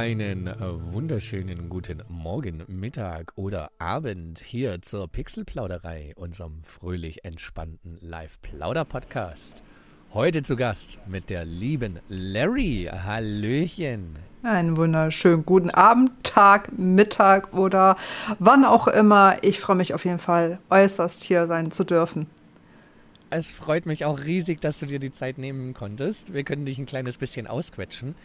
Einen äh, wunderschönen guten Morgen, Mittag oder Abend hier zur Pixelplauderei, unserem fröhlich entspannten Live-Plauder-Podcast. Heute zu Gast mit der lieben Larry. Hallöchen. Einen wunderschönen guten Abend, Tag, Mittag oder wann auch immer. Ich freue mich auf jeden Fall äußerst hier sein zu dürfen. Es freut mich auch riesig, dass du dir die Zeit nehmen konntest. Wir können dich ein kleines bisschen ausquetschen.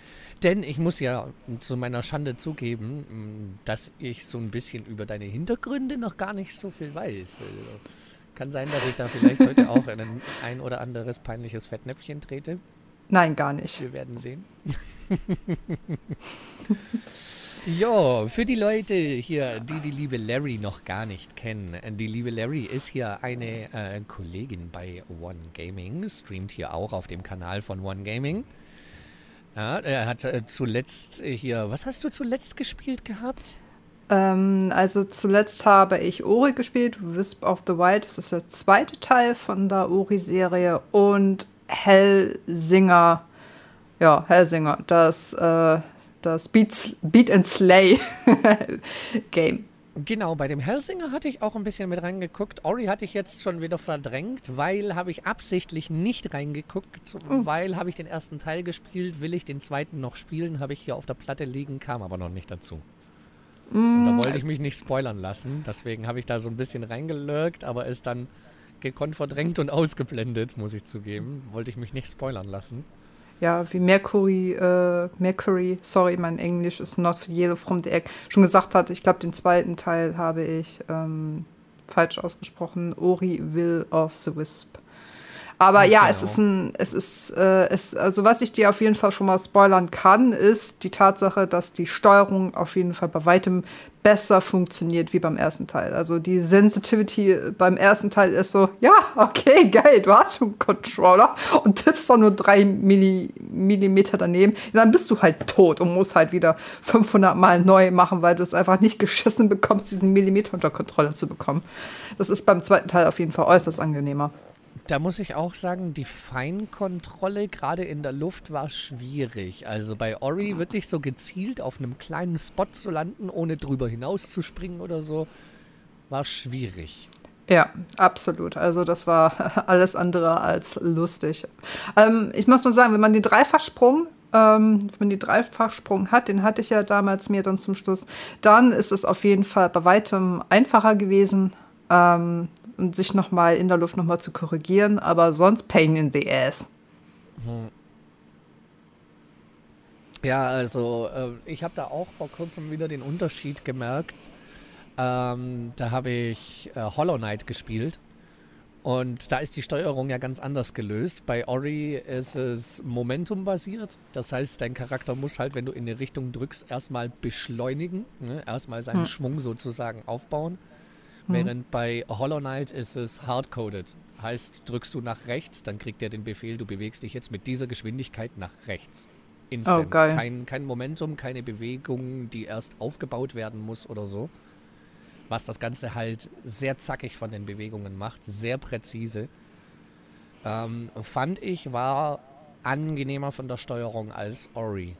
Denn ich muss ja zu meiner Schande zugeben, dass ich so ein bisschen über deine Hintergründe noch gar nicht so viel weiß. Also, kann sein, dass ich da vielleicht heute auch in ein, ein oder anderes peinliches Fettnäpfchen trete. Nein, gar nicht. Wir werden sehen. Ja, für die Leute hier, die die liebe Larry noch gar nicht kennen. Die liebe Larry ist hier eine äh, Kollegin bei One Gaming, streamt hier auch auf dem Kanal von One Gaming. Ja, er hat äh, zuletzt hier, was hast du zuletzt gespielt gehabt? Ähm, also zuletzt habe ich Ori gespielt, Wisp of the Wild, das ist der zweite Teil von der Ori-Serie und Hellsinger, ja, Hellsinger, das äh, das Beat, Beat and Slay Game. Genau, bei dem Hellsinger hatte ich auch ein bisschen mit reingeguckt. Ori hatte ich jetzt schon wieder verdrängt, weil habe ich absichtlich nicht reingeguckt, oh. weil habe ich den ersten Teil gespielt, will ich den zweiten noch spielen, habe ich hier auf der Platte liegen, kam aber noch nicht dazu. Mm. da wollte ich mich nicht spoilern lassen, deswegen habe ich da so ein bisschen reingelurkt, aber ist dann gekonnt verdrängt und ausgeblendet, muss ich zugeben. Wollte ich mich nicht spoilern lassen ja, wie Mercury, äh, Mercury, sorry, mein Englisch ist not for yellow from the egg, schon gesagt hat, ich glaube, den zweiten Teil habe ich ähm, falsch ausgesprochen, Ori Will of the Wisp. Aber ja, genau. es ist ein, es ist, äh, es, also was ich dir auf jeden Fall schon mal spoilern kann, ist die Tatsache, dass die Steuerung auf jeden Fall bei weitem besser funktioniert wie beim ersten Teil. Also die Sensitivity beim ersten Teil ist so, ja, okay, geil, du hast schon einen Controller und tippst dann nur drei Milli Millimeter daneben, dann bist du halt tot und musst halt wieder 500 Mal neu machen, weil du es einfach nicht geschissen bekommst, diesen Millimeter unter Kontrolle zu bekommen. Das ist beim zweiten Teil auf jeden Fall äußerst angenehmer. Da muss ich auch sagen, die Feinkontrolle gerade in der Luft war schwierig. Also bei Ori wirklich so gezielt auf einem kleinen Spot zu landen, ohne drüber hinaus zu springen oder so, war schwierig. Ja, absolut. Also das war alles andere als lustig. Ähm, ich muss mal sagen, wenn man den Dreifachsprung ähm, wenn man den Dreifachsprung hat, den hatte ich ja damals mir dann zum Schluss, dann ist es auf jeden Fall bei weitem einfacher gewesen. Ähm, und sich nochmal in der Luft nochmal zu korrigieren, aber sonst Pain in the Ass. Hm. Ja, also äh, ich habe da auch vor kurzem wieder den Unterschied gemerkt. Ähm, da habe ich äh, Hollow Knight gespielt und da ist die Steuerung ja ganz anders gelöst. Bei Ori ist es Momentum-basiert. Das heißt, dein Charakter muss halt, wenn du in eine Richtung drückst, erstmal beschleunigen, ne? erstmal seinen hm. Schwung sozusagen aufbauen. Mhm. Während bei Hollow Knight ist es hardcoded. Heißt, drückst du nach rechts, dann kriegt er den Befehl, du bewegst dich jetzt mit dieser Geschwindigkeit nach rechts. Instant. Oh, geil. Kein, kein Momentum, keine Bewegung, die erst aufgebaut werden muss oder so. Was das Ganze halt sehr zackig von den Bewegungen macht, sehr präzise. Ähm, fand ich, war angenehmer von der Steuerung als Ori.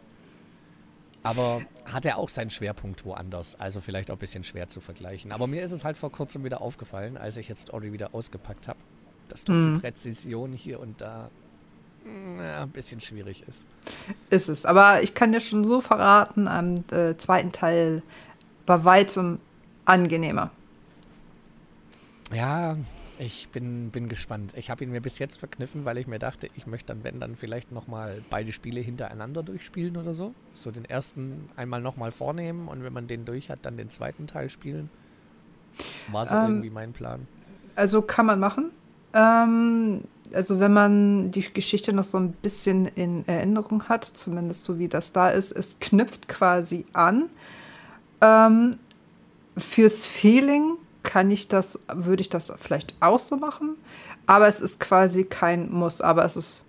Aber hat er auch seinen Schwerpunkt woanders. Also vielleicht auch ein bisschen schwer zu vergleichen. Aber mir ist es halt vor kurzem wieder aufgefallen, als ich jetzt Ori wieder ausgepackt habe, dass doch mhm. die Präzision hier und da mm, ja, ein bisschen schwierig ist. Ist es. Aber ich kann dir schon so verraten, am äh, zweiten Teil bei weitem angenehmer. Ja, ich bin, bin gespannt. Ich habe ihn mir bis jetzt verkniffen, weil ich mir dachte, ich möchte dann, wenn dann vielleicht nochmal beide Spiele hintereinander durchspielen oder so. So den ersten einmal nochmal vornehmen und wenn man den durch hat, dann den zweiten Teil spielen. War so ähm, irgendwie mein Plan. Also kann man machen. Ähm, also wenn man die Geschichte noch so ein bisschen in Erinnerung hat, zumindest so wie das da ist, es knüpft quasi an. Ähm, fürs Feeling kann ich das, würde ich das vielleicht auch so machen. Aber es ist quasi kein Muss. Aber es ist.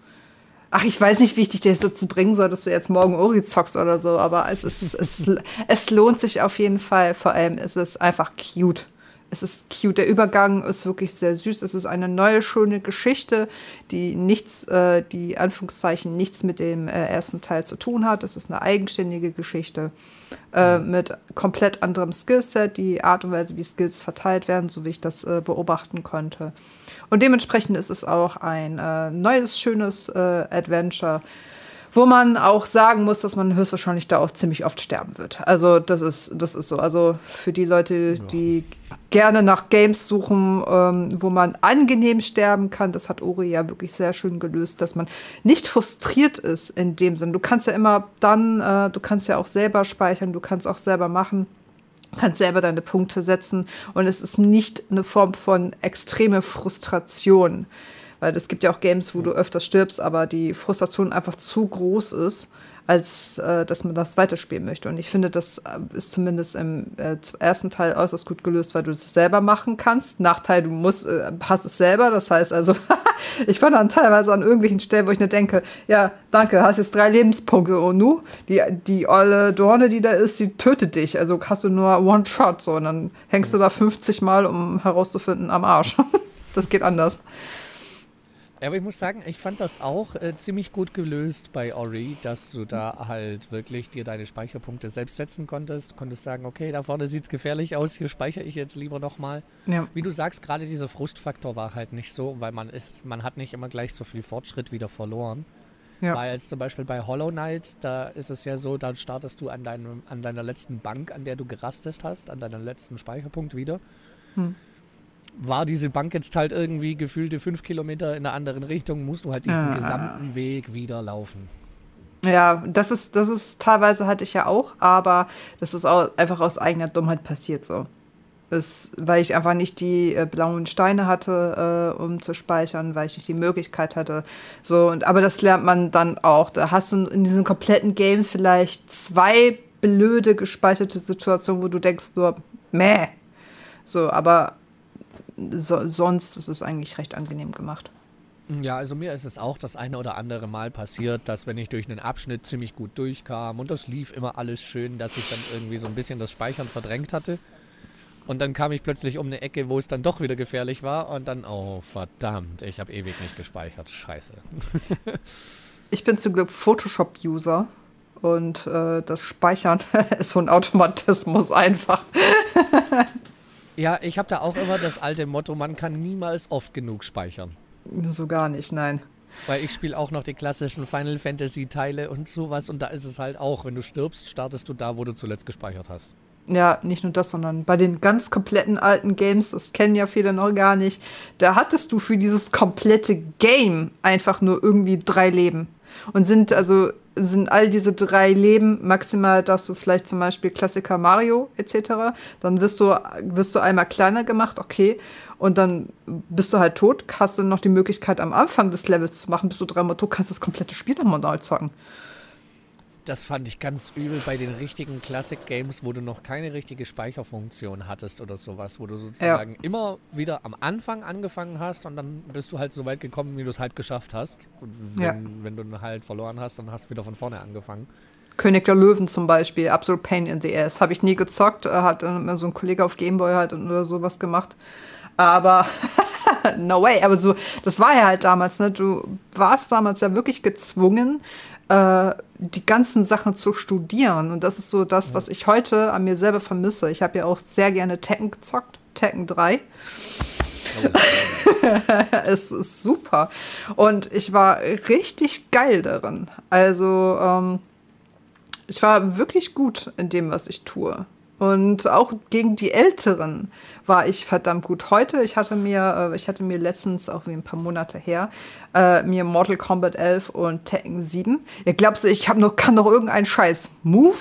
Ach, ich weiß nicht, wie ich dich jetzt dazu bringen soll, dass du jetzt morgen Ori zockst oder so, aber es ist, es, es lohnt sich auf jeden Fall. Vor allem ist es einfach cute. Es ist cute. Der Übergang ist wirklich sehr süß. Es ist eine neue, schöne Geschichte, die nichts, äh, die Anführungszeichen nichts mit dem äh, ersten Teil zu tun hat. Es ist eine eigenständige Geschichte äh, mhm. mit komplett anderem Skillset, die Art und Weise, wie Skills verteilt werden, so wie ich das äh, beobachten konnte. Und dementsprechend ist es auch ein äh, neues, schönes äh, Adventure wo man auch sagen muss, dass man höchstwahrscheinlich da auch ziemlich oft sterben wird. Also das ist, das ist so. Also für die Leute, die ja. gerne nach Games suchen, ähm, wo man angenehm sterben kann, das hat Ori ja wirklich sehr schön gelöst, dass man nicht frustriert ist in dem Sinn. Du kannst ja immer dann, äh, du kannst ja auch selber speichern, du kannst auch selber machen kannst selber deine Punkte setzen und es ist nicht eine Form von extreme Frustration. Weil es gibt ja auch Games, wo du öfters stirbst, aber die Frustration einfach zu groß ist, als äh, dass man das weiterspielen möchte. Und ich finde, das äh, ist zumindest im äh, ersten Teil äußerst gut gelöst, weil du es selber machen kannst. Nachteil, du musst, äh, hast es selber. Das heißt also, ich war dann teilweise an irgendwelchen Stellen, wo ich nur denke, ja, danke, hast jetzt drei Lebenspunkte und nu, die, die olle Dorne, die da ist, die tötet dich. Also hast du nur One-Shot, so, und dann hängst du da 50 Mal, um herauszufinden, am Arsch. das geht anders. Aber ich muss sagen, ich fand das auch äh, ziemlich gut gelöst bei Ori, dass du da halt wirklich dir deine Speicherpunkte selbst setzen konntest. Du konntest sagen, okay, da vorne sieht es gefährlich aus, hier speichere ich jetzt lieber nochmal. Ja. Wie du sagst, gerade dieser Frustfaktor war halt nicht so, weil man ist, man hat nicht immer gleich so viel Fortschritt wieder verloren. Ja. Weil jetzt zum Beispiel bei Hollow Knight, da ist es ja so, dann startest du an, deinem, an deiner letzten Bank, an der du gerastet hast, an deinem letzten Speicherpunkt wieder. Hm war diese Bank jetzt halt irgendwie gefühlte fünf Kilometer in einer anderen Richtung, musst du halt diesen ah. gesamten Weg wieder laufen. Ja, das ist, das ist teilweise hatte ich ja auch, aber das ist auch einfach aus eigener Dummheit passiert so. Das, weil ich einfach nicht die äh, blauen Steine hatte, äh, um zu speichern, weil ich nicht die Möglichkeit hatte. So, und, aber das lernt man dann auch. Da hast du in diesem kompletten Game vielleicht zwei blöde gespeicherte Situationen, wo du denkst nur, meh. So, aber so, sonst ist es eigentlich recht angenehm gemacht. Ja, also mir ist es auch das eine oder andere Mal passiert, dass wenn ich durch einen Abschnitt ziemlich gut durchkam und das lief immer alles schön, dass ich dann irgendwie so ein bisschen das Speichern verdrängt hatte. Und dann kam ich plötzlich um eine Ecke, wo es dann doch wieder gefährlich war und dann, oh verdammt, ich habe ewig nicht gespeichert. Scheiße. ich bin zum Glück Photoshop-User und äh, das Speichern ist so ein Automatismus einfach. Ja, ich habe da auch immer das alte Motto, man kann niemals oft genug speichern. So gar nicht, nein. Weil ich spiele auch noch die klassischen Final Fantasy Teile und sowas und da ist es halt auch, wenn du stirbst, startest du da, wo du zuletzt gespeichert hast. Ja, nicht nur das, sondern bei den ganz kompletten alten Games, das kennen ja viele noch gar nicht, da hattest du für dieses komplette Game einfach nur irgendwie drei Leben. Und sind also sind all diese drei Leben maximal, dass du vielleicht zum Beispiel Klassiker Mario etc. Dann wirst du, wirst du einmal kleiner gemacht, okay. Und dann bist du halt tot, hast du noch die Möglichkeit am Anfang des Levels zu machen, bist du dreimal tot, kannst das komplette Spiel nochmal neu zocken. Das fand ich ganz übel bei den richtigen Classic Games, wo du noch keine richtige Speicherfunktion hattest oder sowas, wo du sozusagen ja. immer wieder am Anfang angefangen hast und dann bist du halt so weit gekommen, wie du es halt geschafft hast. Und wenn, ja. wenn du halt verloren hast, dann hast du wieder von vorne angefangen. König der Löwen zum Beispiel, absolut Pain in the Ass. Habe ich nie gezockt, äh, hat äh, so ein Kollege auf Gameboy halt oder sowas gemacht. Aber no way. Aber so, das war ja halt damals, ne? Du warst damals ja wirklich gezwungen, äh, die ganzen Sachen zu studieren. Und das ist so das, was ich heute an mir selber vermisse. Ich habe ja auch sehr gerne Tekken gezockt, Tekken 3. es ist super. Und ich war richtig geil darin. Also, ähm, ich war wirklich gut in dem, was ich tue. Und auch gegen die Älteren war ich verdammt gut. Heute, ich hatte mir, äh, ich hatte mir letztens, auch wie ein paar Monate her, äh, mir Mortal Kombat 11 und Tekken 7. Ihr glaubt, ich hab noch, kann noch irgendeinen Scheiß Move?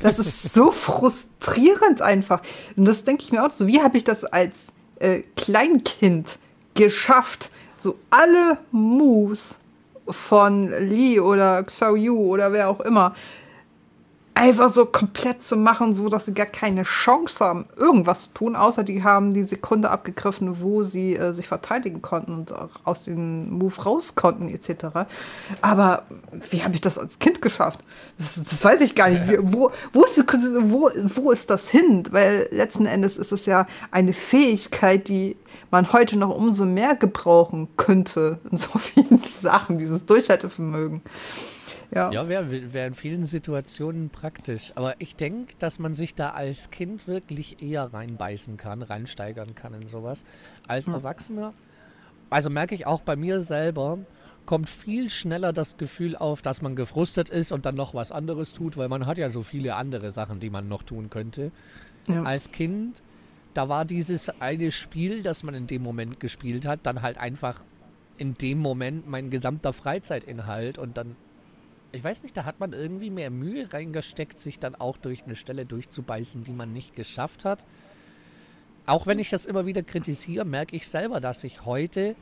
Das ist so frustrierend einfach. Und das denke ich mir auch so. Wie habe ich das als äh, Kleinkind geschafft, so alle Moves von Lee oder Xiao Yu oder wer auch immer einfach so komplett zu machen, so dass sie gar keine Chance haben, irgendwas zu tun, außer die haben die Sekunde abgegriffen, wo sie äh, sich verteidigen konnten und auch aus dem Move raus konnten, etc. Aber wie habe ich das als Kind geschafft? Das, das weiß ich gar nicht. Wie, wo, wo, ist, wo, wo ist das hin? Weil letzten Endes ist es ja eine Fähigkeit, die man heute noch umso mehr gebrauchen könnte in so vielen Sachen, dieses Durchhaltevermögen. Ja, ja wäre wär in vielen Situationen praktisch. Aber ich denke, dass man sich da als Kind wirklich eher reinbeißen kann, reinsteigern kann in sowas. Als hm. Erwachsener, also merke ich auch bei mir selber, kommt viel schneller das Gefühl auf, dass man gefrustet ist und dann noch was anderes tut, weil man hat ja so viele andere Sachen, die man noch tun könnte. Ja. Als Kind, da war dieses eine Spiel, das man in dem Moment gespielt hat, dann halt einfach in dem Moment mein gesamter Freizeitinhalt und dann ich weiß nicht, da hat man irgendwie mehr Mühe reingesteckt, sich dann auch durch eine Stelle durchzubeißen, die man nicht geschafft hat. Auch wenn ich das immer wieder kritisiere, merke ich selber, dass ich heute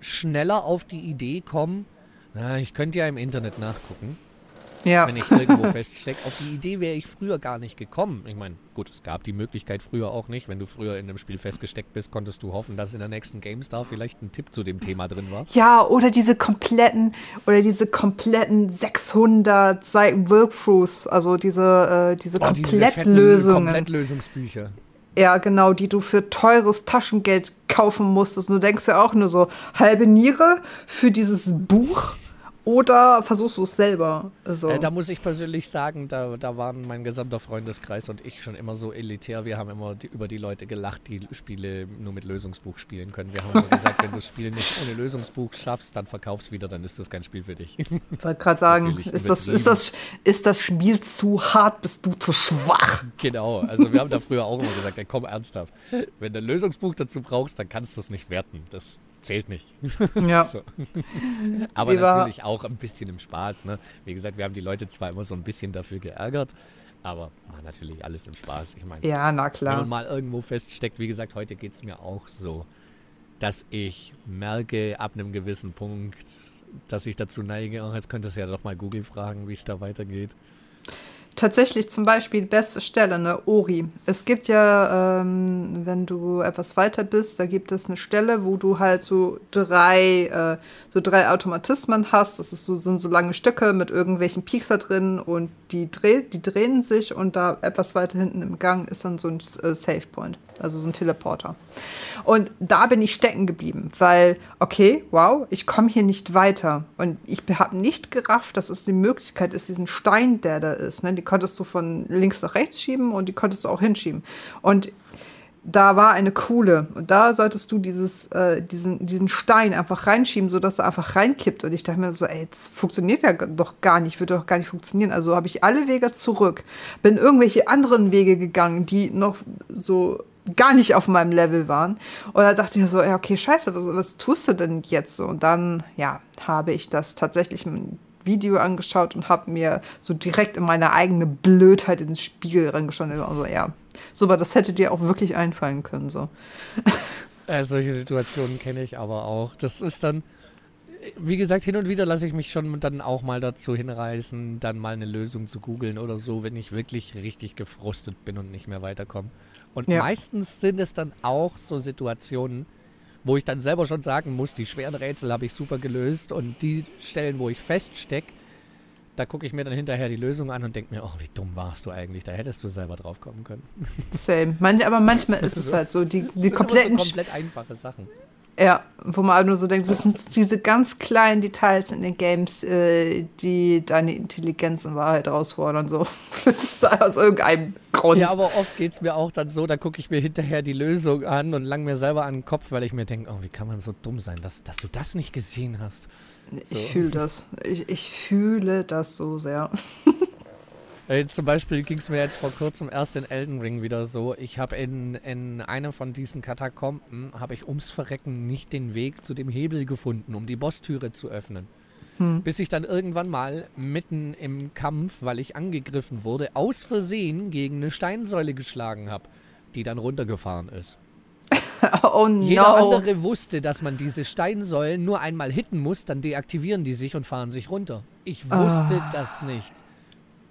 schneller auf die Idee komme, na, ich könnte ja im Internet nachgucken. Ja. Wenn ich irgendwo feststecke. Auf die Idee wäre ich früher gar nicht gekommen. Ich meine, gut, es gab die Möglichkeit früher auch nicht. Wenn du früher in einem Spiel festgesteckt bist, konntest du hoffen, dass in der nächsten GameStar vielleicht ein Tipp zu dem Thema drin war. Ja, oder diese kompletten, oder diese kompletten 600 Seiten Walkthroughs, also diese, äh, diese oh, Komplettlösungen. Komplettlösungsbücher. Ja, genau, die du für teures Taschengeld kaufen musstest. Und du denkst ja auch nur so, halbe Niere für dieses Buch. Oder versuchst du es selber? Also. Äh, da muss ich persönlich sagen, da, da waren mein gesamter Freundeskreis und ich schon immer so elitär. Wir haben immer die, über die Leute gelacht, die Spiele nur mit Lösungsbuch spielen können. Wir haben immer gesagt, wenn du das Spiel nicht ohne Lösungsbuch schaffst, dann verkaufst wieder, dann ist das kein Spiel für dich. Ich wollte gerade sagen, ist das, ist, das, ist das Spiel zu hart, bist du zu schwach? Genau, also wir haben da früher auch immer gesagt, ey, komm ernsthaft. Wenn du ein Lösungsbuch dazu brauchst, dann kannst du es nicht werten. Das, zählt nicht. Ja. so. Aber Wie natürlich auch ein bisschen im Spaß. Ne? Wie gesagt, wir haben die Leute zwar immer so ein bisschen dafür geärgert, aber na, natürlich alles im Spaß. Ich meine, ja, na klar. wenn man mal irgendwo feststeckt, wie gesagt, heute geht es mir auch so, dass ich merke ab einem gewissen Punkt, dass ich dazu neige, oh, jetzt könntest du ja doch mal Google fragen, wie es da weitergeht tatsächlich zum Beispiel beste Stelle, ne, Ori. Es gibt ja, ähm, wenn du etwas weiter bist, da gibt es eine Stelle, wo du halt so drei, äh, so drei Automatismen hast. Das ist so, sind so lange Stücke mit irgendwelchen Piekser drin und die, dreh, die drehen sich und da etwas weiter hinten im Gang ist dann so ein äh, Save Point, also so ein Teleporter. Und da bin ich stecken geblieben, weil, okay, wow, ich komme hier nicht weiter. Und ich habe nicht gerafft, dass es die Möglichkeit ist, diesen Stein, der da ist, ne, die konntest du von links nach rechts schieben und die konntest du auch hinschieben. Und da war eine Kuhle und da solltest du dieses, äh, diesen, diesen Stein einfach reinschieben, sodass er einfach reinkippt. Und ich dachte mir so, ey, das funktioniert ja doch gar nicht, würde doch gar nicht funktionieren. Also habe ich alle Wege zurück, bin irgendwelche anderen Wege gegangen, die noch so gar nicht auf meinem Level waren. Und da dachte ich mir so, ja, okay, scheiße, was, was tust du denn jetzt? Und dann, ja, habe ich das tatsächlich Video angeschaut und habe mir so direkt in meine eigene Blödheit ins Spiegel reingeschaut. Also ja, so, aber das hätte dir auch wirklich einfallen können, so. Äh, solche Situationen kenne ich aber auch. Das ist dann, wie gesagt, hin und wieder lasse ich mich schon dann auch mal dazu hinreißen, dann mal eine Lösung zu googeln oder so, wenn ich wirklich richtig gefrustet bin und nicht mehr weiterkomme. Und ja. meistens sind es dann auch so Situationen, wo ich dann selber schon sagen muss, die schweren Rätsel habe ich super gelöst und die Stellen, wo ich feststecke, da gucke ich mir dann hinterher die Lösung an und denke mir, oh, wie dumm warst du eigentlich, da hättest du selber drauf kommen können. Same. Manch, aber manchmal ist es halt so, die, die kompletten... So komplett einfache Sachen. Ja, wo man halt nur so denkt, das sind diese ganz kleinen Details in den Games, äh, die deine Intelligenz in Wahrheit herausfordern. So. Das ist aus irgendeinem Grund. Ja, aber oft geht es mir auch dann so, da gucke ich mir hinterher die Lösung an und lang mir selber an den Kopf, weil ich mir denke, oh, wie kann man so dumm sein, dass, dass du das nicht gesehen hast. So. Ich fühle das. Ich, ich fühle das so sehr. Äh, zum Beispiel ging es mir jetzt vor kurzem erst in Elden Ring wieder so. Ich habe in, in einem von diesen Katakomben, habe ich ums Verrecken nicht den Weg zu dem Hebel gefunden, um die Bosstüre zu öffnen. Hm. Bis ich dann irgendwann mal mitten im Kampf, weil ich angegriffen wurde, aus Versehen gegen eine Steinsäule geschlagen habe, die dann runtergefahren ist. oh no. Jeder andere wusste, dass man diese Steinsäulen nur einmal hitten muss, dann deaktivieren die sich und fahren sich runter. Ich wusste ah. das nicht.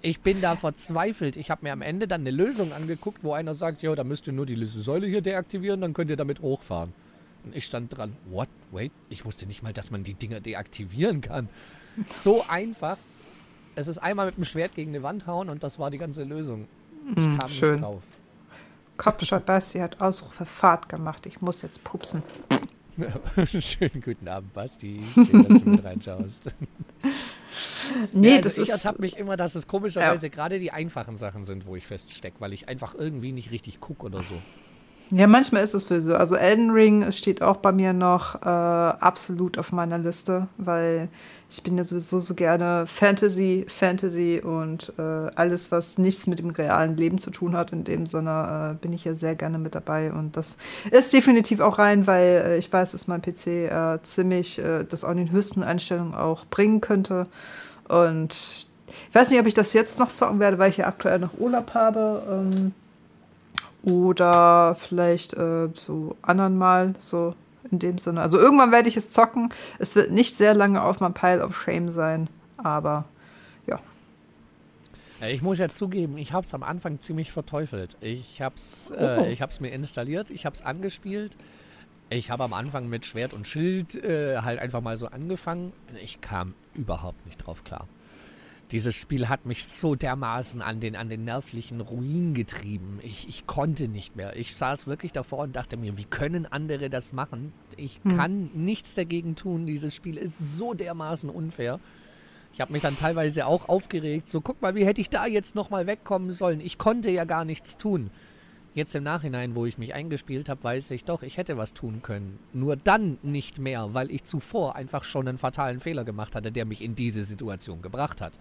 Ich bin da verzweifelt. Ich habe mir am Ende dann eine Lösung angeguckt, wo einer sagt, ja, da müsst ihr nur die Säule hier deaktivieren, dann könnt ihr damit hochfahren. Und ich stand dran, what? Wait, ich wusste nicht mal, dass man die Dinger deaktivieren kann. So einfach. Es ist einmal mit dem Schwert gegen eine Wand hauen und das war die ganze Lösung. Ich Mm, kam schön. nicht drauf. Kopfshot Basti hat Ausrufe Fahrt gemacht. Ich muss jetzt pupsen. Schönen guten Abend, Basti. Schön, dass du mit reinschaust. Nee, ja, also das ich ist. ertappe mich immer, dass es komischerweise gerade die einfachen Sachen sind, wo ich feststecke, weil ich einfach irgendwie nicht richtig gucke oder so. Ja, manchmal ist es für so. Also Elden Ring steht auch bei mir noch äh, absolut auf meiner Liste, weil ich bin ja sowieso so gerne Fantasy, Fantasy und äh, alles, was nichts mit dem realen Leben zu tun hat. In dem Sinne äh, bin ich ja sehr gerne mit dabei und das ist definitiv auch rein, weil äh, ich weiß, dass mein PC äh, ziemlich äh, das in den höchsten Einstellungen auch bringen könnte. Und ich weiß nicht, ob ich das jetzt noch zocken werde, weil ich ja aktuell noch Urlaub habe. Ähm, oder vielleicht äh, so anderen Mal, so in dem Sinne. Also irgendwann werde ich es zocken. Es wird nicht sehr lange auf meinem Pile of Shame sein, aber ja. Ich muss ja zugeben, ich habe es am Anfang ziemlich verteufelt. Ich habe es Oh. äh, ich hab's mir installiert, ich habe es angespielt. Ich habe am Anfang mit Schwert und Schild äh, halt einfach mal so angefangen. Ich kam überhaupt nicht drauf klar. Dieses Spiel hat mich so dermaßen an den, an den nervlichen Ruin getrieben. Ich, ich konnte nicht mehr. Ich saß wirklich davor und dachte mir, wie können andere das machen? Ich kann nichts dagegen tun. Dieses Spiel ist so dermaßen unfair. Ich habe mich dann teilweise auch aufgeregt. So, guck mal, wie hätte ich da jetzt nochmal wegkommen sollen? Ich konnte ja gar nichts tun. Jetzt im Nachhinein, wo ich mich eingespielt habe, weiß ich doch, ich hätte was tun können. Nur dann nicht mehr, weil ich zuvor einfach schon einen fatalen Fehler gemacht hatte, der mich in diese Situation gebracht hat.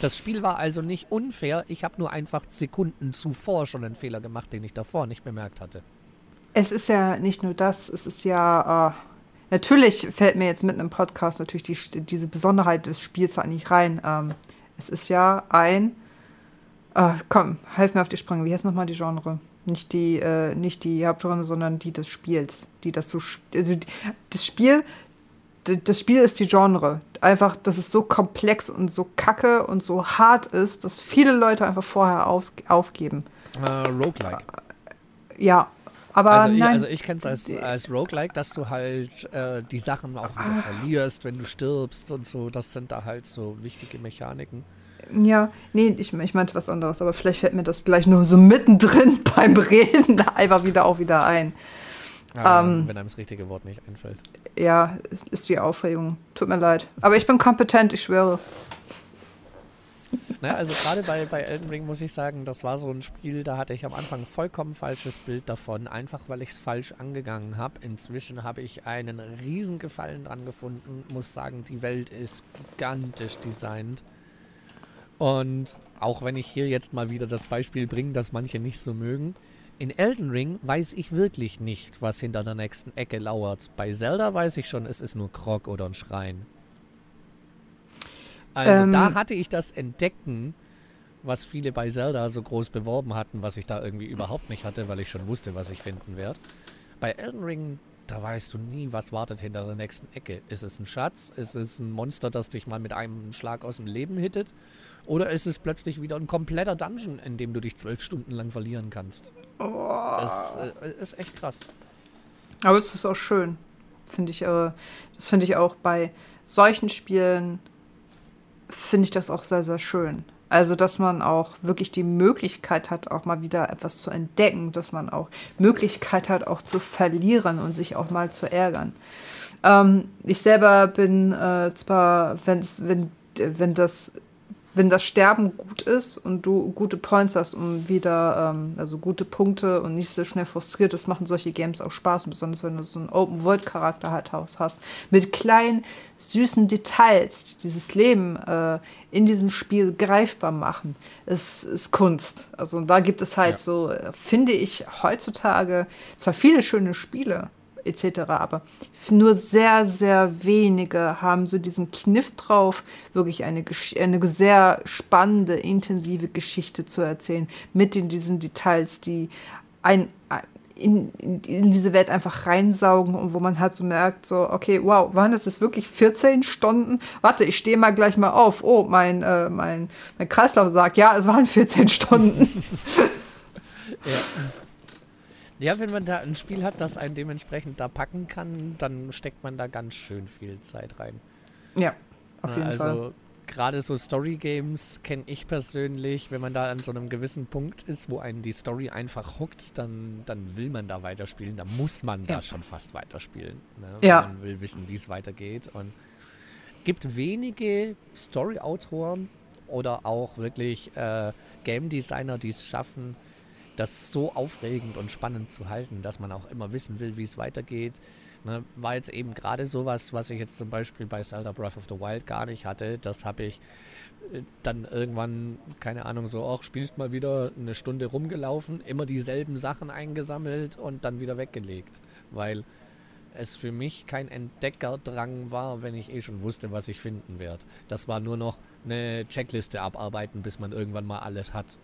Das Spiel war also nicht unfair, ich habe nur einfach Sekunden zuvor schon einen Fehler gemacht, den ich davor nicht bemerkt hatte. Es ist ja nicht nur das, es ist ja. Äh, natürlich fällt mir jetzt mitten im Podcast natürlich die, diese Besonderheit des Spiels da nicht rein. Ähm, es ist ja ein. Äh, komm, helf mir auf die Sprünge. Wie heißt nochmal die Genre? Nicht die, äh, nicht die Hauptgenre, sondern die des Spiels. Die das so. Also die, das Spiel. Das Spiel ist die Genre. Einfach, dass es so komplex und so kacke und so hart ist, dass viele Leute einfach vorher auf, aufgeben. Äh, Roguelike. Ja, aber Also ich, nein. also ich kenne es als, als Roguelike, dass du halt äh, die Sachen auch wieder verlierst, wenn du stirbst und so. Das sind da halt so wichtige Mechaniken. Ja, nee, ich, ich meinte was anderes, aber vielleicht fällt mir das gleich nur so mittendrin beim Reden einfach wieder auch wieder ein. Ja, Ähm. wenn einem das richtige Wort nicht einfällt. Ja, ist die Aufregung. Tut mir leid. Aber ich bin kompetent, ich schwöre. Naja, also gerade bei, bei Elden Ring muss ich sagen, das war so ein Spiel, da hatte ich am Anfang ein vollkommen falsches Bild davon, einfach weil ich es falsch angegangen habe. Inzwischen habe ich einen riesen Gefallen dran gefunden, muss sagen, die Welt ist gigantisch designt. Und auch wenn ich hier jetzt mal wieder das Beispiel bringe, das manche nicht so mögen, in Elden Ring weiß ich wirklich nicht, was hinter der nächsten Ecke lauert. Bei Zelda weiß ich schon, es ist nur Krog oder ein Schrein. Also Ähm. da hatte ich das Entdecken, was viele bei Zelda so groß beworben hatten, was ich da irgendwie überhaupt nicht hatte, weil ich schon wusste, was ich finden werde. Bei Elden Ring, da weißt du nie, was wartet hinter der nächsten Ecke. Ist es ein Schatz? Ist es ein Monster, das dich mal mit einem Schlag aus dem Leben hittet? Oder ist es plötzlich wieder ein kompletter Dungeon, in dem du dich zwölf Stunden lang verlieren kannst? Es äh, ist echt krass. Aber es ist auch schön, finde ich. Äh, das finde ich auch bei solchen Spielen, finde ich das auch sehr, sehr schön. Also, dass man auch wirklich die Möglichkeit hat, auch mal wieder etwas zu entdecken, dass man auch Möglichkeit hat, auch zu verlieren und sich auch mal zu ärgern. Ähm, ich selber bin äh, zwar, wenn's, wenn, wenn das wenn das Sterben gut ist und du gute Points hast, um wieder, ähm, also gute Punkte und nicht so schnell frustriert ist, machen solche Games auch Spaß, besonders wenn du so einen Open-World-Charakter halt hast, mit kleinen, süßen Details, die dieses Leben äh, in diesem Spiel greifbar machen. Es ist Kunst. Also da gibt es halt Ja. so, äh, finde ich, heutzutage zwar viele schöne Spiele, etc. Aber nur sehr, sehr wenige haben so diesen Kniff drauf, wirklich eine, eine sehr spannende, intensive Geschichte zu erzählen, mit in diesen Details, die ein, in, in, in, diese Welt einfach reinsaugen und wo man halt so merkt, so, okay, wow, waren das jetzt wirklich 14 Stunden? Warte, ich stehe mal gleich mal auf. Oh, mein, äh, mein, mein Kreislauf sagt, ja, es waren 14 Stunden. ja. Ja, wenn man da ein Spiel hat, das einen dementsprechend da packen kann, dann steckt man da ganz schön viel Zeit rein. Ja, auf jeden also, Fall. Also gerade so Story-Games kenne ich persönlich, wenn man da an so einem gewissen Punkt ist, wo einen die Story einfach huckt, dann, dann will man da weiterspielen. Da muss man ja. da schon fast weiterspielen. Ne? Ja. Man will wissen, wie es weitergeht. Und gibt wenige Story-Autoren oder auch wirklich äh, Game Designer, die es schaffen, das so aufregend und spannend zu halten, dass man auch immer wissen will, wie es weitergeht. Ne, war jetzt eben gerade sowas, was ich jetzt zum Beispiel bei Zelda Breath of the Wild gar nicht hatte. Das habe ich äh, dann irgendwann, keine Ahnung, so auch spielst mal wieder eine Stunde rumgelaufen, immer dieselben Sachen eingesammelt und dann wieder weggelegt. Weil es für mich kein Entdeckerdrang war, wenn ich eh schon wusste, was ich finden werde. Das war nur noch eine Checkliste abarbeiten, bis man irgendwann mal alles hat.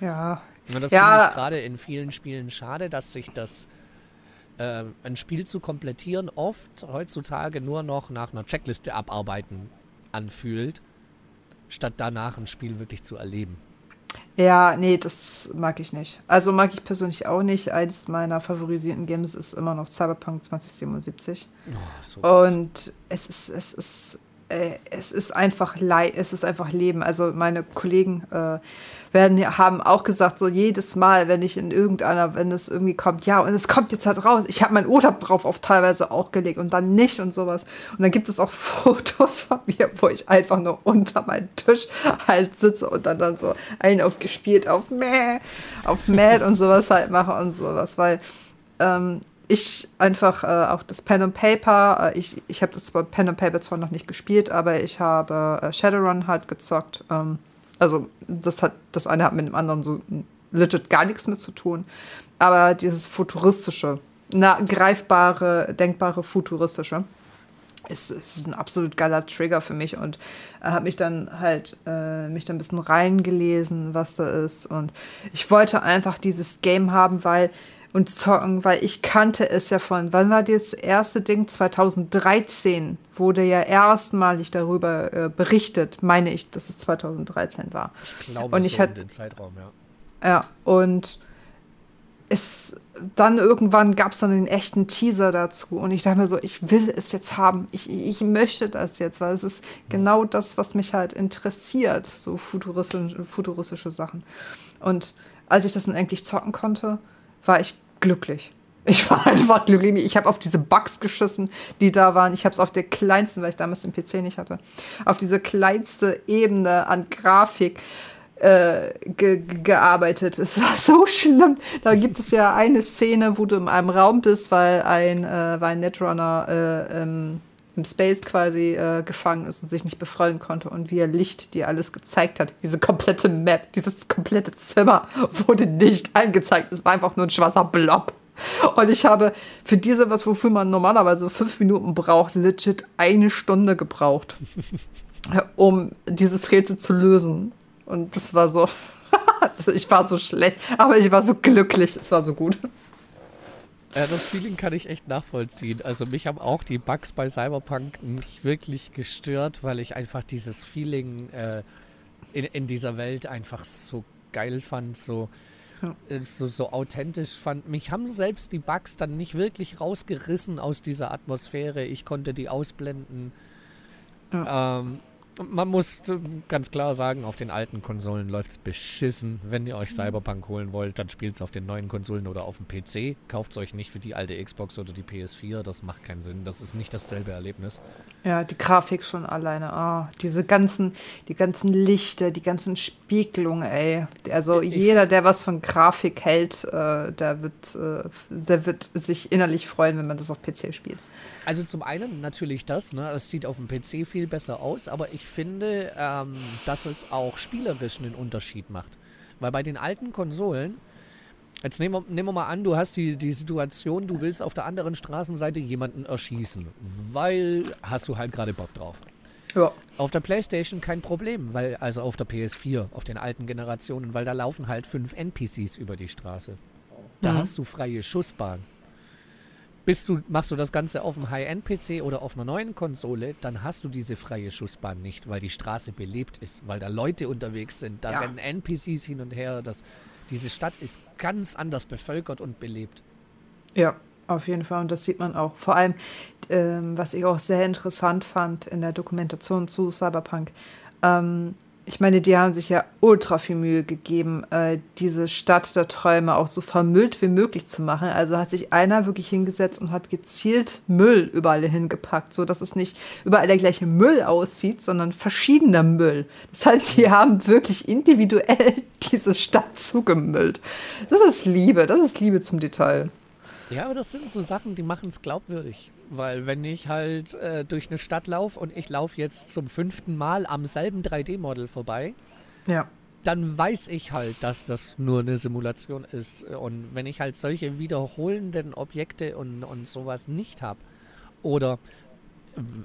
Ja. Und das ja. finde ich gerade in vielen Spielen schade, dass sich das äh, ein Spiel zu komplettieren oft heutzutage nur noch nach einer Checkliste abarbeiten anfühlt, statt danach ein Spiel wirklich zu erleben. Ja, nee, das mag ich nicht. Also mag ich persönlich auch nicht. Eins meiner favorisierten Games ist immer noch Cyberpunk 2077. Oh, so Und es ist, es ist es ist einfach Leid, es ist einfach Leben. Also meine Kollegen äh, werden haben auch gesagt, so jedes Mal, wenn ich in irgendeiner, wenn es irgendwie kommt, ja, und es kommt jetzt halt raus. Ich habe meinen Urlaub drauf auf teilweise auch gelegt und dann nicht und sowas. Und dann gibt es auch Fotos von mir, wo ich einfach nur unter meinem Tisch halt sitze und dann dann so einen auf gespielt, auf Mäh, auf Mad und sowas halt mache und sowas, weil ähm, ich einfach äh, auch das Pen and Paper, äh, ich, ich habe das zwar Pen and Paper zwar noch nicht gespielt, aber ich habe äh, Shadowrun halt gezockt. Ähm, also das hat das eine hat mit dem anderen so legit gar nichts mit zu tun. Aber dieses futuristische, na, greifbare, denkbare futuristische, ist, ist ein absolut geiler Trigger für mich und äh, habe mich dann halt äh, mich dann ein bisschen reingelesen, was da ist und ich wollte einfach dieses Game haben, weil und zocken, weil ich kannte es ja von, wann war das erste Ding? 2013 wurde ja erstmalig darüber äh, berichtet, meine ich, dass es 2013 war. Ich glaube, und ich so hatte den Zeitraum, ja. Ja, und es dann irgendwann gab es dann den echten Teaser dazu und ich dachte mir so, ich will es jetzt haben, ich, ich möchte das jetzt, weil es ist genau das, was mich halt interessiert, so futuristische, futuristische Sachen. Und als ich das dann endlich zocken konnte, war ich glücklich. Ich war einfach glücklich. Ich habe auf diese Bugs geschissen, die da waren. Ich habe es auf der kleinsten, weil ich damals den PC nicht hatte, auf diese kleinste Ebene an Grafik äh, ge gearbeitet. Es war so schlimm. Da gibt es ja eine Szene, wo du in einem Raum bist, weil ein, äh, weil ein Netrunner äh, ähm, im Space quasi äh, gefangen ist und sich nicht befreien konnte und wie er Licht dir alles gezeigt hat. Diese komplette Map, dieses komplette Zimmer wurde nicht angezeigt. Es war einfach nur ein schwarzer Blob. Und ich habe für diese, was wofür man normalerweise fünf Minuten braucht, legit eine Stunde gebraucht, um dieses Rätsel zu lösen. Und das war so, ich war so schlecht, aber ich war so glücklich, es war so gut. Ja, das Feeling kann ich echt nachvollziehen. Also mich haben auch die Bugs bei Cyberpunk nicht wirklich gestört, weil ich einfach dieses Feeling äh, in, in dieser Welt einfach so geil fand, so, ja. Äh, so, so authentisch fand. Mich haben selbst die Bugs dann nicht wirklich rausgerissen aus dieser Atmosphäre. Ich konnte die ausblenden. Ja. Ähm, man muss ganz klar sagen, auf den alten Konsolen läuft es beschissen. Wenn ihr euch Cyberpunk holen wollt, dann spielt es auf den neuen Konsolen oder auf dem PC. Kauft es euch nicht für die alte Xbox oder die PS4. Das macht keinen Sinn. Das ist nicht dasselbe Erlebnis. Ja, die Grafik schon alleine. Oh, diese ganzen, die ganzen Lichter, die ganzen Spiegelungen, ey. Also ich jeder, der was von Grafik hält, äh, der, wird, äh, der wird sich innerlich freuen, wenn man das auf PC spielt. Also zum einen natürlich das, ne? Es sieht auf dem PC viel besser aus, aber ich finde, ähm, dass es auch spielerisch einen Unterschied macht. Weil bei den alten Konsolen, jetzt nehmen wir, nehmen wir mal an, du hast die, die Situation, du willst auf der anderen Straßenseite jemanden erschießen, weil hast du halt gerade Bock drauf. Ja. Auf der PlayStation kein Problem, weil, also auf der PS4, auf den alten Generationen, weil da laufen halt fünf NPCs über die Straße. Da mhm. hast du freie Schussbahn. Bist du, machst du das Ganze auf einem High-End-PC oder auf einer neuen Konsole, dann hast du diese freie Schussbahn nicht, weil die Straße belebt ist, weil da Leute unterwegs sind, da ja. rennen NPCs hin und her. Das, diese Stadt ist ganz anders bevölkert und belebt. Ja, auf jeden Fall. Und das sieht man auch. Vor allem, ähm, was ich auch sehr interessant fand in der Dokumentation zu Cyberpunk, ähm, ich meine, die haben sich ja ultra viel Mühe gegeben, äh, diese Stadt der Träume auch so vermüllt wie möglich zu machen. Also hat sich einer wirklich hingesetzt und hat gezielt Müll überall hingepackt, so dass es nicht überall der gleiche Müll aussieht, sondern verschiedener Müll. Das heißt, sie haben wirklich individuell diese Stadt zugemüllt. Das ist Liebe, das ist Liebe zum Detail. Ja, aber das sind so Sachen, die machen es glaubwürdig. Weil wenn ich halt äh, durch eine Stadt laufe und ich laufe jetzt zum fünften Mal am selben 3D-Model vorbei, ja. dann weiß ich halt, dass das nur eine Simulation ist. Und wenn ich halt solche wiederholenden Objekte und, und sowas nicht habe, oder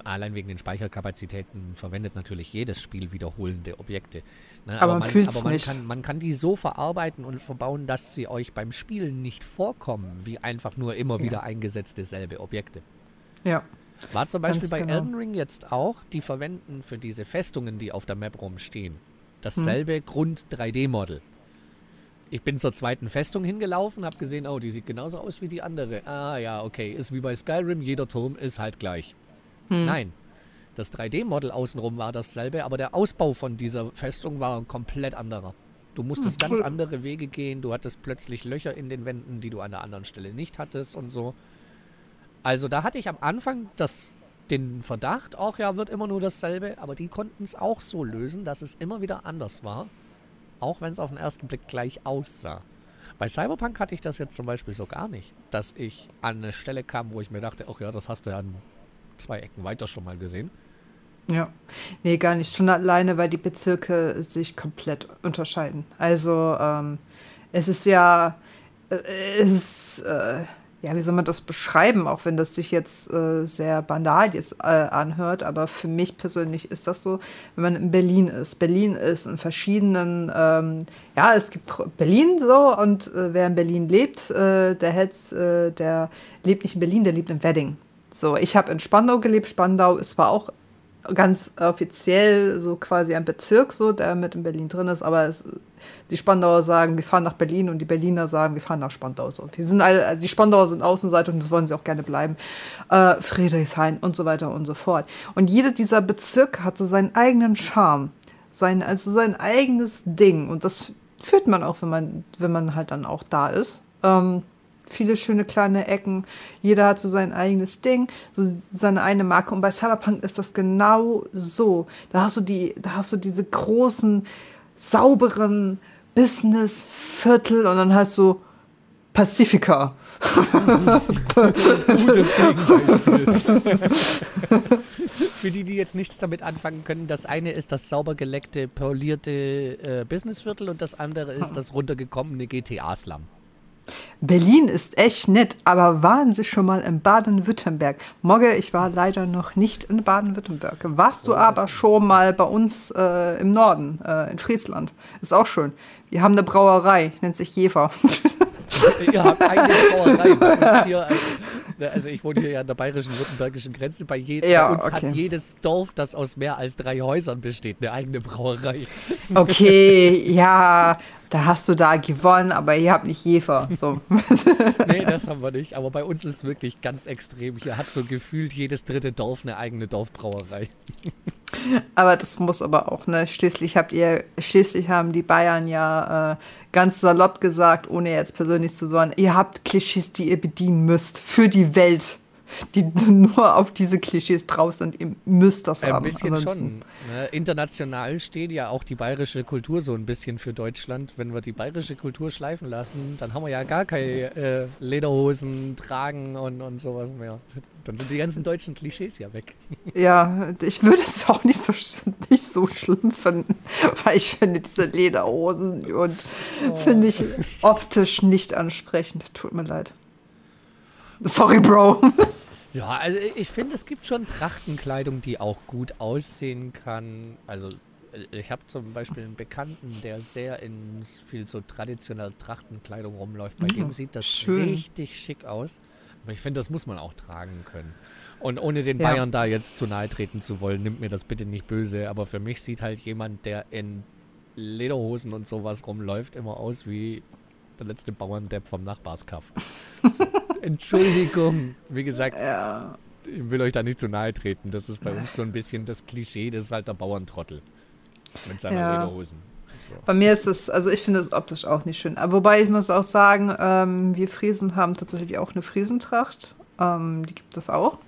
allein wegen den Speicherkapazitäten verwendet natürlich jedes Spiel wiederholende Objekte. Ne? Aber, aber, man, man aber man nicht. Kann, man kann die so verarbeiten und verbauen, dass sie euch beim Spielen nicht vorkommen, wie einfach nur immer ja. wieder eingesetzte selbe Objekte. Ja. War zum Beispiel bei genau. Elden Ring jetzt auch, die verwenden für diese Festungen, die auf der Map rumstehen, dasselbe hm. Grund-3D-Model. Ich bin zur zweiten Festung hingelaufen, habe gesehen, oh, die sieht genauso aus wie die andere. Ah ja, okay, ist wie bei Skyrim, jeder Turm ist halt gleich. Hm. Nein, das 3D-Model außenrum war dasselbe, aber der Ausbau von dieser Festung war ein komplett anderer. Du musstest hm, ganz andere Wege gehen, du hattest plötzlich Löcher in den Wänden, die du an der anderen Stelle nicht hattest und so. Also da hatte ich am Anfang das, den Verdacht, auch ja, wird immer nur dasselbe, aber die konnten es auch so lösen, dass es immer wieder anders war, auch wenn es auf den ersten Blick gleich aussah. Bei Cyberpunk hatte ich das jetzt zum Beispiel so gar nicht, dass ich an eine Stelle kam, wo ich mir dachte, ach ja, das hast du ja an zwei Ecken weiter schon mal gesehen. Ja, nee, gar nicht. Schon alleine, weil die Bezirke sich komplett unterscheiden. Also, ähm, es ist ja, äh, es ist, äh, ja, wie soll man das beschreiben, auch wenn das sich jetzt äh, sehr banal jetzt äh, anhört, aber für mich persönlich ist das so, wenn man in Berlin ist. Berlin ist in verschiedenen, ähm, ja, es gibt Berlin so und äh, wer in Berlin lebt, äh, der, hat, der lebt nicht in Berlin, der lebt in Wedding. So, ich habe in Spandau gelebt. Spandau ist zwar auch ganz offiziell so quasi ein Bezirk, so, der mit in Berlin drin ist, aber es, die Spandauer sagen, wir fahren nach Berlin und die Berliner sagen, wir fahren nach Spandau. So. Die, sind alle, die Spandauer sind Außenseite und das wollen sie auch gerne bleiben. Äh, Friedrichshain und so weiter und so fort. Und jeder dieser Bezirke hat so seinen eigenen Charme, sein, also sein eigenes Ding. Und das führt man auch, wenn man, wenn man halt dann auch da ist. Ähm, viele schöne kleine Ecken. Jeder hat so sein eigenes Ding, so seine eine Marke. Und bei Cyberpunk ist das genau so. Da hast du die, da hast du diese großen, sauberen Business-Viertel und dann halt so Pacifica. Gutes Für die, die jetzt nichts damit anfangen können, das eine ist das sauber geleckte, polierte äh, Businessviertel und das andere ist das runtergekommene GTA-Slum. Berlin ist echt nett, aber waren Sie schon mal in Baden-Württemberg? Mogge, ich war leider noch nicht in Baden-Württemberg. Warst du aber schon mal bei uns äh, im Norden, äh, in Friesland? Ist auch schön. Wir haben eine Brauerei, nennt sich Jever. Ihr habt eine Brauerei bei uns hier. Ne, also ich wohne hier ja an der bayerischen württembergischen Grenze. Bei, je, ja, bei uns okay. hat jedes Dorf, das aus mehr als drei Häusern besteht, eine eigene Brauerei. Okay, ja, da hast du da gewonnen, aber ihr habt nicht Jefer. So. nee, das haben wir nicht. Aber bei uns ist es wirklich ganz extrem. Hier hat so gefühlt jedes dritte Dorf eine eigene Dorfbrauerei. aber das muss aber auch, ne? Schließlich habt ihr, schließlich haben die Bayern ja äh, ganz salopp gesagt, ohne jetzt persönlich zu sagen, ihr habt Klischees, die ihr bedienen müsst für die Welt die nur auf diese Klischees drauf sind. Ihr müsst das ein haben. Ein bisschen Ansonsten. schon. Ne? International steht ja auch die bayerische Kultur so ein bisschen für Deutschland. Wenn wir die bayerische Kultur schleifen lassen, dann haben wir ja gar keine äh, Lederhosen tragen und, und sowas mehr. Dann sind die ganzen deutschen Klischees ja weg. Ja, ich würde es auch nicht so, nicht so schlimm finden, weil ich finde diese Lederhosen und oh. finde ich optisch nicht ansprechend. Tut mir leid. Sorry, Bro. Ja, also ich finde, es gibt schon Trachtenkleidung, die auch gut aussehen kann. Also ich habe zum Beispiel einen Bekannten, der sehr in viel so traditionelle Trachtenkleidung rumläuft. Bei Mhm, dem sieht das schön. richtig schick aus. Aber ich finde, das muss man auch tragen können. Und ohne den Ja. Bayern da jetzt zu nahe treten zu wollen, nimmt mir das bitte nicht böse. Aber für mich sieht halt jemand, der in Lederhosen und sowas rumläuft, immer aus wie der letzte Bauerndepp vom Nachbarskaff. So, Entschuldigung. Wie gesagt, Ja. ich will euch da nicht zu nahe treten. Das ist bei uns so ein bisschen das Klischee, das ist halt der Bauerntrottel. Mit seinen Ja. Lederhosen. So. Bei mir ist es, also ich finde es optisch auch nicht schön. Aber Wobei ich muss auch sagen, ähm, wir Friesen haben tatsächlich auch eine Friesentracht. Ähm, die gibt es auch.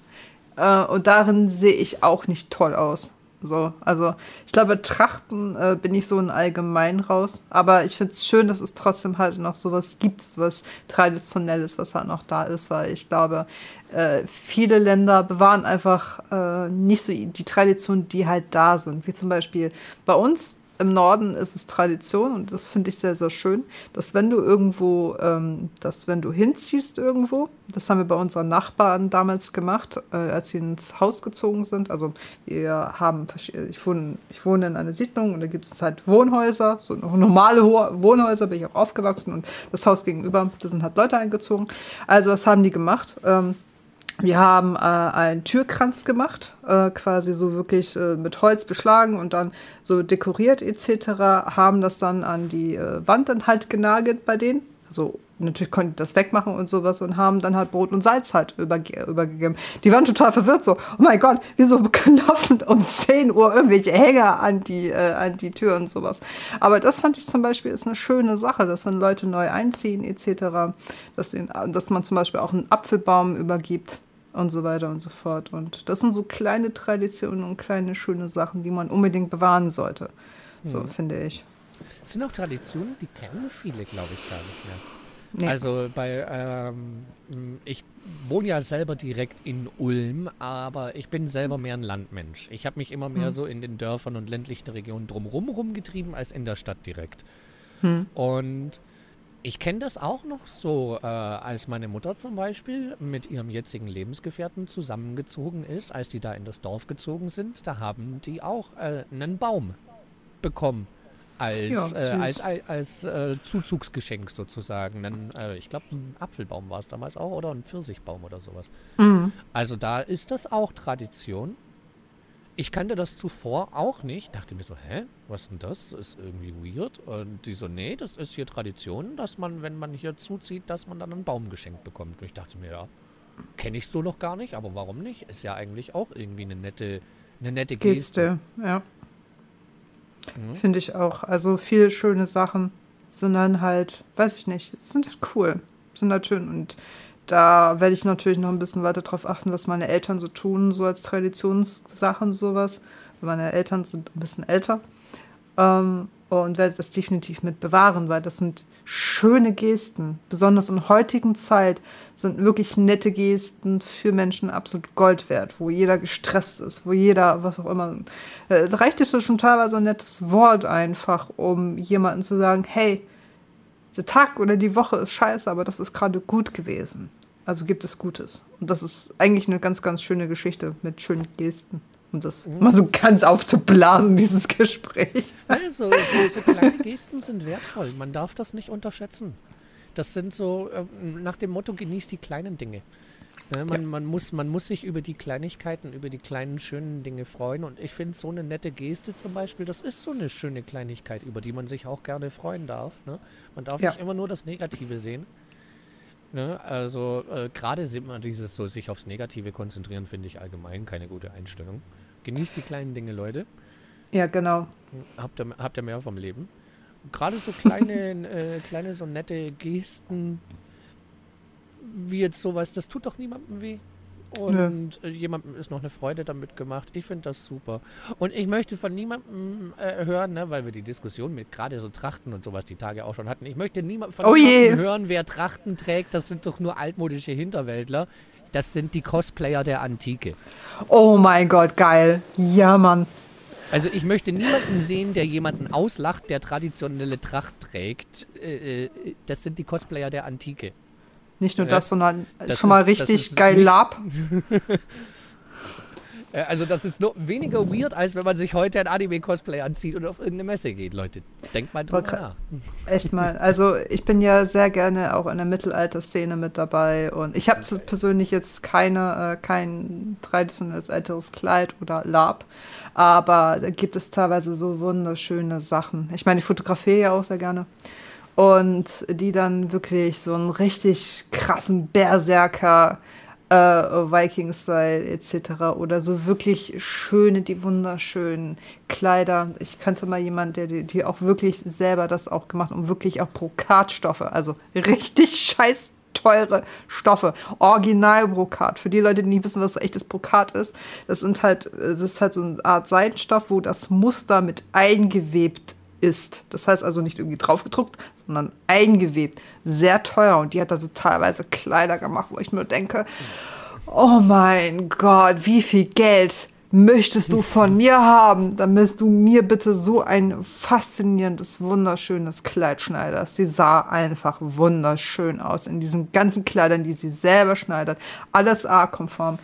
Äh, und darin sehe ich auch nicht toll aus. So, also ich glaube, Trachten äh, bin ich so in allgemein raus. Aber ich finde es schön, dass es trotzdem halt noch sowas gibt, sowas Traditionelles, was halt noch da ist, weil ich glaube, äh, viele Länder bewahren einfach äh, nicht so die Traditionen, die halt da sind. Wie zum Beispiel bei uns im Norden ist es Tradition und das finde ich sehr, sehr schön, dass wenn du irgendwo, ähm, dass wenn du hinziehst irgendwo, das haben wir bei unseren Nachbarn damals gemacht, äh, als sie ins Haus gezogen sind. Also wir haben, verschi- ich wohne, ich wohne in einer Siedlung und da gibt es halt Wohnhäuser, so normale Wohnhäuser, bin ich auch aufgewachsen und das Haus gegenüber, da sind halt Leute eingezogen. Also was haben die gemacht? Ähm, wir haben äh, einen Türkranz gemacht, äh, quasi so wirklich äh, mit Holz beschlagen und dann so dekoriert etc. Haben das dann an die äh, Wand dann halt genagelt bei denen. Also natürlich konnten die das wegmachen und sowas und haben dann halt Brot und Salz halt überge übergegeben. Die waren total verwirrt so, oh mein Gott, wieso knopfen um 10 Uhr irgendwelche Hänger an die, äh, an die Tür und sowas. Aber das fand ich zum Beispiel ist eine schöne Sache, dass wenn Leute neu einziehen etc., dass, dass man zum Beispiel auch einen Apfelbaum übergibt und so weiter und so fort. Und das sind so kleine Traditionen und kleine schöne Sachen, die man unbedingt bewahren sollte. So finde ich. Es sind auch Traditionen, die kennen viele, glaube ich, gar nicht mehr. Nee. Also bei, ähm, ich wohne ja selber direkt in Ulm, aber ich bin selber mehr ein Landmensch. Ich habe mich immer mehr Hm. so in den Dörfern und ländlichen Regionen drumherum rumgetrieben, als in der Stadt direkt. Hm. Und ich kenne das auch noch so, äh, als meine Mutter zum Beispiel mit ihrem jetzigen Lebensgefährten zusammengezogen ist, als die da in das Dorf gezogen sind, da haben die auch äh, einen Baum bekommen. Als, Ja, äh, als, als, als äh, Zuzugsgeschenk sozusagen. Einen, äh, ich glaube, ein Apfelbaum war es damals auch oder ein Pfirsichbaum oder sowas. Mhm. Also da ist das auch Tradition. Ich kannte das zuvor auch nicht. Dachte mir so, hä, was ist denn das? Ist irgendwie weird. Und die so, nee, das ist hier Tradition, dass man, wenn man hier zuzieht, dass man dann einen Baum geschenkt bekommt. Und ich dachte mir, ja, kenne ich so noch gar nicht, aber warum nicht? Ist ja eigentlich auch irgendwie eine nette, eine nette Geste. Geste, ja. Mhm. Finde ich auch. Also viele schöne Sachen sind dann halt, weiß ich nicht, sind halt cool. Sind halt schön. Und da werde ich natürlich noch ein bisschen weiter drauf achten, was meine Eltern so tun, so als Traditionssachen, sowas. Meine Eltern sind ein bisschen älter. Ähm, und werde das definitiv mit bewahren, weil das sind schöne Gesten. Besonders in heutigen Zeit sind wirklich nette Gesten für Menschen absolut Gold wert, wo jeder gestresst ist, wo jeder, was auch immer. Äh, Da reicht es schon teilweise ein nettes Wort einfach, um jemandem zu sagen, hey, der Tag oder die Woche ist scheiße, aber das ist gerade gut gewesen. Also gibt es Gutes. Und das ist eigentlich eine ganz, ganz schöne Geschichte mit schönen Gesten. Um das mal so ganz aufzublasen, dieses Gespräch. Also, so, so kleine Gesten sind wertvoll. Man darf das nicht unterschätzen. Das sind so ähm, nach dem Motto, genießt die kleinen Dinge. Ne, man, man, muss, man muss sich über die Kleinigkeiten, über die kleinen schönen Dinge freuen. Und ich finde, so eine nette Geste zum Beispiel, das ist so eine schöne Kleinigkeit, über die man sich auch gerne freuen darf. Ne? Man darf Ja. nicht immer nur das Negative sehen. Ne? Also äh, gerade sieht man dieses so sich aufs Negative konzentrieren, finde ich allgemein keine gute Einstellung. Genießt die kleinen Dinge, Leute. Ja, genau. Habt ihr, habt ihr mehr vom Leben? Gerade so kleine, äh, kleine, so nette Gesten, wie jetzt sowas, das tut doch niemandem weh. Und äh, jemandem ist noch eine Freude damit gemacht. Ich finde das super. Und ich möchte von niemandem äh, hören, ne, weil wir die Diskussion mit gerade so Trachten und sowas die Tage auch schon hatten. Ich möchte niemand von Oh niemandem hören, wer Trachten trägt. Das sind doch nur altmodische Hinterwäldler. Das sind die Cosplayer der Antike. Oh mein Gott, geil. Ja, Mann. Also ich möchte niemanden sehen, der jemanden auslacht, der traditionelle Tracht trägt. Äh, äh, das sind die Cosplayer der Antike. Nicht nur Ja. das, sondern Das schon mal ist- das richtig geil Lab. Äh, also das ist nur weniger weird, als wenn man sich heute ein Anime-Cosplay anzieht und auf irgendeine Messe geht, Leute. Denkt mal drüber nach. Echt mal. Also ich bin ja sehr gerne auch in der Mittelalter-Szene mit dabei und ich habe okay. persönlich jetzt keine, äh, kein traditionelles älteres Kleid oder Lab, aber da gibt es teilweise so wunderschöne Sachen. Ich meine, ich fotografiere ja auch sehr gerne und die dann wirklich so einen richtig krassen Berserker äh, Viking-Style etc. oder so wirklich schöne, die wunderschönen Kleider. Ich kannte mal jemanden, der die, die auch wirklich selber das auch gemacht und wirklich auch Brokatstoffe, also richtig scheiß teure Stoffe. Original-Brokat. Für die Leute, die nicht wissen, was echtes Brokat ist, das sind halt, das ist halt so eine Art Seidenstoff, wo das Muster mit eingewebt ist. Das heißt also nicht irgendwie draufgedruckt, sondern eingewebt. Sehr teuer. Und die hat da so teilweise Kleider gemacht, wo ich mir denke, oh mein Gott, wie viel Geld möchtest du von mir haben? Dann müsst du mir bitte so ein faszinierendes, wunderschönes Kleid schneidern. Sie sah einfach wunderschön aus in diesen ganzen Kleidern, die sie selber schneidet. Alles A-konform.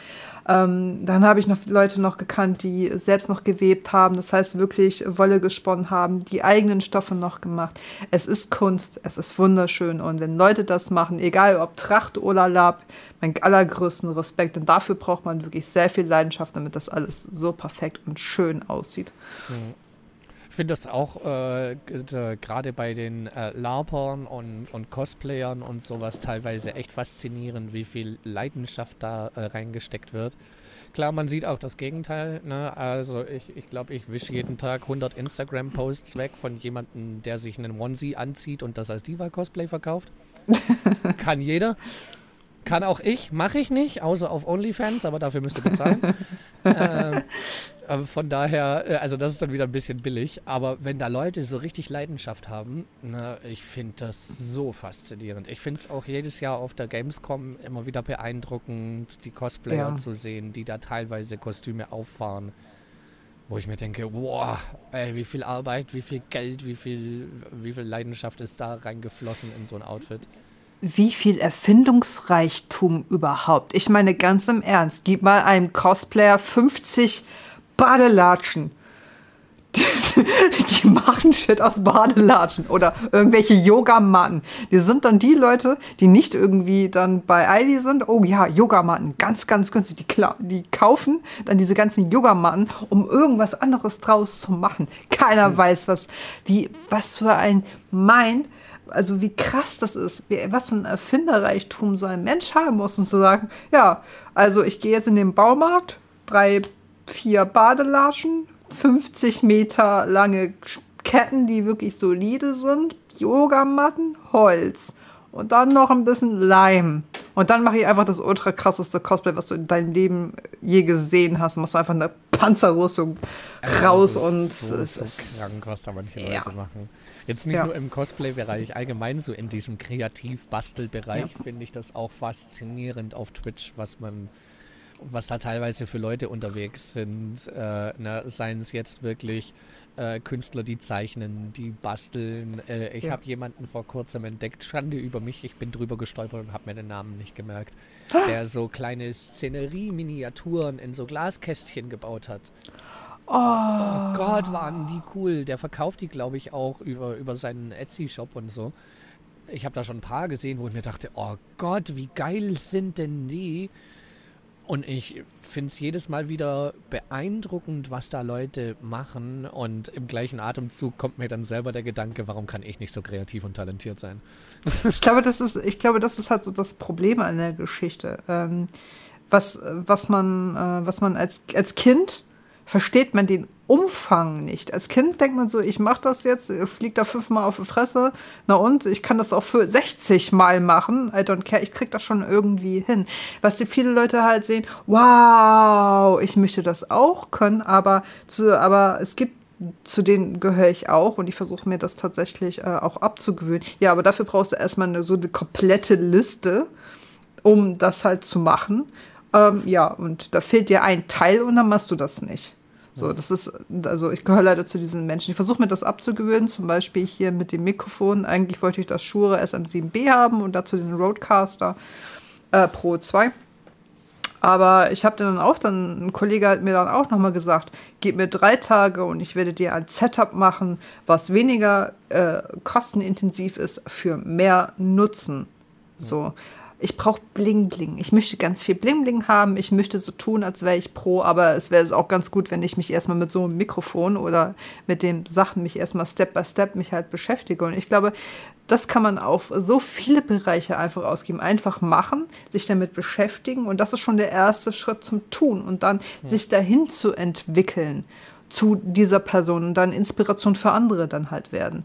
Ähm, dann habe ich noch Leute noch gekannt, die selbst noch gewebt haben, das heißt wirklich Wolle gesponnen haben, die eigenen Stoffe noch gemacht. Es ist Kunst, es ist wunderschön und wenn Leute das machen, egal ob Tracht oder Lab, mein allergrößten Respekt, denn dafür braucht man wirklich sehr viel Leidenschaft, damit das alles so perfekt und schön aussieht. Mhm. Ich finde das auch äh, gerade bei den äh, LARPern und, und Cosplayern und sowas teilweise echt faszinierend, wie viel Leidenschaft da äh, reingesteckt wird. Klar, man sieht auch das Gegenteil. Ne? Also ich, ich glaube, ich wische jeden Tag 100 Instagram-Posts weg von jemandem, der sich einen Onesie anzieht und das als Diva-Cosplay verkauft. Kann jeder. Kann auch ich, mache ich nicht, außer auf OnlyFans, aber dafür müsst ihr bezahlen. ähm, von daher, äh, also das ist dann wieder ein bisschen billig. Aber wenn da Leute so richtig Leidenschaft haben, na, ich finde das so faszinierend. Ich finde es auch jedes Jahr auf der Gamescom immer wieder beeindruckend, die Cosplayer ja. zu sehen, die da teilweise Kostüme auffahren. Wo ich mir denke, wow, ey, wie viel Arbeit, wie viel Geld, wie viel, wie viel Leidenschaft ist da reingeflossen in so ein Outfit wie viel Erfindungsreichtum überhaupt. Ich meine ganz im Ernst, gib mal einem Cosplayer 50 Badelatschen. Die, die machen Shit aus Badelatschen oder irgendwelche Yogamatten. Die sind dann die Leute, die nicht irgendwie dann bei Aldi sind. Oh ja, Yogamatten, ganz, ganz günstig. Die, die kaufen dann diese ganzen Yogamatten, um irgendwas anderes draus zu machen. Keiner mhm. weiß, was, wie, was für ein Mein also wie krass das ist, wie, was für ein Erfinderreichtum so ein Mensch haben muss, und zu sagen, ja, also ich gehe jetzt in den Baumarkt, drei, vier Badelatschen, 50 Meter lange Ketten, die wirklich solide sind, Yogamatten, Holz und dann noch ein bisschen Leim. Und dann mache ich einfach das ultra krasseste Cosplay, was du in deinem Leben je gesehen hast. Machst du einfach eine Panzerrüstung raus also und so, es ist so krank, was da manche ja. Leute machen. Jetzt nicht ja. nur im Cosplay-Bereich, allgemein so in diesem Kreativ-Bastel-Bereich ja. finde ich das auch faszinierend auf Twitch, was man, was da teilweise für Leute unterwegs sind. Äh, ne, seien es jetzt wirklich äh, Künstler, die zeichnen, die basteln. Äh, ich ja. habe jemanden vor kurzem entdeckt, Schande über mich, ich bin drüber gestolpert und habe mir den Namen nicht gemerkt, der so kleine Szenerie-Miniaturen in so Glaskästchen gebaut hat. Oh. oh. Gott, waren die cool. Der verkauft die, glaube ich, auch über, über seinen Etsy-Shop und so. Ich habe da schon ein paar gesehen, wo ich mir dachte, oh Gott, wie geil sind denn die? Und ich finde es jedes Mal wieder beeindruckend, was da Leute machen. Und im gleichen Atemzug kommt mir dann selber der Gedanke, warum kann ich nicht so kreativ und talentiert sein? Ich glaube, das ist, ich glaube, das ist halt so das Problem an der Geschichte. Ähm, was, was man, äh, was man als, als Kind versteht man den Umfang nicht. Als Kind denkt man so, ich mache das jetzt, fliegt da fünfmal auf die Fresse. Na und, ich kann das auch für 60 Mal machen. I don't care, ich krieg das schon irgendwie hin. Was die viele Leute halt sehen, wow, ich möchte das auch können, aber, zu, aber es gibt zu denen gehöre ich auch und ich versuche mir das tatsächlich äh, auch abzugewöhnen. Ja, aber dafür brauchst du erstmal eine, so eine komplette Liste, um das halt zu machen. Ähm, ja, und da fehlt dir ein Teil und dann machst du das nicht. So, das ist, also ich gehöre leider zu diesen Menschen. Ich versuche mir das abzugewöhnen, zum Beispiel hier mit dem Mikrofon. Eigentlich wollte ich das Shure SM7B haben und dazu den Roadcaster äh, Pro 2. Aber ich habe dann auch dann, ein Kollege hat mir dann auch nochmal gesagt, gib mir drei Tage und ich werde dir ein Setup machen, was weniger äh, kostenintensiv ist für mehr Nutzen. So ich brauche Bling Bling. Ich möchte ganz viel Bling Bling haben. Ich möchte so tun, als wäre ich pro, aber es wäre auch ganz gut, wenn ich mich erstmal mit so einem Mikrofon oder mit den Sachen mich erstmal Step by Step mich halt beschäftige. Und ich glaube, das kann man auf so viele Bereiche einfach ausgeben. Einfach machen, sich damit beschäftigen und das ist schon der erste Schritt zum Tun und dann ja. sich dahin zu entwickeln zu dieser Person und dann Inspiration für andere dann halt werden.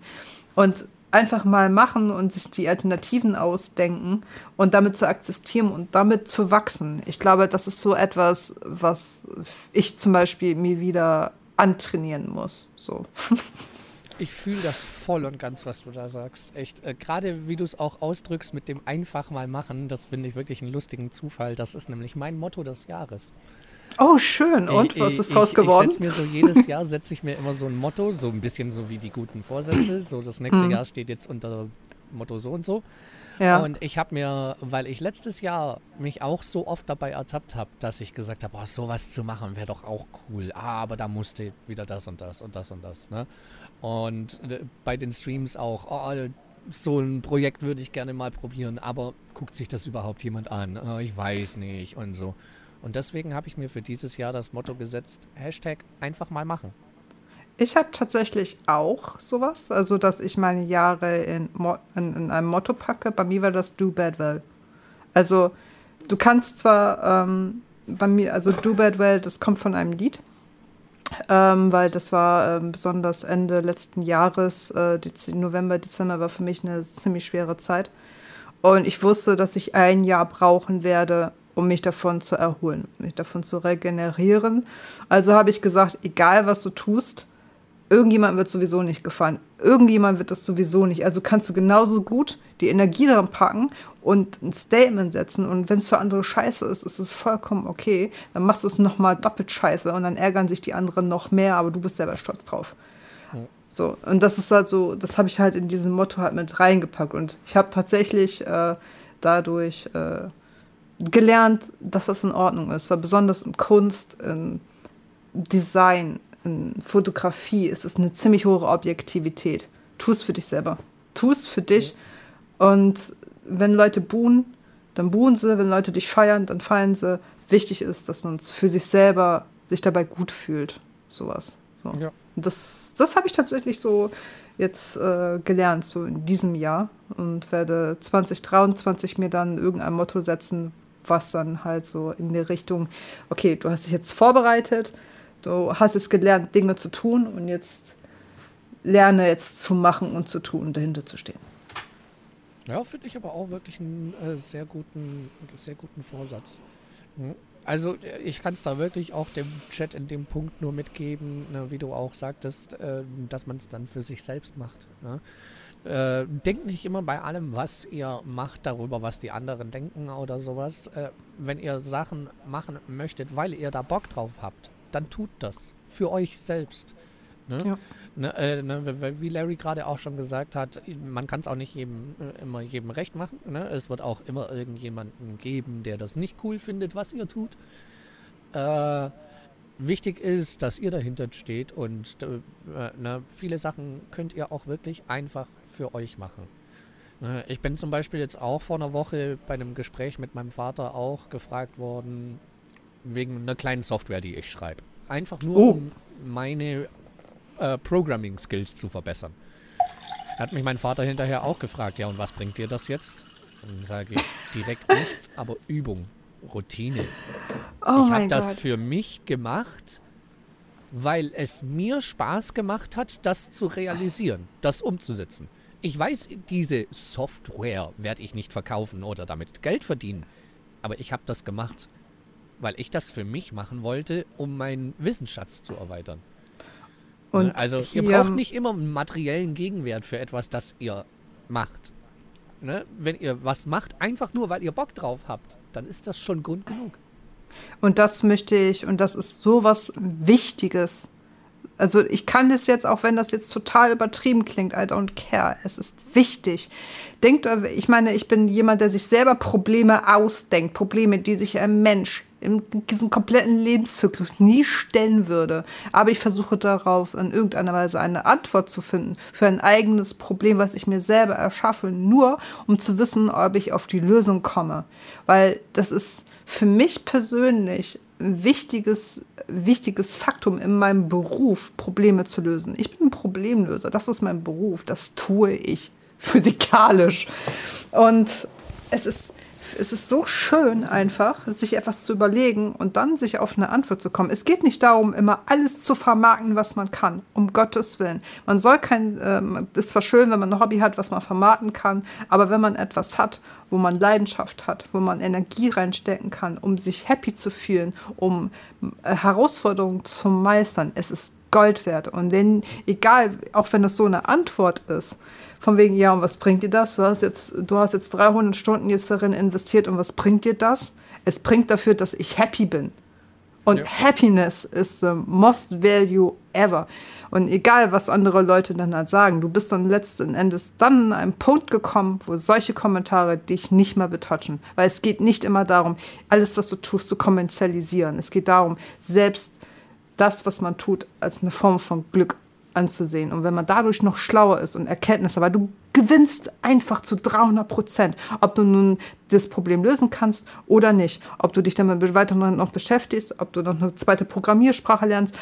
Und einfach mal machen und sich die Alternativen ausdenken und damit zu existieren und damit zu wachsen. Ich glaube, das ist so etwas, was ich zum Beispiel mir wieder antrainieren muss. So. Ich fühle das voll und ganz, was du da sagst. Echt. Äh, Gerade wie du es auch ausdrückst mit dem einfach mal machen, das finde ich wirklich einen lustigen Zufall. Das ist nämlich mein Motto des Jahres. Oh, schön. Und ich, was ist draus geworden? Ich mir so jedes Jahr setze ich mir immer so ein Motto, so ein bisschen so wie die guten Vorsätze. So das nächste mhm. Jahr steht jetzt unter Motto so und so. Ja. Und ich habe mir, weil ich letztes Jahr mich auch so oft dabei ertappt habe, dass ich gesagt habe, oh, sowas zu machen wäre doch auch cool. Ah, aber da musste wieder das und das und das und das. Ne? Und äh, bei den Streams auch, oh, so ein Projekt würde ich gerne mal probieren, aber guckt sich das überhaupt jemand an? Oh, ich weiß nicht und so. Und deswegen habe ich mir für dieses Jahr das Motto gesetzt, Hashtag einfach mal machen. Ich habe tatsächlich auch sowas, also dass ich meine Jahre in, in, in, einem Motto packe. Bei mir war das Do Bad Well. Also du kannst zwar ähm, bei mir, also Do Bad Well, das kommt von einem Lied, ähm, weil das war ähm, besonders Ende letzten Jahres, äh, November, Dezember war für mich eine ziemlich schwere Zeit. Und ich wusste, dass ich ein Jahr brauchen werde, um mich davon zu erholen, mich davon zu regenerieren. Also habe ich gesagt, egal was du tust, irgendjemand wird sowieso nicht gefallen. Irgendjemand wird das sowieso nicht. Also kannst du genauso gut die Energie daran packen und ein Statement setzen. Und wenn es für andere scheiße ist, ist es vollkommen okay. Dann machst du es nochmal doppelt scheiße und dann ärgern sich die anderen noch mehr, aber du bist selber stolz drauf. Ja. So, und das ist halt so, das habe ich halt in diesem Motto halt mit reingepackt. Und ich habe tatsächlich äh, dadurch äh, gelernt, dass das in Ordnung ist, weil besonders in Kunst, in Design, in Fotografie ist es eine ziemlich hohe Objektivität. Tu es für dich selber. Tu es für dich. Und wenn Leute buhen, dann buhen sie. Wenn Leute dich feiern, dann feiern sie. Wichtig ist, dass man es für sich selber sich dabei gut fühlt. Sowas. So. Ja. Das, das habe ich tatsächlich so jetzt äh, gelernt, so in diesem Jahr. Und werde 2023 mir dann irgendein Motto setzen, was dann halt so in die Richtung, okay, du hast dich jetzt vorbereitet, du hast es gelernt, Dinge zu tun und jetzt lerne jetzt zu machen und zu tun und dahinter zu stehen. Ja, finde ich aber auch wirklich einen äh, sehr, guten, sehr guten Vorsatz. Mhm. Also ich kann es da wirklich auch dem Chat in dem Punkt nur mitgeben, ne, wie du auch sagtest, äh, dass man es dann für sich selbst macht. Ne? Äh, denkt nicht immer bei allem, was ihr macht, darüber, was die anderen denken oder sowas. Äh, wenn ihr Sachen machen möchtet, weil ihr da Bock drauf habt, dann tut das. Für euch selbst. Ne? Ja. Ne, äh, ne, wie Larry gerade auch schon gesagt hat, man kann es auch nicht jedem, äh, immer jedem recht machen. Ne? Es wird auch immer irgendjemanden geben, der das nicht cool findet, was ihr tut. Äh, wichtig ist, dass ihr dahinter steht und äh, ne, viele Sachen könnt ihr auch wirklich einfach für euch machen. Ne, ich bin zum Beispiel jetzt auch vor einer Woche bei einem Gespräch mit meinem Vater auch gefragt worden, wegen einer kleinen Software, die ich schreibe. Einfach nur, oh. um meine äh, Programming-Skills zu verbessern. Hat mich mein Vater hinterher auch gefragt, ja, und was bringt dir das jetzt? Dann sage ich direkt nichts, aber Übung. Routine. Oh ich habe das für mich gemacht, weil es mir Spaß gemacht hat, das zu realisieren, das umzusetzen. Ich weiß, diese Software werde ich nicht verkaufen oder damit Geld verdienen, aber ich habe das gemacht, weil ich das für mich machen wollte, um meinen Wissensschatz zu erweitern. Und also ihr braucht nicht immer einen materiellen Gegenwert für etwas, das ihr macht. Ne? Wenn ihr was macht, einfach nur, weil ihr Bock drauf habt, dann ist das schon Grund genug. Und das möchte ich, und das ist so was Wichtiges. Also ich kann das jetzt, auch wenn das jetzt total übertrieben klingt, I don't care. Es ist wichtig. Denkt, ich meine, ich bin jemand, der sich selber Probleme ausdenkt. Probleme, die sich ein Mensch in diesem kompletten Lebenszyklus nie stellen würde. Aber ich versuche darauf in irgendeiner Weise eine Antwort zu finden für ein eigenes Problem, was ich mir selber erschaffe, nur um zu wissen, ob ich auf die Lösung komme. Weil das ist für mich persönlich wichtiges, wichtiges Faktum in meinem Beruf, Probleme zu lösen. Ich bin ein Problemlöser, das ist mein Beruf, das tue ich physikalisch. Und es ist es ist so schön einfach, sich etwas zu überlegen und dann sich auf eine Antwort zu kommen. Es geht nicht darum, immer alles zu vermarkten, was man kann, um Gottes Willen. Man soll kein, ähm, ist zwar schön, wenn man ein Hobby hat, was man vermarkten kann, aber wenn man etwas hat, wo man Leidenschaft hat, wo man Energie reinstecken kann, um sich happy zu fühlen, um äh, Herausforderungen zu meistern, es ist Gold wert. Und wenn, egal, auch wenn das so eine Antwort ist, von wegen, ja, und was bringt dir das? Du hast jetzt, du hast jetzt 300 Stunden jetzt darin investiert und was bringt dir das? Es bringt dafür, dass ich happy bin. Und ja. Happiness is the most value ever. Und egal, was andere Leute dann halt sagen, du bist dann letzten Endes dann an einen Punkt gekommen, wo solche Kommentare dich nicht mehr betatschen. Weil es geht nicht immer darum, alles, was du tust, zu kommerzialisieren. Es geht darum, selbst das, was man tut, als eine Form von Glück anzusehen. Und wenn man dadurch noch schlauer ist und Erkenntnisse, weil du gewinnst einfach zu 300 Prozent, ob du nun das Problem lösen kannst oder nicht, ob du dich damit weiter noch beschäftigst, ob du noch eine zweite Programmiersprache lernst,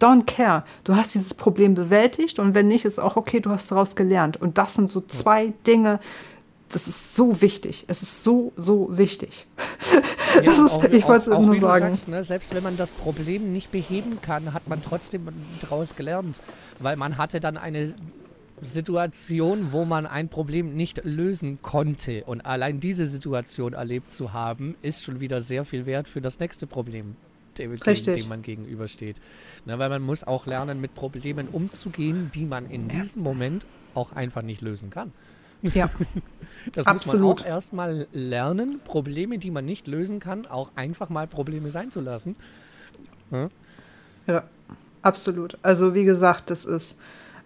don't care. Du hast dieses Problem bewältigt und wenn nicht, ist auch okay, du hast daraus gelernt. Und das sind so zwei Dinge, das ist so wichtig. Es ist so, so wichtig. Ja, ist, auch, ich wollte es nur sagen. Sagst, ne, selbst wenn man das Problem nicht beheben kann, hat man trotzdem daraus gelernt. Weil man hatte dann eine Situation, wo man ein Problem nicht lösen konnte. Und allein diese Situation erlebt zu haben, ist schon wieder sehr viel wert für das nächste Problem, dem, dem man gegenübersteht. Na, weil man muss auch lernen, mit Problemen umzugehen, die man in diesem Moment auch einfach nicht lösen kann. Ja. Das Absolut. muss man auch erstmal lernen, Probleme, die man nicht lösen kann, auch einfach mal Probleme sein zu lassen. Ja, ja absolut. Also wie gesagt, das ist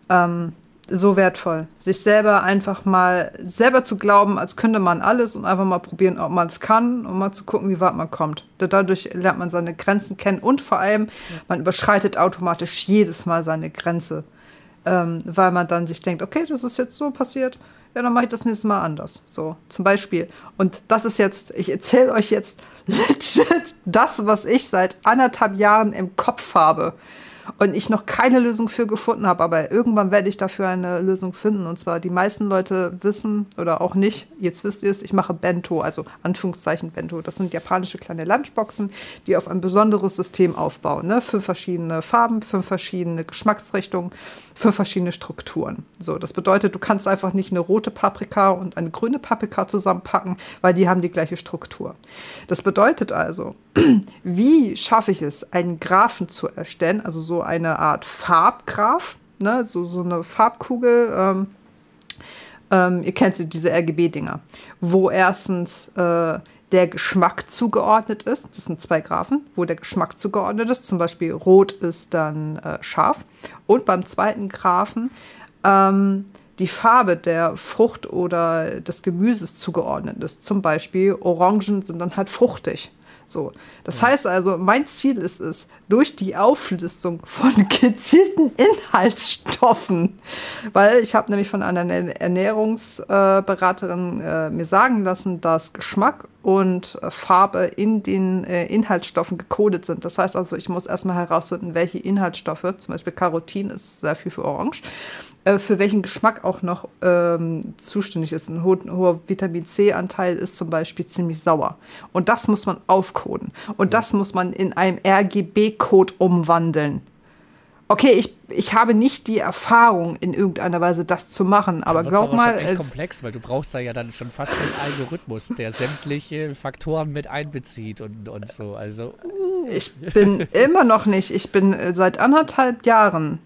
ähm, so wertvoll, sich selber einfach mal selber zu glauben, als könnte man alles und einfach mal probieren, ob man es kann und mal zu gucken, wie weit man kommt. Dadurch lernt man seine Grenzen kennen und vor allem, man überschreitet automatisch jedes Mal seine Grenze, ähm, weil man dann sich denkt, okay, das ist jetzt so passiert ja, dann mache ich das nächste Mal anders. So, zum Beispiel. Und das ist jetzt, ich erzähle euch jetzt legit das, was ich seit anderthalb Jahren im Kopf habe und ich noch keine Lösung für gefunden habe, aber irgendwann werde ich dafür eine Lösung finden. Und zwar die meisten Leute wissen oder auch nicht, jetzt wisst ihr es, ich mache Bento, also Anführungszeichen Bento. Das sind japanische kleine Lunchboxen, die auf ein besonderes System aufbauen. Ne? Für verschiedene Farben, für verschiedene Geschmacksrichtungen, für verschiedene Strukturen. So, das bedeutet, du kannst einfach nicht eine rote Paprika und eine grüne Paprika zusammenpacken, weil die haben die gleiche Struktur. Das bedeutet also, wie schaffe ich es, einen Graphen zu erstellen, also so eine Art Farbgraph, ne? so, so eine Farbkugel. Ähm, ähm, ihr kennt diese RGB-Dinger, wo erstens äh, der Geschmack zugeordnet ist. Das sind zwei Graphen, wo der Geschmack zugeordnet ist. Zum Beispiel rot ist dann äh, scharf. Und beim zweiten Graphen ähm, die Farbe der Frucht oder des Gemüses zugeordnet ist. Zum Beispiel Orangen sind dann halt fruchtig. So. Das heißt also, mein Ziel ist es, durch die Auflistung von gezielten Inhaltsstoffen, weil ich habe nämlich von einer Ernährungsberaterin äh, mir sagen lassen, dass Geschmack und äh, Farbe in den äh, Inhaltsstoffen gekodet sind. Das heißt also, ich muss erstmal herausfinden, welche Inhaltsstoffe, zum Beispiel Carotin ist sehr viel für Orange, äh, für welchen Geschmack auch noch ähm, zuständig ist. Ein, ho hoher Vitamin C-Anteil ist zum Beispiel ziemlich sauer. Und das muss man aufkoden. Und das muss man in einem RGB-Code umwandeln. Okay, ich, ich habe nicht die Erfahrung, in irgendeiner Weise das zu machen, aber glaub aber mal. Das ist äh, komplex, weil du brauchst da ja dann schon fast einen Algorithmus, der sämtliche Faktoren mit einbezieht und, und so. Also. Uh. Ich bin immer noch nicht. Ich bin äh, seit anderthalb Jahren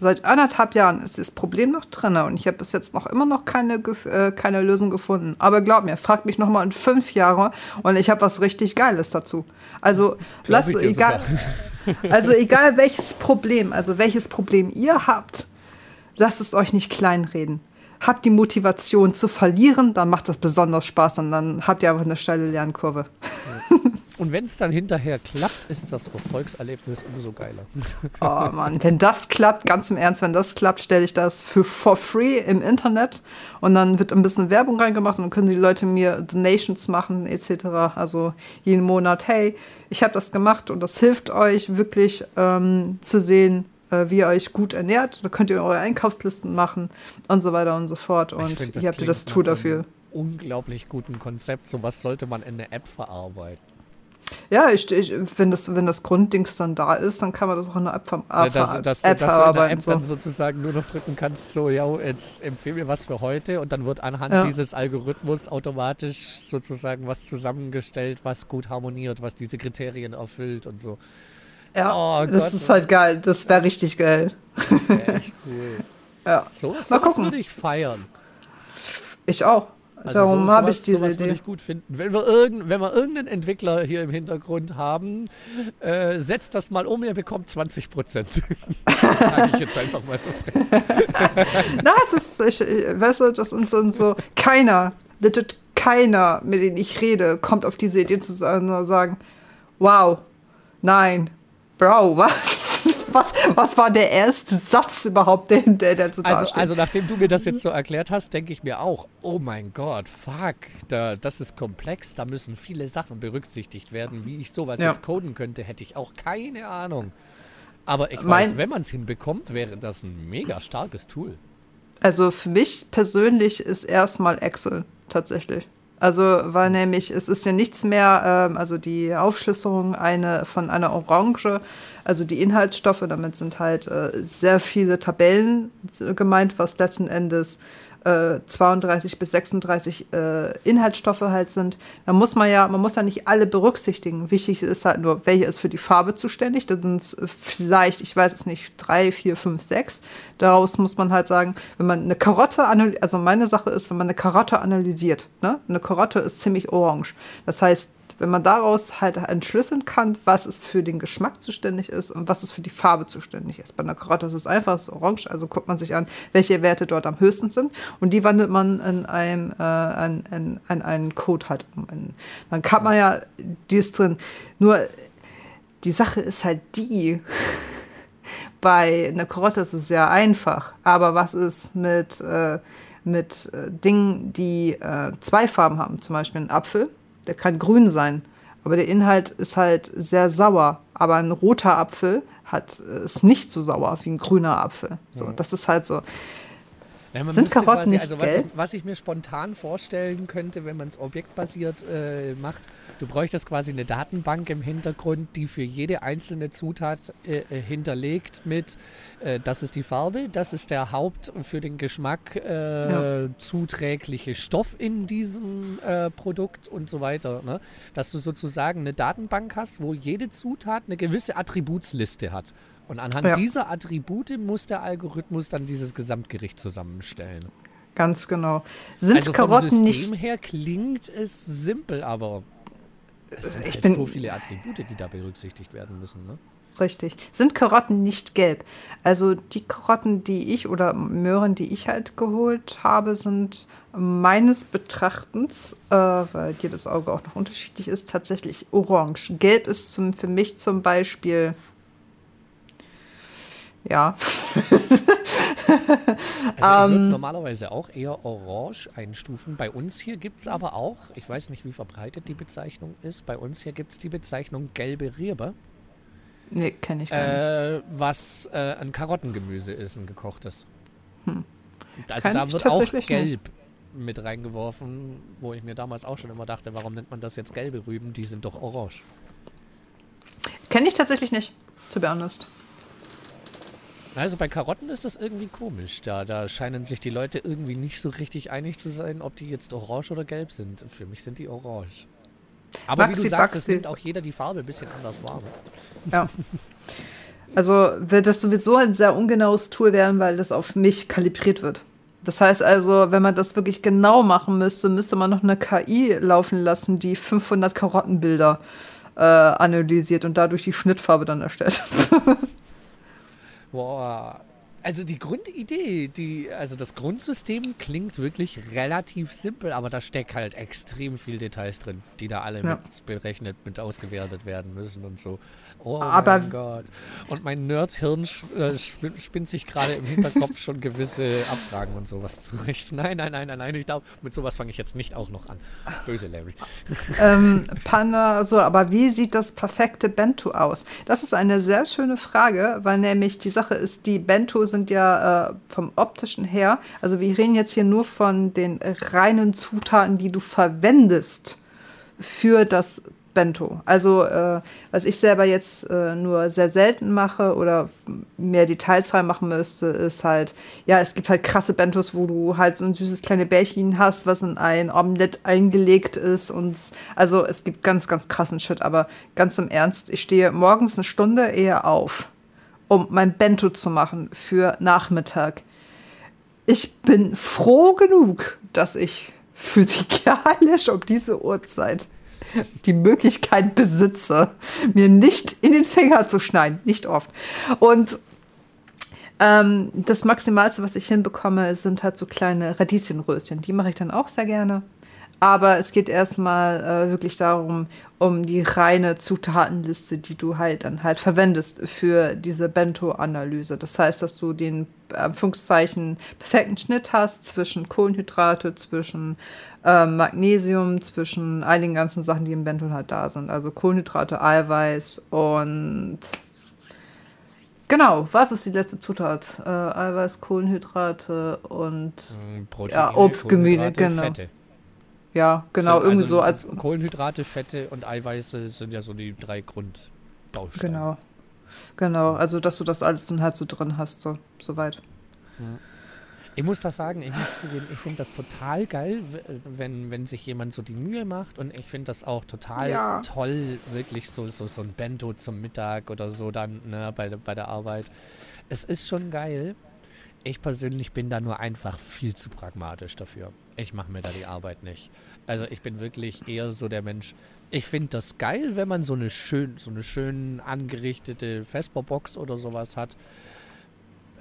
Seit anderthalb Jahren ist das Problem noch drin und ich habe bis jetzt noch immer noch keine, äh, keine Lösung gefunden. Aber glaub mir, frag mich noch mal in fünf Jahren und ich habe was richtig Geiles dazu. Also lasst egal, also egal welches Problem, also welches Problem ihr habt, lasst es euch nicht kleinreden. Habt die Motivation zu verlieren, dann macht das besonders Spaß und dann habt ihr einfach eine steile Lernkurve. Und wenn es dann hinterher klappt, ist das Erfolgserlebnis umso geiler. Oh Mann, wenn das klappt, ganz im Ernst, wenn das klappt, stelle ich das für for free im Internet und dann wird ein bisschen Werbung reingemacht und dann können die Leute mir Donations machen etc. Also jeden Monat, hey, ich habe das gemacht und das hilft euch wirklich ähm, zu sehen, wie ihr euch gut ernährt. Da könnt ihr eure Einkaufslisten machen und so weiter und so fort. Und find, ihr habt das Tool dafür. Unglaublich guten Konzept. So was sollte man in der App verarbeiten. Ja, ich, ich, wenn, das, wenn das Grunddings dann da ist, dann kann man das auch in der App, ver ja, dass, dass, App dass du in der App so. dann sozusagen nur noch drücken kannst, so, ja, jetzt empfehle mir was für heute und dann wird anhand ja. dieses Algorithmus automatisch sozusagen was zusammengestellt, was gut harmoniert, was diese Kriterien erfüllt und so. Ja, oh, das Gott. ist halt geil. Das wäre richtig geil. Das wäre echt cool. ja. So, so was würde ich feiern. Ich auch. Also Darum so, habe ich diese sowas Idee. würde ich gut finden. Wenn wir, irgend, wenn wir irgendeinen Entwickler hier im Hintergrund haben, äh, setzt das mal um, ihr bekommt 20 Prozent. das sage ich jetzt einfach mal so. Na, es ist, ich, weißt du, das sind so, so keiner, legit keiner, mit dem ich rede, kommt auf diese Idee zu sagen, wow, nein, Bro, was? was, was war der erste Satz überhaupt, den, der dazu also, dasteht? Also, nachdem du mir das jetzt so erklärt hast, denke ich mir auch, oh mein Gott, fuck, da, das ist komplex, da müssen viele Sachen berücksichtigt werden. Wie ich sowas ja. jetzt coden könnte, hätte ich auch keine Ahnung. Aber ich mein, weiß, wenn man es hinbekommt, wäre das ein mega starkes Tool. Also für mich persönlich ist erstmal Excel tatsächlich. Also, weil nämlich, es ist ja nichts mehr, ähm, also die Aufschlüsselung eine, von einer Orange, also die Inhaltsstoffe, damit sind halt äh, sehr viele Tabellen gemeint, was letzten Endes 32 äh, bis 36 äh, Inhaltsstoffe halt sind, dann muss man ja, man muss ja nicht alle berücksichtigen. Wichtig ist halt nur, welche ist für die Farbe zuständig. Da sind es vielleicht, ich weiß es nicht, drei, vier, fünf, sechs. Daraus muss man halt sagen, wenn man eine Karotte analysiert, also meine Sache ist, wenn man eine Karotte analysiert, ne? eine Karotte ist ziemlich orange. Das heißt, wenn man daraus halt entschlüsseln kann, was es für den Geschmack zuständig ist und was es für die Farbe zuständig ist. Bei einer Karotte ist es einfach, es ist orange, also guckt man sich an, welche Werte dort am höchsten sind und die wandelt man in, ein, äh, in, in, in einen Code halt um. dann kann man ja, die ist drin. Nur die Sache ist halt die, bei einer Karotte ist es sehr einfach, aber was ist mit, äh, mit äh, Dingen, die äh, zwei Farben haben, zum Beispiel ein Apfel? Der kann grün sein, aber der Inhalt ist halt sehr sauer. Aber ein roter Apfel hat, ist nicht so sauer wie ein grüner Apfel. So, ja. Das ist halt so. Ja, Sind Karotten quasi, nicht also was was ich mir spontan vorstellen könnte, wenn man es objektbasiert äh, macht, du bräuchtest quasi eine Datenbank im Hintergrund, die für jede einzelne Zutat äh, äh, hinterlegt mit, äh, das ist die Farbe, das ist der Haupt für den Geschmack äh, ja. zuträgliche Stoff in diesem äh, Produkt und so weiter. Ne? Dass du sozusagen eine Datenbank hast, wo jede Zutat eine gewisse Attributsliste hat. Und anhand ja. dieser Attribute muss der Algorithmus dann dieses Gesamtgericht zusammenstellen. Ganz genau. Sind also Karotten vom System nicht her klingt es simpel, aber es sind ich halt bin so viele Attribute, die da berücksichtigt werden müssen. Ne? Richtig. Sind Karotten nicht gelb? Also die Karotten, die ich oder Möhren, die ich halt geholt habe, sind meines Betrachtens, äh, weil jedes Auge auch noch unterschiedlich ist, tatsächlich orange. Gelb ist zum, für mich zum Beispiel ja. also ich würde es normalerweise auch eher orange einstufen. Bei uns hier gibt es aber auch, ich weiß nicht, wie verbreitet die Bezeichnung ist, bei uns hier gibt es die Bezeichnung gelbe Rebe. Nee, kenne ich gar äh, nicht. Was äh, ein Karottengemüse ist, ein gekochtes. Hm. Also Kann da wird auch gelb nicht. mit reingeworfen, wo ich mir damals auch schon immer dachte, warum nennt man das jetzt gelbe Rüben? Die sind doch orange. Kenne ich tatsächlich nicht, to be honest. Also bei Karotten ist das irgendwie komisch. Da, da scheinen sich die Leute irgendwie nicht so richtig einig zu sein, ob die jetzt orange oder gelb sind. Für mich sind die orange. Aber Maxi, wie du sagst, es nimmt auch jeder die Farbe ein bisschen anders wahr. Ja. Also wird das sowieso ein sehr ungenaues Tool werden, weil das auf mich kalibriert wird. Das heißt also, wenn man das wirklich genau machen müsste, müsste man noch eine KI laufen lassen, die 500 Karottenbilder äh, analysiert und dadurch die Schnittfarbe dann erstellt. Boah, also die Grundidee, die, also das Grundsystem klingt wirklich relativ simpel, aber da steckt halt extrem viel Details drin, die da alle ja. mit berechnet, mit ausgewertet werden müssen und so. Oh aber mein Gott. Und mein Nerd-Hirn äh, spinnt sich gerade im Hinterkopf schon gewisse Abfragen und sowas zurecht. Nein, nein, nein, nein, nein. Ich glaube, mit sowas fange ich jetzt nicht auch noch an. Böse Larry. Ähm, Panda, so, aber wie sieht das perfekte Bento aus? Das ist eine sehr schöne Frage, weil nämlich die Sache ist, die Bento sind ja äh, vom optischen her, also wir reden jetzt hier nur von den reinen Zutaten, die du verwendest für das Bento. Also, äh, was ich selber jetzt äh, nur sehr selten mache oder mehr Details reinmachen müsste, ist halt, ja, es gibt halt krasse Bentos, wo du halt so ein süßes kleine Bärchen hast, was in ein Omelett eingelegt ist. Und also es gibt ganz, ganz krassen Shit. Aber ganz im Ernst, ich stehe morgens eine Stunde eher auf, um mein Bento zu machen für Nachmittag. Ich bin froh genug, dass ich physikalisch um diese Uhrzeit die Möglichkeit besitze, mir nicht in den Finger zu schneiden. Nicht oft. Und ähm, das Maximalste, was ich hinbekomme, sind halt so kleine Radieschenröschen. Die mache ich dann auch sehr gerne. Aber es geht erstmal äh, wirklich darum, um die reine Zutatenliste, die du halt dann halt verwendest für diese Bento-Analyse. Das heißt, dass du den Anführungszeichen perfekten Schnitt hast zwischen Kohlenhydrate, zwischen äh, Magnesium, zwischen all den ganzen Sachen, die im Bento halt da sind. Also Kohlenhydrate, Eiweiß und Genau, was ist die letzte Zutat? Äh, Eiweiß, Kohlenhydrate und hm, Proteine, ja, Obst, Gemüse, genau. Fette. Ja, genau, sind irgendwie also so als. Kohlenhydrate, Fette und Eiweiße sind ja so die drei Grundbausteine. Genau. Genau, also dass du das alles dann halt so drin hast, so soweit. Ja. Ich muss das sagen, ich muss zugeben, ich finde das total geil, wenn, wenn sich jemand so die Mühe macht und ich finde das auch total ja. toll, wirklich so, so, so ein Bento zum Mittag oder so dann ne, bei, bei der Arbeit. Es ist schon geil. Ich persönlich bin da nur einfach viel zu pragmatisch dafür. Ich mache mir da die Arbeit nicht. Also ich bin wirklich eher so der Mensch. Ich finde das geil, wenn man so eine schön, so eine schön angerichtete Vesperbox oder sowas hat.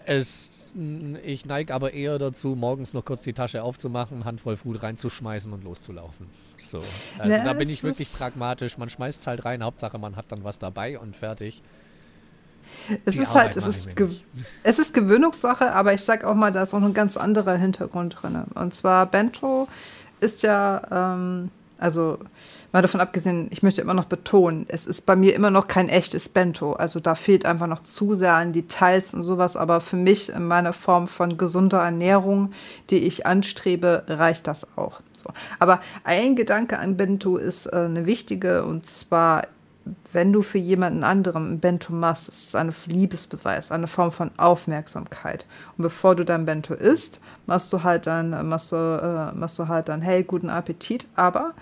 Es, ich neige aber eher dazu, morgens noch kurz die Tasche aufzumachen, Handvoll Food reinzuschmeißen und loszulaufen. So. Also ja, da bin ich wirklich pragmatisch. Man schmeißt es halt rein, Hauptsache man hat dann was dabei und fertig. Es die ist halt, es ist, es ist Gewöhnungssache, aber ich sag auch mal, da ist auch ein ganz anderer Hintergrund drin. Und zwar Bento ist ja, ähm, also mal davon abgesehen, ich möchte immer noch betonen, es ist bei mir immer noch kein echtes Bento. Also da fehlt einfach noch zu sehr an Details und sowas. Aber für mich in meiner Form von gesunder Ernährung, die ich anstrebe, reicht das auch. So. Aber ein Gedanke an Bento ist äh, eine wichtige und zwar wenn du für jemanden anderen ein Bento machst, ist es ein Liebesbeweis, eine Form von Aufmerksamkeit. Und bevor du dein Bento isst, machst du halt dann, machst du, äh, machst du halt dann, hey, guten Appetit. Aber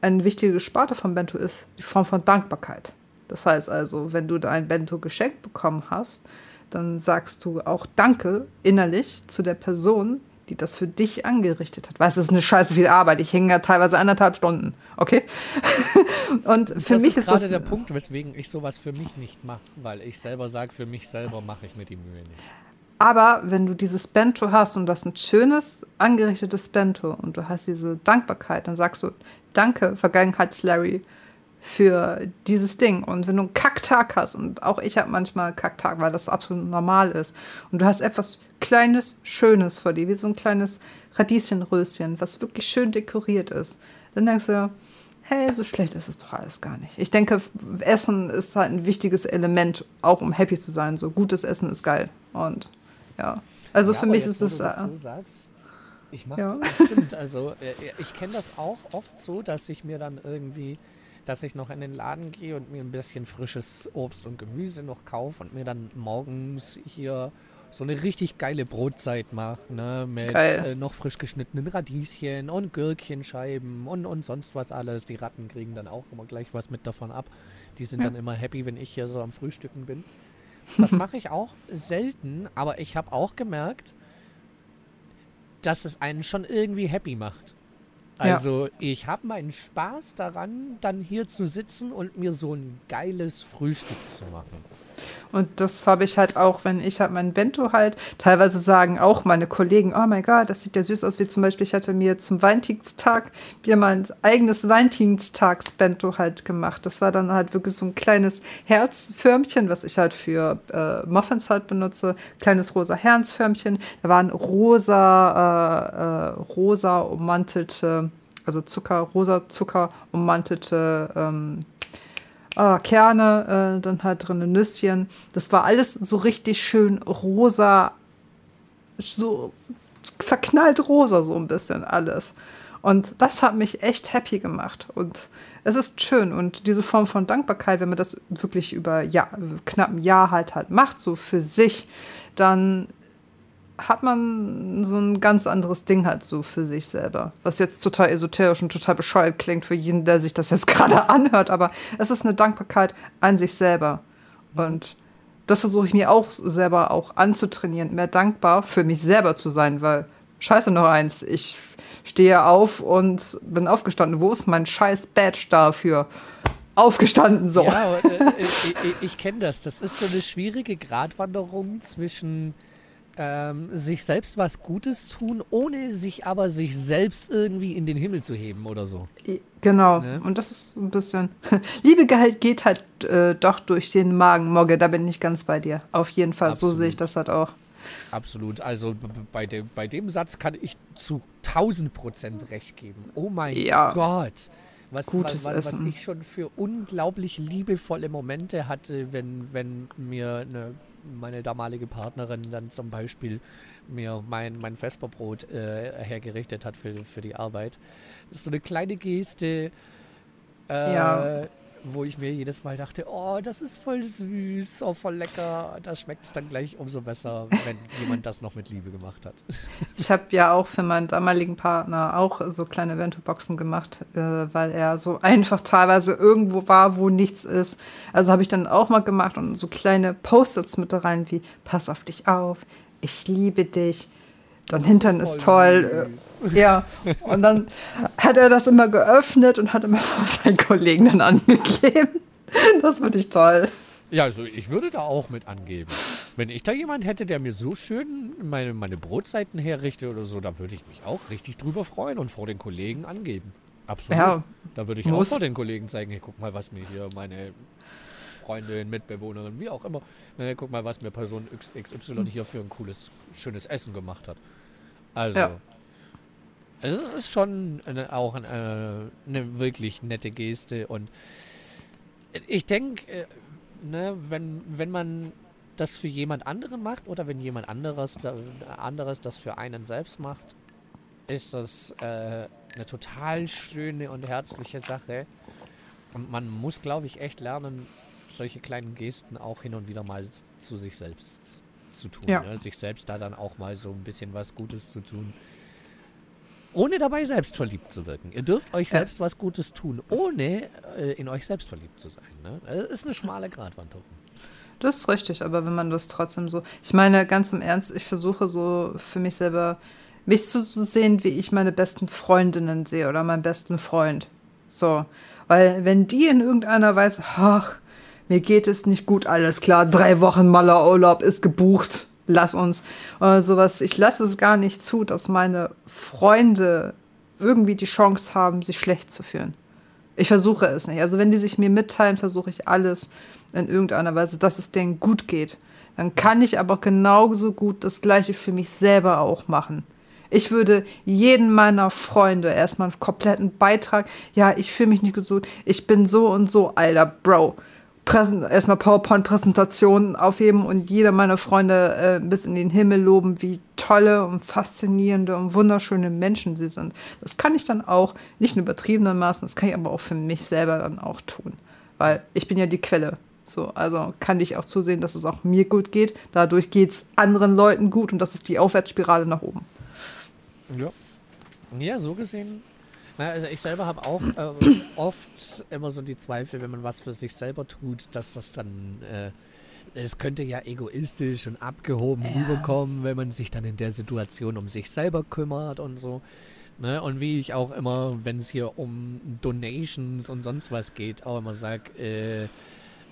eine wichtige Sparte von Bento ist die Form von Dankbarkeit. Das heißt also, wenn du dein Bento geschenkt bekommen hast, dann sagst du auch Danke innerlich zu der Person, die das für dich angerichtet hat. Weißt du, das ist eine scheiße viel Arbeit. Ich hänge ja teilweise anderthalb Stunden. Okay? und für das mich ist, ist das. der Punkt, weswegen ich sowas für mich nicht mache, weil ich selber sage, für mich selber mache ich mir die Mühe nicht. Aber wenn du dieses Bento hast und das ein schönes, angerichtetes Bento und du hast diese Dankbarkeit, dann sagst du, danke, Vergangenheits-Larry, für dieses Ding. Und wenn du einen Kacktag hast, und auch ich habe manchmal einen Kacktag, weil das absolut normal ist, und du hast etwas Kleines, Schönes vor dir, wie so ein kleines Radieschenröschen, was wirklich schön dekoriert ist, dann denkst du, hey, so schlecht ist es doch alles gar nicht. Ich denke, Essen ist halt ein wichtiges Element, auch um happy zu sein. So gutes Essen ist geil. Und ja, also ja, für mich jetzt, ist es. So sagst, ich mache ja. stimmt. Also äh, ich kenne das auch oft so, dass ich mir dann irgendwie dass ich noch in den Laden gehe und mir ein bisschen frisches Obst und Gemüse noch kaufe und mir dann morgens hier so eine richtig geile Brotzeit mache, ne? Mit äh, noch frisch geschnittenen Radieschen und Gürkchenscheiben und, und sonst was alles. Die Ratten kriegen dann auch immer gleich was mit davon ab. Die sind ja. dann immer happy, wenn ich hier so am Frühstücken bin. Das mache ich auch selten, aber ich habe auch gemerkt, dass es einen schon irgendwie happy macht. Also ja. ich habe meinen Spaß daran, dann hier zu sitzen und mir so ein geiles Frühstück zu machen. Und das habe ich halt auch, wenn ich halt mein Bento halt, teilweise sagen auch meine Kollegen, oh mein Gott, das sieht ja süß aus, wie zum Beispiel, ich hatte mir zum Valentinstag mir mein eigenes Valentinstags-Bento halt gemacht. Das war dann halt wirklich so ein kleines Herzförmchen, was ich halt für äh, Muffins halt benutze. Kleines rosa Herzförmchen. Da waren rosa, äh, äh, rosa ummantelte, also Zucker, rosa Zucker ummantelte ähm, äh, Kerne, äh, dann halt drin Nüsschen. Das war alles so richtig schön rosa, so verknallt rosa so ein bisschen alles. Und das hat mich echt happy gemacht. Und es ist schön. Und diese Form von Dankbarkeit, wenn man das wirklich über ja, knapp ein Jahr halt halt macht, so für sich, dann hat man so ein ganz anderes Ding halt so für sich selber. Was jetzt total esoterisch und total bescheuert klingt für jeden, der sich das jetzt gerade anhört, aber es ist eine Dankbarkeit an sich selber. Und das versuche ich mir auch selber auch anzutrainieren, mehr dankbar für mich selber zu sein, weil scheiße noch eins, ich stehe auf und bin aufgestanden. Wo ist mein scheiß Badge dafür? Aufgestanden so. Ja, ich, ich, ich kenne das. Das ist so eine schwierige Gratwanderung zwischen ähm, sich selbst was Gutes tun, ohne sich aber sich selbst irgendwie in den Himmel zu heben oder so. Genau. Ne? Und das ist ein bisschen. Liebe Gehalt geht halt äh, doch durch den Magen, Mogge. Da bin ich ganz bei dir. Auf jeden Fall. Absolut. So sehe ich das halt auch. Absolut. Also bei dem, bei dem Satz kann ich zu 1000 Prozent recht geben. Oh mein ja. Gott. Was, Gutes was, was, was ich schon für unglaublich liebevolle Momente hatte, wenn, wenn mir eine meine damalige Partnerin dann zum Beispiel mir mein, mein Vesperbrot äh, hergerichtet hat für, für die Arbeit. Das ist so eine kleine Geste, äh, ja. Wo ich mir jedes Mal dachte, oh, das ist voll süß, oh, voll lecker. Da schmeckt es dann gleich umso besser, wenn jemand das noch mit Liebe gemacht hat. Ich habe ja auch für meinen damaligen Partner auch so kleine Ventoboxen gemacht, äh, weil er so einfach teilweise irgendwo war, wo nichts ist. Also habe ich dann auch mal gemacht und so kleine Post-its mit da rein wie, pass auf dich auf, ich liebe dich Dein Hintern ist, ist toll. Ja. Und dann hat er das immer geöffnet und hat immer seinen Kollegen dann angegeben. Das finde ich toll. Ja, also ich würde da auch mit angeben. Wenn ich da jemand hätte, der mir so schön meine, meine Brotseiten herrichtet oder so, da würde ich mich auch richtig drüber freuen und vor den Kollegen angeben. Absolut. Ja, da würde ich auch vor den Kollegen zeigen, hey, guck mal, was mir hier meine Freundin, Mitbewohnerin, wie auch immer. Ne, guck mal, was mir Person XY hier für ein cooles, schönes Essen gemacht hat. Also, ja. es ist schon eine, auch eine, eine, wirklich nette Geste und ich denke, äh, ne, wenn, wenn man das für jemand anderen macht oder wenn jemand anderes, anderes das für einen selbst macht, ist das äh, eine total schöne und herzliche Sache. Und man muss, glaube ich, echt lernen, solche kleinen Gesten auch hin und wieder mal zu sich selbst zu tun. Ja. Ne? Sich selbst da dann auch mal so ein bisschen was Gutes zu tun. Ohne dabei selbst verliebt zu wirken. Ihr dürft euch selbst was Gutes tun, ohne äh, in euch selbst verliebt zu sein. Ne? Das ist eine schmale Gratwanderung. Das ist richtig, aber wenn man das trotzdem so. Ich meine, ganz im Ernst, ich versuche so für mich selber, mich zu sehen, wie ich meine besten Freundinnen sehe oder meinen besten Freund. So. Weil, wenn die in irgendeiner Weise, ach, mir geht es nicht gut, alles klar, drei Wochen Maler Urlaub ist gebucht, lass uns. Oder sowas. Ich lasse es gar nicht zu, dass meine Freunde irgendwie die Chance haben, sich schlecht zu fühlen. Ich versuche es nicht. Also wenn die sich mir mitteilen, versuche ich alles in irgendeiner Weise, dass es denen gut geht. Dann kann ich aber genauso gut das gleiche für mich selber auch machen. Ich würde jeden meiner Freunde erstmal einen kompletten Beitrag, ja, ich fühle mich nicht gesund, ich bin so und so, Alter, Bro. Erstmal PowerPoint-Präsentationen aufheben und jeder meiner Freunde äh, bis in den Himmel loben, wie tolle und faszinierende und wunderschöne Menschen sie sind. Das kann ich dann auch, nicht in übertriebenen Maßen, das kann ich aber auch für mich selber dann auch tun. Weil ich bin ja die Quelle. So, also kann ich auch zusehen, dass es auch mir gut geht. Dadurch geht es anderen Leuten gut und das ist die Aufwärtsspirale nach oben. Ja. Ja, so gesehen also ich selber habe auch äh, oft immer so die Zweifel, wenn man was für sich selber tut, dass das dann, äh, es könnte ja egoistisch und abgehoben ja. rüberkommen, wenn man sich dann in der Situation um sich selber kümmert und so. Ne? Und wie ich auch immer, wenn es hier um Donations und sonst was geht, auch immer sage, äh,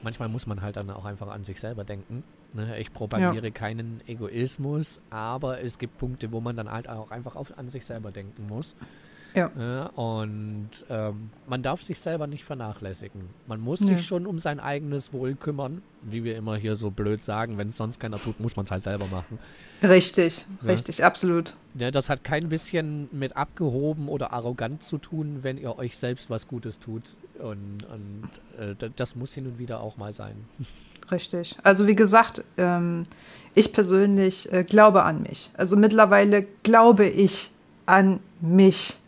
manchmal muss man halt dann auch einfach an sich selber denken. Ne? Ich propagiere ja. keinen Egoismus, aber es gibt Punkte, wo man dann halt auch einfach auf, an sich selber denken muss. Ja. Ne? Und ähm, man darf sich selber nicht vernachlässigen. Man muss ja. sich schon um sein eigenes Wohl kümmern, wie wir immer hier so blöd sagen. Wenn es sonst keiner tut, muss man es halt selber machen. Richtig, ja. richtig, absolut. Ja, das hat kein bisschen mit abgehoben oder arrogant zu tun, wenn ihr euch selbst was Gutes tut. Und, und äh, das muss hin und wieder auch mal sein. Richtig. Also wie gesagt, ähm, ich persönlich äh, glaube an mich. Also mittlerweile glaube ich an mich.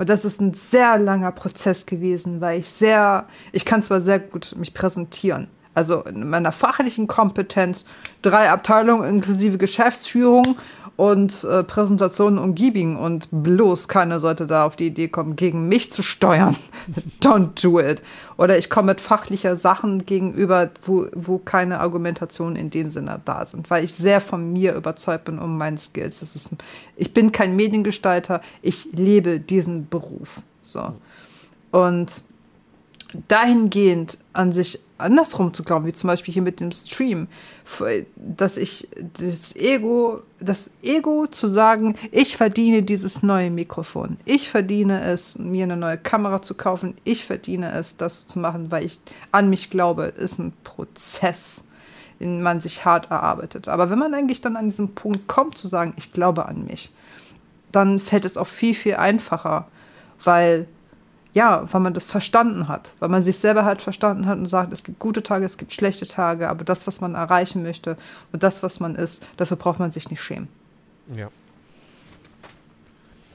Und das ist ein sehr langer Prozess gewesen, weil ich sehr, ich kann zwar sehr gut mich präsentieren, also in meiner fachlichen Kompetenz, drei Abteilungen inklusive Geschäftsführung und äh, Präsentationen umgeben und bloß keiner sollte da auf die Idee kommen, gegen mich zu steuern. Don't do it. Oder ich komme mit fachlicher Sachen gegenüber, wo, wo keine Argumentationen in dem Sinne da sind, weil ich sehr von mir überzeugt bin um meine Skills. Das ist, ich bin kein Mediengestalter, ich lebe diesen Beruf. So. Und dahingehend an sich andersrum zu glauben, wie zum Beispiel hier mit dem Stream, dass ich das Ego, das Ego zu sagen, ich verdiene dieses neue Mikrofon, ich verdiene es, mir eine neue Kamera zu kaufen, ich verdiene es, das zu machen, weil ich an mich glaube, ist ein Prozess, den man sich hart erarbeitet. Aber wenn man eigentlich dann an diesen Punkt kommt, zu sagen, ich glaube an mich, dann fällt es auch viel, viel einfacher, weil ja, weil man das verstanden hat, weil man sich selber halt verstanden hat und sagt, es gibt gute Tage, es gibt schlechte Tage, aber das, was man erreichen möchte und das, was man ist, dafür braucht man sich nicht schämen. Ja.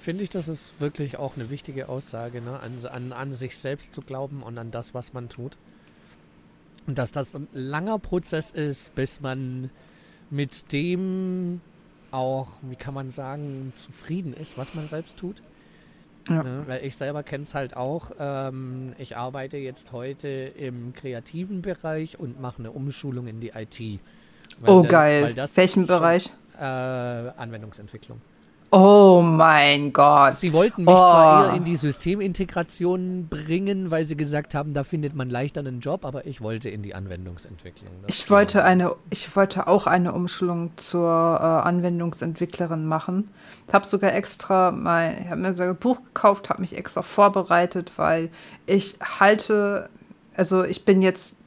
Finde ich, das ist wirklich auch eine wichtige Aussage, ne? an, an, an sich selbst zu glauben und an das, was man tut. Und dass das ein langer Prozess ist, bis man mit dem auch, wie kann man sagen, zufrieden ist, was man selbst tut. Ja. Ne? Weil ich selber kenne es halt auch. Ähm, ich arbeite jetzt heute im kreativen Bereich und mache eine Umschulung in die IT. oh, geil. Welchen Bereich? Äh, Anwendungsentwicklung. Oh mein Gott. Sie wollten mich oh. zwar eher in die Systemintegration bringen, weil sie gesagt haben, da findet man leichter einen Job, aber ich wollte in die Anwendungsentwicklung. ich wollte eine, ich wollte auch eine Umschulung zur äh, Anwendungsentwicklerin machen. Ich habe sogar extra mein, ich habe mir so ein Buch gekauft, habe mich extra vorbereitet, weil ich halte, also ich bin jetzt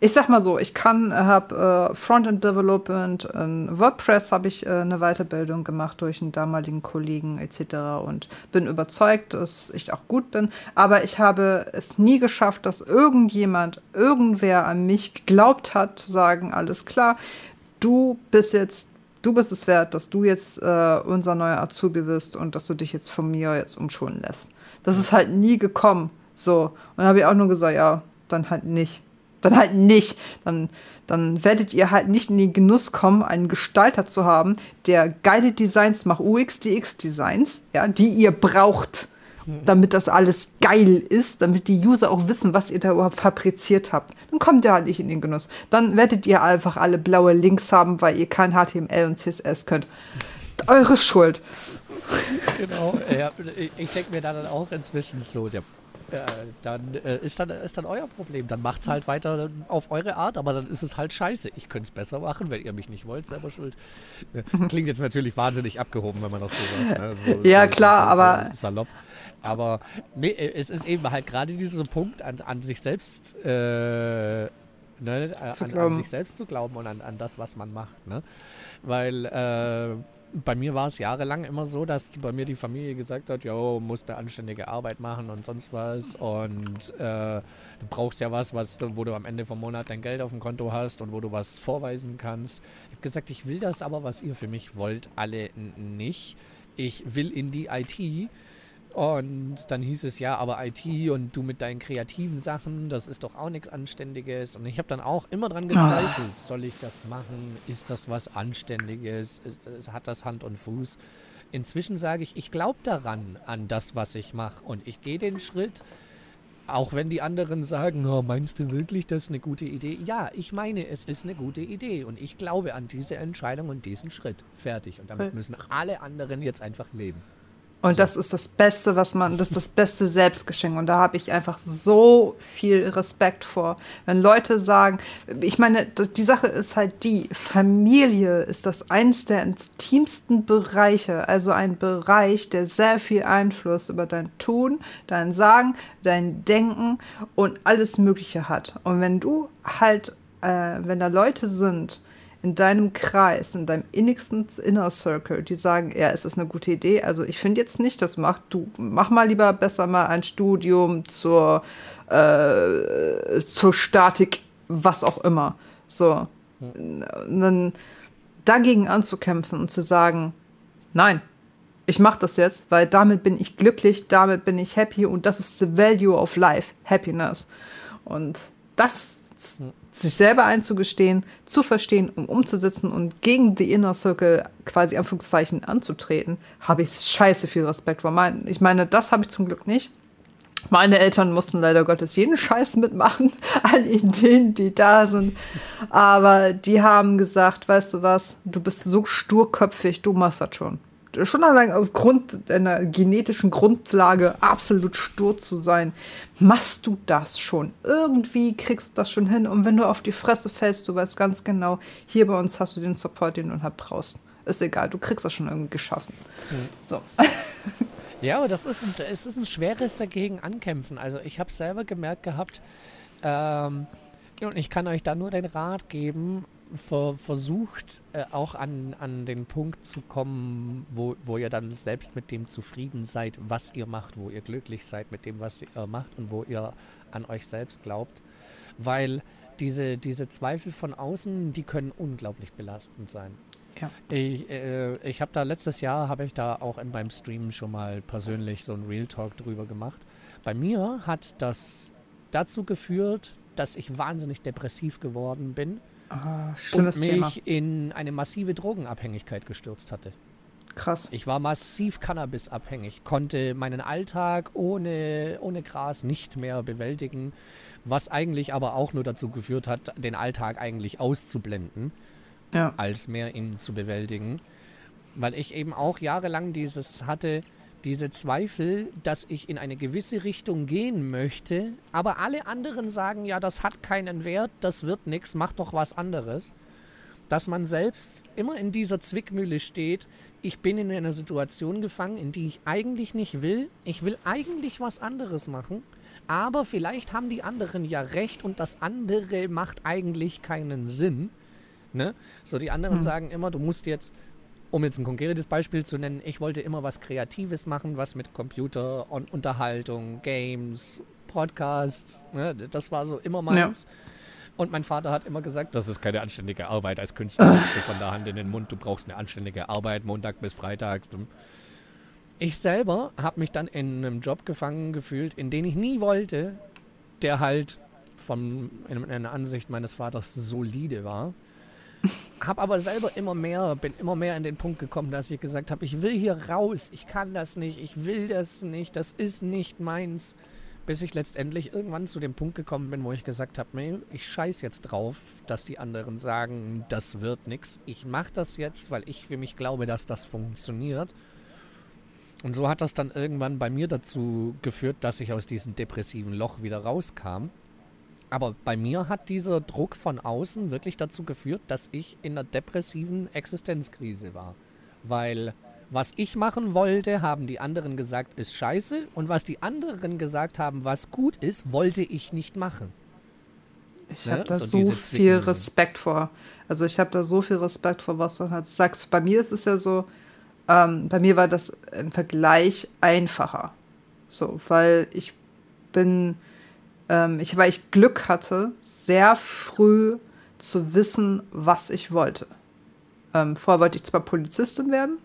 ich sag mal so, ich kann, habe äh, Frontend Development, in WordPress habe ich äh, eine Weiterbildung gemacht durch einen damaligen Kollegen etc. und bin überzeugt, dass ich auch gut bin. Aber ich habe es nie geschafft, dass irgendjemand, irgendwer an mich geglaubt hat, zu sagen, alles klar, du bist jetzt du bist es wert, dass du jetzt äh, unser neuer Azubi wirst und dass du dich jetzt von mir jetzt umschulen lässt. Das ist halt nie gekommen. So. Und habe ich auch nur gesagt, ja, dann halt nicht dann halt nicht. Dann, dann werdet ihr halt nicht in den Genuss kommen, einen Gestalter zu haben, der geile Designs macht, UX-DX-Designs, ja, die ihr braucht, damit das alles geil ist, damit die User auch wissen, was ihr da überhaupt fabriziert habt. Dann kommt ihr halt nicht in den Genuss. Dann werdet ihr einfach alle blaue Links haben, weil ihr kein HTML und CSS könnt. Eure Schuld. Genau, ja, ich denke mir dann auch inzwischen so, der äh, dann äh, ist dann ist dann euer Problem. Dann macht's halt weiter auf eure Art, aber dann ist es halt scheiße. Ich könnte es besser machen, wenn ihr mich nicht wollt, selber schuld. Äh, klingt jetzt natürlich wahnsinnig abgehoben, wenn man das so sagt. Ne? So, ja, so, klar, so, aber. salopp. Aber nee, es ist eben halt gerade dieser Punkt, an, an sich selbst äh, ne, an, an, sich selbst zu glauben und an, an das, was man macht. Ne? Weil äh, bei mir war es jahrelang immer so, dass bei mir die Familie gesagt hat, jo, musst eine anständige Arbeit machen und sonst was und äh, du brauchst ja was, was wo du am Ende vom Monat dein Geld auf dem Konto hast und wo du was vorweisen kannst. Ich habe gesagt, ich will das aber, was ihr für mich wollt, alle nicht. Ich will in die IT und dann hieß es ja, aber IT und du mit deinen kreativen Sachen, das ist doch auch nichts Anständiges. Und ich habe dann auch immer dran gezweifelt, oh. soll ich das machen? Ist das was Anständiges? Hat das Hand und Fuß? Inzwischen sage ich, ich glaube daran, an das, was ich mache. Und ich gehe den Schritt, auch wenn die anderen sagen, oh, meinst du wirklich, das ist eine gute Idee? Ja, ich meine, es ist eine gute Idee. Und ich glaube an diese Entscheidung und diesen Schritt. Fertig. Und damit müssen alle anderen jetzt einfach leben. Und das ist das Beste, was man, das ist das beste Selbstgeschenk. Und da habe ich einfach so viel Respekt vor. Wenn Leute sagen, ich meine, die Sache ist halt die, Familie ist das eins der intimsten Bereiche. Also ein Bereich, der sehr viel Einfluss über dein Tun, dein Sagen, dein Denken und alles Mögliche hat. Und wenn du halt, äh, wenn da Leute sind, in deinem Kreis, in deinem innigsten Inner Circle, die sagen, ja, es ist eine gute Idee. Also ich finde jetzt nicht, das macht du, mach mal lieber besser mal ein Studium zur, äh, zur Statik, was auch immer. So. Hm. Dann dagegen anzukämpfen und zu sagen, nein, ich mache das jetzt, weil damit bin ich glücklich, damit bin ich happy und das ist the value of life, happiness. Und das sich selber einzugestehen, zu verstehen, um umzusetzen und gegen die Inner Circle quasi Anführungszeichen anzutreten, habe ich scheiße viel Respekt vor. Mein, ich meine, das habe ich zum Glück nicht. Meine Eltern mussten leider Gottes jeden Scheiß mitmachen, alle Ideen, die da sind. Aber die haben gesagt, weißt du was, du bist so sturköpfig, du machst das schon schon allein aufgrund deiner genetischen Grundlage absolut stur zu sein, machst du das schon. Irgendwie kriegst du das schon hin. Und wenn du auf die Fresse fällst, du weißt ganz genau, hier bei uns hast du den Support, den du halt brauchst. Ist egal, du kriegst das schon irgendwie geschaffen. Mhm. So. Ja, aber das ist ein, es ist ein schweres dagegen ankämpfen. Also ich habe selber gemerkt gehabt, ähm, und ich kann euch da nur den Rat geben, ver versucht äh, auch an, an den Punkt zu kommen, wo, wo ihr dann selbst mit dem zufrieden seid, was ihr macht, wo ihr glücklich seid mit dem, was ihr macht und wo ihr an euch selbst glaubt. Weil diese, diese Zweifel von außen, die können unglaublich belastend sein. Ja. Ich, äh, ich habe da letztes Jahr, habe ich da auch in meinem Stream schon mal persönlich so einen Real Talk drüber gemacht. Bei mir hat das dazu geführt, dass ich wahnsinnig depressiv geworden bin Ah, schlimmes und mich Thema. in eine massive Drogenabhängigkeit gestürzt hatte. Krass. Ich war massiv Cannabis-abhängig, konnte meinen Alltag ohne, ohne Gras nicht mehr bewältigen, was eigentlich aber auch nur dazu geführt hat, den Alltag eigentlich auszublenden, ja. als mehr ihn zu bewältigen. Weil ich eben auch jahrelang dieses hatte, diese Zweifel, dass ich in eine gewisse Richtung gehen möchte, aber alle anderen sagen, ja, das hat keinen Wert, das wird nichts, mach doch was anderes. Dass man selbst immer in dieser Zwickmühle steht, ich bin in einer Situation gefangen, in die ich eigentlich nicht will, ich will eigentlich was anderes machen, aber vielleicht haben die anderen ja recht und das andere macht eigentlich keinen Sinn. Ne? So, die anderen hm. sagen immer, du musst jetzt um jetzt ein konkretes Beispiel zu nennen, ich wollte immer was Kreatives machen, was mit Computer und Unterhaltung, Games, Podcasts, ne, das war so immer meins. Ja. Und mein Vater hat immer gesagt, das ist keine anständige Arbeit als Künstler. Du von der Hand in den Mund, du brauchst eine anständige Arbeit, Montag bis Freitag. Ich selber habe mich dann in einem Job gefangen gefühlt, in den ich nie wollte, der halt von in einer Ansicht meines Vaters solide war habe aber selber immer mehr, bin immer mehr in den Punkt gekommen, dass ich gesagt habe, ich will hier raus, ich kann das nicht, ich will das nicht, das ist nicht meins. Bis ich letztendlich irgendwann zu dem Punkt gekommen bin, wo ich gesagt habe, nee, ich scheiß jetzt drauf, dass die anderen sagen, das wird nichts. Ich mache das jetzt, weil ich für mich glaube, dass das funktioniert. Und so hat das dann irgendwann bei mir dazu geführt, dass ich aus diesem depressiven Loch wieder rauskam. Aber bei mir hat dieser Druck von außen wirklich dazu geführt, dass ich in einer depressiven Existenzkrise war. Weil was ich machen wollte, haben die anderen gesagt, ist scheiße. Und was die anderen gesagt haben, was gut ist, wollte ich nicht machen. Ich ne? habe da so, so viel Respekt vor. Also ich habe da so viel Respekt vor, was du halt sagst. Bei mir ist es ja so, ähm, bei mir war das im Vergleich einfacher. So, weil ich bin ähm, ich, weil ich Glück hatte, sehr früh zu wissen, was ich wollte. Ähm, vorher wollte ich zwar Polizistin werden,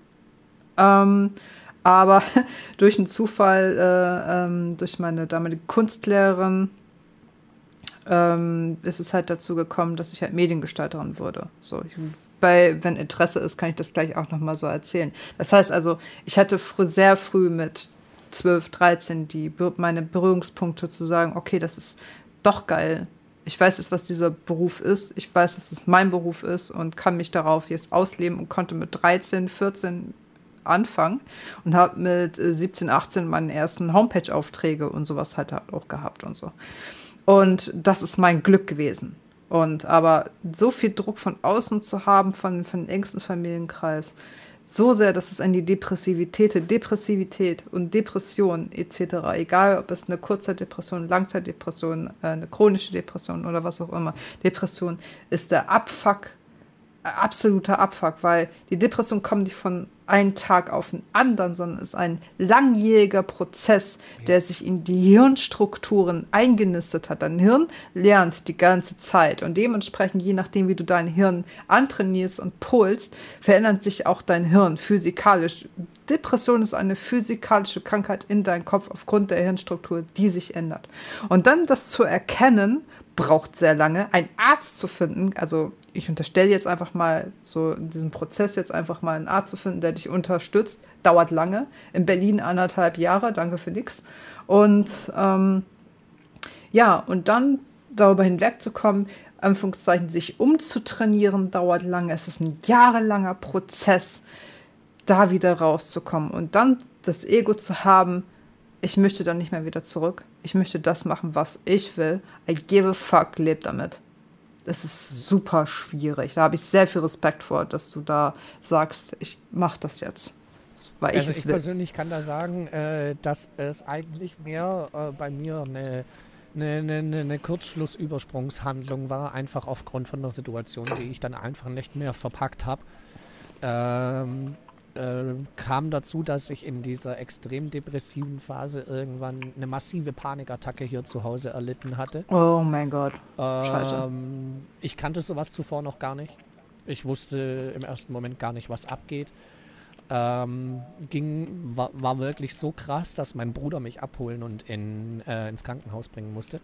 ähm, aber durch einen Zufall, äh, ähm, durch meine damalige Kunstlehrerin, ähm, ist es halt dazu gekommen, dass ich halt Mediengestalterin wurde. So, ich, bei, wenn Interesse ist, kann ich das gleich auch nochmal so erzählen. Das heißt also, ich hatte früh, sehr früh mit 12, 13 die, meine Berührungspunkte zu sagen, okay, das ist doch geil. Ich weiß jetzt, was dieser Beruf ist. Ich weiß, dass es mein Beruf ist und kann mich darauf jetzt ausleben und konnte mit 13, 14 anfangen und habe mit 17, äh, 18 meine ersten Homepage-Aufträge und sowas halt auch gehabt und so. Und das ist mein Glück gewesen. Und aber so viel Druck von außen zu haben, von, von engsten Familienkreis, so sehr, dass es an die Depressivität, Depressivität und Depression etc., egal ob es eine Kurzzeitdepression, Langzeitdepression, äh, eine chronische Depression oder was auch immer, Depression ist der Abfuck absoluter Abfuck, weil die Depression kommt nicht von einem Tag auf den anderen, sondern ist ein langjähriger Prozess, der sich in die Hirnstrukturen eingenistet hat. Dein Hirn lernt die ganze Zeit und dementsprechend, je nachdem, wie du dein Hirn antrainierst und pulst, verändert sich auch dein Hirn physikalisch. Depression ist eine physikalische Krankheit in deinem Kopf aufgrund der Hirnstruktur, die sich ändert. Und dann das zu erkennen braucht sehr lange. Ein Arzt zu finden, also ich unterstelle jetzt einfach mal so in diesem Prozess jetzt einfach mal einen Arzt zu finden, der dich unterstützt, dauert lange. In Berlin anderthalb Jahre, danke für nix. Und ähm, ja, und dann darüber hinwegzukommen, Anführungszeichen, sich umzutrainieren, dauert lange. Es ist ein jahrelanger Prozess, da wieder rauszukommen. Und dann das Ego zu haben, ich möchte dann nicht mehr wieder zurück. Ich möchte das machen, was ich will. I give a fuck, leb damit. Das ist super schwierig. Da habe ich sehr viel Respekt vor, dass du da sagst, ich mache das jetzt. Weil also ich, ich persönlich kann da sagen, äh, dass es eigentlich mehr äh, bei mir eine, eine, eine, eine Kurzschlussübersprungshandlung war, einfach aufgrund von der Situation, die ich dann einfach nicht mehr verpackt habe. Ähm, äh, kam dazu, dass ich in dieser extrem depressiven Phase irgendwann eine massive Panikattacke hier zu Hause erlitten hatte. Oh mein Gott. Ähm, ich kannte sowas zuvor noch gar nicht. Ich wusste im ersten Moment gar nicht, was abgeht. Ähm, ging, war, war, wirklich so krass, dass mein Bruder mich abholen und in, äh, ins Krankenhaus bringen musste.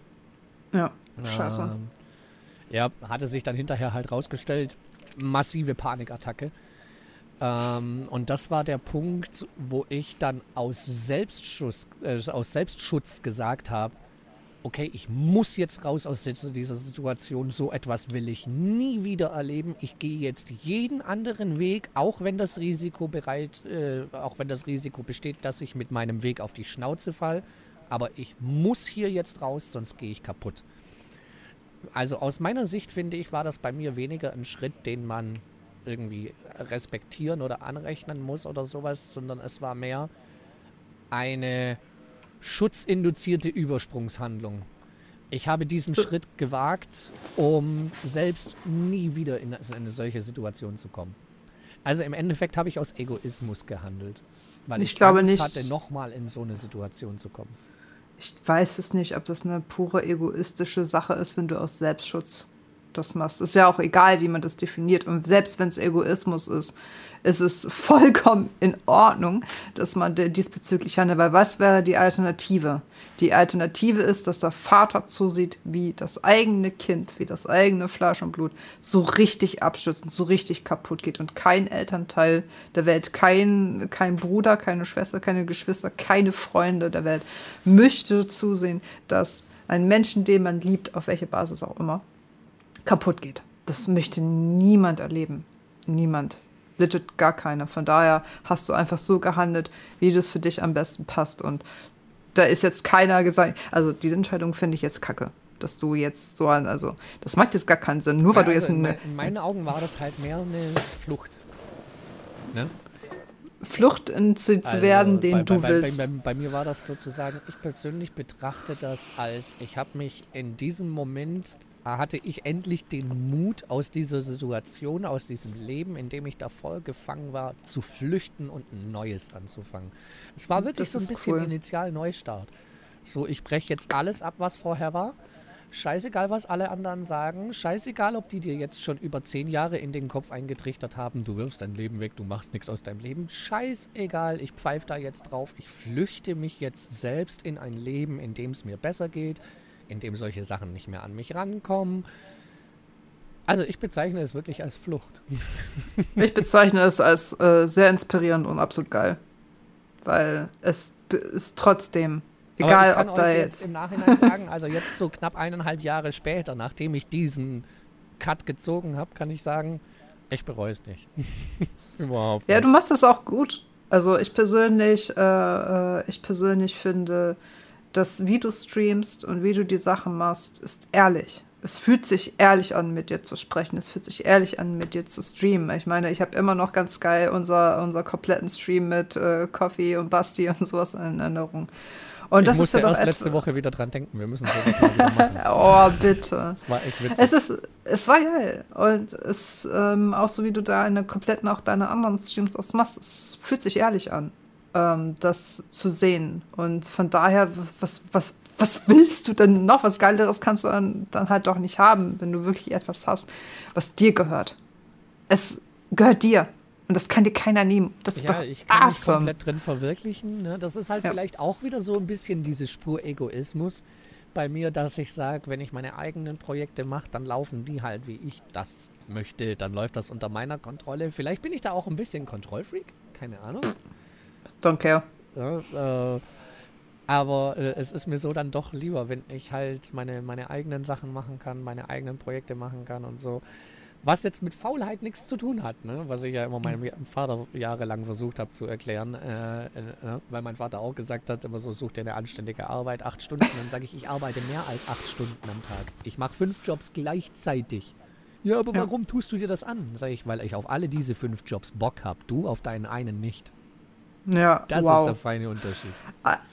Ja, scheiße. Ähm, ja, hatte sich dann hinterher halt rausgestellt, massive Panikattacke. Ähm, und das war der Punkt, wo ich dann aus Selbstschutz, äh, aus Selbstschutz gesagt habe, okay, ich muss jetzt raus aus dieser Situation, so etwas will ich nie wieder erleben. Ich gehe jetzt jeden anderen Weg, auch wenn das Risiko bereit, äh, auch wenn das Risiko besteht, dass ich mit meinem Weg auf die Schnauze fall. Aber ich muss hier jetzt raus, sonst gehe ich kaputt. Also aus meiner Sicht finde ich, war das bei mir weniger ein Schritt, den man irgendwie respektieren oder anrechnen muss oder sowas, sondern es war mehr eine schutzinduzierte Übersprungshandlung. Ich habe diesen äh. Schritt gewagt, um selbst nie wieder in eine solche Situation zu kommen. Also im Endeffekt habe ich aus Egoismus gehandelt, weil ich, ich glaube Angst nicht. hatte, nochmal in so eine Situation zu kommen. Ich weiß es nicht, ob das eine pure egoistische Sache ist, wenn du aus Selbstschutz das machst. Ist ja auch egal, wie man das definiert. Und selbst wenn es Egoismus ist, ist es vollkommen in Ordnung, dass man diesbezüglich handelt. Weil was wäre die Alternative? Die Alternative ist, dass der Vater zusieht, wie das eigene Kind, wie das eigene Fleisch und Blut so richtig abstürzt und so richtig kaputt geht. Und kein Elternteil der Welt, kein, kein Bruder, keine Schwester, keine Geschwister, keine Freunde der Welt möchte zusehen, dass ein Menschen, den man liebt, auf welche Basis auch immer, kaputt geht. Das möchte niemand erleben. Niemand. Legit gar keiner. Von daher hast du einfach so gehandelt, wie das für dich am besten passt. Und da ist jetzt keiner gesagt, also die Entscheidung finde ich jetzt kacke. Dass du jetzt so an, also das macht jetzt gar keinen Sinn. Nur ja, weil du also jetzt in, in meinen Augen war das halt mehr eine Flucht. Ne? Flucht in, zu, zu also werden, den bei, du bei, willst. Bei, bei, mir war das sozusagen, ich persönlich betrachte das als, ich habe mich in diesem Moment hatte ich endlich den Mut, aus dieser Situation, aus diesem Leben, in dem ich davor gefangen war, zu flüchten und ein neues anzufangen. Es war wirklich das so ein bisschen cool. initial Neustart. So, ich breche jetzt alles ab, was vorher war. Scheißegal, was alle anderen sagen. Scheißegal, ob die dir jetzt schon über zehn Jahre in den Kopf eingetrichtert haben. Du wirfst dein Leben weg, du machst nichts aus deinem Leben. Scheißegal, ich pfeife da jetzt drauf. Ich flüchte mich jetzt selbst in ein Leben, in dem es mir besser geht, in dem solche Sachen nicht mehr an mich rankommen. Also ich bezeichne es wirklich als Flucht. ich bezeichne es als äh, sehr inspirierend und absolut geil. Weil es ist trotzdem egal, ob da jetzt, jetzt im Nachhinein sagen, also jetzt so knapp eineinhalb Jahre später, nachdem ich diesen Cut gezogen habe, kann ich sagen, ich bereue es nicht. Überhaupt. Ja, du machst es auch gut. Also ich persönlich, äh, äh, ich persönlich finde, dass wie du streamst und wie du die Sachen machst, ist ehrlich. Es fühlt sich ehrlich an, mit dir zu sprechen. Es fühlt sich ehrlich an, mit dir zu streamen. Ich meine, ich habe immer noch ganz geil unser, unser kompletten Stream mit äh, Coffee und Basti und sowas in Erinnerung. Und ich das musste ist ja erst letzte Woche wieder dran denken. Wir müssen sowas mal wieder machen. Oh, bitte. Das war echt witzig. Es ist, es war geil. Und es, ähm, auch so wie du da eine kompletten, auch deine anderen Streams aus machst, es fühlt sich ehrlich an, ähm, das zu sehen. Und von daher, was, was, was willst du denn noch? Was Geileres kannst du dann, dann halt doch nicht haben, wenn du wirklich etwas hast, was dir gehört. Es gehört dir. Und das kann dir keiner nehmen. Das ist ja, doch ich kann mich awesome. komplett drin verwirklichen. Ne? Das ist halt Ja. vielleicht auch wieder so ein bisschen diese Spur Egoismus bei mir, dass ich sage, wenn ich meine eigenen Projekte mache, dann laufen die halt, wie ich das möchte. Dann läuft das unter meiner Kontrolle. Vielleicht bin ich da auch ein bisschen Kontrollfreak. Keine Ahnung. Don't care. Ja, äh, aber äh, es ist mir so dann doch lieber, wenn ich halt meine, meine eigenen Sachen machen kann, meine eigenen Projekte machen kann und so. Was jetzt mit Faulheit nichts zu tun hat, ne? was ich ja immer meinem Vater jahrelang versucht habe zu erklären, äh, äh, ne? weil mein Vater auch gesagt hat, immer so, such dir eine anständige Arbeit, acht Stunden. Dann sage ich, ich arbeite mehr als acht Stunden am Tag. Ich mache fünf Jobs gleichzeitig. Ja, aber Ja. warum tust du dir das an? Sage ich, weil ich auf alle diese fünf Jobs Bock habe. Du auf deinen einen nicht. Ja, Das wow. ist der feine Unterschied.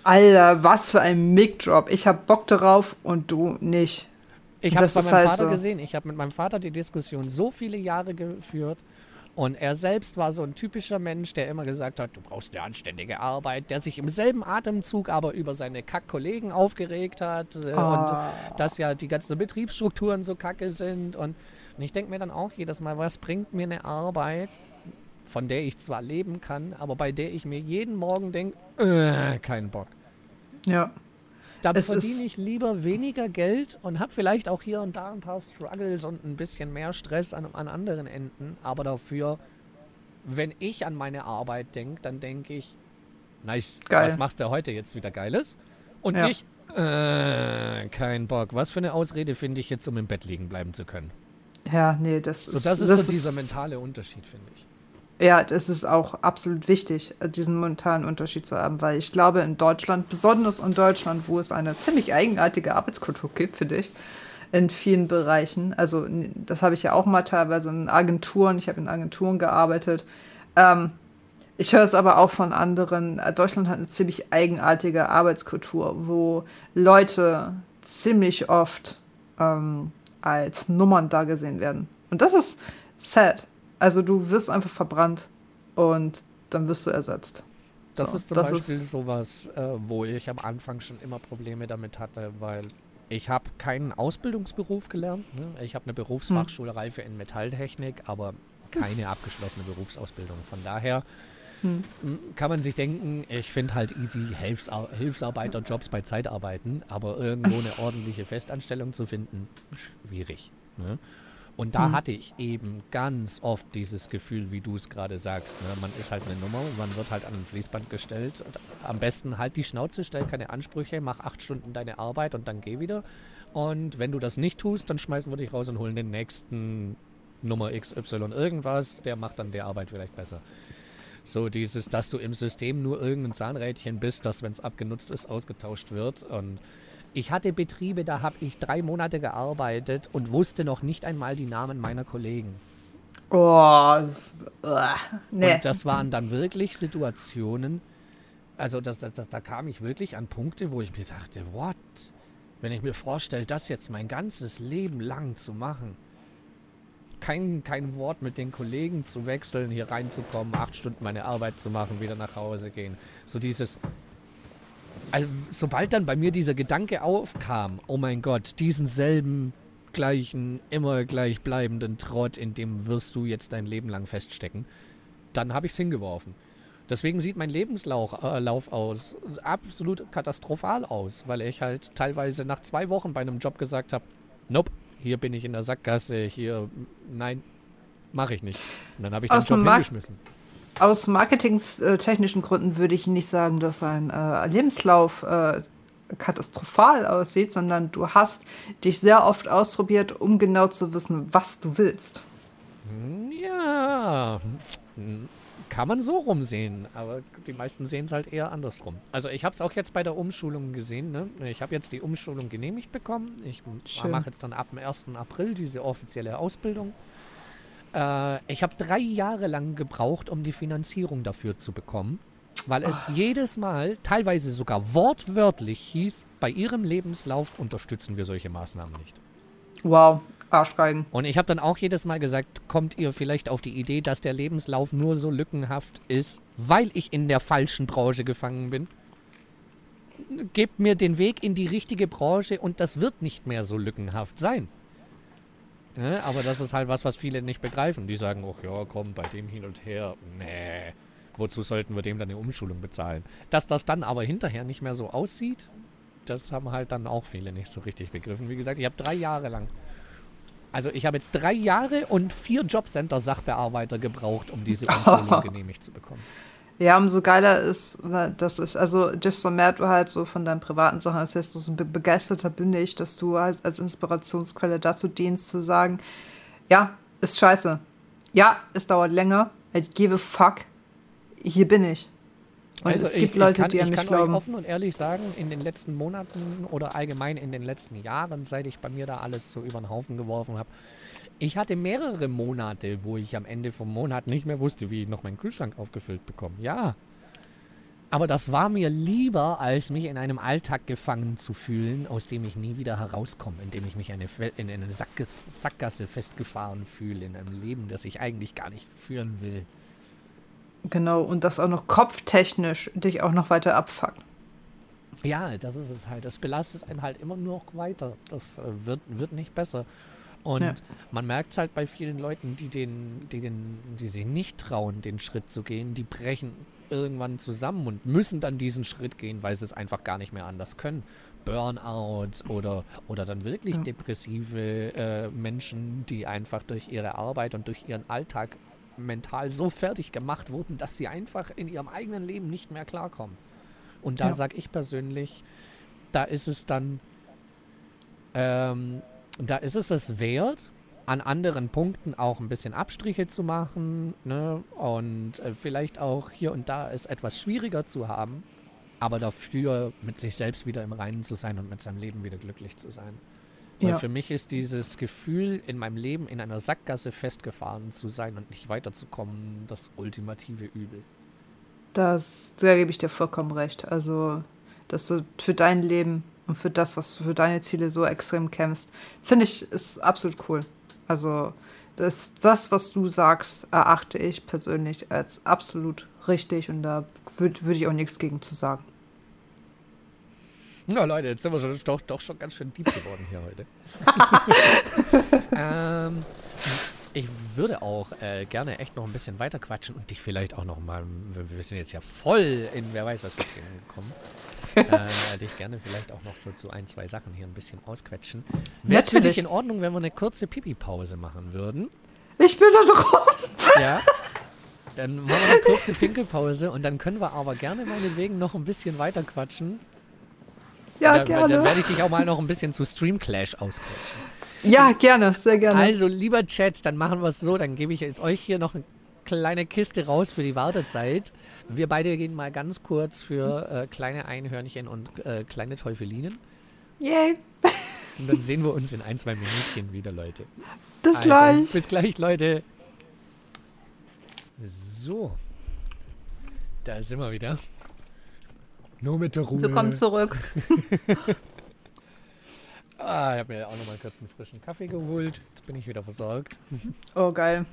Alter, was für ein Mic-Drop. Ich hab Bock darauf und du nicht. Ich habe es Das bei meinem halt Vater so. gesehen. Ich habe mit meinem Vater die Diskussion so viele Jahre geführt. Und er selbst war so ein typischer Mensch, der immer gesagt hat, du brauchst eine anständige Arbeit, der sich im selben Atemzug aber über seine Kack-Kollegen aufgeregt hat Ah. und dass ja die ganzen Betriebsstrukturen so kacke sind. Und, und ich denke mir dann auch jedes Mal, was bringt mir eine Arbeit, von der ich zwar leben kann, aber bei der ich mir jeden Morgen denke, äh, kein Bock. Ja. Da Es verdiene ist- ich lieber weniger Geld und habe vielleicht auch hier und da ein paar Struggles und ein bisschen mehr Stress an, an anderen Enden. Aber dafür, wenn ich an meine Arbeit denke, dann denke ich, nice, Geil. was machst du heute jetzt wieder Geiles? Und Ja. nicht, äh, kein Bock. Was für eine Ausrede finde ich jetzt, um im Bett liegen bleiben zu können? Ja, nee, das So, ist. das ist so dieser mentale Unterschied, finde ich. Ja, das ist auch absolut wichtig, diesen mentalen Unterschied zu haben, weil ich glaube, in Deutschland, besonders in Deutschland, wo es eine ziemlich eigenartige Arbeitskultur gibt, finde ich, in vielen Bereichen. Also, das habe ich ja auch mal teilweise in Agenturen, ich habe in Agenturen gearbeitet. Ähm, ich höre es aber auch von anderen. äh, Deutschland hat eine ziemlich eigenartige Arbeitskultur, wo Leute ziemlich oft ähm, als Nummern da gesehen werden. Und das ist sad. Also du wirst einfach verbrannt und dann wirst du ersetzt. Das So, ist zum das Beispiel ist- sowas, äh, wo ich am Anfang schon immer Probleme damit hatte, weil ich habe keinen Ausbildungsberuf gelernt. Ne? Ich habe eine Berufsfachschulreife in Metalltechnik, aber keine abgeschlossene Berufsausbildung. Von daher Hm. m, kann man sich denken, ich finde halt easy Hilfsar Hilfsarbeiterjobs bei Zeitarbeiten, aber irgendwo eine ordentliche Festanstellung zu finden, schwierig. Ne? Und da Hm. hatte ich eben ganz oft dieses Gefühl, wie du es gerade sagst. Ne? Man ist halt eine Nummer, man wird halt an ein Fließband gestellt. Am besten halt die Schnauze, stell keine Ansprüche, mach acht Stunden deine Arbeit und dann geh wieder. Und wenn du das nicht tust, dann schmeißen wir dich raus und holen den nächsten Nummer XY irgendwas, der macht dann die Arbeit vielleicht besser. So dieses, dass du im System nur irgendein Zahnrädchen bist, das, wenn es abgenutzt ist, ausgetauscht wird. Und ich hatte Betriebe, da habe ich drei Monate gearbeitet und wusste noch nicht einmal die Namen meiner Kollegen. Oh, uah, nee. Und das waren dann wirklich Situationen, also das, das, das, da kam ich wirklich an Punkte, wo ich mir dachte, what? Wenn ich mir vorstelle, das jetzt mein ganzes Leben lang zu machen, kein, kein Wort mit den Kollegen zu wechseln, hier reinzukommen, acht Stunden meine Arbeit zu machen, wieder nach Hause gehen. So dieses, also sobald dann bei mir dieser Gedanke aufkam, oh mein Gott, diesen selben gleichen, immer gleich bleibenden Trott, in dem wirst du jetzt dein Leben lang feststecken, dann habe ich es hingeworfen. Deswegen sieht mein Lebenslauf äh, Lauf aus absolut katastrophal aus, weil ich halt teilweise nach zwei Wochen bei einem Job gesagt habe, nope, hier bin ich in der Sackgasse, hier, nein, mache ich nicht. Und dann habe ich den Aus Job hingeschmissen. Aus marketingtechnischen Gründen würde ich nicht sagen, dass ein äh, Lebenslauf äh, katastrophal aussieht, sondern du hast dich sehr oft ausprobiert, um genau zu wissen, was du willst. Ja, kann man so rumsehen, aber die meisten sehen es halt eher andersrum. Also ich habe es auch jetzt bei der Umschulung gesehen. Ne? Ich habe jetzt die Umschulung genehmigt bekommen. Ich mache jetzt dann ab dem 1. April diese offizielle Ausbildung. Äh, ich habe drei Jahre lang gebraucht, um die Finanzierung dafür zu bekommen, weil es Ach. jedes Mal, teilweise sogar wortwörtlich hieß, bei Ihrem Lebenslauf unterstützen wir solche Maßnahmen nicht. Wow, Arschgeigen. Und ich habe dann auch jedes Mal gesagt, kommt ihr vielleicht auf die Idee, dass der Lebenslauf nur so lückenhaft ist, weil ich in der falschen Branche gefangen bin? Gebt mir den Weg in die richtige Branche und das wird nicht mehr so lückenhaft sein. Ja, aber das ist halt was, was viele nicht begreifen. Die sagen, ach ja, komm, bei dem hin und her, nee, wozu sollten wir dem dann eine Umschulung bezahlen? Dass das dann aber hinterher nicht mehr so aussieht, das haben halt dann auch viele nicht so richtig begriffen. Wie gesagt, ich habe drei Jahre lang also ich habe jetzt drei Jahre und vier Jobcenter-Sachbearbeiter gebraucht, um diese Umschulung genehmigt zu bekommen. Ja, umso geiler ist, dass ich, also desto mehr du halt so von deinen privaten Sachen erzählst, so be begeisterter bin ich, dass du halt als Inspirationsquelle dazu dienst, zu sagen, ja, ist scheiße. Ja, es dauert länger. I give a fuck. Hier bin ich. Und also es gibt ich, Leute, ich kann, die an mich glauben. Ich kann offen und ehrlich sagen, in den letzten Monaten oder allgemein in den letzten Jahren, seit ich bei mir da alles so über den Haufen geworfen habe, ich hatte mehrere Monate, wo ich am Ende vom Monat nicht mehr wusste, wie ich noch meinen Kühlschrank aufgefüllt bekomme. Ja. Aber das war mir lieber, als mich in einem Alltag gefangen zu fühlen, aus dem ich nie wieder herauskomme, in dem ich mich eine, in eine Sackgasse festgefahren fühle, in einem Leben, das ich eigentlich gar nicht führen will. Genau, und das auch noch kopftechnisch dich auch noch weiter abfuckt. Ja, das ist es halt. Das belastet einen halt immer noch weiter. Das äh, wird, wird nicht besser. Und ja. man merkt es halt bei vielen Leuten, die, den, die, den, die sich nicht trauen, den Schritt zu gehen, die brechen irgendwann zusammen und müssen dann diesen Schritt gehen, weil sie es einfach gar nicht mehr anders können. Burnout oder, oder dann wirklich ja. depressive äh, Menschen, die einfach durch ihre Arbeit und durch ihren Alltag mental so fertig gemacht wurden, dass sie einfach in ihrem eigenen Leben nicht mehr klarkommen. Und da ja. sage ich persönlich, da ist es dann, ähm, da ist es es wert, an anderen Punkten auch ein bisschen Abstriche zu machen ne? und äh, vielleicht auch hier und da es etwas schwieriger zu haben, aber dafür mit sich selbst wieder im Reinen zu sein und mit seinem Leben wieder glücklich zu sein. Weil ja. für mich ist dieses Gefühl, in meinem Leben in einer Sackgasse festgefahren zu sein und nicht weiterzukommen, das ultimative Übel. Das, da gebe ich dir vollkommen recht. Also, dass du für dein Leben und für das, was du für deine Ziele so extrem kämpfst, finde ich, ist absolut cool. Also, das, das, was du sagst, erachte ich persönlich als absolut richtig und da würde würd ich auch nichts gegen zu sagen. Na Leute, jetzt sind wir schon, doch, doch schon ganz schön deep geworden hier heute. ähm, ich würde auch äh, gerne echt noch ein bisschen weiter quatschen und dich vielleicht auch noch mal, wir, sind jetzt ja voll in wer weiß was für Themen gekommen, äh, dich gerne vielleicht auch noch so zu ein, zwei Sachen hier ein bisschen ausquetschen. Wäre es für dich in Ordnung, wenn wir eine kurze Pipi-Pause machen würden? Ich bin da drauf. Ja. Dann machen wir eine kurze Pinkelpause und dann können wir aber gerne meinetwegen noch ein bisschen weiter quatschen. Ja, da, gerne. Dann werde ich dich auch mal noch ein bisschen zu Stream Clash ausquetschen. Ja, gerne, sehr gerne. Also, lieber Chat, dann machen wir es so, dann gebe ich jetzt euch hier noch eine kleine Kiste raus für die Wartezeit. Wir beide gehen mal ganz kurz für äh, kleine Einhörnchen und äh, kleine Teufelinen. Yay. Und dann sehen wir uns in ein, zwei Minuten wieder, Leute. Bis also, gleich. Bis gleich, Leute. So. Da sind wir wieder. Nur mit der Ruhe. Willkommen zurück. ah, ich habe mir auch noch mal kurz einen frischen Kaffee geholt. Jetzt bin ich wieder versorgt. Oh, geil.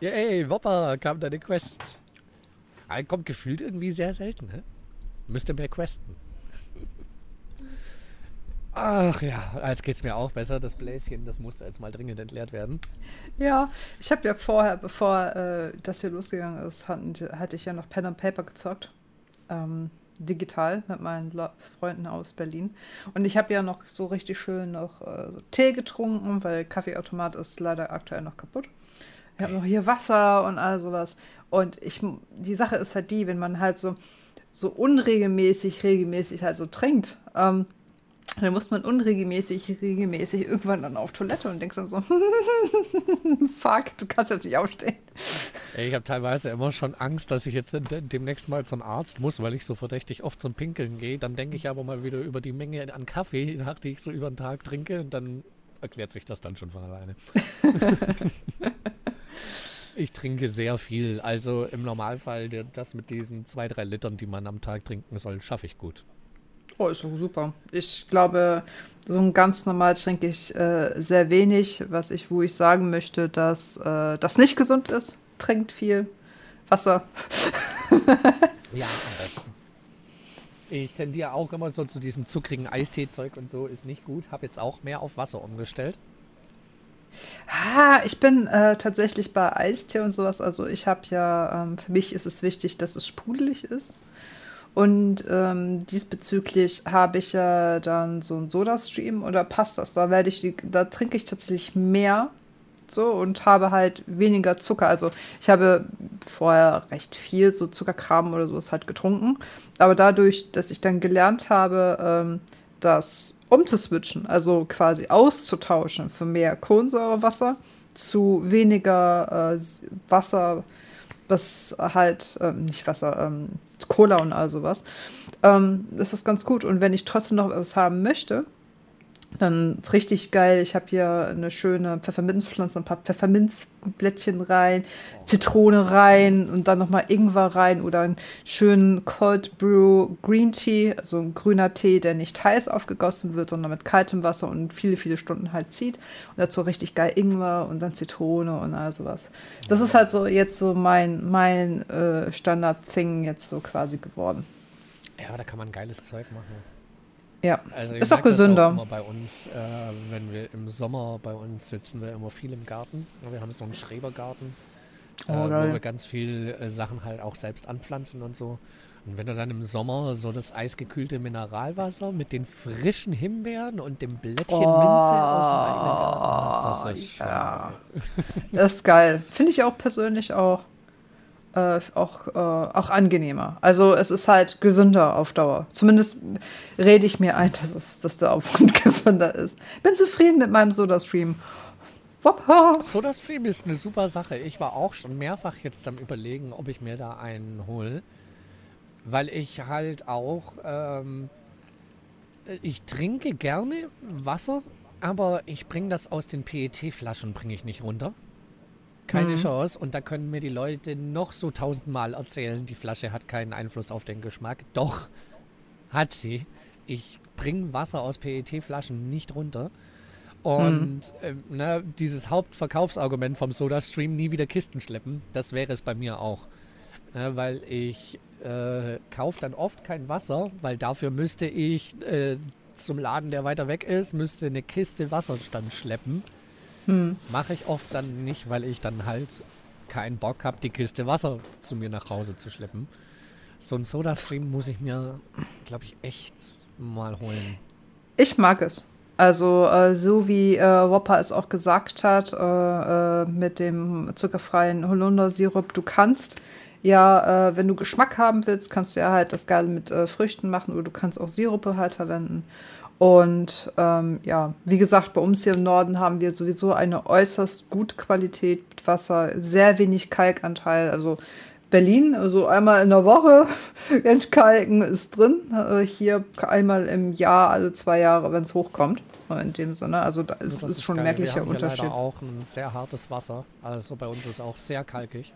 Yay, Wopper, kam deine Quest. Ah, kommt gefühlt irgendwie sehr selten, ne? Müsste mehr questen. Ach ja, jetzt geht es mir auch besser. Das Bläschen, das musste jetzt mal dringend entleert werden. Ja, ich habe ja vorher, bevor äh, das hier losgegangen ist, hatten, hatte ich ja noch Pen and Paper gezockt ähm, digital mit meinen Freunden aus Berlin. Und ich habe ja noch so richtig schön noch äh, so Tee getrunken, weil Kaffeeautomat ist leider aktuell noch kaputt. Ich habe noch hier Wasser und all sowas. Und ich, die Sache ist halt die, wenn man halt so, so unregelmäßig, regelmäßig halt so trinkt, ähm, dann muss man unregelmäßig, regelmäßig irgendwann dann auf Toilette und denkst dann so, fuck, du kannst jetzt nicht aufstehen. Ich habe teilweise immer schon Angst, dass ich jetzt demnächst mal zum Arzt muss, weil ich so verdächtig oft zum Pinkeln gehe. Dann denke ich aber mal wieder über die Menge an Kaffee, nach die ich so über den Tag trinke und dann erklärt sich das dann schon von alleine. ich trinke sehr viel. Also im Normalfall das mit diesen zwei, drei Litern, die man am Tag trinken soll, schaffe ich gut. Oh, ist doch super. Ich glaube, so ein ganz normal trinke ich äh, sehr wenig, was ich, wo ich sagen möchte, dass äh, das nicht gesund ist. Trinkt viel Wasser. ja, am besten. Ich tendiere auch immer so zu diesem zuckrigen Eistee-Zeug und so ist nicht gut. Habe jetzt auch mehr auf Wasser umgestellt. Ah, ich bin äh, tatsächlich bei Eistee und sowas. Also ich habe ja, ähm, für mich ist es wichtig, dass es sprudelig ist. Und ähm, diesbezüglich habe ich ja dann so ein Soda-Stream oder passt das? Da werde ich da trinke ich tatsächlich mehr so und habe halt weniger Zucker. Also ich habe vorher recht viel so Zuckerkram oder sowas halt getrunken. Aber dadurch, dass ich dann gelernt habe, ähm, das umzuswitchen, also quasi auszutauschen für mehr Kohlensäurewasser zu weniger äh, Wasser, was halt, ähm, nicht Wasser, ähm, Cola und all sowas. Ähm, das ist ganz gut. Und wenn ich trotzdem noch was haben möchte, dann richtig geil. Ich habe hier eine schöne Pfefferminzpflanze, ein paar Pfefferminzblättchen rein, Zitrone rein und dann nochmal Ingwer rein oder einen schönen Cold Brew Green Tea, also ein grüner Tee, der nicht heiß aufgegossen wird, sondern mit kaltem Wasser und viele, viele Stunden halt zieht. Und dazu richtig geil Ingwer und dann Zitrone und all sowas. Das ist halt so jetzt so mein, mein äh, Standard-Thing jetzt so quasi geworden. Ja, da kann man geiles Zeug machen. Ja, also ist auch gesünder. Auch bei uns, äh, wenn wir im Sommer bei uns sitzen, wir immer viel im Garten. Wir haben so einen Schrebergarten, äh, oh, wo wir ganz viel äh, Sachen halt auch selbst anpflanzen und so. Und wenn du dann im Sommer so das eisgekühlte Mineralwasser mit den frischen Himbeeren und dem Blättchen oh, Minze aus dem eigenen Garten hast, das ist ja. Das ist geil. Finde ich auch persönlich auch äh, auch, äh, auch angenehmer. Also es ist halt gesünder auf Dauer. Zumindest rede ich mir ein, dass, es, dass der Aufwand gesünder ist. Bin zufrieden mit meinem Soda-Stream. Soda-Stream ist eine super Sache. Ich war auch schon mehrfach jetzt am überlegen, ob ich mir da einen hole. Weil ich halt auch, ähm, ich trinke gerne Wasser, aber ich bringe das aus den PET-Flaschen, bringe ich nicht runter. Keine mhm. Chance. Und da können mir die Leute noch so tausendmal erzählen, die Flasche hat keinen Einfluss auf den Geschmack. Doch, hat sie. Ich bringe Wasser aus PET-Flaschen nicht runter. Und mhm. äh, ne, dieses Hauptverkaufsargument vom Soda-Stream, nie wieder Kisten schleppen, das wäre es bei mir auch. Ne, weil ich äh, kaufe dann oft kein Wasser, weil dafür müsste ich äh, zum Laden, der weiter weg ist, müsste eine Kiste Wasserstand schleppen. Hm. Mache ich oft dann nicht, weil ich dann halt keinen Bock habe, die Kiste Wasser zu mir nach Hause zu schleppen. So ein Soda-Stream muss ich mir, glaube ich, echt mal holen. Ich mag es. Also äh, so wie äh, Whopper es auch gesagt hat, äh, äh mit dem zuckerfreien Holundersirup, du kannst ja, äh, wenn du Geschmack haben willst, kannst du ja halt das Geile mit äh, Früchten machen oder du kannst auch Sirupe halt verwenden. Und ähm, ja, wie gesagt, bei uns hier im Norden haben wir sowieso eine äußerst gute Qualität mit Wasser, sehr wenig Kalkanteil. Also Berlin, also einmal in der Woche entkalken ist drin. Äh, hier einmal im Jahr, alle zwei Jahre, wenn es hochkommt. In dem Sinne, also da ist, also ist, schon ein merklicher wir haben Unterschied. Leider auch ein sehr hartes Wasser. Also bei uns ist auch sehr kalkig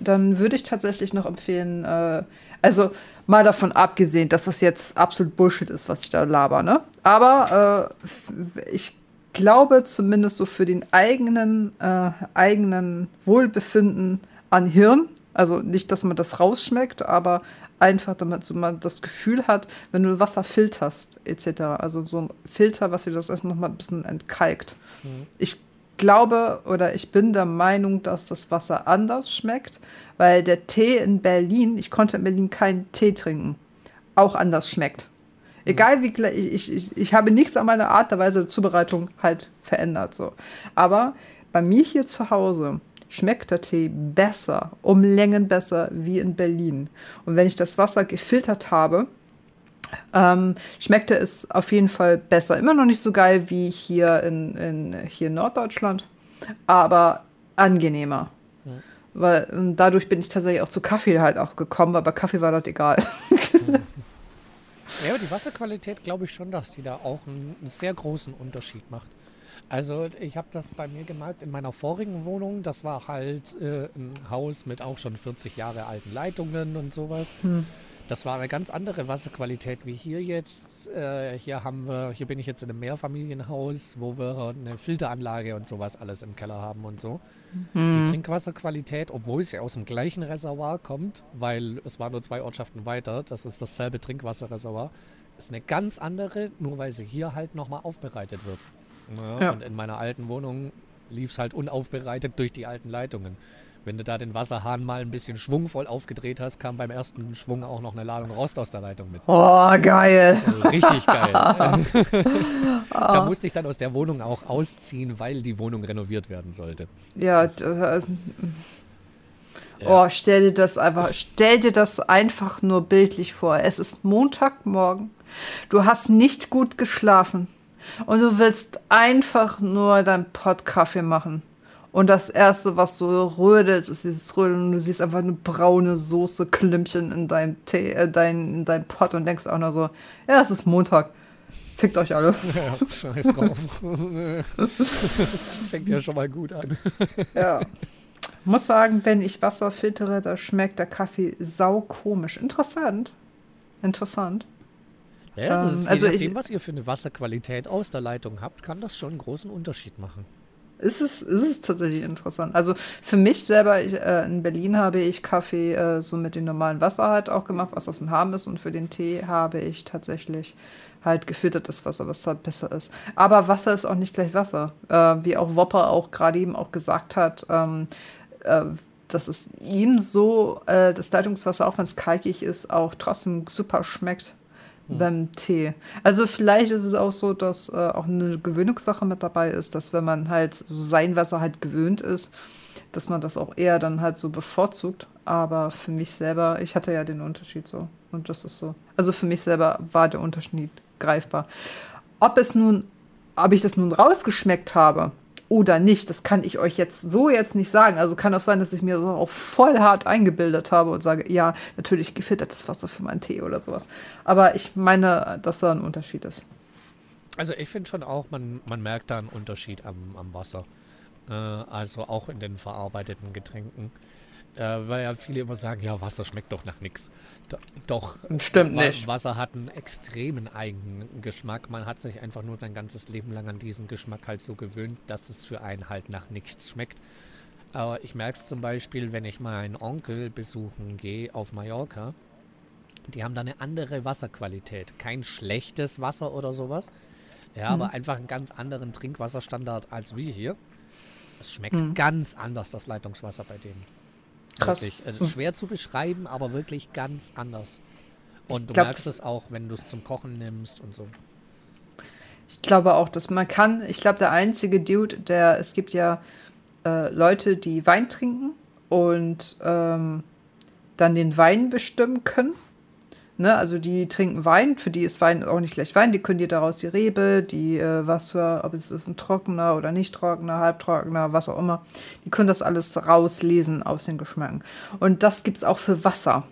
dann würde ich tatsächlich noch empfehlen, äh, also mal davon abgesehen, dass das jetzt absolut Bullshit ist, was ich da laber, ne? Aber äh, ich glaube zumindest so für den eigenen, äh, eigenen Wohlbefinden an Hirn, also nicht, dass man das rausschmeckt, aber einfach, damit so man das Gefühl hat, wenn du Wasser filterst, etc. Also so ein Filter, was dir das Essen noch mal ein bisschen entkalkt. Mhm. Ich glaube oder ich bin der Meinung, dass das Wasser anders schmeckt, weil der Tee in Berlin, ich konnte in Berlin keinen Tee trinken, auch anders schmeckt. Egal wie ich, ich, ich habe nichts an meiner Art der Weise der Zubereitung halt verändert. So. Aber bei mir hier zu Hause schmeckt der Tee besser, um Längen besser wie in Berlin. Und wenn ich das Wasser gefiltert habe, ähm, schmeckte es auf jeden Fall besser. Immer noch nicht so geil wie hier in, in, hier in Norddeutschland, aber angenehmer. Ja. Weil dadurch bin ich tatsächlich auch zu Kaffee halt auch gekommen, weil bei Kaffee war das egal. Ja, aber die Wasserqualität glaube ich schon, dass die da auch einen, einen sehr großen Unterschied macht. Also ich habe das bei mir gemerkt in meiner vorigen Wohnung. Das war halt äh, ein Haus mit auch schon 40 Jahre alten Leitungen und sowas. Hm. Das war eine ganz andere Wasserqualität wie hier jetzt. Äh, hier haben wir, hier bin ich jetzt in einem Mehrfamilienhaus, wo wir eine Filteranlage und sowas alles im Keller haben und so. Mhm. Die Trinkwasserqualität, obwohl es ja aus dem gleichen Reservoir kommt, weil es war nur zwei Ortschaften weiter, das ist dasselbe Trinkwasserreservoir, ist eine ganz andere, nur weil sie hier halt nochmal aufbereitet wird. Ja, ja. Und in meiner alten Wohnung lief es halt unaufbereitet durch die alten Leitungen. Wenn du da den Wasserhahn mal ein bisschen schwungvoll aufgedreht hast, kam beim ersten Schwung auch noch eine Ladung Rost aus der Leitung mit. Oh, geil. Also richtig geil. da musste ich dann aus der Wohnung auch ausziehen, weil die Wohnung renoviert werden sollte. Ja, das, äh, Oh, stell dir das einfach, stell dir das einfach nur bildlich vor. Es ist Montagmorgen. Du hast nicht gut geschlafen und du willst einfach nur deinen Pott Kaffee machen. Und das erste, was so rödelt, ist dieses Rödeln und du siehst einfach eine braune Soße Klimpchen in dein Tee, äh, dein, in dein Pott und denkst auch nur so, ja, es ist Montag. Fickt euch alle. Ja, scheiß drauf. Fängt ja schon mal gut an. ja. Muss sagen, wenn ich Wasser filtere, da schmeckt der Kaffee sau komisch. Interessant. Interessant. Ja, ähm, also je nachdem, ich, was ihr für eine Wasserqualität aus der Leitung habt, kann das schon einen großen Unterschied machen ist es, ist es tatsächlich interessant. Also für mich selber, ich, äh, in Berlin habe ich Kaffee äh, so mit dem normalen Wasser halt auch gemacht, was aus dem Harm ist. Und für den Tee habe ich tatsächlich halt gefiltertes Wasser, was halt besser ist. Aber Wasser ist auch nicht gleich Wasser. Äh, wie auch Wopper auch gerade eben auch gesagt hat, ähm, äh, dass es ihm so, äh, das Leitungswasser, auch wenn es kalkig ist, auch trotzdem super schmeckt hm. beim Tee. Also vielleicht ist es auch so, dass äh, auch eine Gewöhnungssache mit dabei ist, dass wenn man halt so sein Wasser halt gewöhnt ist, dass man das auch eher dann halt so bevorzugt. Aber für mich selber, ich hatte ja den Unterschied so. Und das ist so. Also für mich selber war der Unterschied greifbar. Ob es nun, ob ich das nun rausgeschmeckt habe, oder nicht. Das kann ich euch jetzt so jetzt nicht sagen. Also kann auch sein, dass ich mir das auch voll hart eingebildet habe und sage, ja, natürlich gefiltertes Wasser für meinen Tee oder sowas. Aber ich meine, dass da ein Unterschied ist. Also ich finde schon auch, man, man merkt da einen Unterschied am, am Wasser. Äh, also auch in den verarbeiteten Getränken. Äh, weil ja viele immer sagen, ja, Wasser schmeckt doch nach nichts. Doch, stimmt nicht. Wasser hat einen extremen eigenen Geschmack. Man hat sich einfach nur sein ganzes Leben lang an diesen Geschmack halt so gewöhnt, dass es für einen halt nach nichts schmeckt. Aber ich merke es zum Beispiel, wenn ich meinen Onkel besuchen gehe auf Mallorca. Die haben da eine andere Wasserqualität. Kein schlechtes Wasser oder sowas. Ja, mhm. aber einfach einen ganz anderen Trinkwasserstandard als wir hier. Es schmeckt mhm. ganz anders, das Leitungswasser bei denen. Krass. Wirklich. Also schwer zu beschreiben, aber wirklich ganz anders. Und du glaub, merkst es auch, wenn du es zum Kochen nimmst und so. Ich glaube auch, dass man kann, ich glaube, der einzige Dude, der, es gibt ja äh, Leute, die Wein trinken und ähm, dann den Wein bestimmen können. Ne, also die trinken Wein, für die ist Wein auch nicht gleich Wein, die können dir daraus die Rebe, die äh, was für, ob es ist ein trockener oder nicht trockener, halbtrockener, was auch immer. Die können das alles rauslesen aus den Geschmacken. Und das gibt es auch für Wasser.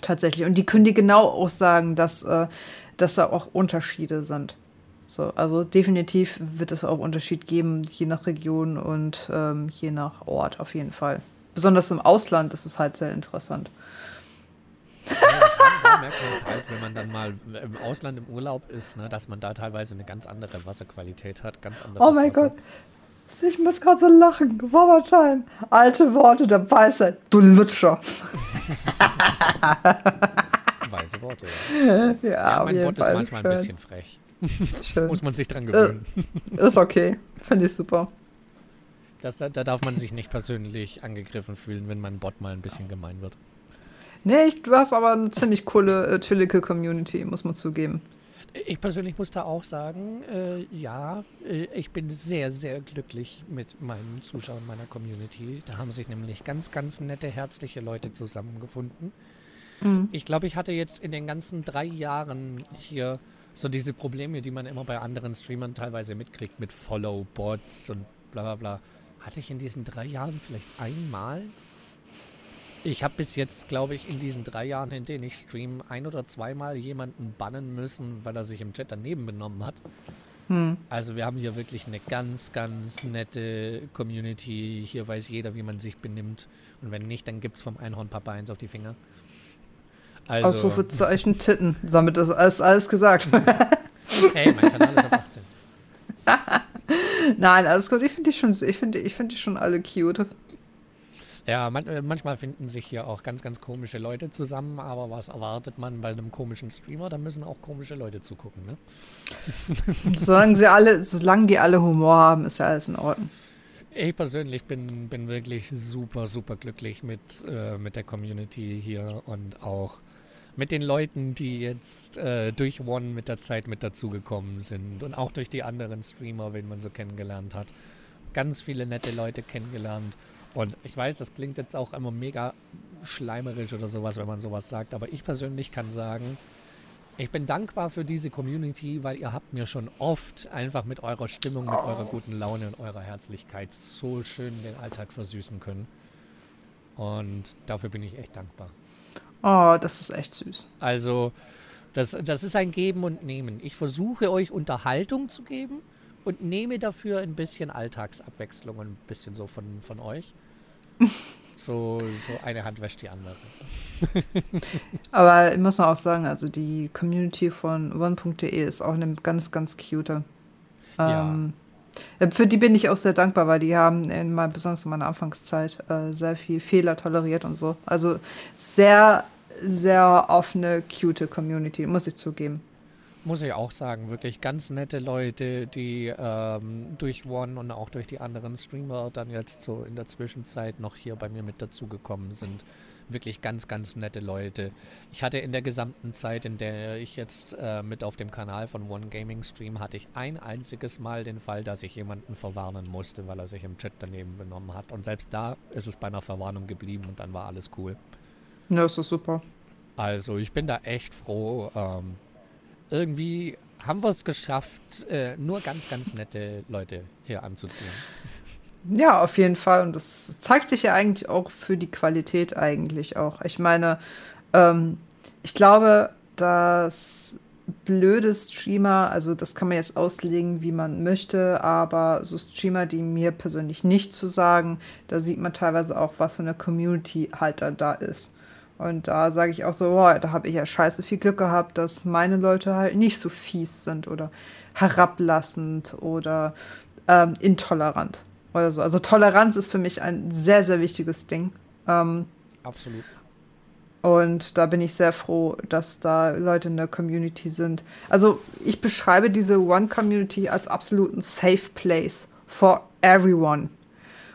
Tatsächlich. Und die können dir genau auch sagen, dass, äh, dass da auch Unterschiede sind. So, also definitiv wird es auch Unterschied geben, je nach Region und ähm, je nach Ort auf jeden Fall. Besonders im Ausland ist es halt sehr interessant. Ja, merkt man halt, wenn man dann mal im Ausland im Urlaub ist, ne, dass man da teilweise eine ganz andere Wasserqualität hat, ganz andere Oh mein Gott. Ich muss gerade so lachen. Time. Alte Worte der Weisheit. Du Lutscher. Weise Worte, ja. Ja, ja mein Wort ist manchmal ein bisschen frech. Schön. Muss man sich dran gewöhnen. Äh, ist okay. Finde ich super. Das, da, da darf man sich nicht persönlich angegriffen fühlen, wenn mein Bot mal ein bisschen gemein wird. Nee, ich, du hast aber eine ziemlich coole äh, chillige Community, muss man zugeben. Ich persönlich muss da auch sagen, äh, ja, äh, ich bin sehr, sehr glücklich mit meinen Zuschauern meiner Community. Da haben sich nämlich ganz, ganz nette, herzliche Leute zusammengefunden. Mhm. Ich glaube, ich hatte jetzt in den ganzen drei Jahren hier so diese Probleme, die man immer bei anderen Streamern teilweise mitkriegt, mit Follow-Bots und bla bla bla hatte ich in diesen drei Jahren vielleicht einmal? Ich habe bis jetzt, glaube ich, in diesen drei Jahren, in denen ich stream, ein oder zweimal jemanden bannen müssen, weil er sich im Chat daneben benommen hat. Hm. Also wir haben hier wirklich eine ganz, ganz nette Community. Hier weiß jeder, wie man sich benimmt. Und wenn nicht, dann gibt es vom Einhornpapa eins auf die Finger. Also, Ausrufezeichen Titten. Damit ist alles, alles gesagt. hey, mein Kanal ist auf 18. Nein, alles gut. Ich finde die schon, ich finde, ich finde die schon alle cute. Ja, man, äh, manchmal finden sich hier auch ganz, ganz komische Leute zusammen, aber was erwartet man bei einem komischen Streamer? Da müssen auch komische Leute zugucken, ne? solange sie alle, solange die alle Humor haben, ist ja alles in Ordnung. Ich persönlich bin, bin wirklich super, super glücklich mit, äh, mit der Community hier und auch mit den Leuten, die jetzt äh, durch One mit der Zeit mit dazugekommen sind und auch durch die anderen Streamer, wen man so kennengelernt hat. Ganz viele nette Leute kennengelernt. Und ich weiß, das klingt jetzt auch immer mega schleimerisch oder sowas, wenn man sowas sagt, aber ich persönlich kann sagen, ich bin dankbar für diese Community, weil ihr habt mir schon oft einfach mit eurer Stimmung, mit eurer guten Laune und eurer Herzlichkeit so schön den Alltag versüßen können. Und dafür bin ich echt dankbar. Oh, das ist echt süß. Also, das, das ist ein Geben und Nehmen. Ich versuche euch Unterhaltung zu geben und nehme dafür ein bisschen Alltagsabwechslung und ein bisschen so von, von euch. so, so eine Hand wäscht die andere. Aber ich muss auch sagen, also die Community von one.de ist auch eine ganz, ganz cute. Ähm, ja. Für die bin ich auch sehr dankbar, weil die haben in mal, besonders in meiner Anfangszeit äh, sehr viel Fehler toleriert und so. Also sehr, sehr offene, cute Community, muss ich zugeben. Muss ich auch sagen, wirklich ganz nette Leute, die ähm, durch One und auch durch die anderen Streamer dann jetzt so in der Zwischenzeit noch hier bei mir mit dazugekommen sind. Wirklich ganz, ganz nette Leute. Ich hatte in der gesamten Zeit, in der ich jetzt äh, mit auf dem Kanal von One Gaming stream, hatte ich ein einziges Mal den Fall, dass ich jemanden verwarnen musste, weil er sich im Chat daneben benommen hat. Und selbst da ist es bei einer Verwarnung geblieben und dann war alles cool. Ja, ist das super. Also ich bin da echt froh. Ähm, irgendwie haben wir es geschafft, äh, nur ganz, ganz nette Leute hier anzuziehen. Ja, auf jeden Fall. Und das zeigt sich ja eigentlich auch für die Qualität eigentlich auch. Ich meine, ähm, ich glaube, dass blöde Streamer, also das kann man jetzt auslegen, wie man möchte, aber so Streamer, die mir persönlich nicht zu sagen, da sieht man teilweise auch, was für eine Community halt dann da ist. Und da sage ich auch so, boah, da habe ich ja scheiße viel Glück gehabt, dass meine Leute halt nicht so fies sind oder herablassend oder ähm, intolerant oder so. Also Toleranz ist für mich ein sehr, sehr wichtiges Ding. Ähm, Absolut. Und da bin ich sehr froh, dass da Leute in der Community sind. Also ich beschreibe diese One-Community als absoluten Safe Place for everyone.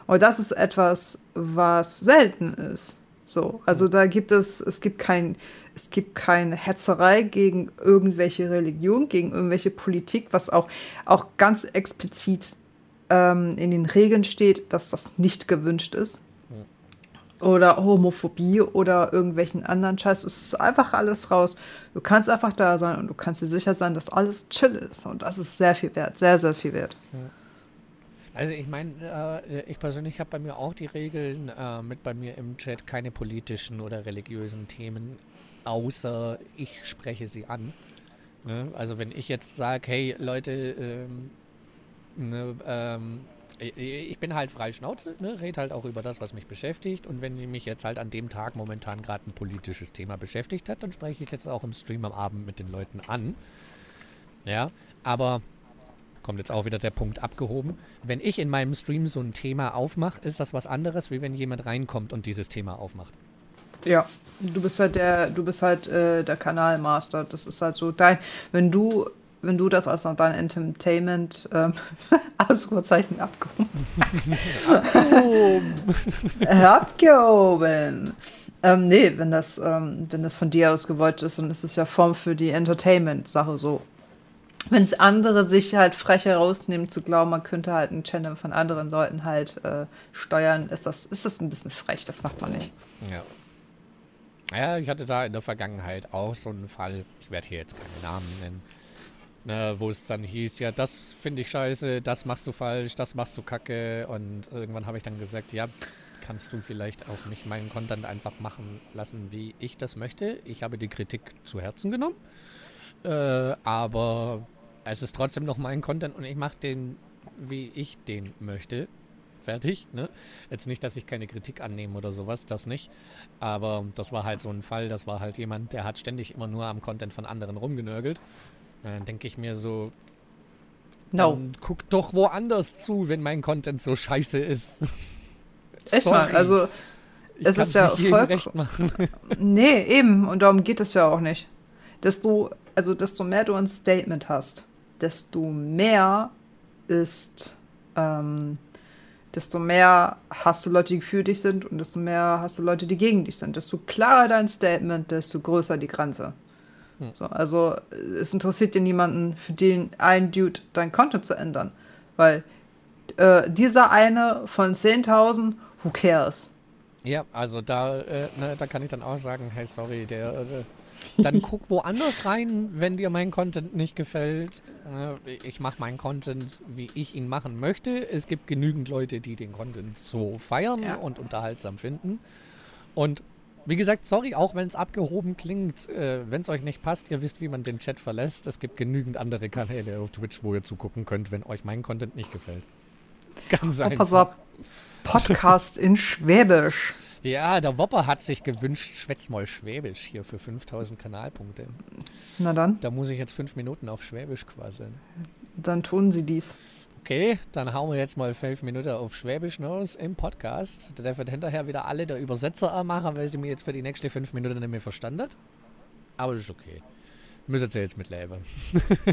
Und das ist etwas, was selten ist. So, also da gibt es, es gibt kein, es gibt keine Hetzerei gegen irgendwelche Religion, gegen irgendwelche Politik, was auch, auch ganz explizit ähm, in den Regeln steht, dass das nicht gewünscht ist. Oder Homophobie oder irgendwelchen anderen Scheiß. Es ist einfach alles raus. Du kannst einfach da sein und du kannst dir sicher sein, dass alles chill ist. Und das ist sehr viel wert, sehr, sehr viel wert. Ja. Also ich meine, äh, ich persönlich habe bei mir auch die Regeln äh, mit bei mir im Chat keine politischen oder religiösen Themen, außer ich spreche sie an. Ne? Also wenn ich jetzt sage, hey Leute, ähm, ne, ähm, ich bin halt frei Schnauze, ne, rede halt auch über das, was mich beschäftigt. Und wenn mich jetzt halt an dem Tag momentan gerade ein politisches Thema beschäftigt hat, dann spreche ich jetzt auch im Stream am Abend mit den Leuten an. Ja, aber kommt jetzt auch wieder der Punkt abgehoben. Wenn ich in meinem Stream so ein Thema aufmache, ist das was anderes, wie wenn jemand reinkommt und dieses Thema aufmacht. Ja, du bist halt der, du bist halt äh, der Kanalmaster. Das ist halt so dein, wenn du, wenn du das als dein Entertainment ähm, Ausrufezeichen abgehoben. abgehoben. abgehoben. Ähm, nee, wenn das, ähm, wenn das von dir aus gewollt ist, dann ist es ja Form für die Entertainment-Sache so wenn es andere sich halt frech herausnehmen zu glauben, man könnte halt einen Channel von anderen Leuten halt äh, steuern, ist das, ist das ein bisschen frech, das macht man nicht. Ja. Ja, ich hatte da in der Vergangenheit auch so einen Fall, ich werde hier jetzt keine Namen nennen, Ne, wo es dann hieß, ja, das finde ich scheiße, das machst du falsch, das machst du kacke. Und irgendwann habe ich dann gesagt, ja, kannst du vielleicht auch nicht meinen Content einfach machen lassen, wie ich das möchte. Ich habe die Kritik zu Herzen genommen. Äh, aber es ist trotzdem noch mein Content und ich mache den, wie ich den möchte. Fertig. Ne? Jetzt nicht, dass ich keine Kritik annehme oder sowas, das nicht. Aber das war halt so ein Fall, das war halt jemand, der hat ständig immer nur am Content von anderen rumgenörgelt. Dann denke ich mir so, no. guck doch woanders zu, wenn mein Content so scheiße ist. Echt mal, also ich es ist ja voll recht machen. Nee, eben und darum geht es ja auch nicht. Desto also desto mehr du ein Statement hast, desto mehr ist ähm, desto mehr hast du Leute, die für dich sind und desto mehr hast du Leute, die gegen dich sind. Desto klarer dein Statement, desto größer die Grenze. Hm. So, also es interessiert dir niemanden, für den ein Dude dein Content zu ändern. Weil äh, dieser eine von 10.000, who cares? Ja, also da, äh, ne, da kann ich dann auch sagen, hey, sorry, der, äh, dann guck woanders rein, wenn dir mein Content nicht gefällt. Äh, ich mache meinen Content, wie ich ihn machen möchte. Es gibt genügend Leute, die den Content so feiern ja. und unterhaltsam finden. Und wie gesagt, sorry, auch wenn es abgehoben klingt, äh, wenn es euch nicht passt, ihr wisst, wie man den Chat verlässt. Es gibt genügend andere Kanäle auf Twitch, wo ihr zugucken könnt, wenn euch mein Content nicht gefällt. Ganz oh, einfach. Pass. Podcast in Schwäbisch. Ja, der Wopper hat sich gewünscht, schwätz mal Schwäbisch hier für 5000 Kanalpunkte. Na dann. Da muss ich jetzt fünf Minuten auf Schwäbisch quasi. Dann tun sie dies. Okay, dann hauen wir jetzt mal fünf Minuten auf Schwäbisch raus im Podcast. Der wird hinterher wieder alle der Übersetzer machen, weil sie mir jetzt für die nächsten fünf Minuten nicht mehr verstanden. Aber das ist okay. Müssen sie jetzt mitleben.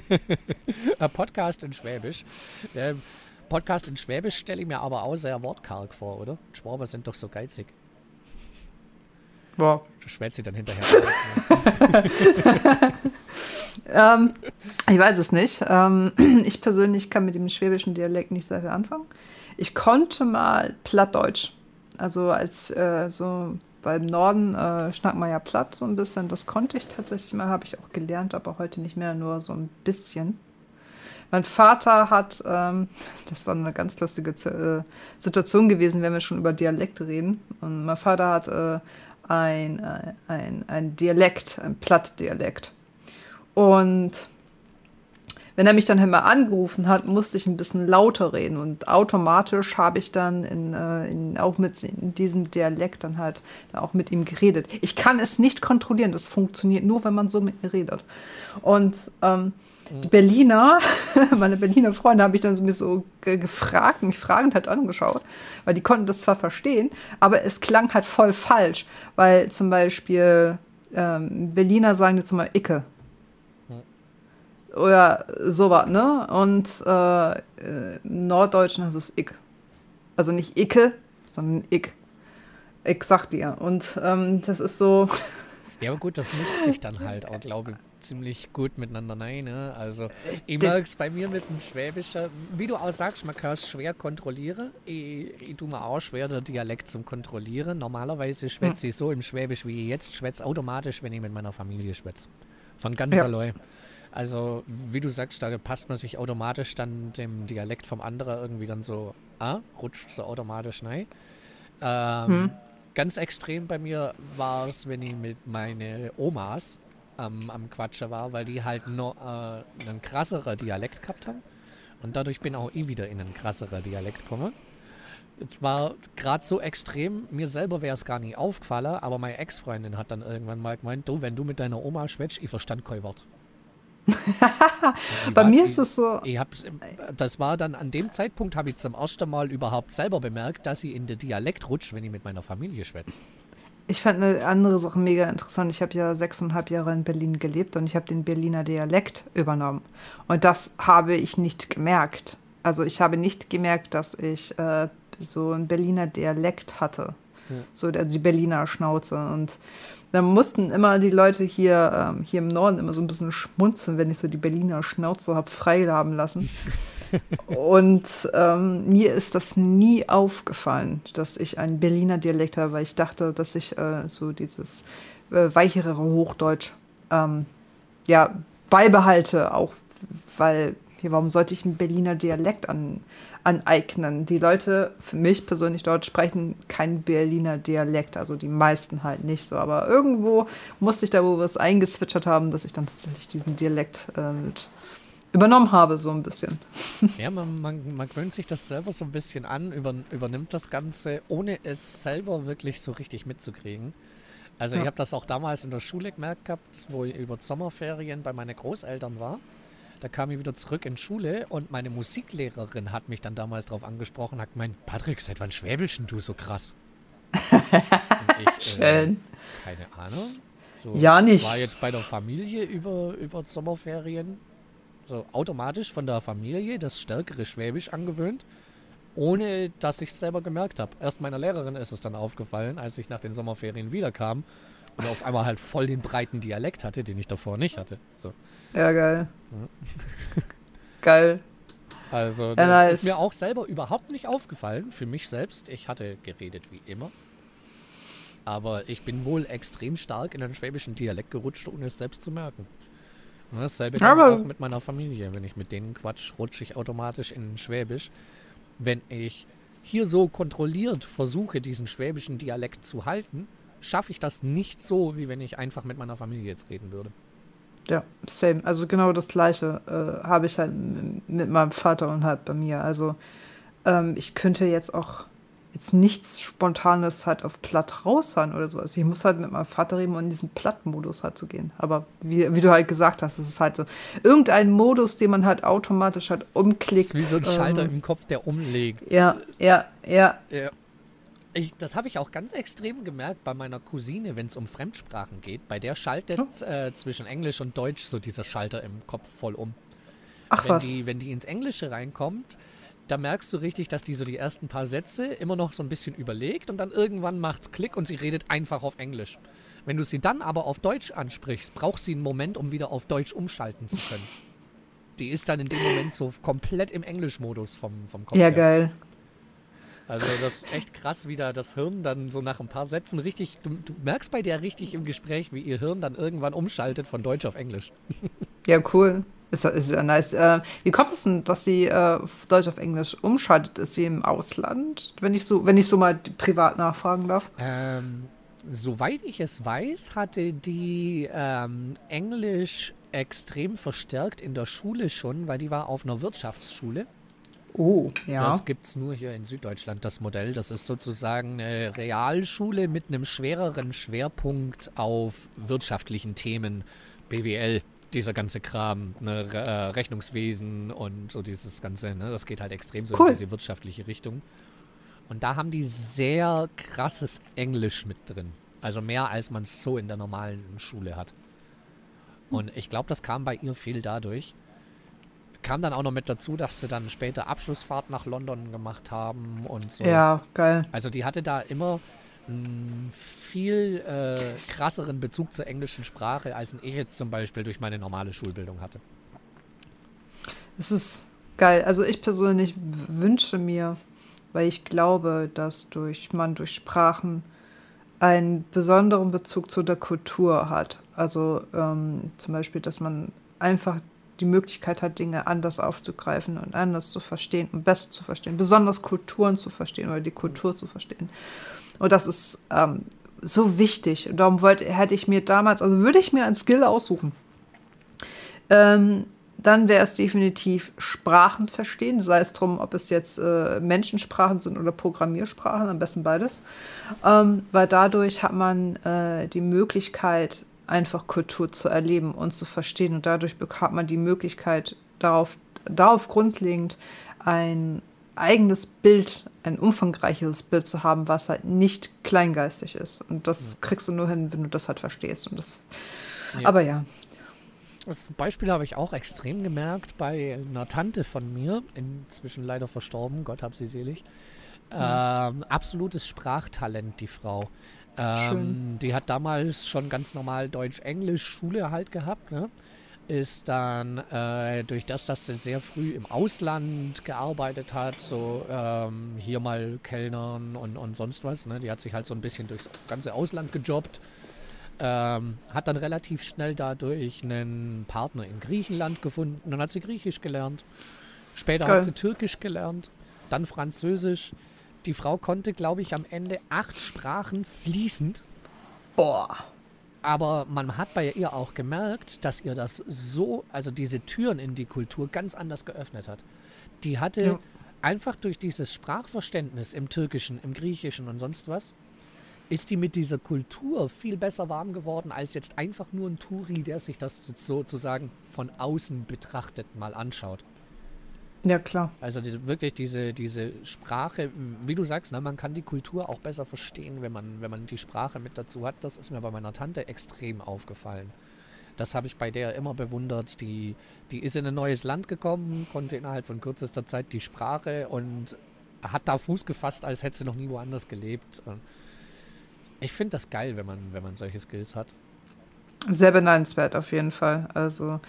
Ein Podcast in Schwäbisch. Der Podcast in Schwäbisch stelle ich mir aber auch sehr wortkarg vor, oder? Schwaber sind doch so geizig. Boah. Du schwätzt sie dann hinterher. ähm, ich weiß es nicht. Ähm, ich persönlich kann mit dem schwäbischen Dialekt nicht sehr viel anfangen. Ich konnte mal Plattdeutsch. Also als äh, so beim Norden äh, schnackt man ja platt so ein bisschen. Das konnte ich tatsächlich mal, habe ich auch gelernt, aber heute nicht mehr, nur so ein bisschen. Mein Vater hat, ähm, das war eine ganz lustige äh, Situation gewesen, wenn wir schon über Dialekte reden. Und mein Vater hat äh, ein, äh, ein, ein Dialekt, ein Plattdialekt. Und wenn er mich dann immer angerufen hat, musste ich ein bisschen lauter reden und automatisch habe ich dann in, äh, in, auch mit in diesem Dialekt dann halt auch mit ihm geredet. Ich kann es nicht kontrollieren, das funktioniert nur, wenn man so mit mir redet. Und ähm, die Berliner, meine Berliner Freunde, habe ich dann so, mich so gefragt, mich fragend halt angeschaut, weil die konnten das zwar verstehen, aber es klang halt voll falsch, weil zum Beispiel ähm, Berliner sagen jetzt mal Icke. Oder sowas, ne? Und äh, äh, im Norddeutschen ist es Ick. Also nicht Icke, sondern Ick. Ich sag dir. Und ähm, das ist so. Ja, aber gut, das mischt sich dann halt auch, glaube ich, ziemlich gut miteinander rein. Ne? Also, ich merke es bei mir mit dem Schwäbischen, wie du auch sagst, man kann es schwer kontrollieren. Ich, ich tue mir auch schwer, den Dialekt zum Kontrollieren. Normalerweise schwätze ich so im Schwäbisch, wie ich jetzt schwätze, automatisch, wenn ich mit meiner Familie schwätze. Von ganz ja. allein. Also, wie du sagst, da passt man sich automatisch dann dem Dialekt vom anderen irgendwie dann so, ah, rutscht so automatisch rein. Ähm, hm. Ganz extrem bei mir war es, wenn ich mit meinen Omas ähm, am Quatscher war, weil die halt noch äh, einen krasseren Dialekt gehabt haben. Und dadurch bin auch ich wieder in einen krasseren Dialekt gekommen. Es war gerade so extrem, mir selber wäre es gar nicht aufgefallen, aber meine Ex-Freundin hat dann irgendwann mal gemeint, du, wenn du mit deiner Oma schwätzt, ich verstand kein Wort. Bei mir ist es so. Ich hab, das war dann an dem Zeitpunkt, habe ich zum ersten Mal überhaupt selber bemerkt, dass ich in den Dialekt rutsche, wenn ich mit meiner Familie schwätze. Ich fand eine andere Sache mega interessant. Ich habe ja sechseinhalb Jahre in Berlin gelebt und ich habe den Berliner Dialekt übernommen. Und das habe ich nicht gemerkt. Also ich habe nicht gemerkt, dass ich äh, so einen Berliner Dialekt hatte. Ja. So also die Berliner Schnauze. Und da mussten immer die Leute hier, ähm, hier im Norden immer so ein bisschen schmunzeln, wenn ich so die Berliner Schnauze habe freilaben lassen. Und ähm, mir ist das nie aufgefallen, dass ich einen Berliner Dialekt habe, weil ich dachte, dass ich äh, so dieses äh, weichere Hochdeutsch ähm, ja, beibehalte, auch weil hier, warum sollte ich einen Berliner Dialekt an, aneignen? Die Leute, für mich persönlich dort, sprechen kein Berliner Dialekt, also die meisten halt nicht so. Aber irgendwo musste ich da wohl was eingeswitchert haben, dass ich dann tatsächlich diesen Dialekt äh, mit übernommen habe, so ein bisschen. Ja, man, man, man gewöhnt sich das selber so ein bisschen an, über, übernimmt das Ganze, ohne es selber wirklich so richtig mitzukriegen. Also ja. ich habe das auch damals in der Schule gemerkt gehabt, wo ich über Sommerferien bei meinen Großeltern war. Da kam ich wieder zurück in Schule und meine Musiklehrerin hat mich dann damals darauf angesprochen, hat gemeint, Patrick, seit wann schwäbelst du so krass? ich, äh, Schön. Äh, keine Ahnung. So, ja, nicht. War jetzt bei der Familie über, über Sommerferien so automatisch von der Familie das stärkere Schwäbisch angewöhnt, ohne dass ich es selber gemerkt habe. Erst meiner Lehrerin ist es dann aufgefallen, als ich nach den Sommerferien wiederkam und auf einmal halt voll den breiten Dialekt hatte, den ich davor nicht hatte. So. Ja, geil. Ja. geil. Also, ja, nice. ist mir auch selber überhaupt nicht aufgefallen, für mich selbst. Ich hatte geredet wie immer. Aber ich bin wohl extrem stark in den schwäbischen Dialekt gerutscht, ohne es selbst zu merken. Dasselbe aber auch mit meiner Familie. Wenn ich mit denen quatsch, rutsche ich automatisch in Schwäbisch. Wenn ich hier so kontrolliert versuche, diesen schwäbischen Dialekt zu halten, schaffe ich das nicht so, wie wenn ich einfach mit meiner Familie jetzt reden würde. Ja, same. Also genau das Gleiche äh, habe ich halt mit meinem Vater und halt bei mir. Also ähm, ich könnte jetzt auch jetzt nichts Spontanes halt auf platt raushauen oder so. Also ich muss halt mit meinem Vater reden, um in diesen Plattmodus halt zu gehen. Aber wie, wie du halt gesagt hast, es ist halt so irgendein Modus, den man halt automatisch halt umklickt. Ist wie so ein Schalter ähm, im Kopf, der umlegt. Ja, ja, ja. ja. Ich, das habe ich auch ganz extrem gemerkt bei meiner Cousine, wenn es um Fremdsprachen geht. Bei der schaltet hm? äh, zwischen Englisch und Deutsch so dieser Schalter im Kopf voll um. Ach wenn was. Die, wenn die ins Englische reinkommt, da merkst du richtig, dass die so die ersten paar Sätze immer noch so ein bisschen überlegt und dann irgendwann macht's Klick und sie redet einfach auf Englisch. Wenn du sie dann aber auf Deutsch ansprichst, braucht sie einen Moment, um wieder auf Deutsch umschalten zu können. Die ist dann in dem Moment so komplett im Englischmodus vom, vom Kopf. Ja, her. geil. Also das ist echt krass, wie da das Hirn dann so nach ein paar Sätzen richtig, du, du, merkst bei der richtig im Gespräch, wie ihr Hirn dann irgendwann umschaltet von Deutsch auf Englisch. Ja, cool. Ist, ist ja nice. Äh, wie kommt es denn, dass sie äh, Deutsch auf Englisch umschaltet? Ist sie im Ausland? Wenn ich so, wenn ich so mal privat nachfragen darf. Ähm, soweit ich es weiß, hatte die ähm, Englisch extrem verstärkt in der Schule schon, weil die war auf einer Wirtschaftsschule. Oh, ja. Das gibt es nur hier in Süddeutschland, das Modell. Das ist sozusagen eine Realschule mit einem schwereren Schwerpunkt auf wirtschaftlichen Themen, BWL dieser ganze Kram, ne, Re äh, Rechnungswesen und so dieses Ganze, ne, das geht halt extrem so cool. in diese wirtschaftliche Richtung. Und da haben die sehr krasses Englisch mit drin. Also mehr als man es so in der normalen Schule hat. Und ich glaube, das kam bei ihr viel dadurch. Kam dann auch noch mit dazu, dass sie dann später Abschlussfahrt nach London gemacht haben und so. Ja, geil. Also die hatte da immer einen viel äh, krasseren Bezug zur englischen Sprache, als ich jetzt zum Beispiel durch meine normale Schulbildung hatte. Es ist geil. Also ich persönlich wünsche mir, weil ich glaube, dass durch man durch Sprachen einen besonderen Bezug zu der Kultur hat. Also ähm, zum Beispiel, dass man einfach die Möglichkeit hat, Dinge anders aufzugreifen und anders zu verstehen und besser zu verstehen, besonders Kulturen zu verstehen oder die Kultur zu verstehen. Und das ist ähm, so wichtig. Und darum wollte, hätte ich mir damals, also würde ich mir ein Skill aussuchen. Ähm, dann wäre es definitiv Sprachen verstehen, sei es drum, ob es jetzt äh, Menschensprachen sind oder Programmiersprachen, am besten beides. Ähm, weil dadurch hat man äh, die Möglichkeit, einfach Kultur zu erleben und zu verstehen. Und dadurch hat man die Möglichkeit, darauf, darauf grundlegend ein eigenes Bild, ein umfangreiches Bild zu haben, was halt nicht kleingeistig ist. Und das ja. kriegst du nur hin, wenn du das halt verstehst. Und das, ja. Aber ja. Das Beispiel habe ich auch extrem gemerkt bei einer Tante von mir, inzwischen leider verstorben, Gott hab sie selig. Ja. Ähm, absolutes Sprachtalent, die Frau. Ähm, die hat damals schon ganz normal Deutsch-Englisch-Schule halt gehabt. Ne? ist dann äh, durch das, dass sie sehr früh im Ausland gearbeitet hat, so ähm, hier mal Kellnern und, und sonst was, ne? die hat sich halt so ein bisschen durchs ganze Ausland gejobbt, ähm, hat dann relativ schnell dadurch einen Partner in Griechenland gefunden. Dann hat sie Griechisch gelernt. Später Geil. hat sie Türkisch gelernt, dann Französisch. Die Frau konnte, glaube ich, am Ende acht Sprachen fließend. Boah. Aber man hat bei ihr auch gemerkt, dass ihr das so, also diese Türen in die Kultur ganz anders geöffnet hat. Die hatte ja. einfach durch dieses Sprachverständnis im Türkischen, im Griechischen und sonst was, ist die mit dieser Kultur viel besser warm geworden als jetzt einfach nur ein Touri, der sich das sozusagen von außen betrachtet mal anschaut. Ja, klar. Also die, wirklich diese, diese Sprache, wie du sagst, ne, man kann die Kultur auch besser verstehen, wenn man, wenn man die Sprache mit dazu hat. Das ist mir bei meiner Tante extrem aufgefallen. Das habe ich bei der immer bewundert. Die, die ist in ein neues Land gekommen, konnte innerhalb von kürzester Zeit die Sprache und hat da Fuß gefasst, als hätte sie noch nie woanders gelebt. Ich finde das geil, wenn man, wenn man solche Skills hat. Sehr beneidenswert auf jeden Fall. Also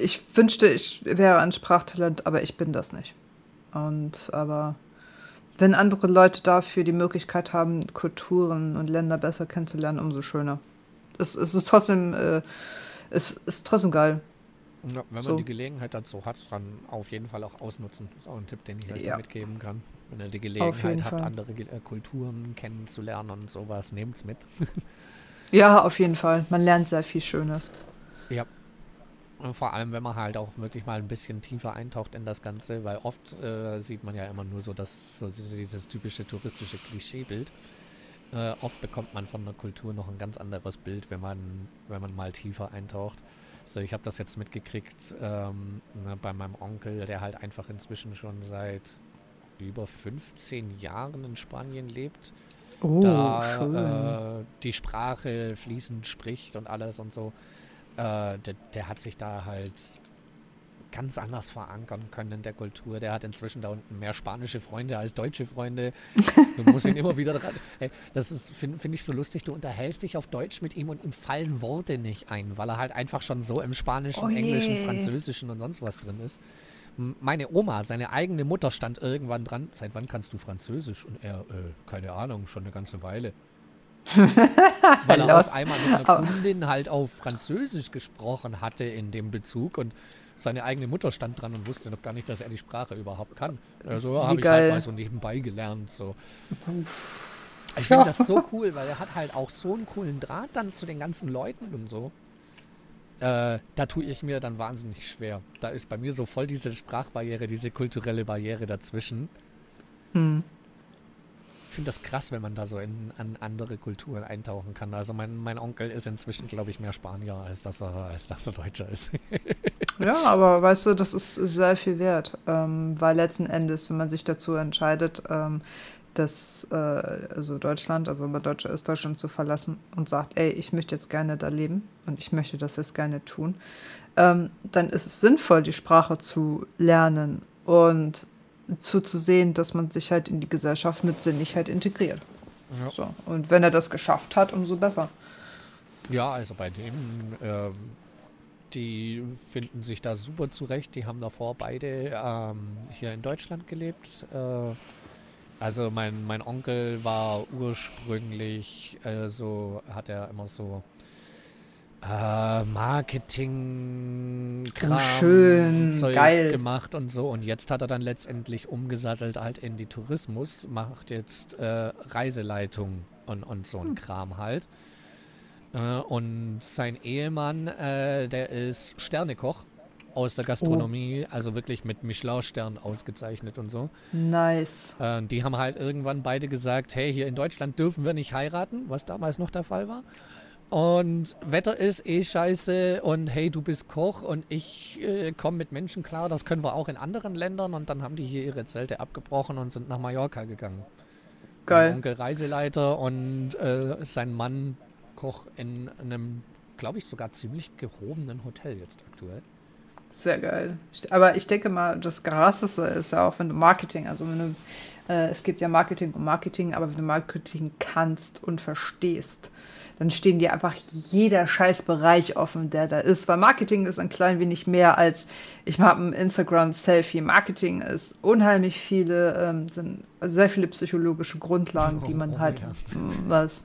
ich wünschte, ich wäre ein Sprachtalent, aber ich bin das nicht. Und aber wenn andere Leute dafür die Möglichkeit haben, Kulturen und Länder besser kennenzulernen, umso schöner. Es, es ist trotzdem, äh, es ist trotzdem geil. Ja, wenn man so. die Gelegenheit dazu hat, dann auf jeden Fall auch ausnutzen. Das ist auch ein Tipp, den ich halt ja. mitgeben kann. Wenn ihr die Gelegenheit habt, andere äh, Kulturen kennenzulernen und sowas, nehmt es mit. ja, auf jeden Fall. Man lernt sehr viel Schönes. Ja, vor allem, wenn man halt auch wirklich mal ein bisschen tiefer eintaucht in das Ganze, weil oft äh, sieht man ja immer nur so das so dieses typische touristische Klischeebild. Äh, oft bekommt man von der Kultur noch ein ganz anderes Bild, wenn man, wenn man mal tiefer eintaucht. So, ich habe das jetzt mitgekriegt ähm, ne, bei meinem Onkel, der halt einfach inzwischen schon seit über 15 Jahren in Spanien lebt. Oh, da schön. Äh, die Sprache fließend spricht und alles und so äh, der, der, hat sich da halt ganz anders verankern können in der Kultur. Der hat inzwischen da unten mehr spanische Freunde als deutsche Freunde. Du musst ihn immer wieder dran. Ey, das finde find ich so lustig. Du unterhältst dich auf Deutsch mit ihm und ihm fallen Worte nicht ein, weil er halt einfach schon so im Spanischen, oh Englischen, Französischen und sonst was drin ist. Meine Oma, seine eigene Mutter, stand irgendwann dran. Seit wann kannst du Französisch? Und er, äh, keine Ahnung, schon eine ganze Weile. Weil er auf einmal mit einer Kundin halt auf Französisch gesprochen hatte in dem Bezug und seine eigene Mutter stand dran und wusste noch gar nicht, dass er die Sprache überhaupt kann. Also habe ich halt mal so nebenbei gelernt. So. Ich finde das so cool, weil er hat halt auch so einen coolen Draht dann zu den ganzen Leuten und so. Äh, da tue ich mir dann wahnsinnig schwer. Da ist bei mir so voll diese Sprachbarriere, diese kulturelle Barriere dazwischen. Hm finde das krass, wenn man da so in an andere Kulturen eintauchen kann. Also mein, mein Onkel ist inzwischen, glaube ich, mehr Spanier, als dass er, als dass er Deutscher ist. ja, aber weißt du, das ist sehr viel wert, ähm, weil letzten Endes, wenn man sich dazu entscheidet, ähm, dass äh, also Deutschland, also wenn Deutscher ist, Deutschland zu verlassen und sagt, ey, ich möchte jetzt gerne da leben und ich möchte das jetzt gerne tun, ähm, dann ist es sinnvoll, die Sprache zu lernen und zuzusehen, dass man sich halt in die Gesellschaft mit Sinnlichkeit integriert. Ja. So. Und wenn er das geschafft hat, umso besser. Ja, also bei dem, ähm, die finden sich da super zurecht. Die haben davor beide ähm, hier in Deutschland gelebt. Äh, also mein, mein Onkel war ursprünglich äh, so, hat er immer so äh, Marketing Kram, schön Zeug geil gemacht und so und jetzt hat er dann letztendlich umgesattelt halt in die Tourismus macht jetzt äh, Reiseleitung und, und so ein hm. Kram halt äh, und sein Ehemann äh, der ist Sternekoch aus der Gastronomie, oh. also wirklich mit Michelin-Stern ausgezeichnet und so. Nice. Äh, die haben halt irgendwann beide gesagt, hey, hier in Deutschland dürfen wir nicht heiraten, was damals noch der Fall war. Und Wetter ist eh scheiße und hey, du bist Koch und ich äh, komme mit Menschen klar, das können wir auch in anderen Ländern und dann haben die hier ihre Zelte abgebrochen und sind nach Mallorca gegangen. Geil. Mein Onkel Reiseleiter und äh, sein Mann Koch in einem, glaube ich, sogar ziemlich gehobenen Hotel jetzt aktuell. Sehr geil. Aber ich denke mal, das Krasseste ist ja auch, wenn du Marketing, also wenn du, äh, es gibt ja Marketing und Marketing, aber wenn du Marketing kannst und verstehst, dann stehen dir einfach jeder Scheißbereich offen, der da ist. Weil Marketing ist ein klein wenig mehr als ich mache ein Instagram-Selfie. Marketing ist unheimlich viele, ähm, sind sehr viele psychologische Grundlagen, die man oh, halt ja. was.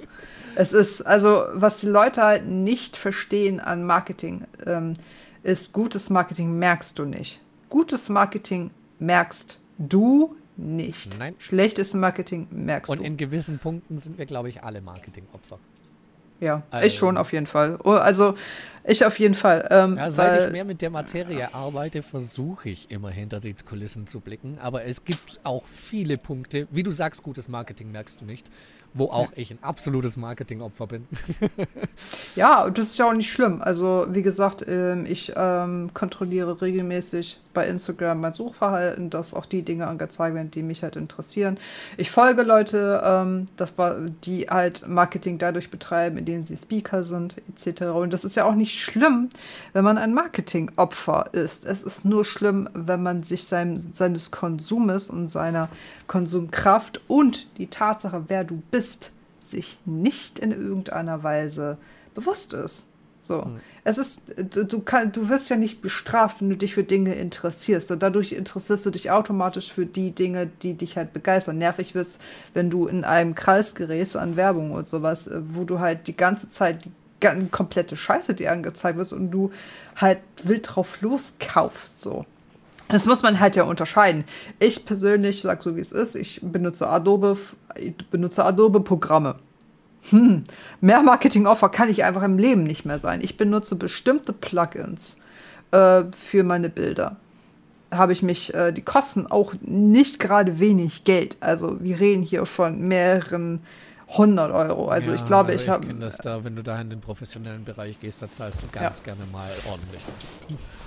Es ist, also, was die Leute halt nicht verstehen an Marketing, ähm, ist, gutes Marketing merkst du nicht. Gutes Marketing merkst du nicht. Nein. Schlechtes Marketing merkst Und du. in gewissen Punkten sind wir, glaube ich, alle Marketingopfer. Ja, Also- ich schon auf jeden Fall. Oh, Also, ich auf jeden Fall. Ähm, Ja, seit ich mehr mit der Materie arbeite, versuche ich immer hinter die Kulissen zu blicken. Aber es gibt auch viele Punkte, wie du sagst, gutes Marketing merkst du nicht, wo auch ich ein absolutes Marketingopfer bin. Ja, das ist ja auch nicht schlimm. Also, wie gesagt, ähm, ich ähm, kontrolliere regelmäßig bei Instagram mein Suchverhalten, dass auch die Dinge angezeigt werden, die mich halt interessieren. Ich folge Leute, ähm, das war, die halt Marketing dadurch betreiben, indem sie Speaker sind, etc. Und das ist ja auch nicht schlimm, wenn man ein Marketingopfer ist. Es ist nur schlimm, wenn man sich sein, seines Konsumes und seiner Konsumkraft und die Tatsache, wer du bist, sich nicht in irgendeiner Weise bewusst ist. So. Es ist, du, du, kann, du wirst ja nicht bestraft, wenn du dich für Dinge interessierst. Und dadurch interessierst du dich automatisch für die Dinge, die dich halt begeistern. Nervig wirst, wenn du in einem Kreis gerätst an Werbung und sowas, äh, wo du halt die ganze Zeit komplette Scheiße dir angezeigt wird und du halt wild drauf loskaufst. So. Das muss man halt ja unterscheiden. Ich persönlich sag so wie es ist, ich benutze Adobe, ich benutze Adobe-Programme. Hm, mehr Marketing-Offer kann ich einfach im Leben nicht mehr sein. Ich benutze bestimmte Plugins äh, für meine Bilder. Habe ich mich, äh, die kosten auch nicht gerade wenig Geld. Also wir reden hier von mehreren hundert Euro. Also ich glaube, ich habe. kenne das da, wenn du da in den professionellen Bereich gehst, da zahlst du ganz gerne mal ordentlich.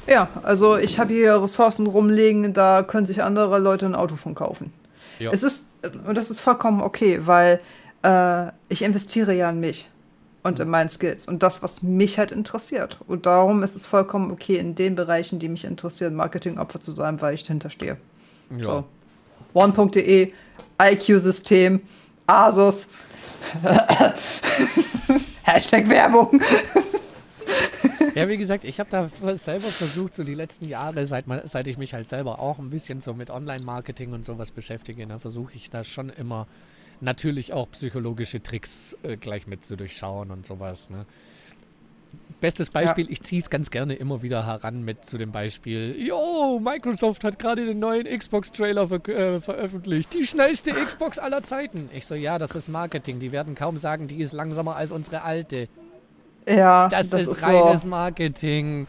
Ja, also ich habe hier Ressourcen rumliegen, da können sich andere Leute ein Auto von kaufen. Ja. Es ist, und das ist vollkommen okay, weil äh, ich investiere ja in mich und in meinen Skills und das, was mich halt interessiert. Und darum ist es vollkommen okay, in den Bereichen, die mich interessieren, Marketingopfer zu sein, weil ich dahinter stehe. Ja. So. One.de, IQ-System, Asus. Hashtag Werbung. Ja, wie gesagt, ich habe da selber versucht, so die letzten Jahre, seit, man, seit ich mich halt selber auch ein bisschen so mit Online-Marketing und sowas beschäftige, da versuche ich da schon immer natürlich auch psychologische Tricks äh, gleich mit zu durchschauen und sowas. Ne? Bestes Beispiel, ich ziehe es ganz gerne immer wieder heran mit zu dem Beispiel, yo, Microsoft hat gerade den neuen Xbox-Trailer ver äh, veröffentlicht. Die schnellste Xbox aller Zeiten. Ich so, ja, das ist Marketing. Die werden kaum sagen, die ist langsamer als unsere alte. Ja, Das, ist, so. reines Marketing.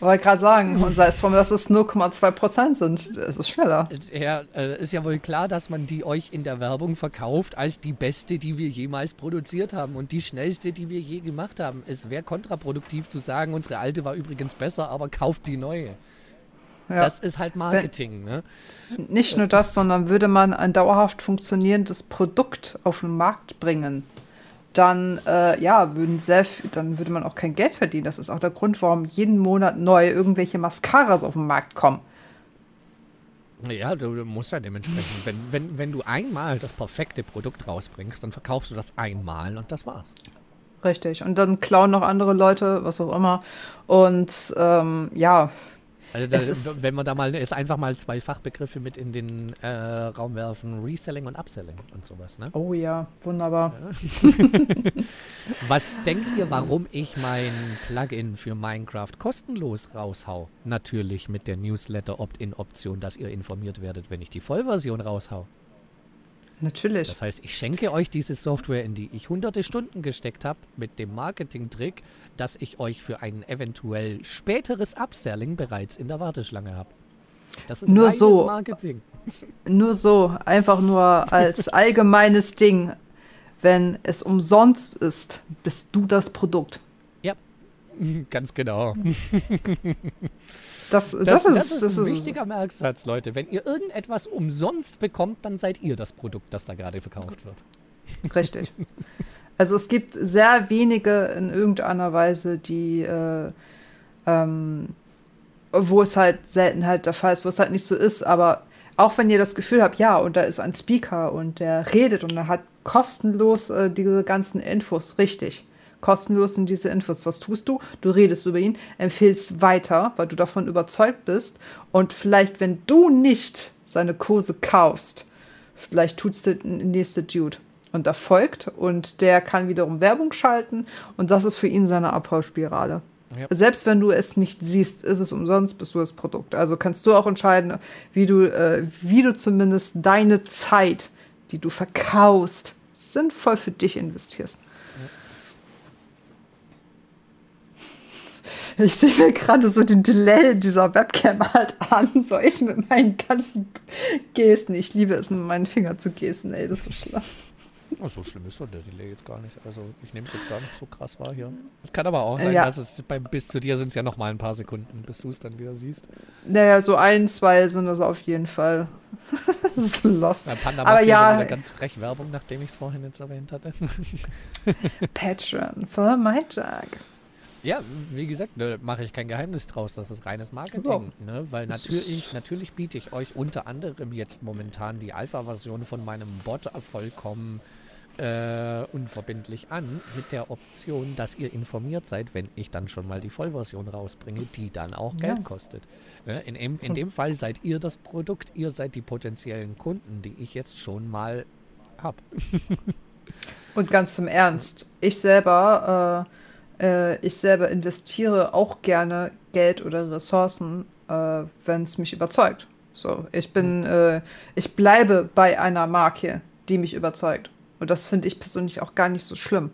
Wollte gerade sagen, und sei es von, dass es 0,2 Prozent sind. Es ist schneller. Ja, äh, ist ja wohl klar, dass man die euch in der Werbung verkauft als die beste, die wir jemals produziert haben und die schnellste, die wir je gemacht haben. Es wäre kontraproduktiv zu sagen, unsere alte war übrigens besser, aber kauft die neue. Ja. Das ist halt Marketing, ne? Nicht nur das, sondern würde man ein dauerhaft funktionierendes Produkt auf den Markt bringen, dann, äh, ja, würden sehr dann würde man auch kein Geld verdienen. Das ist auch der Grund, warum jeden Monat neu irgendwelche Mascaras auf den Markt kommen. Ja, du, du musst ja dementsprechend, wenn, wenn, wenn du einmal das perfekte Produkt rausbringst, dann verkaufst du das einmal und das war's. Richtig. Und dann klauen noch andere Leute, was auch immer. Und ähm, ja, Also da, Es ist- wenn wir da mal jetzt einfach mal zwei Fachbegriffe mit in den äh, Raum werfen, Reselling und Upselling und sowas, ne? oh ja, wunderbar. Was denkt ihr, warum ich mein Plugin für Minecraft kostenlos raushau? Natürlich mit der Newsletter Opt-in-Option, dass ihr informiert werdet, wenn ich die Vollversion raushau. Natürlich. Das heißt, ich schenke euch diese Software, in die ich hunderte Stunden gesteckt habe, mit dem Marketing-Trick, dass ich euch für ein eventuell späteres Upselling bereits in der Warteschlange habe. Das ist Nur so. Marketing. Nur so, einfach nur als allgemeines Ding. Wenn es umsonst ist, bist du das Produkt. Ja, ganz genau. Das, das, Das, ist, das ist das ein ist wichtiger Merksatz, Leute. Wenn ihr irgendetwas umsonst bekommt, dann seid ihr das Produkt, das da gerade verkauft wird. richtig. Also es gibt sehr wenige in irgendeiner Weise, die, äh, ähm, wo es halt selten halt der Fall ist, wo es halt nicht so ist, aber auch wenn ihr das Gefühl habt, ja, und da ist ein Speaker und der redet und er hat kostenlos äh, diese ganzen Infos, richtig. Kostenlos sind diese Infos. Was tust du? Du redest über ihn, empfehlst weiter, weil du davon überzeugt bist. Und vielleicht, wenn du nicht seine Kurse kaufst, vielleicht tut's der nächste Dude. Und erfolgt und der kann wiederum Werbung schalten und das ist für ihn seine Abfallspirale. Ja. Selbst wenn du es nicht siehst, ist es umsonst, bist du das Produkt. Also kannst du auch entscheiden, wie du, äh, wie du zumindest deine Zeit, die du verkaufst, sinnvoll für dich investierst. Ich sehe mir gerade so den Delay dieser Webcam halt an, so ich mit meinen ganzen Gesten. Ich liebe es, mit meinen Fingern zu gesten, ey, das ist so schlimm. Oh, so schlimm ist doch der Delay jetzt gar nicht. Also ich nehme es jetzt gar nicht so krass wahr hier. Es kann aber auch sein, ja. dass es beim bis zu dir sind es ja noch mal ein paar Sekunden, bis du es dann wieder siehst. Naja, so ein, zwei sind das auf jeden Fall. das ist lost. Na, Panda aber ja, wieder ganz frech Werbung, nachdem ich es vorhin jetzt erwähnt hatte. Patreon for my Jack. Ja, wie gesagt, ne, mache ich kein Geheimnis draus. Das ist reines Marketing. Ja. Ne? Weil natürlich, natürlich biete ich euch unter anderem jetzt momentan die Alpha-Version von meinem Bot vollkommen äh, unverbindlich an, mit der Option, dass ihr informiert seid, wenn ich dann schon mal die Vollversion rausbringe, die dann auch ja. Geld kostet. Ne? In, in, in dem Fall seid ihr das Produkt, ihr seid die potenziellen Kunden, die ich jetzt schon mal habe. Und ganz zum Ernst, ich selber. Äh, äh, ich selber investiere auch gerne Geld oder Ressourcen, äh, wenn es mich überzeugt. So, ich bin, äh, ich bleibe bei einer Marke, die mich überzeugt. Und das finde ich persönlich auch gar nicht so schlimm.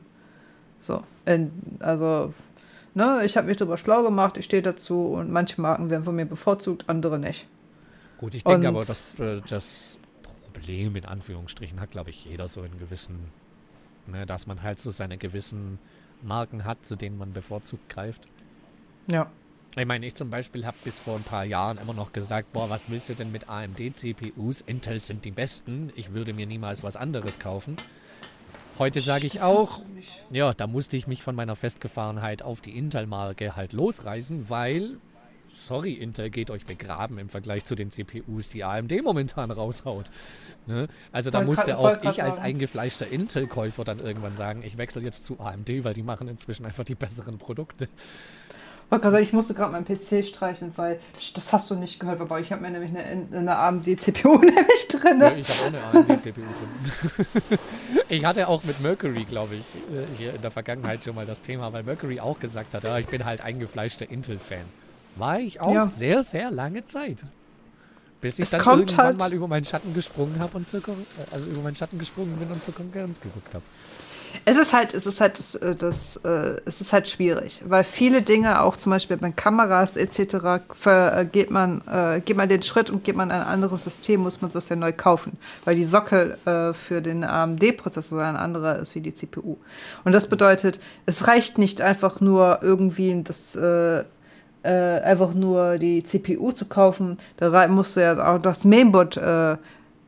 So, in, also, ne, ich habe mich darüber schlau gemacht, ich stehe dazu und manche Marken werden von mir bevorzugt, andere nicht. Gut, ich denke aber, dass äh, das Problem in Anführungsstrichen hat, glaube ich, jeder so einen gewissen, ne, dass man halt so seine gewissen Marken hat, zu denen man bevorzugt greift. Ja. Ich meine, ich zum Beispiel habe bis vor ein paar Jahren immer noch gesagt, boah, was willst du denn mit AMD-CPUs? Intel sind die besten. Ich würde mir niemals was anderes kaufen. Heute sage ich auch, ja, da musste ich mich von meiner Festgefahrenheit auf die Intel-Marke halt losreißen, weil sorry, Intel geht euch begraben im Vergleich zu den CPUs, die AMD momentan raushaut. Ne? Also da musste auch ich als eingefleischter Intel-Käufer dann irgendwann sagen, ich wechsle jetzt zu AMD, weil die machen inzwischen einfach die besseren Produkte. Ich musste gerade meinen PC streichen, weil das hast du nicht gehört, aber ich habe mir nämlich eine, eine AMD-CPU nämlich drin. Ja, ich habe auch eine AMD-CPU drin. ich hatte auch mit Mercury, glaube ich, äh, hier in der Vergangenheit schon mal das Thema, weil Mercury auch gesagt hat, ja, ich bin halt eingefleischter Intel-Fan. War ich auch ja. sehr, sehr lange Zeit. Bis ich es dann irgendwann halt mal über meinen Schatten gesprungen habe und zur also über meinen Schatten gesprungen bin und zur Konkurrenz geguckt habe. Es ist halt, es ist halt, das, äh, das äh, es ist halt schwierig, weil viele Dinge, auch zum Beispiel bei Kameras etc., äh, geht man, geht man den Schritt und geht man ein anderes System, muss man das ja neu kaufen, weil die Sockel für den AMD-Prozessor ein anderer ist wie die CPU. Und das bedeutet, es reicht nicht einfach nur irgendwie das einfach nur die CPU zu kaufen. Da musst du ja auch das Mainboard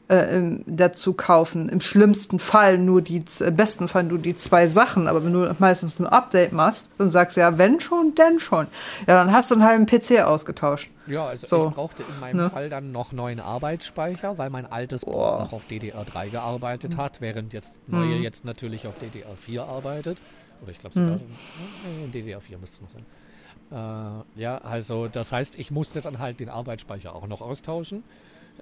äh, äh, dazu kaufen. Im schlimmsten Fall nur die, im besten Fall nur die zwei Sachen. Aber wenn du meistens ein Update machst und sagst, ja, wenn schon, denn schon, ja, dann hast du einen halben PC ausgetauscht. Ja, also so. ich brauchte in meinem ne? Fall dann noch neuen Arbeitsspeicher, weil mein altes Board noch auf DDR3 gearbeitet hat, während jetzt neue mhm. jetzt natürlich auf DDR4 arbeitet. Oder ich glaube sogar, mhm. DDR4 müsste es noch sein. Äh, ja, also das heißt, ich musste dann halt den Arbeitsspeicher auch noch austauschen.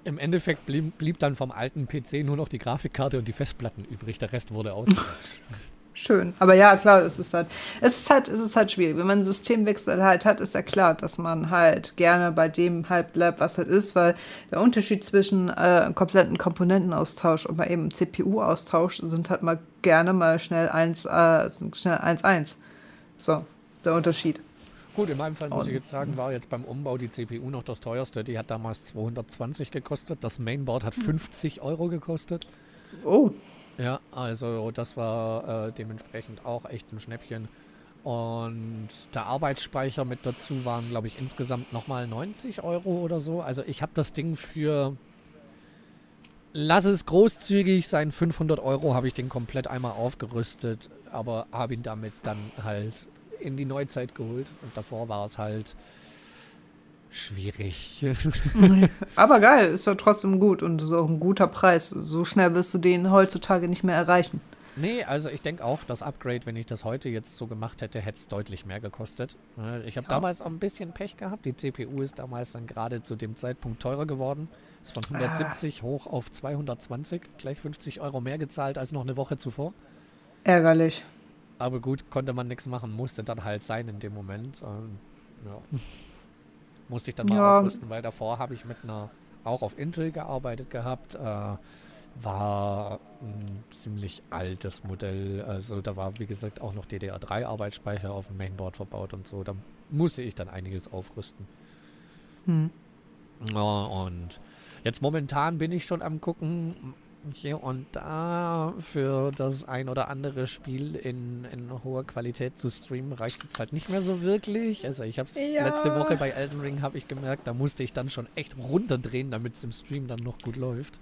Im Endeffekt blieb, blieb dann vom alten PC nur noch die Grafikkarte und die Festplatten übrig. Der Rest wurde ausgetauscht. Schön. Aber ja, klar, es ist halt, es ist halt, es ist halt schwierig. Wenn man einen Systemwechsel halt hat, ist ja klar, dass man halt gerne bei dem halt bleibt, was halt ist, weil der Unterschied zwischen äh, kompletten Komponentenaustausch und bei eben CPU-Austausch sind halt mal gerne mal schnell 1, äh, schnell 1, So, der Unterschied. Gut, in meinem Fall muss ich jetzt sagen, war jetzt beim Umbau die CPU noch das teuerste. Die hat damals 220 gekostet. Das Mainboard hat 50 Euro gekostet. Oh. Ja, also das war äh, dementsprechend auch echt ein Schnäppchen. Und der Arbeitsspeicher mit dazu waren, glaube ich, insgesamt nochmal 90 Euro oder so. Also ich habe das Ding für, lass es großzügig sein, 500 Euro habe ich den komplett einmal aufgerüstet, aber habe ihn damit dann halt in die Neuzeit geholt. Und davor war es halt schwierig. Aber geil, ist ja trotzdem gut und ist auch ein guter Preis. So schnell wirst du den heutzutage nicht mehr erreichen. Nee, also ich denke auch, das Upgrade, wenn ich das heute jetzt so gemacht hätte, hätte es deutlich mehr gekostet. Ich habe ja. damals auch ein bisschen Pech gehabt. Die CPU ist damals dann gerade zu dem Zeitpunkt teurer geworden. Ist von 170 ah. hoch auf 220, gleich 50 Euro mehr gezahlt als noch eine Woche zuvor. Ärgerlich. Aber gut, konnte man nichts machen, musste dann halt sein in dem Moment. Ähm, ja. Musste ich dann mal ja. aufrüsten, weil davor habe ich mit einer, auch auf Intel gearbeitet gehabt. Äh, war ein ziemlich altes Modell. Also da war, wie gesagt, auch noch DDR3-Arbeitsspeicher auf dem Mainboard verbaut und so. Da musste ich dann einiges aufrüsten. Hm. Ja, und jetzt momentan bin ich schon am gucken, hier und da für das ein oder andere Spiel in, in hoher Qualität zu streamen, reicht es halt nicht mehr so wirklich. Also ich habe es ja. letzte Woche bei Elden Ring habe ich gemerkt, da musste ich dann schon echt runterdrehen, damit es im Stream dann noch gut läuft.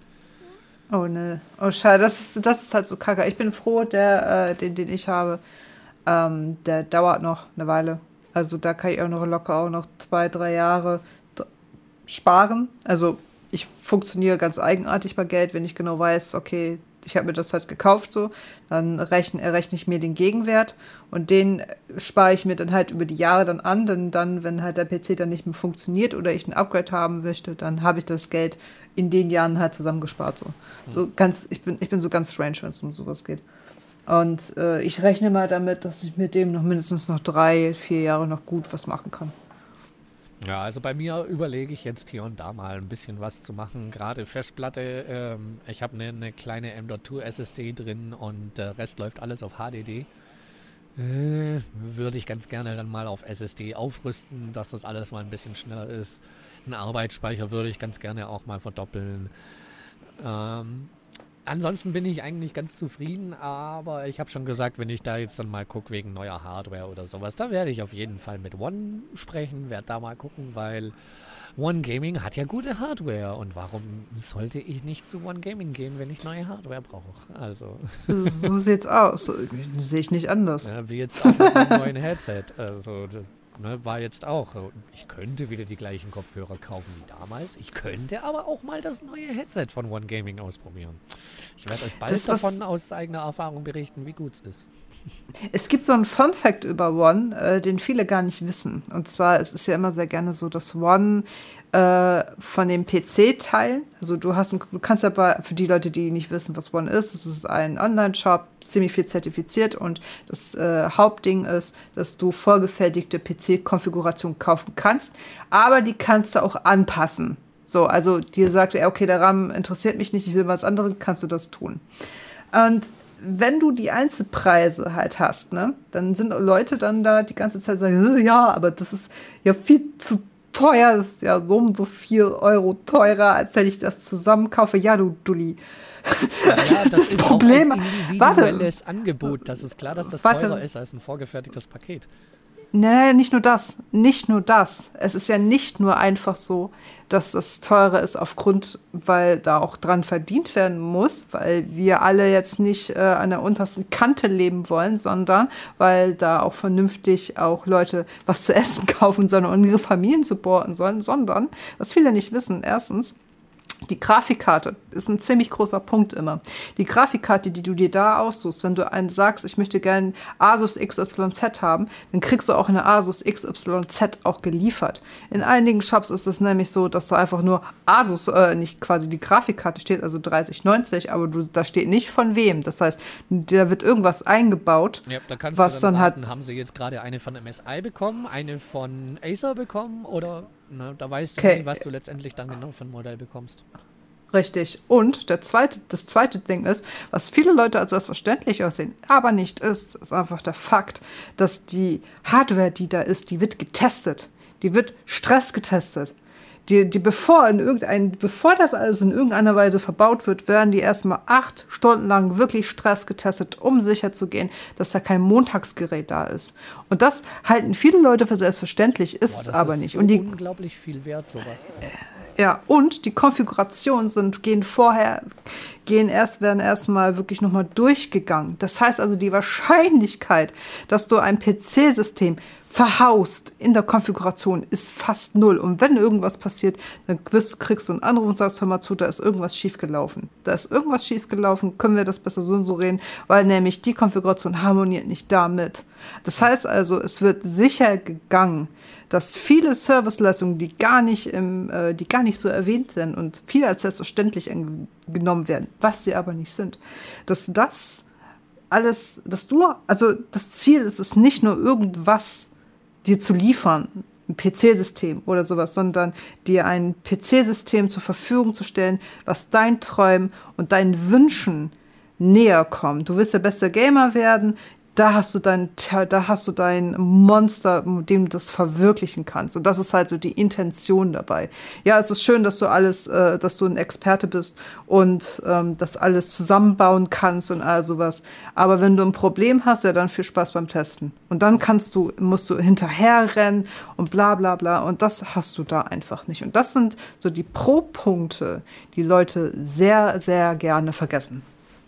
Oh ne. Oh schade, das ist, das ist halt so kacke. Ich bin froh, der, äh, den, den ich habe, ähm, der dauert noch eine Weile. Also da kann ich auch noch locker auch noch zwei, drei Jahre sparen. Also ich funktioniere ganz eigenartig bei Geld, wenn ich genau weiß, okay, ich habe mir das halt gekauft so, dann rechne, errechne ich mir den Gegenwert und den spare ich mir dann halt über die Jahre dann an, denn dann, wenn halt der PC dann nicht mehr funktioniert oder ich ein Upgrade haben möchte, dann habe ich das Geld in den Jahren halt zusammengespart. So. Mhm. so ganz, ich bin, ich bin so ganz strange, wenn es um sowas geht. Und äh, ich rechne mal damit, dass ich mit dem noch mindestens noch drei, vier Jahre noch gut was machen kann. Ja, also bei mir überlege ich jetzt hier und da mal ein bisschen was zu machen. Gerade Festplatte, ähm, ich habe eine, eine, kleine M.2 SSD drin und der Rest läuft alles auf HDD. Äh, würde ich ganz gerne dann mal auf SSD aufrüsten, dass das alles mal ein bisschen schneller ist. Einen Arbeitsspeicher würde ich ganz gerne auch mal verdoppeln. Ähm, ansonsten bin ich eigentlich ganz zufrieden, aber ich habe schon gesagt, wenn ich da jetzt dann mal gucke wegen neuer Hardware oder sowas, da werde ich auf jeden Fall mit One sprechen, werde da mal gucken, weil One Gaming hat ja gute Hardware und warum sollte ich nicht zu One Gaming gehen, wenn ich neue Hardware brauche? Also. So sieht's aus. Sehe ich nicht anders. Ja, wie jetzt auch mit einem neuen Headset. Also ne, war jetzt auch, ich könnte wieder die gleichen Kopfhörer kaufen wie damals. Ich könnte aber auch mal das neue Headset von One Gaming ausprobieren. Ich werde euch bald das, davon aus eigener Erfahrung berichten, wie gut es ist. Es gibt so einen Fun Fact über One, äh, den viele gar nicht wissen. Und zwar, es ist ja immer sehr gerne so, dass One äh, von dem PC-Teil, also du hast, ein, du kannst aber für die Leute, die nicht wissen, was One ist, es ist ein Online-Shop, ziemlich viel zertifiziert und das äh, Hauptding ist, dass du vorgefertigte PC-Konfigurationen kaufen kannst, aber die kannst du auch anpassen. So, also dir sagt er, okay, der RAM interessiert mich nicht, ich will was anderes, kannst du das tun. Und wenn du die Einzelpreise halt hast, ne, dann sind Leute dann da die ganze Zeit sagen, ja, aber das ist ja viel zu teuer, das ist ja so und so viel Euro teurer, als wenn ich das zusammenkaufe. Ja, du Dulli. Ja, das, das ist Problem. Auch ein individuelles warte, Angebot. Das ist klar, dass das warte. teurer ist als ein vorgefertigtes Paket. Nee, nicht nur das. Nicht nur das. Es ist ja nicht nur einfach so, dass das teurer ist aufgrund, weil da auch dran verdient werden muss, weil wir alle jetzt nicht äh, an der untersten Kante leben wollen, sondern weil da auch vernünftig auch Leute was zu essen kaufen sollen und ihre Familien supporten sollen, sondern, was viele nicht wissen, erstens, die Grafikkarte ist ein ziemlich großer Punkt immer. Die Grafikkarte, die du dir da aussuchst, wenn du einen sagst, ich möchte gerne Asus XYZ haben, dann kriegst du auch eine Asus XYZ auch geliefert. In einigen Shops ist es nämlich so, dass da einfach nur Asus, äh, nicht quasi die Grafikkarte steht, also 3090, aber du, da steht nicht von wem. Das heißt, da wird irgendwas eingebaut, ja, da was dann, dann halt. Haben sie jetzt gerade eine von MSI bekommen, eine von Acer bekommen oder Ne? Da weißt du okay. nie, was du letztendlich dann genau für ein Modell bekommst. Richtig. Und der zweite, das zweite Ding ist, was viele Leute als selbstverständlich aussehen, aber nicht ist, ist einfach der Fakt, dass die Hardware, die da ist, die wird getestet. Die wird Stress getestet die, die bevor in irgendein, bevor das alles in irgendeiner Weise verbaut wird, werden die erstmal acht Stunden lang wirklich Stress getestet, um sicher zu gehen, dass da kein Montagsgerät da ist. Und das halten viele Leute für selbstverständlich, ist es aber ist nicht. So und die unglaublich viel wert sowas. Ja, und die Konfigurationen sind gehen vorher gehen erst, werden erstmal wirklich nochmal durchgegangen. Das heißt also, die Wahrscheinlichkeit, dass du ein PC-System verhaust in der Konfiguration ist fast null. Und wenn irgendwas passiert, dann kriegst du einen Anruf und sagst, hör mal zu, da ist irgendwas schiefgelaufen. Da ist irgendwas schiefgelaufen, können wir das besser so und so reden, weil nämlich die Konfiguration harmoniert nicht damit. Das heißt also, es wird sicher gegangen, dass viele Serviceleistungen, die gar nicht im, äh, die gar nicht so erwähnt sind und viel als selbstverständlich genommen werden, was sie aber nicht sind, dass das alles, dass du, also das Ziel ist es nicht nur irgendwas dir zu liefern, ein PC-System oder sowas, sondern dir ein PC-System zur Verfügung zu stellen, was deinen Träumen und deinen Wünschen näher kommt. Du willst der beste Gamer werden, da hast du dein, da hast du dein Monster, mit dem du das verwirklichen kannst. Und das ist halt so die Intention dabei. Ja, es ist schön, dass du alles, äh, dass du ein Experte bist und ähm, das alles zusammenbauen kannst und all sowas. Aber wenn du ein Problem hast, ja, dann viel Spaß beim Testen. Und dann kannst du, musst du hinterherrennen und bla bla bla. Und das hast du da einfach nicht. Und das sind so die Pro-Punkte, die Leute sehr, sehr gerne vergessen.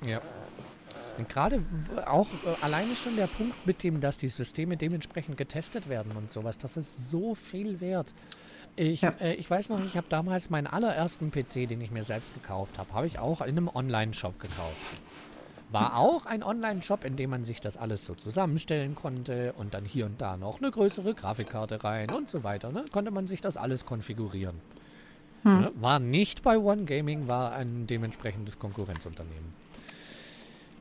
Ja. Und gerade auch äh, alleine schon der Punkt mit dem, dass die Systeme dementsprechend getestet werden und sowas, das ist so viel wert. Ich, ja. äh, ich weiß noch, ich habe damals meinen allerersten PC, den ich mir selbst gekauft habe, habe ich auch in einem Online-Shop gekauft. War auch ein Online-Shop, in dem man sich das alles so zusammenstellen konnte und dann hier und da noch eine größere Grafikkarte rein und so weiter. Ne? Konnte man sich das alles konfigurieren. Hm. Ne? War nicht bei One Gaming, war ein dementsprechendes Konkurrenzunternehmen.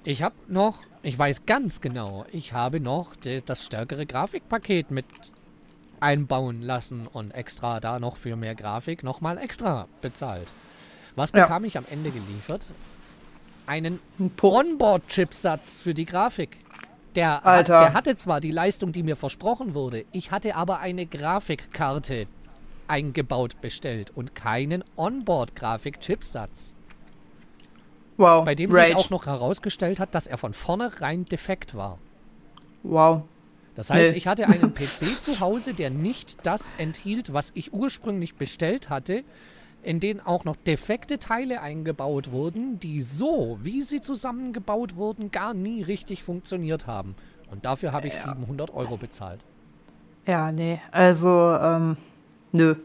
Ich habe noch, ich weiß ganz genau, ich habe noch das stärkere Grafikpaket mit einbauen lassen und extra da noch für mehr Grafik nochmal extra bezahlt. Was bekam ja. ich am Ende geliefert? Einen Onboard-Chipsatz für die Grafik. Der, hat, der hatte zwar die Leistung, die mir versprochen wurde, ich hatte aber eine Grafikkarte eingebaut bestellt und keinen Onboard-Grafik-Chipsatz. Wow. Bei dem Rage. sich auch noch herausgestellt hat, dass er von vornherein defekt war. Wow. Das heißt, nee. ich hatte einen PC zu Hause, der nicht das enthielt, was ich ursprünglich bestellt hatte, in den auch noch defekte Teile eingebaut wurden, die so, wie sie zusammengebaut wurden, gar nie richtig funktioniert haben. Und dafür habe ich ja. 700 Euro bezahlt. Ja, nee, also, ähm, nö.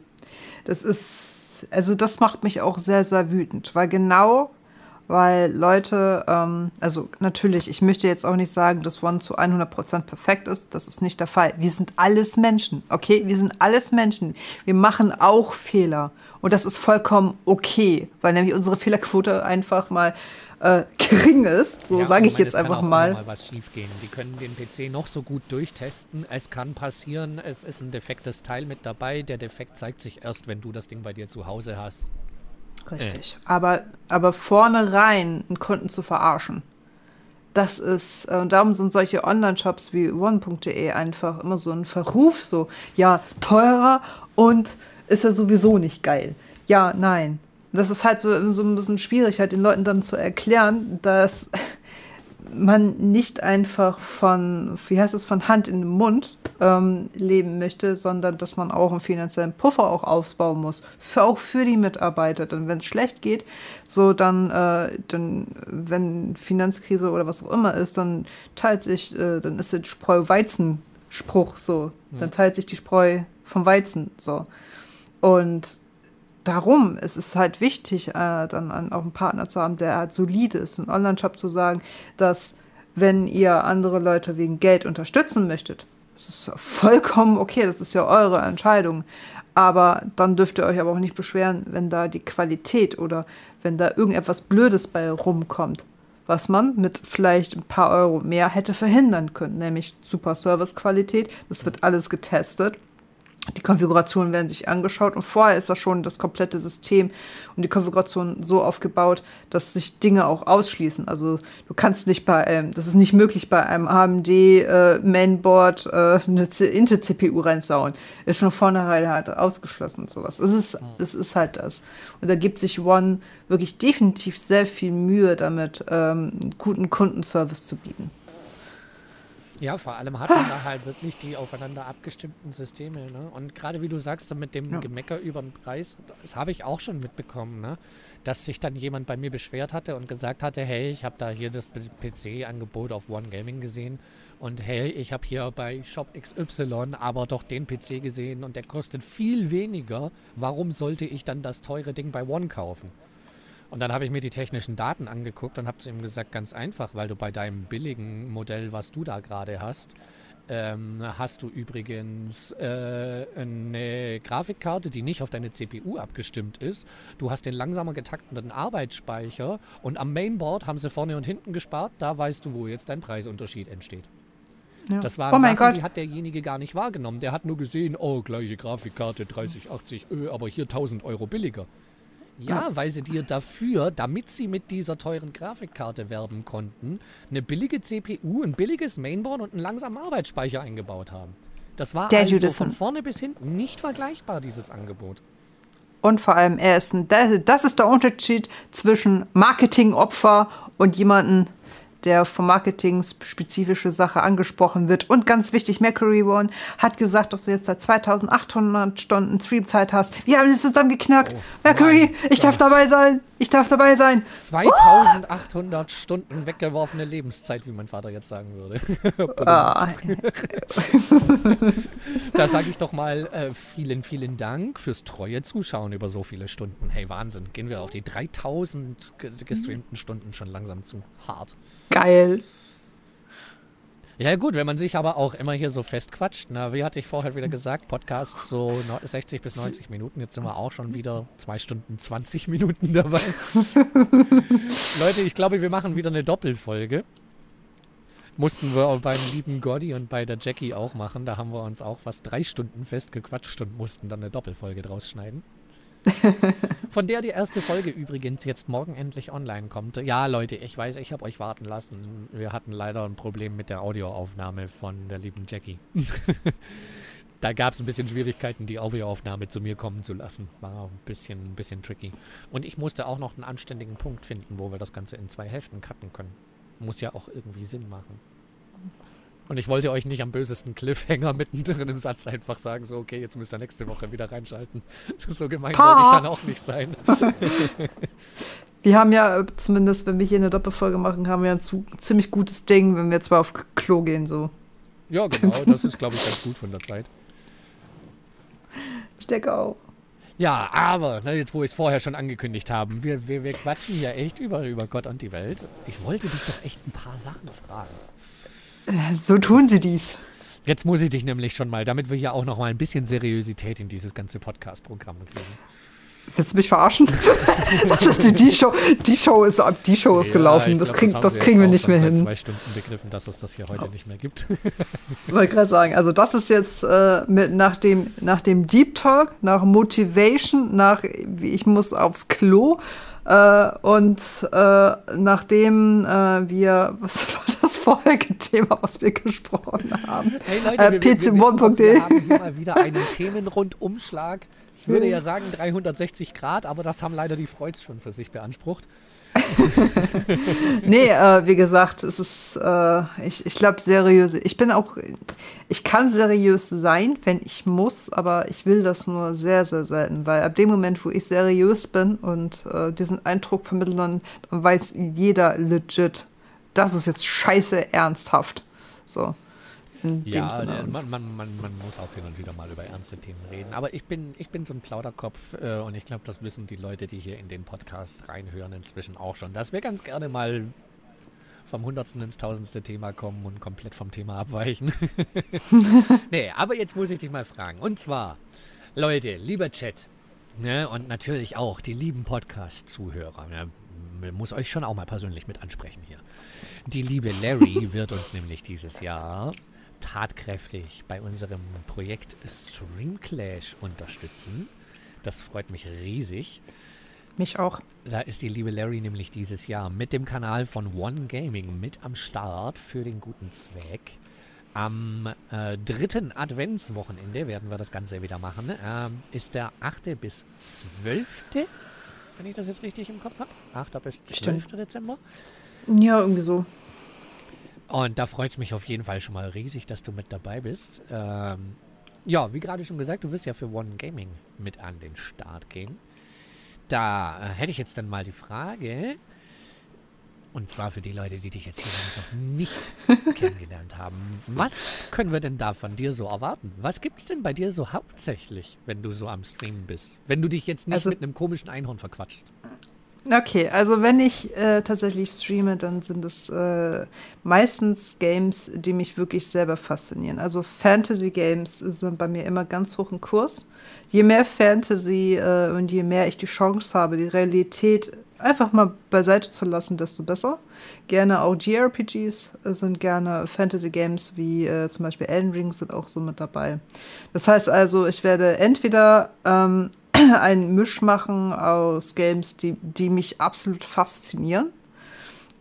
Das ist, also das macht mich auch sehr, sehr wütend, weil genau weil Leute, ähm, also natürlich, ich möchte jetzt auch nicht sagen, dass One zu 100% perfekt ist. Das ist nicht der Fall. Wir sind alles Menschen, okay? Wir sind alles Menschen. Wir machen auch Fehler. Und das ist vollkommen okay, weil nämlich unsere Fehlerquote einfach mal äh, gering ist. So ja, sage ich jetzt einfach mal. mal was schiefgehen. Die können den PC noch so gut durchtesten. Es kann passieren, es ist ein defektes Teil mit dabei. Der Defekt zeigt sich erst, wenn du das Ding bei dir zu Hause hast. Richtig. Äh. Aber, aber vornherein einen Kunden zu verarschen, das ist, äh, und darum sind solche Online-Shops wie one.de einfach immer so ein Verruf, so, ja, teurer und ist ja sowieso nicht geil. Ja, nein. Das ist halt so, so ein bisschen schwierig, halt den Leuten dann zu erklären, dass man nicht einfach von, wie heißt es, von Hand in den Mund ähm, leben möchte, sondern dass man auch einen finanziellen Puffer auch aufbauen muss, für, auch für die Mitarbeiter. Denn wenn es schlecht geht, so dann, äh, dann, wenn Finanzkrise oder was auch immer ist, dann teilt sich, äh, dann ist der Spreu-Weizen-Spruch so. Ja. Dann teilt sich die Spreu vom Weizen so. Und darum ist es halt wichtig, äh, dann auch einen Partner zu haben, der halt solide ist. Einen Online-Shop zu sagen, dass wenn ihr andere Leute wegen Geld unterstützen möchtet, das ist vollkommen okay, das ist ja eure Entscheidung. Aber dann dürft ihr euch aber auch nicht beschweren, wenn da die Qualität oder wenn da irgendetwas Blödes bei rumkommt, was man mit vielleicht ein paar Euro mehr hätte verhindern können, nämlich super Servicequalität. Das wird alles getestet die Konfigurationen werden sich angeschaut und vorher ist das schon das komplette System und die Konfiguration so aufgebaut, dass sich Dinge auch ausschließen. Also du kannst nicht bei, ähm, das ist nicht möglich bei einem AMD äh, Mainboard äh, eine Intel CPU reinsauen. Ist schon vornherein halt ausgeschlossen und sowas. Es ist, es ist halt das. Und da gibt sich One wirklich definitiv sehr viel Mühe damit, ähm, guten Kundenservice zu bieten. Ja, vor allem hat man da halt wirklich die aufeinander abgestimmten Systeme. Ne? Und gerade wie du sagst, mit dem ja. Gemecker über den Preis, das habe ich auch schon mitbekommen, ne? dass sich dann jemand bei mir beschwert hatte und gesagt hatte, hey, ich habe da hier das PC-Angebot auf One Gaming gesehen und hey, ich habe hier bei Shop XY aber doch den PC gesehen und der kostet viel weniger. Warum sollte ich dann das teure Ding bei One kaufen? Und dann habe ich mir die technischen Daten angeguckt und habe zu ihm gesagt, ganz einfach, weil du bei deinem billigen Modell, was du da gerade hast, ähm, hast du übrigens äh, eine Grafikkarte, die nicht auf deine CPU abgestimmt ist. Du hast den langsamer getaktenden Arbeitsspeicher und am Mainboard haben sie vorne und hinten gespart. Da weißt du, wo jetzt dein Preisunterschied entsteht. Ja. Das waren oh Sachen, Gott. die hat derjenige gar nicht wahrgenommen. Der hat nur gesehen, oh, gleiche Grafikkarte, 3080, öh, aber hier 1000 Euro billiger. Ja, weil sie dir dafür, damit sie mit dieser teuren Grafikkarte werben konnten, eine billige CPU, ein billiges Mainboard und einen langsamen Arbeitsspeicher eingebaut haben. Das war Der also Judison. von vorne bis hinten nicht vergleichbar, dieses Angebot. Und vor allem, er ist ein, das ist der Unterschied zwischen Marketingopfer und jemanden, der vom Marketing spezifische Sache angesprochen wird. Und ganz wichtig, Mercury One hat gesagt, dass du jetzt seit 2800 Stunden Streamzeit hast. Wir haben es zusammen geknackt. Oh, Mercury, ich darf dabei sein. Ich darf dabei sein. 2800 oh! Stunden weggeworfene Lebenszeit, wie mein Vater jetzt sagen würde. ah. da sage ich doch mal äh, vielen, vielen Dank fürs treue Zuschauen über so viele Stunden. Hey, Wahnsinn. Gehen wir auf die 3000 gestreamten Stunden schon langsam zu. Hart. Geil. Ja gut, wenn man sich aber auch immer hier so festquatscht, na, wie hatte ich vorher wieder gesagt, Podcasts so 60 bis 90 Minuten, jetzt sind wir auch schon wieder 2 Stunden 20 Minuten dabei. Leute, ich glaube, wir machen wieder eine Doppelfolge. Mussten wir auch beim lieben Gordy und bei der Jackie auch machen. Da haben wir uns auch fast drei Stunden festgequatscht und mussten dann eine Doppelfolge draus schneiden. Von der die erste Folge übrigens jetzt morgen endlich online kommt. Ja, Leute, ich weiß, ich habe euch warten lassen. Wir hatten leider ein Problem mit der Audioaufnahme von der lieben Jackie. da gab es ein bisschen Schwierigkeiten, die Audioaufnahme zu mir kommen zu lassen. War ein bisschen, ein bisschen tricky. Und ich musste auch noch einen anständigen Punkt finden, wo wir das Ganze in zwei Hälften cutten können. Muss ja auch irgendwie Sinn machen. Und ich wollte euch nicht am bösesten Cliffhanger mittendrin im Satz einfach sagen, so, okay, jetzt müsst ihr nächste Woche wieder reinschalten. So gemein pa. wollte ich dann auch nicht sein. wir haben ja, zumindest wenn wir hier eine Doppelfolge machen, haben wir ein ziemlich gutes Ding, wenn wir zwar auf Klo gehen, so. Ja, genau, das ist, glaube ich, ganz gut von der Zeit. Ich denke auch. Ja, aber, ne, jetzt wo ich es vorher schon angekündigt habe, wir, wir, wir quatschen hier echt über, über Gott und die Welt. Ich wollte dich doch echt ein paar Sachen fragen. So tun sie dies. Jetzt muss ich dich nämlich schon mal, damit wir hier auch noch mal ein bisschen in dieses ganze Podcast-Programm kriegen. Willst du mich verarschen? die, die, Show, die Show ist ab, die Show ist ja, gelaufen. Das, glaub, krieg, das, das kriegen wir nicht mehr hin. zwei Stunden begriffen, dass es das hier heute nicht mehr gibt. ich wollte gerade sagen, also das ist jetzt äh, mit, nach, dem, nach dem Deep Talk, nach Motivation, nach ich muss aufs Klo äh, und äh, nachdem äh, wir, was war das vorherige Thema, was wir gesprochen haben? Hey Leute, äh, wir, wir, wir, wissen, wir haben hier mal wieder einen Themenrundumschlag. Ich würde ja sagen 360 Grad, aber das haben leider die Freuds schon für sich beansprucht. nee, äh, wie gesagt, es ist, äh, ich, ich glaube, seriös. Ich bin auch, ich kann seriös sein, wenn ich muss, aber ich will das nur sehr, sehr selten, weil ab dem Moment, wo ich seriös bin und äh, diesen Eindruck vermittle, dann, dann weiß jeder legit, das ist jetzt scheiße ernsthaft. So ja, man, man, man, man, muss auch hin und wieder mal über ernste Themen reden. Aber ich bin, ich bin so ein Plauderkopf äh, und ich glaube, das wissen die Leute, die hier in den Podcast reinhören, inzwischen auch schon, dass wir ganz gerne mal vom Hundertsten ins Tausendste Thema kommen und komplett vom Thema abweichen. nee, aber jetzt muss ich dich mal fragen. Und zwar, Leute, lieber Chat, ne, und natürlich auch die lieben Podcast-Zuhörer, ne, muss euch schon auch mal persönlich mit ansprechen hier. Die liebe Larry wird uns nämlich dieses Jahr tatkräftig bei unserem Projekt Stream Clash unterstützen. Das freut mich riesig. Mich auch. Da ist die liebe Larry nämlich dieses Jahr mit dem Kanal von One Gaming mit am Start für den guten Zweck. Am äh, dritten Adventswochenende werden wir das Ganze wieder machen. Ähm, ist der 8. bis 12. Wenn ich das jetzt richtig im Kopf habe. 8. bis 12. Stimmt. Dezember. Ja, irgendwie so. Und da freut es mich auf jeden Fall schon mal riesig, dass du mit dabei bist. Ähm, ja, wie gerade schon gesagt, du wirst ja für One Gaming mit an den Start gehen. Da äh, hätte ich jetzt dann mal die Frage, und zwar für die Leute, die dich jetzt hier noch nicht kennengelernt haben. Was können wir denn da von dir so erwarten? Was gibt es denn bei dir so hauptsächlich, wenn du so am Streamen bist? Wenn du dich jetzt nicht also, mit einem komischen Einhorn verquatschst. Okay, also wenn ich äh, tatsächlich streame, dann sind es äh, meistens Games, die mich wirklich selber faszinieren. Also Fantasy-Games sind bei mir immer ganz hoch im Kurs. Je mehr Fantasy äh, und je mehr ich die Chance habe, die Realität einfach mal beiseite zu lassen, desto besser. Gerne auch JRPGs sind gerne Fantasy-Games wie äh, zum Beispiel Elden Ring sind auch so mit dabei. Das heißt also, ich werde entweder ähm, einen Misch machen aus Games, die, die mich absolut faszinieren.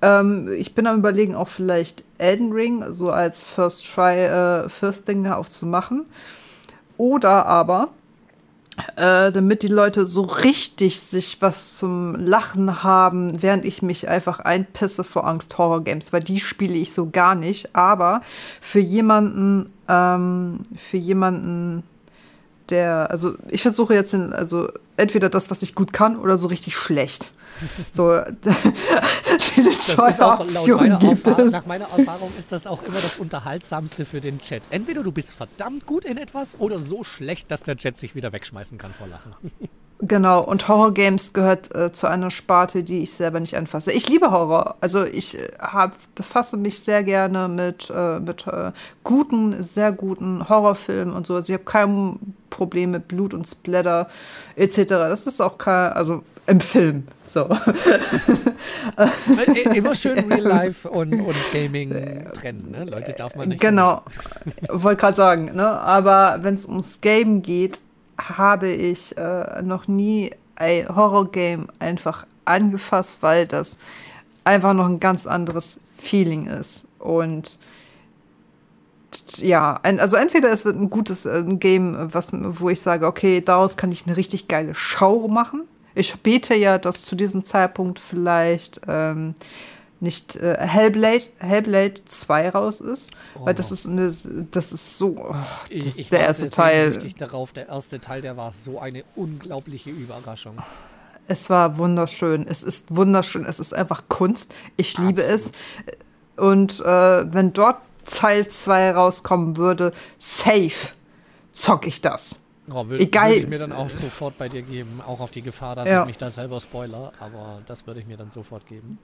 Ähm, ich bin am überlegen, auch vielleicht Elden Ring so als First Try, äh, First Thing aufzumachen. Oder aber äh, damit die Leute so richtig sich was zum Lachen haben, während ich mich einfach einpisse vor Angst Horror Games, weil die spiele ich so gar nicht. Aber für jemanden, ähm, für jemanden, der, also ich versuche jetzt, in, also entweder das, was ich gut kann, oder so richtig schlecht. So, diese zwei das Optionen gibt es. Nach meiner Erfahrung ist das auch immer das Unterhaltsamste für den Chat. Entweder du bist verdammt gut in etwas oder so schlecht, dass der Chat sich wieder wegschmeißen kann vor Lachen. Genau, und Horror Games gehört äh, zu einer Sparte, die ich selber nicht anfasse. Ich liebe Horror. Also ich äh, hab, befasse mich sehr gerne mit, äh, mit äh, guten, sehr guten Horrorfilmen und so. Also ich habe kein Problem mit Blut und Splatter etc. Das ist auch kein, also im Film. So. Immer schön Real Life und, und Gaming trennen, ne? Leute darf man nicht. Genau. Wollte gerade sagen, ne? Aber wenn es ums Game geht, habe ich äh, noch nie ein Horror-Game einfach angefasst, weil das einfach noch ein ganz anderes Feeling ist. Und ja, also entweder es wird ein gutes äh, Game, was, wo ich sage, okay, daraus kann ich eine richtig geile Show machen. Ich bete ja, dass zu diesem Zeitpunkt vielleicht ähm, nicht äh, Hellblade, Hellblade 2 raus ist, oh. weil das ist eine, das ist so, oh, das ich, ich der erste Teil. darauf, der erste Teil, der war so eine unglaubliche Überraschung. Es war wunderschön, es ist wunderschön, es ist einfach Kunst, ich liebe Absolut. es und äh, wenn dort Teil 2 rauskommen würde, safe zock ich das. Oh, will, Egal. Würde ich mir dann auch sofort bei dir geben, auch auf die Gefahr, dass ja. ich mich da selber spoiler, aber das würde ich mir dann sofort geben.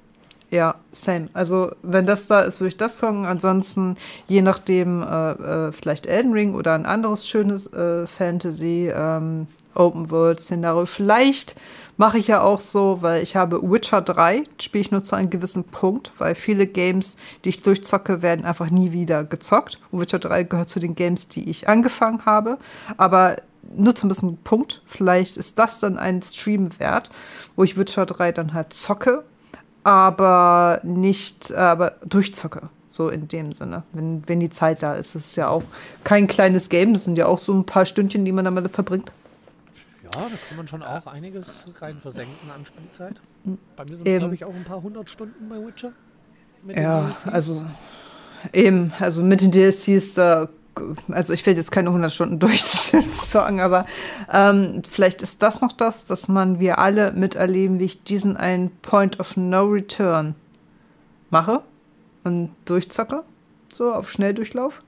Ja, same. Also, wenn das da ist, würde ich das sagen. Ansonsten, je nachdem, äh, äh, vielleicht Elden Ring oder ein anderes schönes äh, Fantasy, ähm, Open World Szenario. Vielleicht mache ich ja auch so, weil ich habe Witcher 3, spiele ich nur zu einem gewissen Punkt, weil viele Games, die ich durchzocke, werden einfach nie wieder gezockt. Und Witcher 3 gehört zu den Games, die ich angefangen habe. Aber nur zu ein bisschen Punkt. Vielleicht ist das dann ein Stream wert, wo ich Witcher 3 dann halt zocke, aber nicht, aber durchzocke. So in dem Sinne, wenn, wenn die Zeit da ist. Das ist ja auch kein kleines Game, das sind ja auch so ein paar Stündchen, die man damit verbringt. Ja, da kann man schon auch einiges rein versenken an Spielzeit. Bei mir sind es, glaube ich, auch ein paar hundert Stunden bei Witcher. ja, also eben, also mit den DLCs, da also ich werde jetzt keine 100 Stunden durchzocken, aber ähm, vielleicht ist das noch das, dass man wir alle miterleben, wie ich diesen einen Point of No Return mache und durchzocke, so auf Schnelldurchlauf.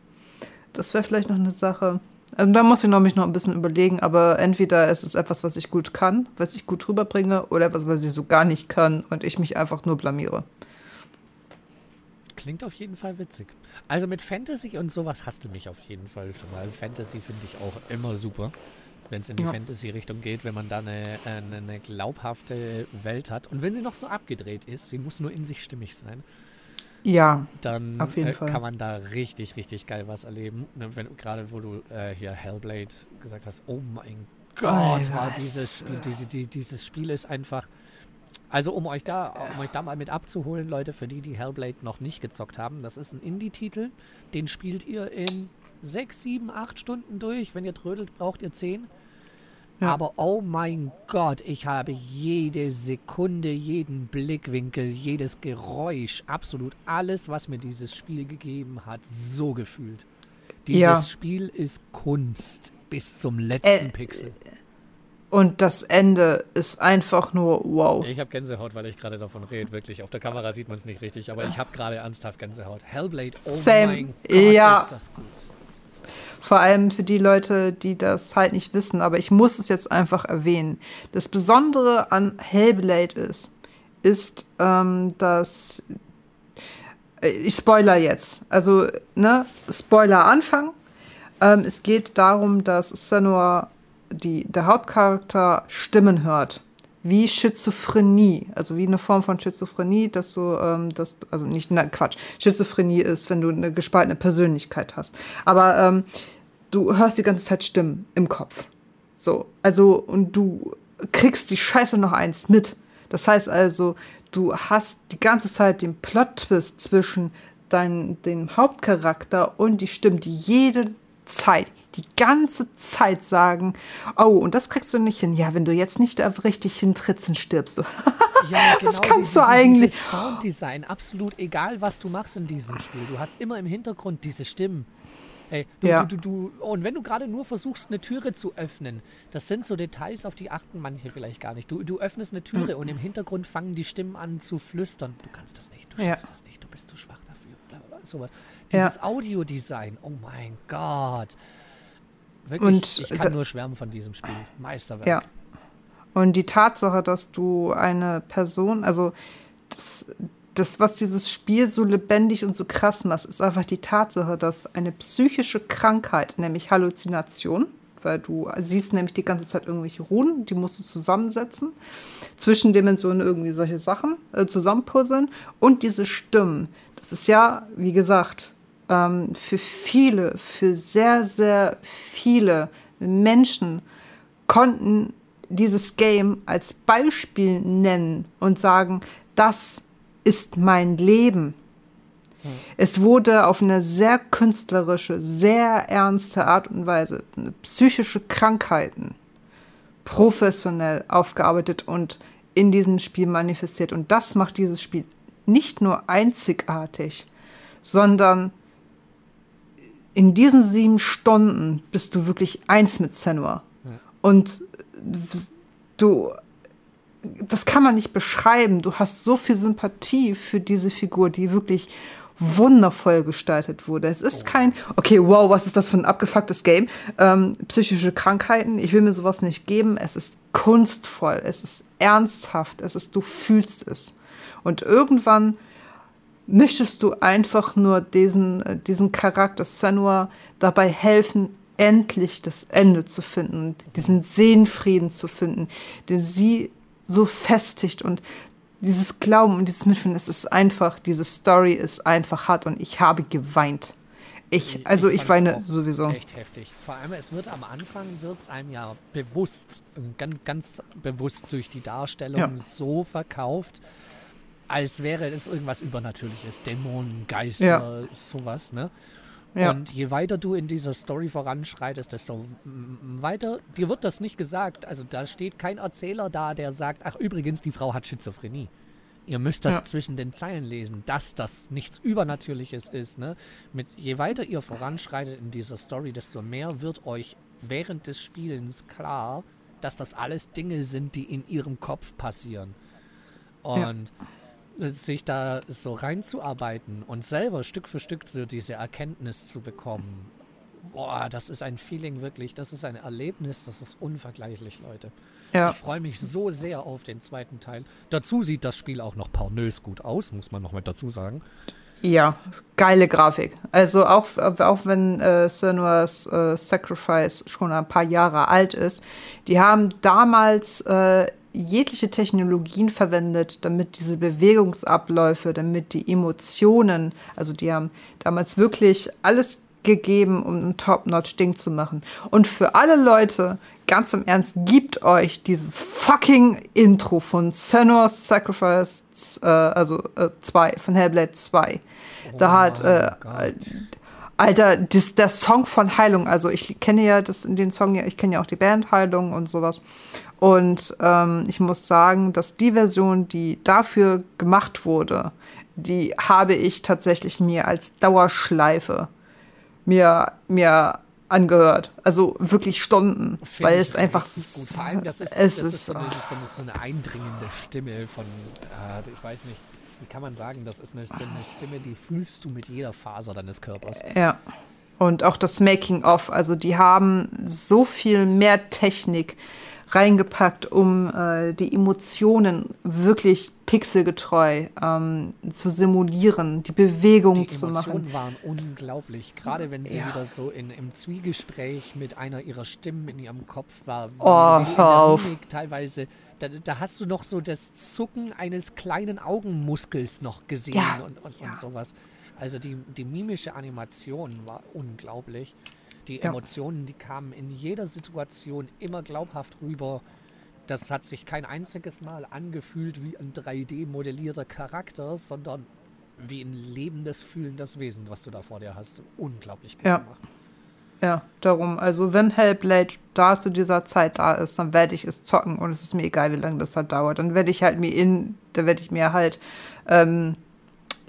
Das wäre vielleicht noch eine Sache. Also da muss ich noch mich noch ein bisschen überlegen, aber entweder es ist etwas, was ich gut kann, was ich gut rüberbringe, oder etwas, was ich so gar nicht kann und ich mich einfach nur blamiere. Klingt auf jeden Fall witzig. Also mit Fantasy und sowas hast du mich auf jeden Fall schon mal. Fantasy finde ich auch immer super, wenn es in die ja. Fantasy-Richtung geht, wenn man da eine, eine, eine, glaubhafte Welt hat. Und wenn sie noch so abgedreht ist, sie muss nur in sich stimmig sein. Ja, dann äh, kann man da richtig, richtig geil was erleben. Ne, Gerade wo du äh, hier Hellblade gesagt hast, oh mein Gott, war dieses Spiel, die, die, dieses Spiel ist einfach also um euch da, um euch da mal mit abzuholen, Leute, für die, die Hellblade noch nicht gezockt haben, das ist ein Indie-Titel, den spielt ihr in sechs, sieben, acht Stunden durch. Wenn ihr trödelt, braucht ihr zehn. Ja. Aber oh mein Gott, ich habe jede Sekunde, jeden Blickwinkel, jedes Geräusch, absolut alles, was mir dieses Spiel gegeben hat, so gefühlt. Dieses ja. Spiel ist Kunst bis zum letzten äh, Pixel. Und das Ende ist einfach nur wow. Ich habe Gänsehaut, weil ich gerade davon rede, wirklich. Auf der Kamera sieht man es nicht richtig, aber ich habe gerade ernsthaft Gänsehaut. Hellblade, oh Same. mein Gott, ja. ist das gut. Vor allem für die Leute, die das halt nicht wissen, aber ich muss es jetzt einfach erwähnen. Das Besondere an Hellblade ist, ist, ähm, dass äh, ich spoiler jetzt. Also, ne, Spoiler Anfang. Ähm, es geht darum, dass Senua, die, der Hauptcharakter, Stimmen hört wie Schizophrenie, also wie eine Form von Schizophrenie, dass du, ähm, dass, also nicht, na Quatsch, Schizophrenie ist, wenn du eine gespaltene Persönlichkeit hast. Aber ähm, du hörst die ganze Zeit Stimmen im Kopf. So, also, und du kriegst die Scheiße noch eins mit. Das heißt also, du hast die ganze Zeit den Plot-Twist zwischen dein, dem Hauptcharakter und die Stimmen, die jede Zeit, die ganze Zeit sagen, oh, und das kriegst du nicht hin. Ja, wenn du jetzt nicht richtig hintrittst, dann stirbst du. ja, genau, das kannst diese, du eigentlich. Sounddesign, absolut egal, was du machst in diesem Spiel. Du hast immer im Hintergrund diese Stimmen. Ey, du, ja. du, du, du, und wenn du gerade nur versuchst, eine Türe zu öffnen, das sind so Details, auf die achten manche vielleicht gar nicht. Du, du öffnest eine Türe mhm. und im Hintergrund fangen die Stimmen an zu flüstern. Du kannst das nicht, du schaffst ja. das nicht, du bist zu schwach dafür. Blablabla, sowas. Dieses ja. Audiodesign, oh mein Gott. Wirklich, und, ich kann nur schwärmen von diesem Spiel. Meisterwerk. Ja. Und die Tatsache, dass du eine Person, also das, das, was dieses Spiel so lebendig und so krass macht, ist einfach die Tatsache, dass eine psychische Krankheit, nämlich Halluzination, weil du siehst nämlich die ganze Zeit irgendwelche Runen, die musst du zusammensetzen, zwischen Dimensionen irgendwie solche Sachen äh, zusammenpuzzeln und diese Stimmen. Das ist ja, wie gesagt, ähm, für viele, für sehr, sehr viele Menschen konnten dieses Game als Beispiel nennen und sagen, das ist mein Leben. Hm. Es wurde auf eine sehr künstlerische, sehr ernste Art und Weise psychische Krankheiten professionell aufgearbeitet und in diesem Spiel manifestiert. Und das macht dieses Spiel nicht nur einzigartig, sondern in diesen sieben Stunden bist du wirklich eins mit Senua. Ja. Und du, das kann man nicht beschreiben. Du hast so viel Sympathie für diese Figur, die wirklich wundervoll gestaltet wurde. Es ist oh. kein, okay, wow, was ist das für ein abgefucktes Game? Ähm, psychische Krankheiten, ich will mir sowas nicht geben. Es ist kunstvoll, es ist ernsthaft, es ist, du fühlst es. Und irgendwann möchtest du einfach nur diesen, äh, diesen Charakter Senua dabei helfen, endlich das Ende zu finden, diesen Seelenfrieden zu finden, den sie so festigt und dieses Glauben und dieses Mitfühlen, es ist einfach, diese Story ist einfach hart und ich habe geweint. Ich, also ich, ich weine sowieso. Echt heftig. Vor allem, es wird am Anfang, wird es einem ja bewusst, ganz, ganz bewusst durch die Darstellung ja. so verkauft, als wäre es irgendwas Übernatürliches, Dämonen, Geister, ja. sowas, ne? Ja. Und je weiter du in dieser Story voranschreitest, desto weiter, dir wird das nicht gesagt. Also da steht kein Erzähler da, der sagt, ach übrigens, die Frau hat Schizophrenie. Ihr müsst das ja. zwischen den Zeilen lesen, dass das nichts Übernatürliches ist. Ne? Mit, je weiter ihr voranschreitet in dieser Story, desto mehr wird euch während des Spielens klar, dass das alles Dinge sind, die in ihrem Kopf passieren. Und ja sich da so reinzuarbeiten und selber Stück für Stück so diese Erkenntnis zu bekommen. Boah, das ist ein Feeling wirklich, das ist ein Erlebnis, das ist unvergleichlich, Leute. Ja. Ich freue mich so sehr auf den zweiten Teil. Dazu sieht das Spiel auch noch pornös gut aus, muss man noch mal dazu sagen. Ja, geile Grafik. Also auch, auch wenn äh, Senua's äh, Sacrifice schon ein paar Jahre alt ist, die haben damals äh, jegliche Technologien verwendet, damit diese Bewegungsabläufe, damit die Emotionen, also die haben damals wirklich alles gegeben, um ein Top-Notch-Ding zu machen. Und für alle Leute, ganz im Ernst, gibt euch dieses fucking Intro von Senua's Sacrifice, äh, also 2, äh, von Hellblade 2. Oh da hat, äh, Alter, das, der Song von Heilung, also ich kenne ja das in den Song ja, ich kenne ja auch die Band Heilung und sowas. Und ähm, ich muss sagen, dass die Version, die dafür gemacht wurde, die habe ich tatsächlich mir als Dauerschleife mir, mir angehört. Also wirklich Stunden, Find weil es einfach gut. Allem, das ist, es das ist, so, eine, so, eine, so, eine, eindringende Stimme von, äh, ich weiß nicht, wie kann man sagen, das ist eine, eine Stimme, die fühlst du mit jeder Faser deines Körpers. Ja. Und auch das Making-of, also die haben so viel mehr Technik reingepackt, um äh, die Emotionen wirklich pixelgetreu ähm, zu simulieren, die Bewegung zu machen. Die Emotionen waren unglaublich, gerade wenn sie ja. wieder so in, im Zwiegespräch mit einer ihrer Stimmen in ihrem Kopf war. Oh, hör auf. Teilweise, da, da, hast du noch so das Zucken eines kleinen Augenmuskels noch gesehen ja. und, und, ja. und sowas. Also die, die mimische Animation war unglaublich. Die Emotionen, die kamen in jeder Situation immer glaubhaft rüber. Das hat sich kein einziges Mal angefühlt wie ein 3D-modellierter Charakter, sondern wie ein lebendes, fühlendes Wesen, was du da vor dir hast. Unglaublich gut ja. gemacht. Ja, darum. Also, wenn Hellblade da zu dieser Zeit da ist, dann werde ich es zocken und es ist mir egal, wie lange das halt dauert. Dann werde ich halt mir in, da werde ich mir halt, ähm,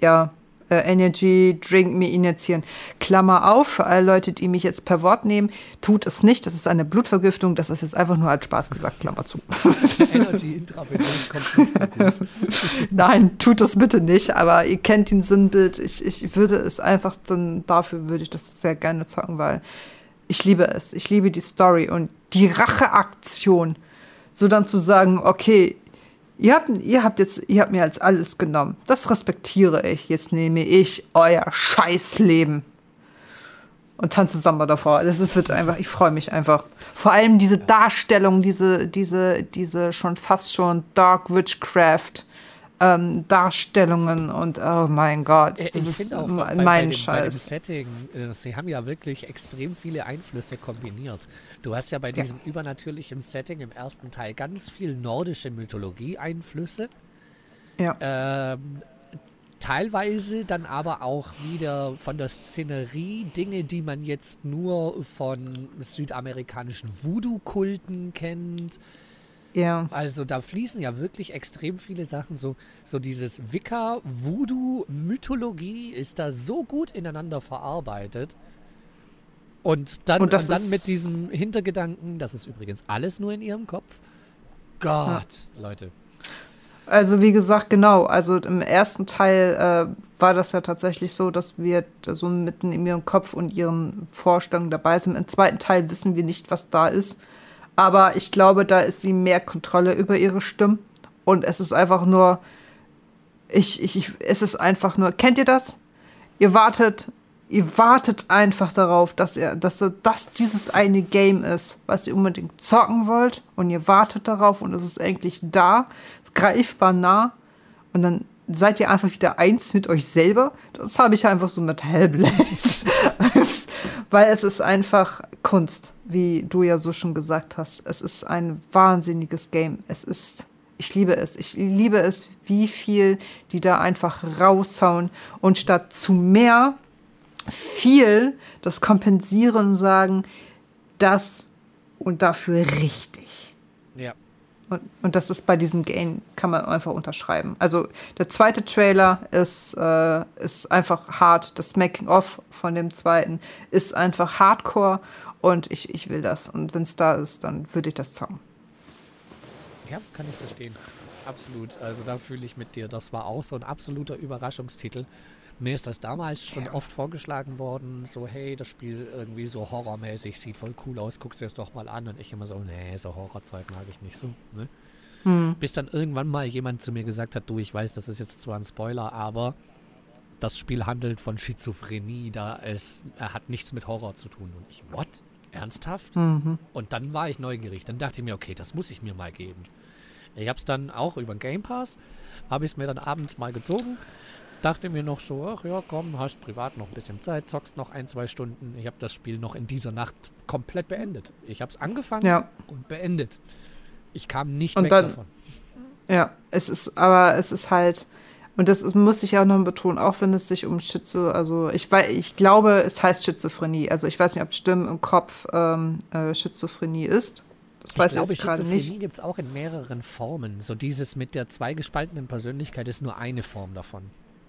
ja, äh, Energy Drink mir injizieren. Klammer auf, für alle Leute, die mich jetzt per Wort nehmen, tut es nicht. Das ist eine Blutvergiftung. Das ist jetzt einfach nur als Spaß gesagt. Klammer zu. Energy Intravenös kommt nicht so gut. Nein, tut das bitte nicht. Aber ihr kennt den Sinnbild. Ich, ich würde es einfach dann, dafür würde ich das sehr gerne zocken, weil ich liebe es. Ich liebe die Story und die Racheaktion. So dann zu sagen, okay, Ihr habt, ihr habt jetzt, ihr habt mir als alles genommen. Das respektiere ich. Jetzt nehme ich euer Scheißleben. Und tanze Samba davor. Das ist, wird einfach, ich freue mich einfach. Vor allem diese Darstellung, diese, diese, diese schon fast schon Dark Witchcraft. Ähm, Darstellungen und oh mein Gott, das ich ist auch mein bei, dem, Scheiß. Bei dem Setting, äh, sie haben ja wirklich extrem viele Einflüsse kombiniert. Du hast ja bei diesem ja. übernatürlichen Setting im ersten Teil ganz viel nordische Mythologie-Einflüsse. Ja. Ähm, teilweise dann aber auch wieder von der Szenerie Dinge, die man jetzt nur von südamerikanischen Voodoo-Kulten kennt. Ja. Also da fließen ja wirklich extrem viele Sachen. So, so dieses Wicca, Voodoo, Mythologie ist da so gut ineinander verarbeitet. Und dann, und, und dann mit diesem Hintergedanken, das ist übrigens alles nur in ihrem Kopf. Gott, ja. Leute. Also wie gesagt, genau. Also im ersten Teil äh, war das ja tatsächlich so, dass wir so mitten in ihrem Kopf und ihren Vorstellungen dabei sind. Im zweiten Teil wissen wir nicht, was da ist. Aber ich glaube, da ist sie mehr Kontrolle über ihre Stimmen. Und es ist einfach nur, ich, ich, es ist einfach nur, kennt ihr das? Ihr wartet ihr wartet einfach darauf, dass ihr, dass das dieses eine Game ist, was ihr unbedingt zocken wollt und ihr wartet darauf und es ist eigentlich da, greifbar nah und dann seid ihr einfach wieder eins mit euch selber. Das habe ich einfach so mit Hellblade. Weil es ist einfach Kunst, wie du ja so schon gesagt hast. Es ist ein wahnsinniges Game. Es ist ich liebe es. Ich liebe es, wie viel die da einfach raushauen. Und statt zu mehr viel das kompensieren sagen, das und dafür richtig. Ja. Und, und das ist bei diesem Game, kann man einfach unterschreiben. Also der zweite Trailer ist, äh, ist einfach hart. Das Making-of von dem zweiten ist einfach hardcore und ich, ich will das. Und wenn es da ist, dann würde ich das zocken. Ja, kann ich verstehen. Absolut. Also da fühle ich mit dir. Das war auch so ein absoluter Überraschungstitel. Mir ist das damals schon ja. oft vorgeschlagen worden, so hey, das Spiel irgendwie so horrormäßig, sieht voll cool aus, guckst dir das doch mal an. Und ich immer so, nee, so Horrorzeug mag ich nicht so. Ne? Hm. Bis dann irgendwann mal jemand zu mir gesagt hat, du, ich weiß, das ist jetzt zwar ein Spoiler, aber das Spiel handelt von Schizophrenie, da es er hat nichts mit Horror zu tun. Und ich, what? Ernsthaft? Mhm. Und dann war ich neugierig. Dann dachte ich mir, okay, das muss ich mir mal geben. Ich habe es dann auch über den Game Pass, habe ich es mir dann abends mal gezogen dachte mir noch so, ach ja, komm, hast privat noch ein bisschen Zeit, zockst noch ein, zwei Stunden. Ich habe das Spiel noch in dieser Nacht komplett beendet. Ich habe es angefangen ja. und beendet. Ich kam nicht und weg dann, davon. Ja, es ist, aber es ist halt, Und das ist, muss ich ja noch betonen, auch wenn es sich um Schizo, also ich weiß, ich glaube, es heißt Schizophrenie. Also ich weiß nicht, ob Stimmen im Kopf ähm, äh, Schizophrenie ist. Das ich weiß glaube, ich gerade nicht. Schizophrenie gibt es auch in mehreren Formen. So dieses mit der zweigespaltenen Persönlichkeit ist nur eine Form davon.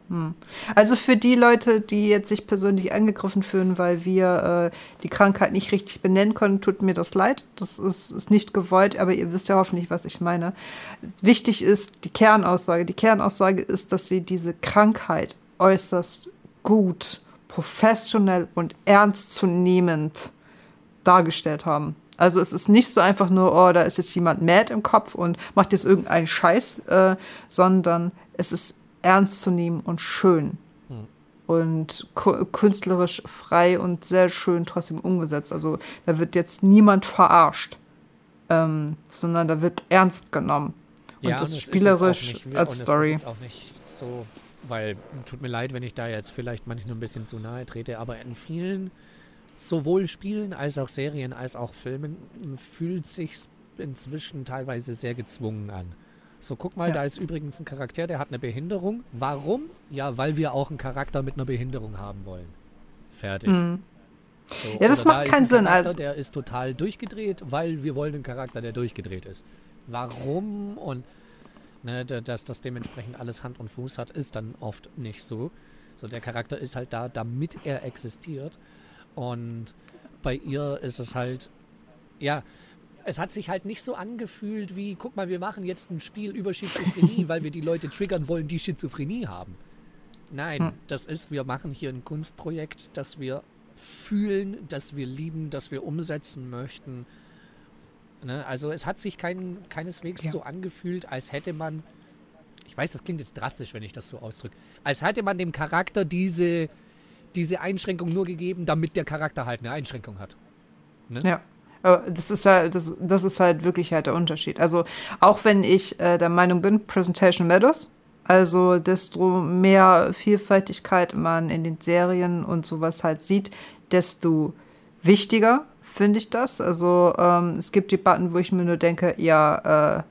Hm. Also für die Leute, die jetzt sich persönlich angegriffen fühlen, weil wir äh, die Krankheit nicht richtig benennen können, tut mir das leid. Das ist, ist nicht gewollt, aber ihr wisst ja hoffentlich, was ich meine. Wichtig ist die Kernaussage. Die Kernaussage ist, dass sie diese Krankheit äußerst gut, professionell und ernstzunehmend dargestellt haben. Also es ist nicht so einfach nur, oh, da ist jetzt jemand mad im Kopf und macht jetzt irgendeinen Scheiß, äh, sondern es ist ernst zu nehmen und schön. Hm. Und künstlerisch frei und sehr schön trotzdem umgesetzt. Also da wird jetzt niemand verarscht, ähm, sondern da wird ernst genommen. Und ja, das und spielerisch nicht, als Story. Das ist auch nicht so, weil tut mir leid, wenn ich da jetzt vielleicht manchmal ein bisschen zu nahe trete, aber in vielen sowohl Spielen als auch Serien als auch Filmen fühlt sich inzwischen teilweise sehr gezwungen an. So, guck mal, ja. da ist übrigens ein Charakter, der hat eine Behinderung. Warum? Ja, weil wir auch einen Charakter mit einer Behinderung haben wollen. Fertig. Mhm. So, ja, das macht da keinen Sinn. Charakter, der ist total durchgedreht, weil wir wollen einen Charakter, der durchgedreht ist. Warum und ne, dass das dementsprechend alles Hand und Fuß hat, ist dann oft nicht so. So, der Charakter ist halt da, damit er existiert. Und bei ihr ist es halt, ja, es hat sich halt nicht so angefühlt wie, guck mal, wir machen jetzt ein Spiel über Schizophrenie, weil wir die Leute triggern wollen, die Schizophrenie haben. Nein, hm. das ist, wir machen hier ein Kunstprojekt, das wir fühlen, das wir lieben, das wir umsetzen möchten. Ne? Also es hat sich kein, keineswegs ja. so angefühlt, als hätte man, ich weiß, das klingt jetzt drastisch, wenn ich das so ausdrücke, als hätte man dem Charakter diese, diese Einschränkung nur gegeben, damit der Charakter halt eine Einschränkung hat. Ne? Ja. Das ist halt, das, das ist halt wirklich halt der Unterschied. Also auch wenn ich äh, der Meinung bin, Presentation matters. Also desto mehr Vielfältigkeit man in den Serien und sowas halt sieht, desto wichtiger finde ich das. Also ähm, es gibt Debatten, wo ich mir nur denke, ja, äh,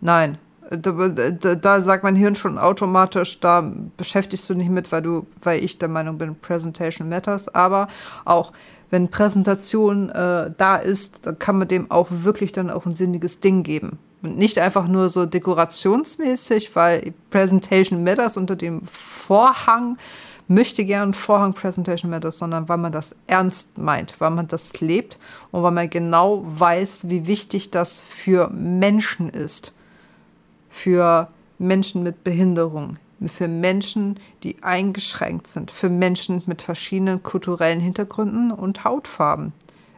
nein. Da, da, da, sagt mein Hirn schon automatisch, da beschäftigst du nicht mit, weil du, weil ich der Meinung bin, Presentation matters. Aber auch wenn Präsentation äh, da ist, dann kann man dem auch wirklich dann auch ein sinniges Ding geben. Und nicht einfach nur so dekorationsmäßig, weil Presentation Matters unter dem Vorhang möchte gern Vorhang Presentation Matters, sondern weil man das ernst meint, weil man das lebt und weil man genau weiß, wie wichtig das für Menschen ist. Für Menschen mit Behinderung, für Menschen, die eingeschränkt sind, für Menschen mit verschiedenen kulturellen Hintergründen und Hautfarben.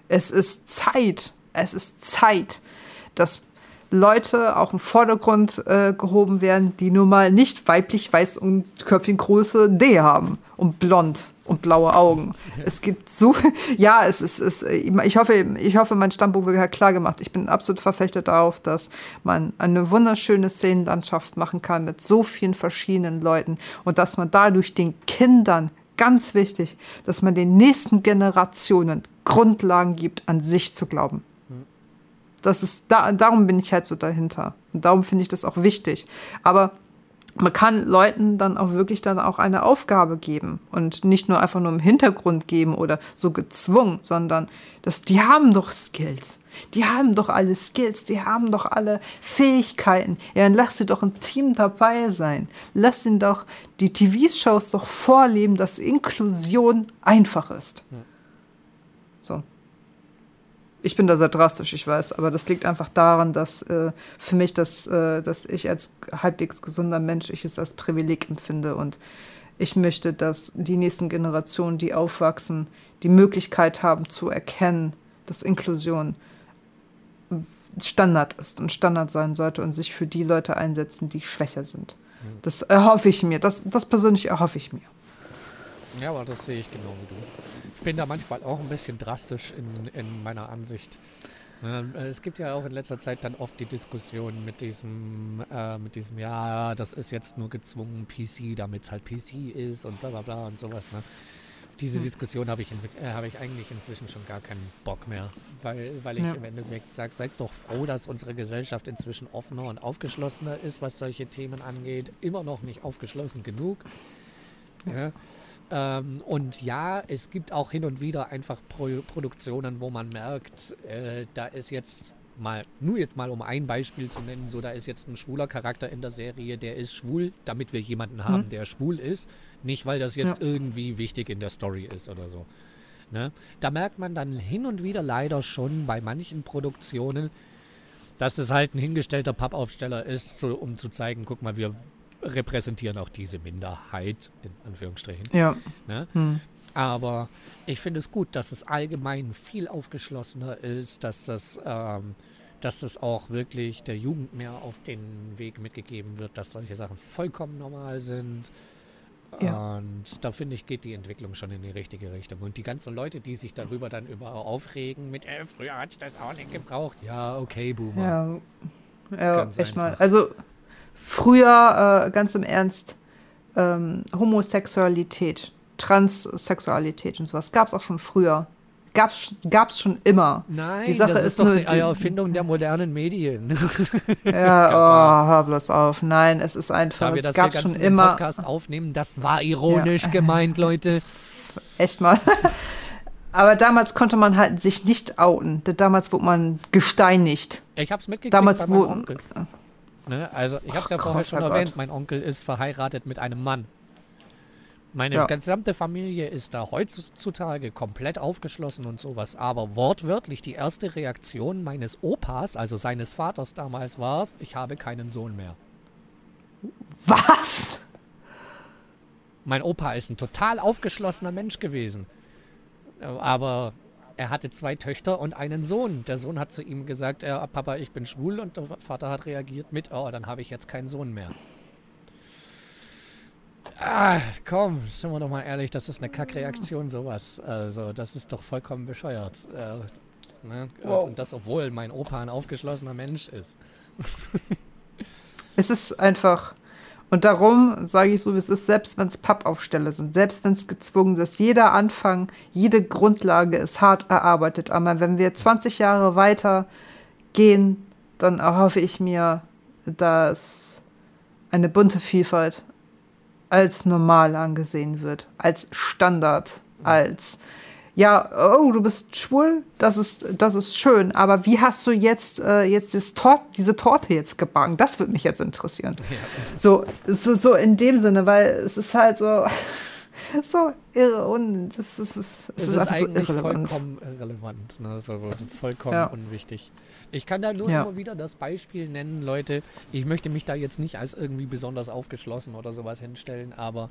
Es ist Zeit, es ist Zeit, dass Leute auch im Vordergrund äh, gehoben werden, die nun mal nicht weiblich, weiß und Köpfchengröße D haben und blond und blaue Augen. Es gibt so, ja, es ist, es, ich hoffe, ich hoffe, mein Standpunkt wird klar gemacht. Ich bin absolut verfechtet darauf, dass man eine wunderschöne Szenenlandschaft machen kann mit so vielen verschiedenen Leuten und dass man dadurch den Kindern ganz wichtig, dass man den nächsten Generationen Grundlagen gibt, an sich zu glauben. Das ist, da, darum bin ich halt so dahinter. Und darum finde ich das auch wichtig. Aber man kann Leuten dann auch wirklich dann auch eine Aufgabe geben und nicht nur einfach nur im Hintergrund geben oder so gezwungen, sondern das, die haben doch Skills. Die haben doch alle Skills, die haben doch alle Fähigkeiten. Ja, dann lass sie doch ein Team dabei sein. Lass ihnen doch die TV-Shows doch vorleben, dass Inklusion einfach ist. So. Ich bin da sehr drastisch, ich weiß, aber das liegt einfach daran, dass äh, für mich, das, äh, dass ich als halbwegs gesunder Mensch ich es als Privileg empfinde und ich möchte, dass die nächsten Generationen, die aufwachsen, die Möglichkeit haben zu erkennen, dass Inklusion Standard ist und Standard sein sollte und sich für die Leute einsetzen, die schwächer sind. Mhm. Das erhoffe ich mir. Das, das persönlich erhoffe ich mir. Ja, aber das sehe ich genau wie du bin da manchmal auch ein bisschen drastisch in, in meiner Ansicht. Ähm, es gibt ja auch in letzter Zeit dann oft die Diskussion mit diesem, äh, mit diesem, ja, das ist jetzt nur gezwungen PC, damit es halt PC ist und bla bla bla und sowas. Ne? diese Diskussion habe ich, äh, hab ich eigentlich inzwischen schon gar keinen Bock mehr, weil, weil ich ja. im Endeffekt sage, seid doch froh, dass unsere Gesellschaft inzwischen offener und aufgeschlossener ist, was solche Themen angeht. Immer noch nicht aufgeschlossen genug. Ja. Ähm, und ja, es gibt auch hin und wieder einfach Pro Produktionen, wo man merkt, äh, da ist jetzt mal, nur jetzt mal um ein Beispiel zu nennen, so da ist jetzt ein schwuler Charakter in der Serie, der ist schwul, damit wir jemanden haben, mhm. der schwul ist, nicht weil das jetzt ja. irgendwie wichtig in der Story ist oder so. Ne? Da merkt man dann hin und wieder leider schon bei manchen Produktionen, dass es halt ein hingestellter Pappaufsteller ist, so, um zu zeigen, guck mal, wir repräsentieren auch diese Minderheit, in Anführungsstrichen. Ja. Ne? Hm. Aber ich finde es gut, dass es allgemein viel aufgeschlossener ist, dass das, ähm, dass das auch wirklich der Jugend mehr auf den Weg mitgegeben wird, dass solche Sachen vollkommen normal sind. Ja. Und da finde ich, geht die Entwicklung schon in die richtige Richtung. Und die ganzen Leute, die sich darüber dann über aufregen, mit äh, früher hat es das auch nicht gebraucht. Ja, okay, Boomer. Ja, ja echt mal. Also früher, äh, ganz im Ernst, ähm, Homosexualität, Transsexualität und sowas gab es auch schon früher. Gab's, gab's schon immer. Nein, die Sache das ist, ist doch nur, eine Erfindung der modernen Medien. ja, oh, hör bloß auf. Nein, es ist einfach, da wir es das gab schon immer. Podcast aufnehmen, das war ironisch ja. gemeint, Leute. Echt mal. Aber damals konnte man halt sich nicht outen. Damals wurde man gesteinigt. Ich hab's mitgekriegt damals bei meinem Onkel. Ne? Also, ich habe es ja vorher Gott, schon oh erwähnt, mein Onkel ist verheiratet mit einem Mann. Meine ja. gesamte Familie ist da heutzutage komplett aufgeschlossen und sowas. Aber wortwörtlich die erste Reaktion meines Opas, also seines Vaters damals, war, ich habe keinen Sohn mehr. Was? Mein Opa ist ein total aufgeschlossener Mensch gewesen. Aber er hatte zwei Töchter und einen Sohn. Der Sohn hat zu ihm gesagt, äh, Papa, ich bin schwul und der Vater hat reagiert mit, oh, dann habe ich jetzt keinen Sohn mehr. Ah, komm, sind wir doch mal ehrlich, das ist eine Kackreaktion, sowas. Also, das ist doch vollkommen bescheuert. Äh, ne? wow. Und das, obwohl mein Opa ein aufgeschlossener Mensch ist. es ist einfach, und darum sage ich so, wie es ist, selbst wenn es Pappaufsteller sind, selbst wenn es gezwungen ist, jeder Anfang, jede Grundlage ist hart erarbeitet. Aber wenn wir 20 Jahre weiter gehen, dann erhoffe ich mir, dass eine bunte Vielfalt als normal angesehen wird, als Standard, als ja, oh, du bist schwul, das ist, das ist schön, aber wie hast du jetzt, äh, jetzt Tor diese Torte jetzt gebacken? Das würde mich jetzt interessieren. Ja. So, so, so in dem Sinne, weil es ist halt so, so irre und das ist, das es ist, ist eigentlich so irrelevant. vollkommen irrelevant, ne? also vollkommen ja. unwichtig. Ich kann da nur ja. immer wieder das Beispiel nennen, Leute. Ich möchte mich da jetzt nicht als irgendwie besonders aufgeschlossen oder sowas hinstellen, aber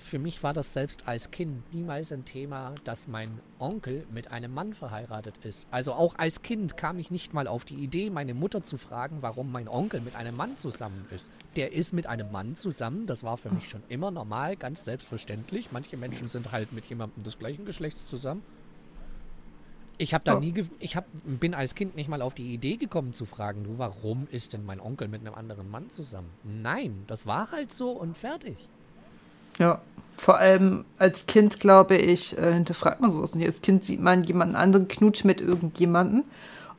für mich war das selbst als Kind niemals ein Thema, dass mein Onkel mit einem Mann verheiratet ist. Also auch als Kind kam ich nicht mal auf die Idee, meine Mutter zu fragen, warum mein Onkel mit einem Mann zusammen ist. Der ist mit einem Mann zusammen, das war für mich schon immer normal, ganz selbstverständlich. Manche Menschen sind halt mit jemandem des gleichen Geschlechts zusammen. Ich habe da oh. nie, ich hab, bin als Kind nicht mal auf die Idee gekommen zu fragen, du, warum ist denn mein Onkel mit einem anderen Mann zusammen? Nein, das war halt so und fertig. Ja, vor allem als Kind, glaube ich, äh, hinterfragt man sowas nicht. Als Kind sieht man jemanden anderen knutschen mit irgendjemanden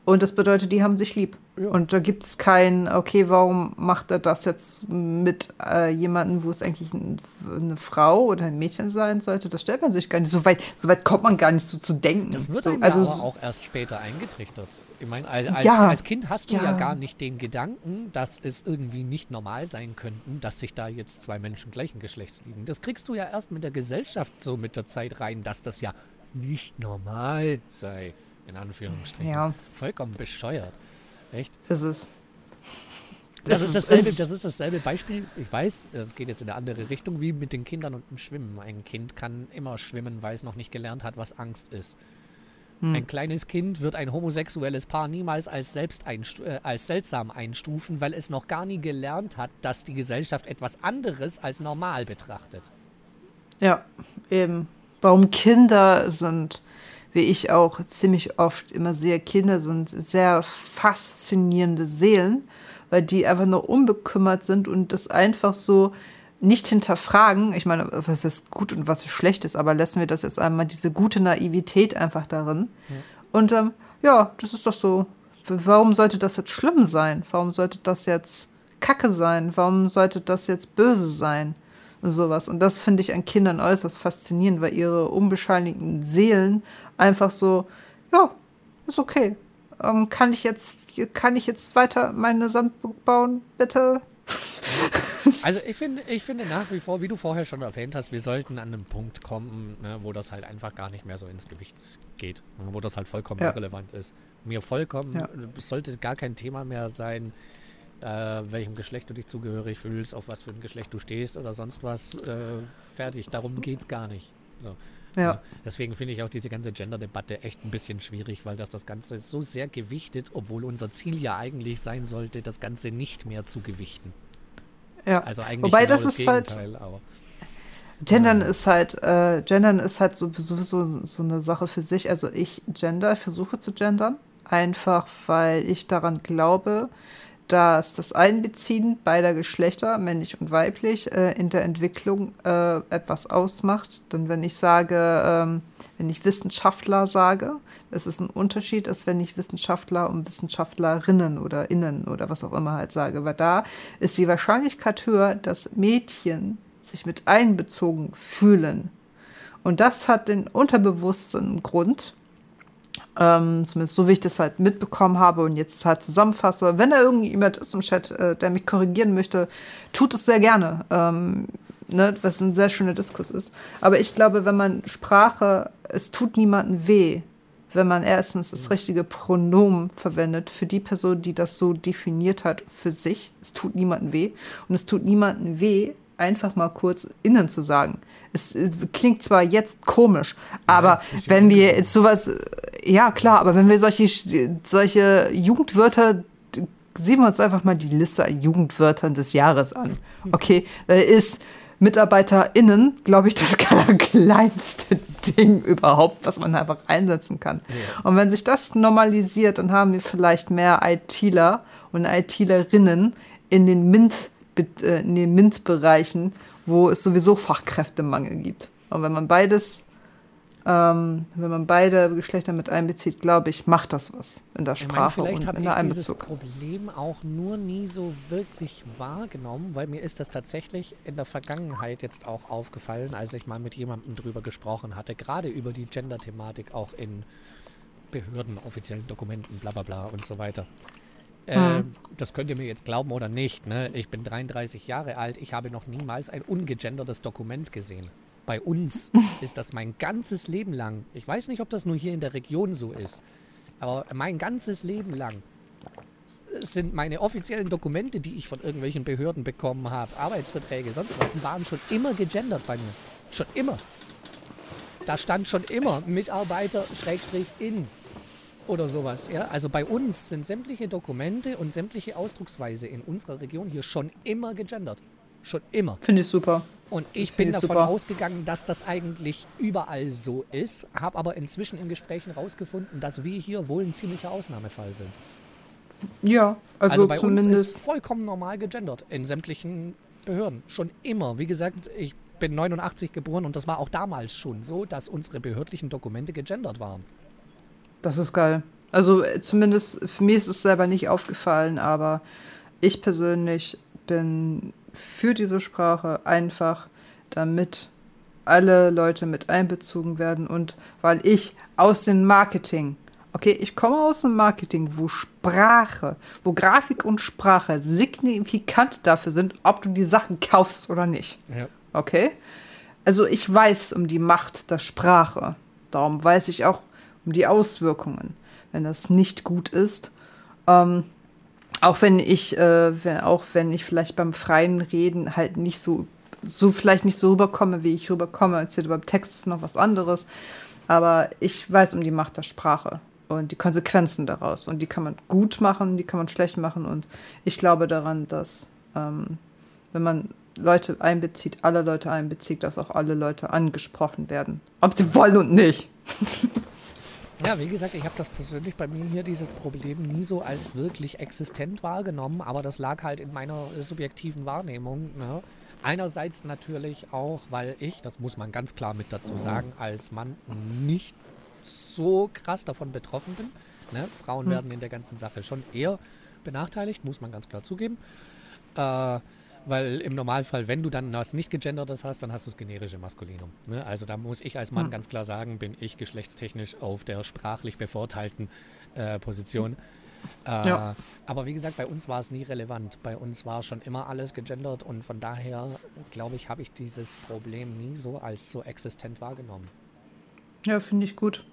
und das bedeutet, die haben sich lieb. Ja. Und da gibt es kein, okay, warum macht er das jetzt mit äh, jemandem, wo es eigentlich ein, eine Frau oder ein Mädchen sein sollte? Das stellt man sich gar nicht. So weit, so weit kommt man gar nicht so zu denken. Das wird so, also, aber auch erst später eingetrichtert. Ich meine, als, ja, als Kind hast du ja. ja. gar nicht den Gedanken, dass es irgendwie nicht normal sein könnten, dass sich da jetzt zwei Menschen gleichen Geschlechts lieben. Das kriegst du ja erst mit der Gesellschaft so mit der Zeit rein, dass das ja nicht normal sei in Anführungsstrichen. Ja. Vollkommen bescheuert. Echt? Ist es. Das, das, ist dasselbe, das ist dasselbe Beispiel. Ich weiß, das geht jetzt in eine andere Richtung, wie mit den Kindern und dem Schwimmen. Ein Kind kann immer schwimmen, weil es noch nicht gelernt hat, was Angst ist. Hm. Ein kleines Kind wird ein homosexuelles Paar niemals als, selbst äh, als seltsam einstufen, weil es noch gar nie gelernt hat, dass die Gesellschaft etwas anderes als normal betrachtet. Ja, eben. Warum Kinder sind wie ich auch ziemlich oft immer sehe, Kinder sind sehr faszinierende Seelen, weil die einfach nur unbekümmert sind und das einfach so nicht hinterfragen, ich meine, was ist gut und was ist schlecht ist, aber lassen wir das jetzt einmal, diese gute Naivität einfach darin. Ja. Und ähm, ja, das ist doch so. Warum sollte das jetzt schlimm sein? Warum sollte das jetzt Kacke sein? Warum sollte das jetzt böse sein? Und sowas. Und das finde ich an Kindern äußerst faszinierend, weil ihre unbescheinigten Seelen einfach so, ja, ist okay. Ähm, kann ich jetzt, kann ich jetzt weiter meine Sandburg bauen, bitte? Also ich finde, ich finde nach wie vor, wie du vorher schon erwähnt hast, wir sollten an einen Punkt kommen, ne, wo das halt einfach gar nicht mehr so ins Gewicht geht, ne, wo das halt vollkommen ja. irrelevant ist. Mir vollkommen, ja. es sollte gar kein Thema mehr sein, äh, welchem Geschlecht du dich zugehörig fühlst, auf was für ein Geschlecht du stehst oder sonst was. Äh, fertig, darum geht es gar nicht. So. Ja. ja. Deswegen finde ich auch diese ganze Gender-Debatte echt ein bisschen schwierig, weil das das Ganze so sehr gewichtet, obwohl unser Ziel ja eigentlich sein sollte, das Ganze nicht mehr zu gewichten. Ja. Also eigentlich Wobei genau das, das ist halt. Aber, Gendern äh, ist halt, äh, Gendern ist halt sowieso so eine Sache für sich. Also ich gender, versuche zu gendern, einfach weil ich daran glaube, dass das Einbeziehen beider Geschlechter, männlich und weiblich, äh, in der Entwicklung äh, etwas ausmacht. Denn wenn ich sage, ähm, wenn ich Wissenschaftler sage, es ist ein Unterschied, als wenn ich Wissenschaftler und Wissenschaftlerinnen oder Innen oder was auch immer halt sage. Weil da ist die Wahrscheinlichkeit höher, dass Mädchen sich mit einbezogen fühlen. Und das hat den unterbewussten Grund, ähm, zumindest so wie ich das halt mitbekommen habe und jetzt halt zusammenfasse. Wenn da irgendjemand ist im Chat, äh, der mich korrigieren möchte, tut es sehr gerne. Ähm, ne, was ein sehr schöner Diskurs ist. Aber ich glaube, wenn man Sprache, es tut niemandem weh, wenn man erstens das richtige Pronomen verwendet für die Person, die das so definiert hat für sich. Es tut niemandem weh. Und es tut niemandem weh, einfach mal kurz innen zu sagen. Es, es klingt zwar jetzt komisch, aber ja, wenn wir jetzt sowas, ja klar, aber wenn wir solche, solche Jugendwörter, sehen wir uns einfach mal die Liste an Jugendwörtern des Jahres an. Okay, da ist MitarbeiterInnen, glaube ich, das kleinste Ding überhaupt, was man einfach einsetzen kann. Ja. Und wenn sich das normalisiert, dann haben wir vielleicht mehr ITler und ITlerinnen in den MINT äh, in den MINT-Bereichen, wo es sowieso Fachkräftemangel gibt. Und wenn man beides, ähm, wenn man beide Geschlechter mit einbezieht, glaube ich, macht das was in der Sprache ich meine, und in der Einbezug. Ich habe dieses Problem auch nur nie so wirklich wahrgenommen, weil mir ist das tatsächlich in der Vergangenheit jetzt auch aufgefallen, als ich mal mit jemandem drüber gesprochen hatte, gerade über die Gender-Thematik auch in Behörden, offiziellen Dokumenten, bla bla bla und so weiter. Äh. Das könnt ihr mir jetzt glauben oder nicht. Ne? Ich bin 33 Jahre alt. Ich habe noch niemals ein ungegendertes Dokument gesehen. Bei uns ist das mein ganzes Leben lang. Ich weiß nicht, ob das nur hier in der Region so ist. Aber mein ganzes Leben lang sind meine offiziellen Dokumente, die ich von irgendwelchen Behörden bekommen habe, Arbeitsverträge, sonst was, die waren schon immer gegendert bei mir. Schon immer. Da stand schon immer Mitarbeiter Schrägstrich in oder sowas. Ja? Also bei uns sind sämtliche Dokumente und sämtliche Ausdrucksweise in unserer Region hier schon immer gegendert. Schon immer. Finde ich super. Und ich Find bin ich davon super. ausgegangen, dass das eigentlich überall so ist, habe aber inzwischen in Gesprächen herausgefunden, dass wir hier wohl ein ziemlicher Ausnahmefall sind. Ja, also, also bei zumindest uns ist vollkommen normal gegendert in sämtlichen Behörden. Schon immer. Wie gesagt, ich bin 89 geboren und das war auch damals schon so, dass unsere behördlichen Dokumente gegendert waren. Das ist geil. Also äh, zumindest für mich ist es selber nicht aufgefallen, aber ich persönlich bin für diese Sprache einfach, damit alle Leute mit einbezogen werden und weil ich aus dem Marketing, okay, ich komme aus dem Marketing, wo Sprache, wo Grafik und Sprache signifikant dafür sind, ob du die Sachen kaufst oder nicht. Ja. Okay? Also ich weiß um die Macht der Sprache. Darum weiß ich auch um die Auswirkungen, wenn das nicht gut ist. Ähm, auch wenn ich, äh, wenn, auch wenn ich vielleicht beim freien Reden halt nicht so, so vielleicht nicht so rüberkomme, wie ich rüberkomme. Erzählt beim Text ist noch was anderes. Aber ich weiß um die Macht der Sprache und die Konsequenzen daraus. Und die kann man gut machen, die kann man schlecht machen. Und ich glaube daran, dass ähm, wenn man Leute einbezieht, alle Leute einbezieht, dass auch alle Leute angesprochen werden. Ob sie wollen und nicht. Ja, wie gesagt, ich habe das persönlich bei mir hier dieses Problem nie so als wirklich existent wahrgenommen, aber das lag halt in meiner subjektiven Wahrnehmung. Ne? einerseits natürlich auch, weil ich, das muss man ganz klar mit dazu sagen, als Mann nicht so krass davon betroffen bin. Ne? Frauen hm. werden in der ganzen Sache schon eher benachteiligt, muss man ganz klar zugeben. Äh, weil im Normalfall, wenn du dann was nicht gegendertes hast, dann hast du das generische Maskulinum. Ne? Also da muss ich als Mann hm. ganz klar sagen, bin ich geschlechtstechnisch auf der sprachlich bevorteilten äh, Position. Äh, ja. Aber wie gesagt, bei uns war es nie relevant. Bei uns war schon immer alles gegendert und von daher, glaube ich, habe ich dieses Problem nie so als so existent wahrgenommen. Ja, finde ich gut.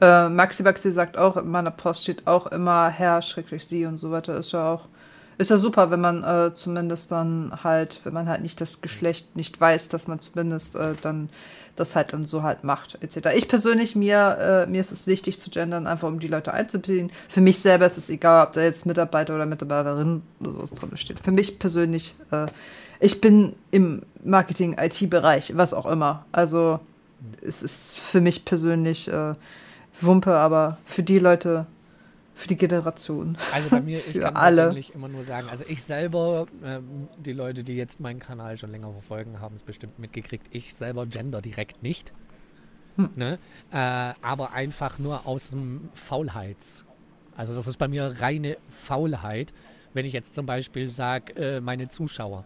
Äh, Maxi Baxi sagt auch, in meiner Post steht auch immer Herr, schrecklich sie und so weiter. Ist ja auch, ist ja super, wenn man äh, zumindest dann halt, wenn man halt nicht das Geschlecht nicht weiß, dass man zumindest äh, dann das halt dann so halt macht, etc. Ich persönlich, mir, äh, mir ist es wichtig zu gendern, einfach um die Leute einzubeziehen. Für mich selber ist es egal, ob da jetzt Mitarbeiter oder Mitarbeiterin oder sowas drin steht. Für mich persönlich, äh, ich bin im Marketing, IT-Bereich, was auch immer. Also es ist für mich persönlich äh, Wumpe, aber für die Leute, für die Generation. Also bei mir, ich kann alle. persönlich immer nur sagen, also ich selber, ähm, die Leute, die jetzt meinen Kanal schon länger verfolgen, haben es bestimmt mitgekriegt, ich selber gender direkt nicht. Hm. Ne? Äh, aber einfach nur aus dem Faulheits. Also das ist bei mir reine Faulheit, wenn ich jetzt zum Beispiel sage, äh, meine Zuschauer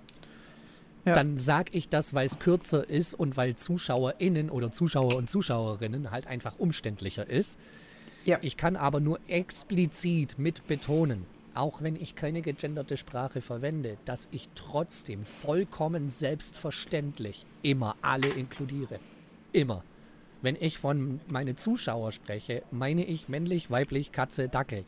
ja. dann sage ich das, weil es kürzer ist und weil ZuschauerInnen oder Zuschauer und Zuschauerinnen halt einfach umständlicher ist. Ja. Ich kann aber nur explizit mit betonen, auch wenn ich keine gegenderte Sprache verwende, dass ich trotzdem vollkommen selbstverständlich immer alle inkludiere. Immer. Wenn ich von meine Zuschauer spreche, meine ich männlich, weiblich, Katze, Dackel.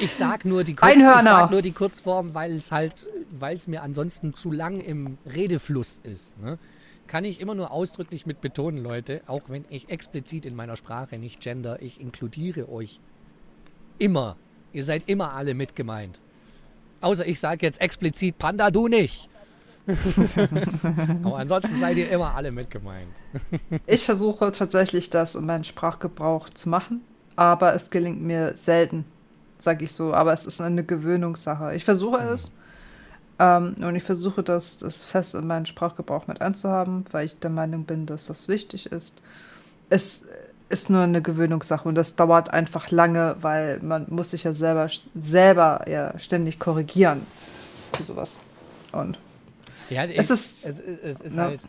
Ich sag nur die, Kurz, ich sag nur die Kurzform, weil es halt, weil es mir ansonsten zu lang im Redefluss ist. Ne? Kann ich immer nur ausdrücklich mit betonen, Leute, auch wenn ich explizit in meiner Sprache nicht gender, ich inkludiere euch immer. Ihr seid immer alle mit gemeint. Außer ich sage jetzt explizit Panda, du nicht. Aber ansonsten seid ihr immer alle mit gemeint. ich versuche tatsächlich das in meinen Sprachgebrauch zu machen, aber es gelingt mir selten sage ich so. Aber es ist eine Gewöhnungssache. Ich versuche mhm. es. Ähm, und ich versuche das, das fest in meinen Sprachgebrauch mit einzuhaben, weil ich der Meinung bin, dass das wichtig ist. Es ist nur eine Gewöhnungssache und das dauert einfach lange, weil man muss sich ja selber, selber ja ständig korrigieren für sowas. Und ja, ich, es ist, es, es ist ja. halt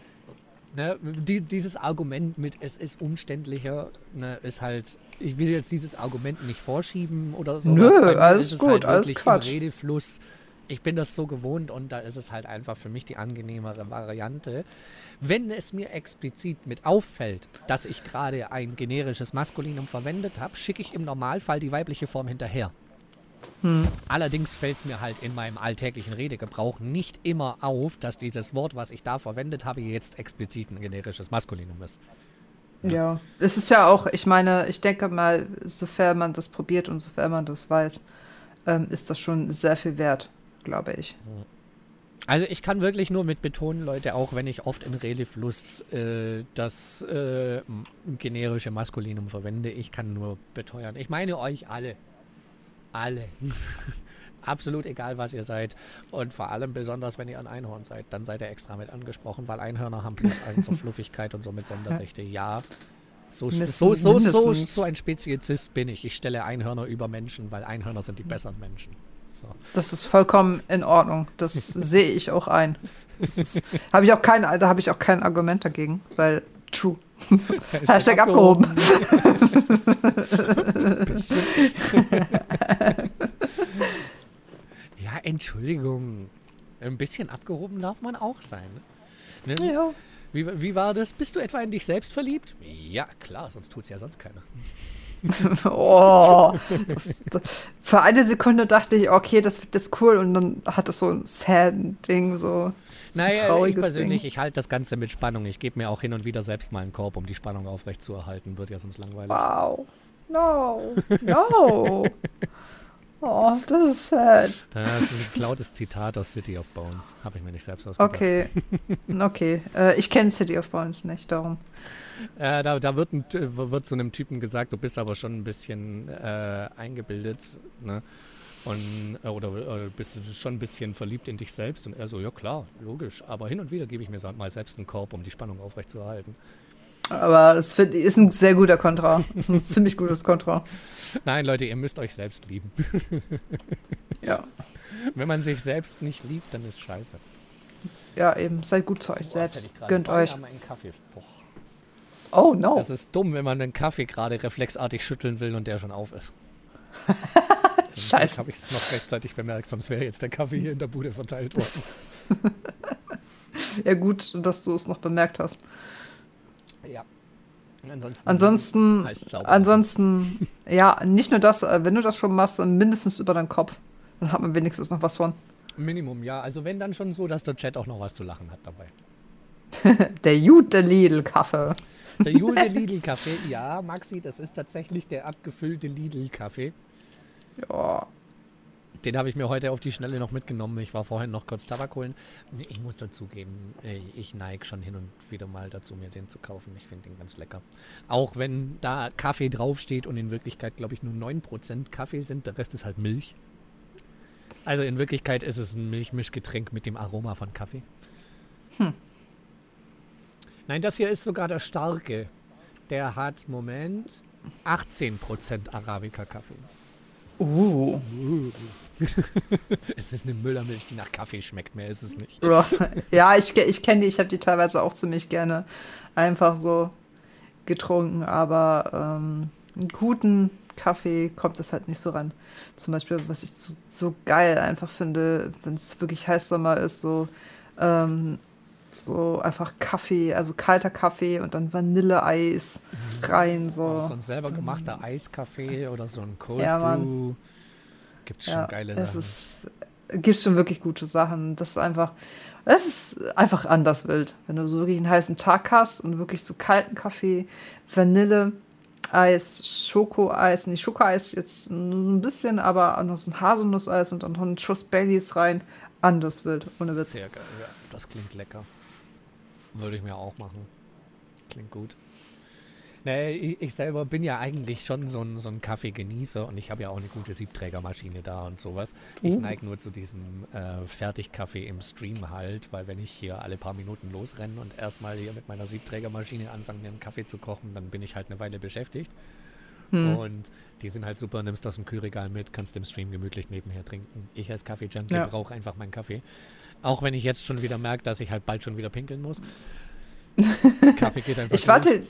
Ne, die, dieses Argument mit es ist umständlicher, ne, ist halt, ich will jetzt dieses Argument nicht vorschieben oder so. Nö, alles gut, halt alles Quatsch. Redefluss. Ich bin das so gewohnt und da ist es halt einfach für mich die angenehmere Variante. Wenn es mir explizit mit auffällt, dass ich gerade ein generisches Maskulinum verwendet habe, schicke ich im Normalfall die weibliche Form hinterher. Hm. Allerdings fällt es mir halt in meinem alltäglichen Redegebrauch nicht immer auf, dass dieses Wort, was ich da verwendet habe, jetzt explizit ein generisches Maskulinum ist. Ja. ja, es ist ja auch, ich meine, ich denke mal, sofern man das probiert und sofern man das weiß, ähm, ist das schon sehr viel wert, glaube ich. Also ich kann wirklich nur mit betonen, Leute, auch wenn ich oft in Redefluss äh, das äh, generische Maskulinum verwende, ich kann nur beteuern. Ich meine euch alle alle. Absolut egal, was ihr seid. Und vor allem besonders, wenn ihr ein Einhorn seid, dann seid ihr extra mit angesprochen, weil Einhörner haben plus eins zur Fluffigkeit und somit Sonderrechte. Ja, so, so, so, so, so ein Speziesist bin ich. Ich stelle Einhörner über Menschen, weil Einhörner sind die besseren Menschen. So. Das ist vollkommen in Ordnung. Das sehe ich auch ein. Hab ich auch kein, da habe ich auch kein Argument dagegen, weil true. Hashtag abgehoben. ja, Entschuldigung. Ein bisschen abgehoben darf man auch sein. Ne? Ja. Wie, wie war das? Bist du etwa in dich selbst verliebt? Ja, klar, sonst tut es ja sonst keiner. oh, das, das, für eine Sekunde dachte ich, okay, das wird jetzt cool und dann hat das so ein sad Ding, so, so naja, trauriges ich persönlich, Ding. ich halte das Ganze mit Spannung. Ich gebe mir auch hin und wieder selbst mal einen Korb, um die Spannung aufrechtzuerhalten. Wird ja sonst langweilig. Wow. No. No. Oh, das ist sad. Das ist ein geklautes Zitat aus City of Bones. Habe ich mir nicht selbst ausgedacht. Okay, okay. Äh, ich kenne City of Bones nicht, darum. Äh, da da wird, ein, wird zu einem Typen gesagt, du bist aber schon ein bisschen äh, eingebildet. Ne? Und, äh, oder äh, bist du schon ein bisschen verliebt in dich selbst? Und er so, ja klar, logisch. Aber hin und wieder gebe ich mir mal selbst einen Korb, um die Spannung aufrechtzuerhalten. Aber es ist ein sehr guter Kontra. Es ist ein ziemlich gutes Kontra. Nein, Leute, ihr müsst euch selbst lieben. ja. Wenn man sich selbst nicht liebt, dann ist scheiße. Ja, eben. Seid gut zu euch Boah, selbst. Gönnt euch. Boah. Oh no. Das ist dumm, wenn man einen Kaffee gerade reflexartig schütteln will und der schon auf ist. Scheiße. habe ich es noch rechtzeitig bemerkt, sonst wäre jetzt der Kaffee hier in der Bude verteilt worden. ja, gut, dass du es noch bemerkt hast. Ja. Ansonsten, ansonsten, ansonsten, ja, nicht nur das, äh, wenn du das schon machst, dann mindestens über deinen Kopf. Dann hat man wenigstens noch was von. Minimum, ja. Also wenn dann schon so, dass der Chat auch noch was zu lachen hat dabei. der gute Lidl-Kaffee. Der gute Lidl-Kaffee, ja, Maxi, das ist tatsächlich der abgefüllte Lidl-Kaffee. Ja. Den habe ich mir heute auf die Schnelle noch mitgenommen. Ich war vorhin noch kurz Tabak holen. Ich muss dazugeben, ich neige schon hin und wieder mal dazu, mir den zu kaufen. Ich finde den ganz lecker. Auch wenn da Kaffee draufsteht und in Wirklichkeit, glaube ich, nur 9% Kaffee sind, der Rest ist halt Milch. Also in Wirklichkeit ist es ein Milchmischgetränk mit dem Aroma von Kaffee. Hm. Nein, das hier ist sogar der starke. Der hat, Moment, 18% Arabica-Kaffee. Uh. es ist eine Müllermilch, die nach Kaffee schmeckt, mehr ist es nicht. Ja, ich, ich kenne die, ich habe die teilweise auch ziemlich gerne einfach so getrunken, aber ähm, einen guten Kaffee kommt das halt nicht so ran. Zum Beispiel, was ich so, so geil einfach finde, wenn es wirklich Heißsommer ist, so, ähm, so einfach Kaffee, also kalter Kaffee und dann Vanilleeis mhm. rein. So. so ein selber gemachter Eiskaffee oder so ein Cold ja, Brew. Gibt es schon ja, geile Sachen. Es gibt schon wirklich gute Sachen. Das ist einfach, es ist einfach anders wild. Wenn du so wirklich einen heißen Tag hast und wirklich so kalten Kaffee, Vanille, Eis, Schokoeis, nicht Schokoeis jetzt ein bisschen, aber auch noch so ein Haselnusseis und dann noch einen Schuss Baileys rein. Anders wild, ohne Witz. Sehr geil, ja. Das klingt lecker. Würde ich mir auch machen. Klingt gut. Nee, ich, selber bin ja eigentlich schon so ein, so ein Kaffeegenießer und ich habe ja auch eine gute Siebträgermaschine da und sowas. Ich uh. neige nur zu diesem äh, Fertigkaffee im Stream halt, weil wenn ich hier alle paar Minuten losrenne und erstmal hier mit meiner Siebträgermaschine anfange, mir einen Kaffee zu kochen, dann bin ich halt eine Weile beschäftigt. Hm. Und die sind halt super, nimmst aus dem Kühlregal mit, kannst im Stream gemütlich nebenher trinken. Ich als Kaffee-Junkie ja. brauche einfach meinen Kaffee. Auch wenn ich jetzt schon wieder merke, dass ich halt bald schon wieder pinkeln muss. Kaffee geht einfach. Ich warte,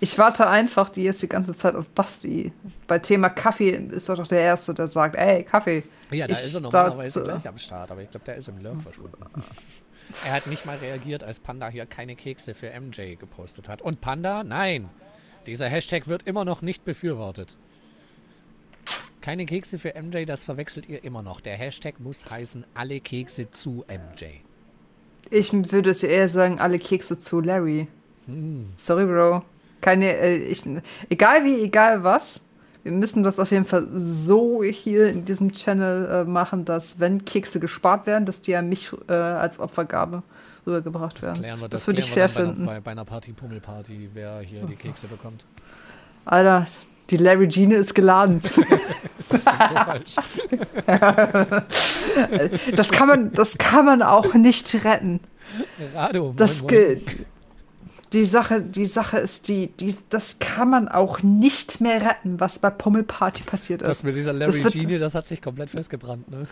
ich warte einfach die jetzt die ganze Zeit auf Basti. Bei Thema Kaffee ist er doch der Erste, der sagt, ey, Kaffee. Ja, da ist er normalerweise gleich am Start, aber ich glaube, der ist im Lurk verschwunden. er hat nicht mal reagiert, als Panda hier keine Kekse für MJ gepostet hat. Und Panda, nein, dieser Hashtag wird immer noch nicht befürwortet. Keine Kekse für MJ, das verwechselt ihr immer noch. Der Hashtag muss heißen, alle Kekse zu MJ. Ich würde es eher sagen, alle Kekse zu Larry. Hm. Sorry, Bro. Keine, äh, ich, egal wie, egal was, wir müssen das auf jeden Fall so hier in diesem Channel äh, machen, dass wenn Kekse gespart werden, dass die an mich äh, als Opfergabe rübergebracht das werden. Wir, das, das würde ich fair finden. Bei, bei, einer Party, Pummelparty, wer hier die Kekse bekommt. Alter, die Larry Jean ist geladen. das so falsch. das kann man, das kann man auch nicht retten. Rado, das gilt die Sache, die Sache ist die, die, das kann man auch nicht mehr retten, was bei Pummelparty passiert ist. Das mit dieser Larry das Genie, das hat sich komplett festgebrannt, ne?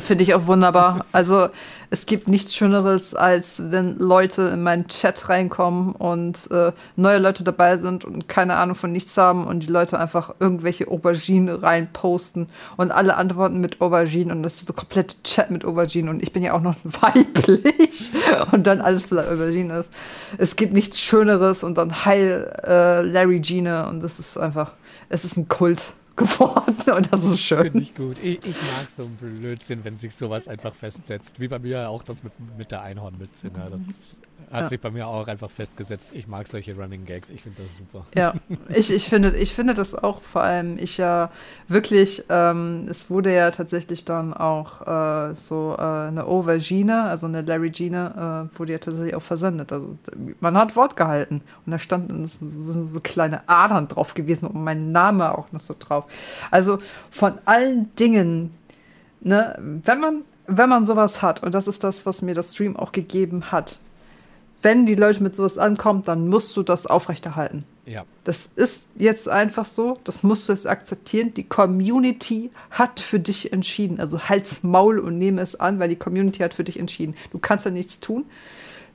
Finde ich auch wunderbar. Also es gibt nichts Schöneres, als wenn Leute in meinen Chat reinkommen und äh, neue Leute dabei sind und keine Ahnung von nichts haben und die Leute einfach irgendwelche Aubergine reinposten und alle antworten mit Aubergine und das ist so komplett Chat mit Aubergine und ich bin ja auch noch weiblich und dann alles voller Aubergine ist. Es gibt nichts Schöneres und dann Heil äh, Larry Gene und das ist einfach, es ist ein Kult geworden und das ist schön. Finde ich gut. Ich, ich, mag so ein Blödsinn, wenn sich sowas einfach festsetzt. Wie bei mir auch das mit, mit der Einhornmütze. Ne? Das hat ja. sich bei mir auch einfach festgesetzt. Ich mag solche Running Gags. Ich finde das super. Ja, ich, ich, finde, ich finde das auch vor allem, ich ja wirklich, ähm, es wurde ja tatsächlich dann auch äh, so äh, eine Aubergine, also eine Larry Gine, äh, wurde ja tatsächlich auch versendet. Also man hat Wort gehalten und da standen so, so kleine Adern drauf gewesen und mein Name auch noch so drauf. Also von allen Dingen, ne, wenn man, wenn man sowas hat, und das ist das, was mir das Stream auch gegeben hat, wenn die Leute mit sowas ankommen, dann musst du das aufrechterhalten. Ja. Das ist jetzt einfach so, das musst du jetzt akzeptieren. Die Community hat für dich entschieden. Also halt's Maul und nehme es an, weil die Community hat für dich entschieden. Du kannst ja nichts tun.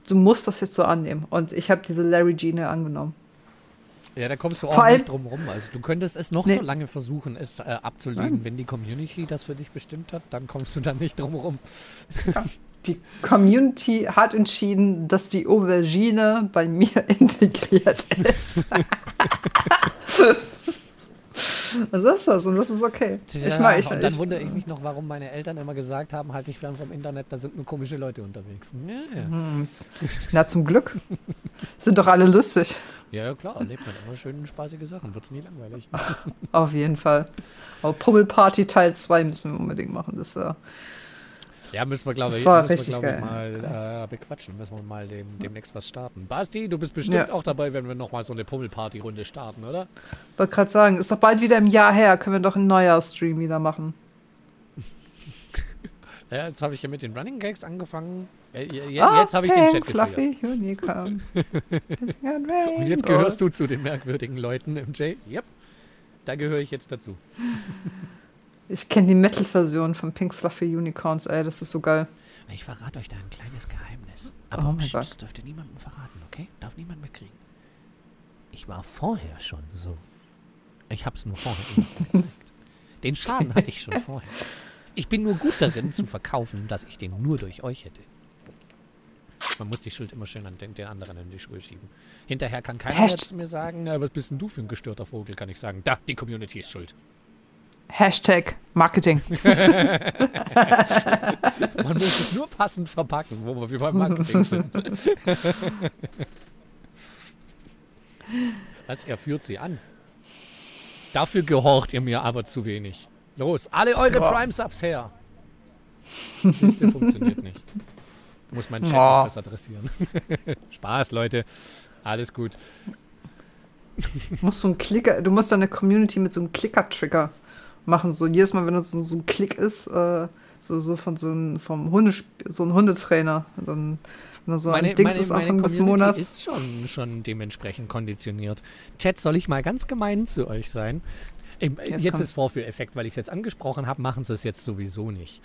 Du musst das jetzt so annehmen. Und ich habe diese Larry Gene angenommen. Ja, da kommst du auch Vor nicht drum rum. Also du könntest es noch Nee. so lange versuchen, es äh, abzulehnen. Wenn die Community das für dich bestimmt hat, dann kommst du da nicht drum rum. Die Community hat entschieden, dass die Aubergine bei mir integriert ist. Was ist das? Und das ist okay. ich meine, ich, und dann ich, wundere ich mich noch, warum meine Eltern immer gesagt haben, halt dich fern vom Internet, da sind nur komische Leute unterwegs. Ja, ja. Mhm. na zum Glück. Sind doch alle lustig. ja, ja klar, erlebt man immer schöne, spaßige Sachen, wird's nie langweilig. Auf jeden Fall. Aber Pummelparty Teil 2 müssen wir unbedingt machen. Das wäre. Ja, müssen wir, glaube ich, müssen wir, glaub ich, mal äh, bequatschen. Müssen wir mal dem, demnächst was starten. Basti, du bist bestimmt Ja. auch dabei, wenn wir nochmal so eine Pummelparty-Runde starten, oder? Wollte gerade sagen, ist doch bald wieder im Jahr her. Können wir doch einen Neujahrstream wieder machen. Ja, jetzt habe ich ja mit den Running Gags angefangen. Äh, je- je- jetzt habe ich den Chat. Fluffy Unicorn. Und jetzt gehörst du zu den merkwürdigen Leuten im J. Yep. Da gehöre ich jetzt dazu. Ich kenne die Metal-Version von Pink Fluffy Unicorns, ey, das ist so geil. Ich verrate euch da ein kleines Geheimnis. Oh mein pst, Gott. das dürft ihr niemandem verraten, okay? Darf niemand mitkriegen. Ich war vorher schon so. Ich hab's nur vorher niemandem gezeigt. Den Schaden hatte ich schon vorher. Ich bin nur gut darin zu verkaufen, dass ich den nur durch euch hätte. Man muss die Schuld immer schön an den, den anderen in die Schuhe schieben. Hinterher kann keiner Hasht- mir sagen, na, was bist denn du für ein gestörter Vogel, kann ich sagen. Da, die Community ist schuld. Hashtag Marketing. Man muss es nur passend verpacken, wo wir wie beim Marketing sind. Was, er führt sie an. Dafür gehorcht ihr mir aber zu wenig. Los, alle eure Ja. Prime-Subs her. Siehste, funktioniert nicht. Muss mein Chat Ja. noch besser adressieren. Spaß, Leute. Alles gut. Du musst so einen Klicker, du musst deine Community mit so einem Klicker-Trigger machen. So jedes Mal, wenn das so, so ein Klick ist, äh, so, so von so einem vom Hundesp so ein Hundetrainer. Dann, wenn so ein Dings ist Anfang des Monats. ist schon, schon dementsprechend konditioniert. Chat, soll ich mal ganz gemein zu euch sein? Ähm, Jetzt jetzt ist Vorführeffekt, weil ich es jetzt angesprochen habe, machen sie es jetzt sowieso nicht.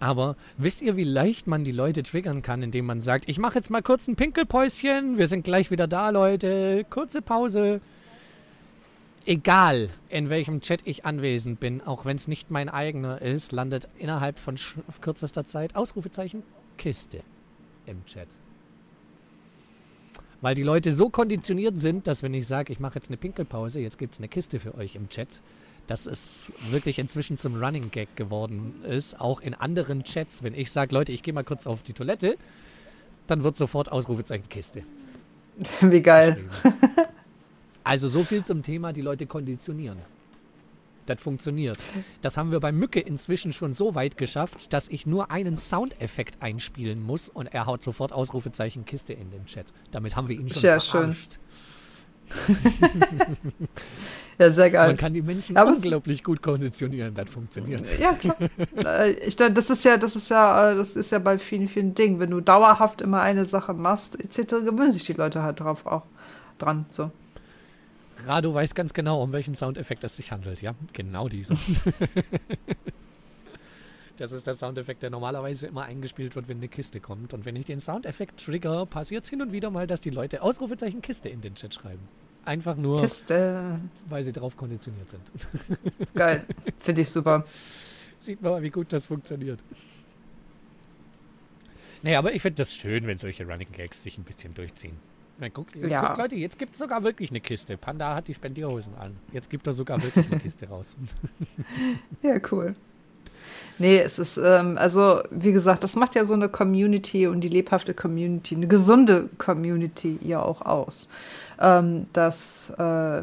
Aber wisst ihr, wie leicht man die Leute triggern kann, indem man sagt, ich mache jetzt mal kurz ein Pinkelpäuschen, wir sind gleich wieder da, Leute, kurze Pause. Egal, in welchem Chat ich anwesend bin, auch wenn es nicht mein eigener ist, landet innerhalb von kürzester Zeit Ausrufezeichen Kiste im Chat. Weil die Leute so konditioniert sind, dass wenn ich sage, ich mache jetzt eine Pinkelpause, jetzt gibt es eine Kiste für euch im Chat, dass es wirklich inzwischen zum Running Gag geworden ist, auch in anderen Chats. Wenn ich sage, Leute, ich gehe mal kurz auf die Toilette, dann wird sofort Ausrufezeichen Kiste. Wie geil. Also so viel zum Thema, die Leute konditionieren. Das funktioniert. Das haben wir bei Mücke inzwischen schon so weit geschafft, dass ich nur einen Soundeffekt einspielen muss und er haut sofort Ausrufezeichen Kiste in den Chat. Damit haben wir ihn schon Sehr schön. verarscht. Ja, sehr geil. Man kann die Menschen Aber unglaublich gut konditionieren. Das funktioniert. Ja, klar. Äh, ich, da- das ist ja, das ist ja, äh, das ist ja bei vielen, vielen Dingen. Wenn du dauerhaft immer eine Sache machst, etc., gewöhnen sich die Leute halt drauf auch dran. So. Rado weiß ganz genau, um welchen Soundeffekt es sich handelt. Ja, genau dieser. Das ist der Soundeffekt, der normalerweise immer eingespielt wird, wenn eine Kiste kommt. Und wenn ich den Soundeffekt trigger, passiert es hin und wieder mal, dass die Leute Ausrufezeichen Kiste in den Chat schreiben. Einfach nur, Kiste. weil sie drauf konditioniert sind. Geil. Finde ich super. Sieht man mal, wie gut das funktioniert. Nee, aber ich finde das schön, wenn solche Running Gags sich ein bisschen durchziehen. Na, guck, Ja. guck, Leute, jetzt gibt es sogar wirklich eine Kiste. Panda hat die Spendierhosen an. Jetzt gibt er sogar wirklich eine Kiste raus. Ja, cool. Nee, es ist, ähm, also, wie gesagt, das macht ja so eine Community und die lebhafte Community, eine gesunde Community ja auch aus. Ähm, dass äh,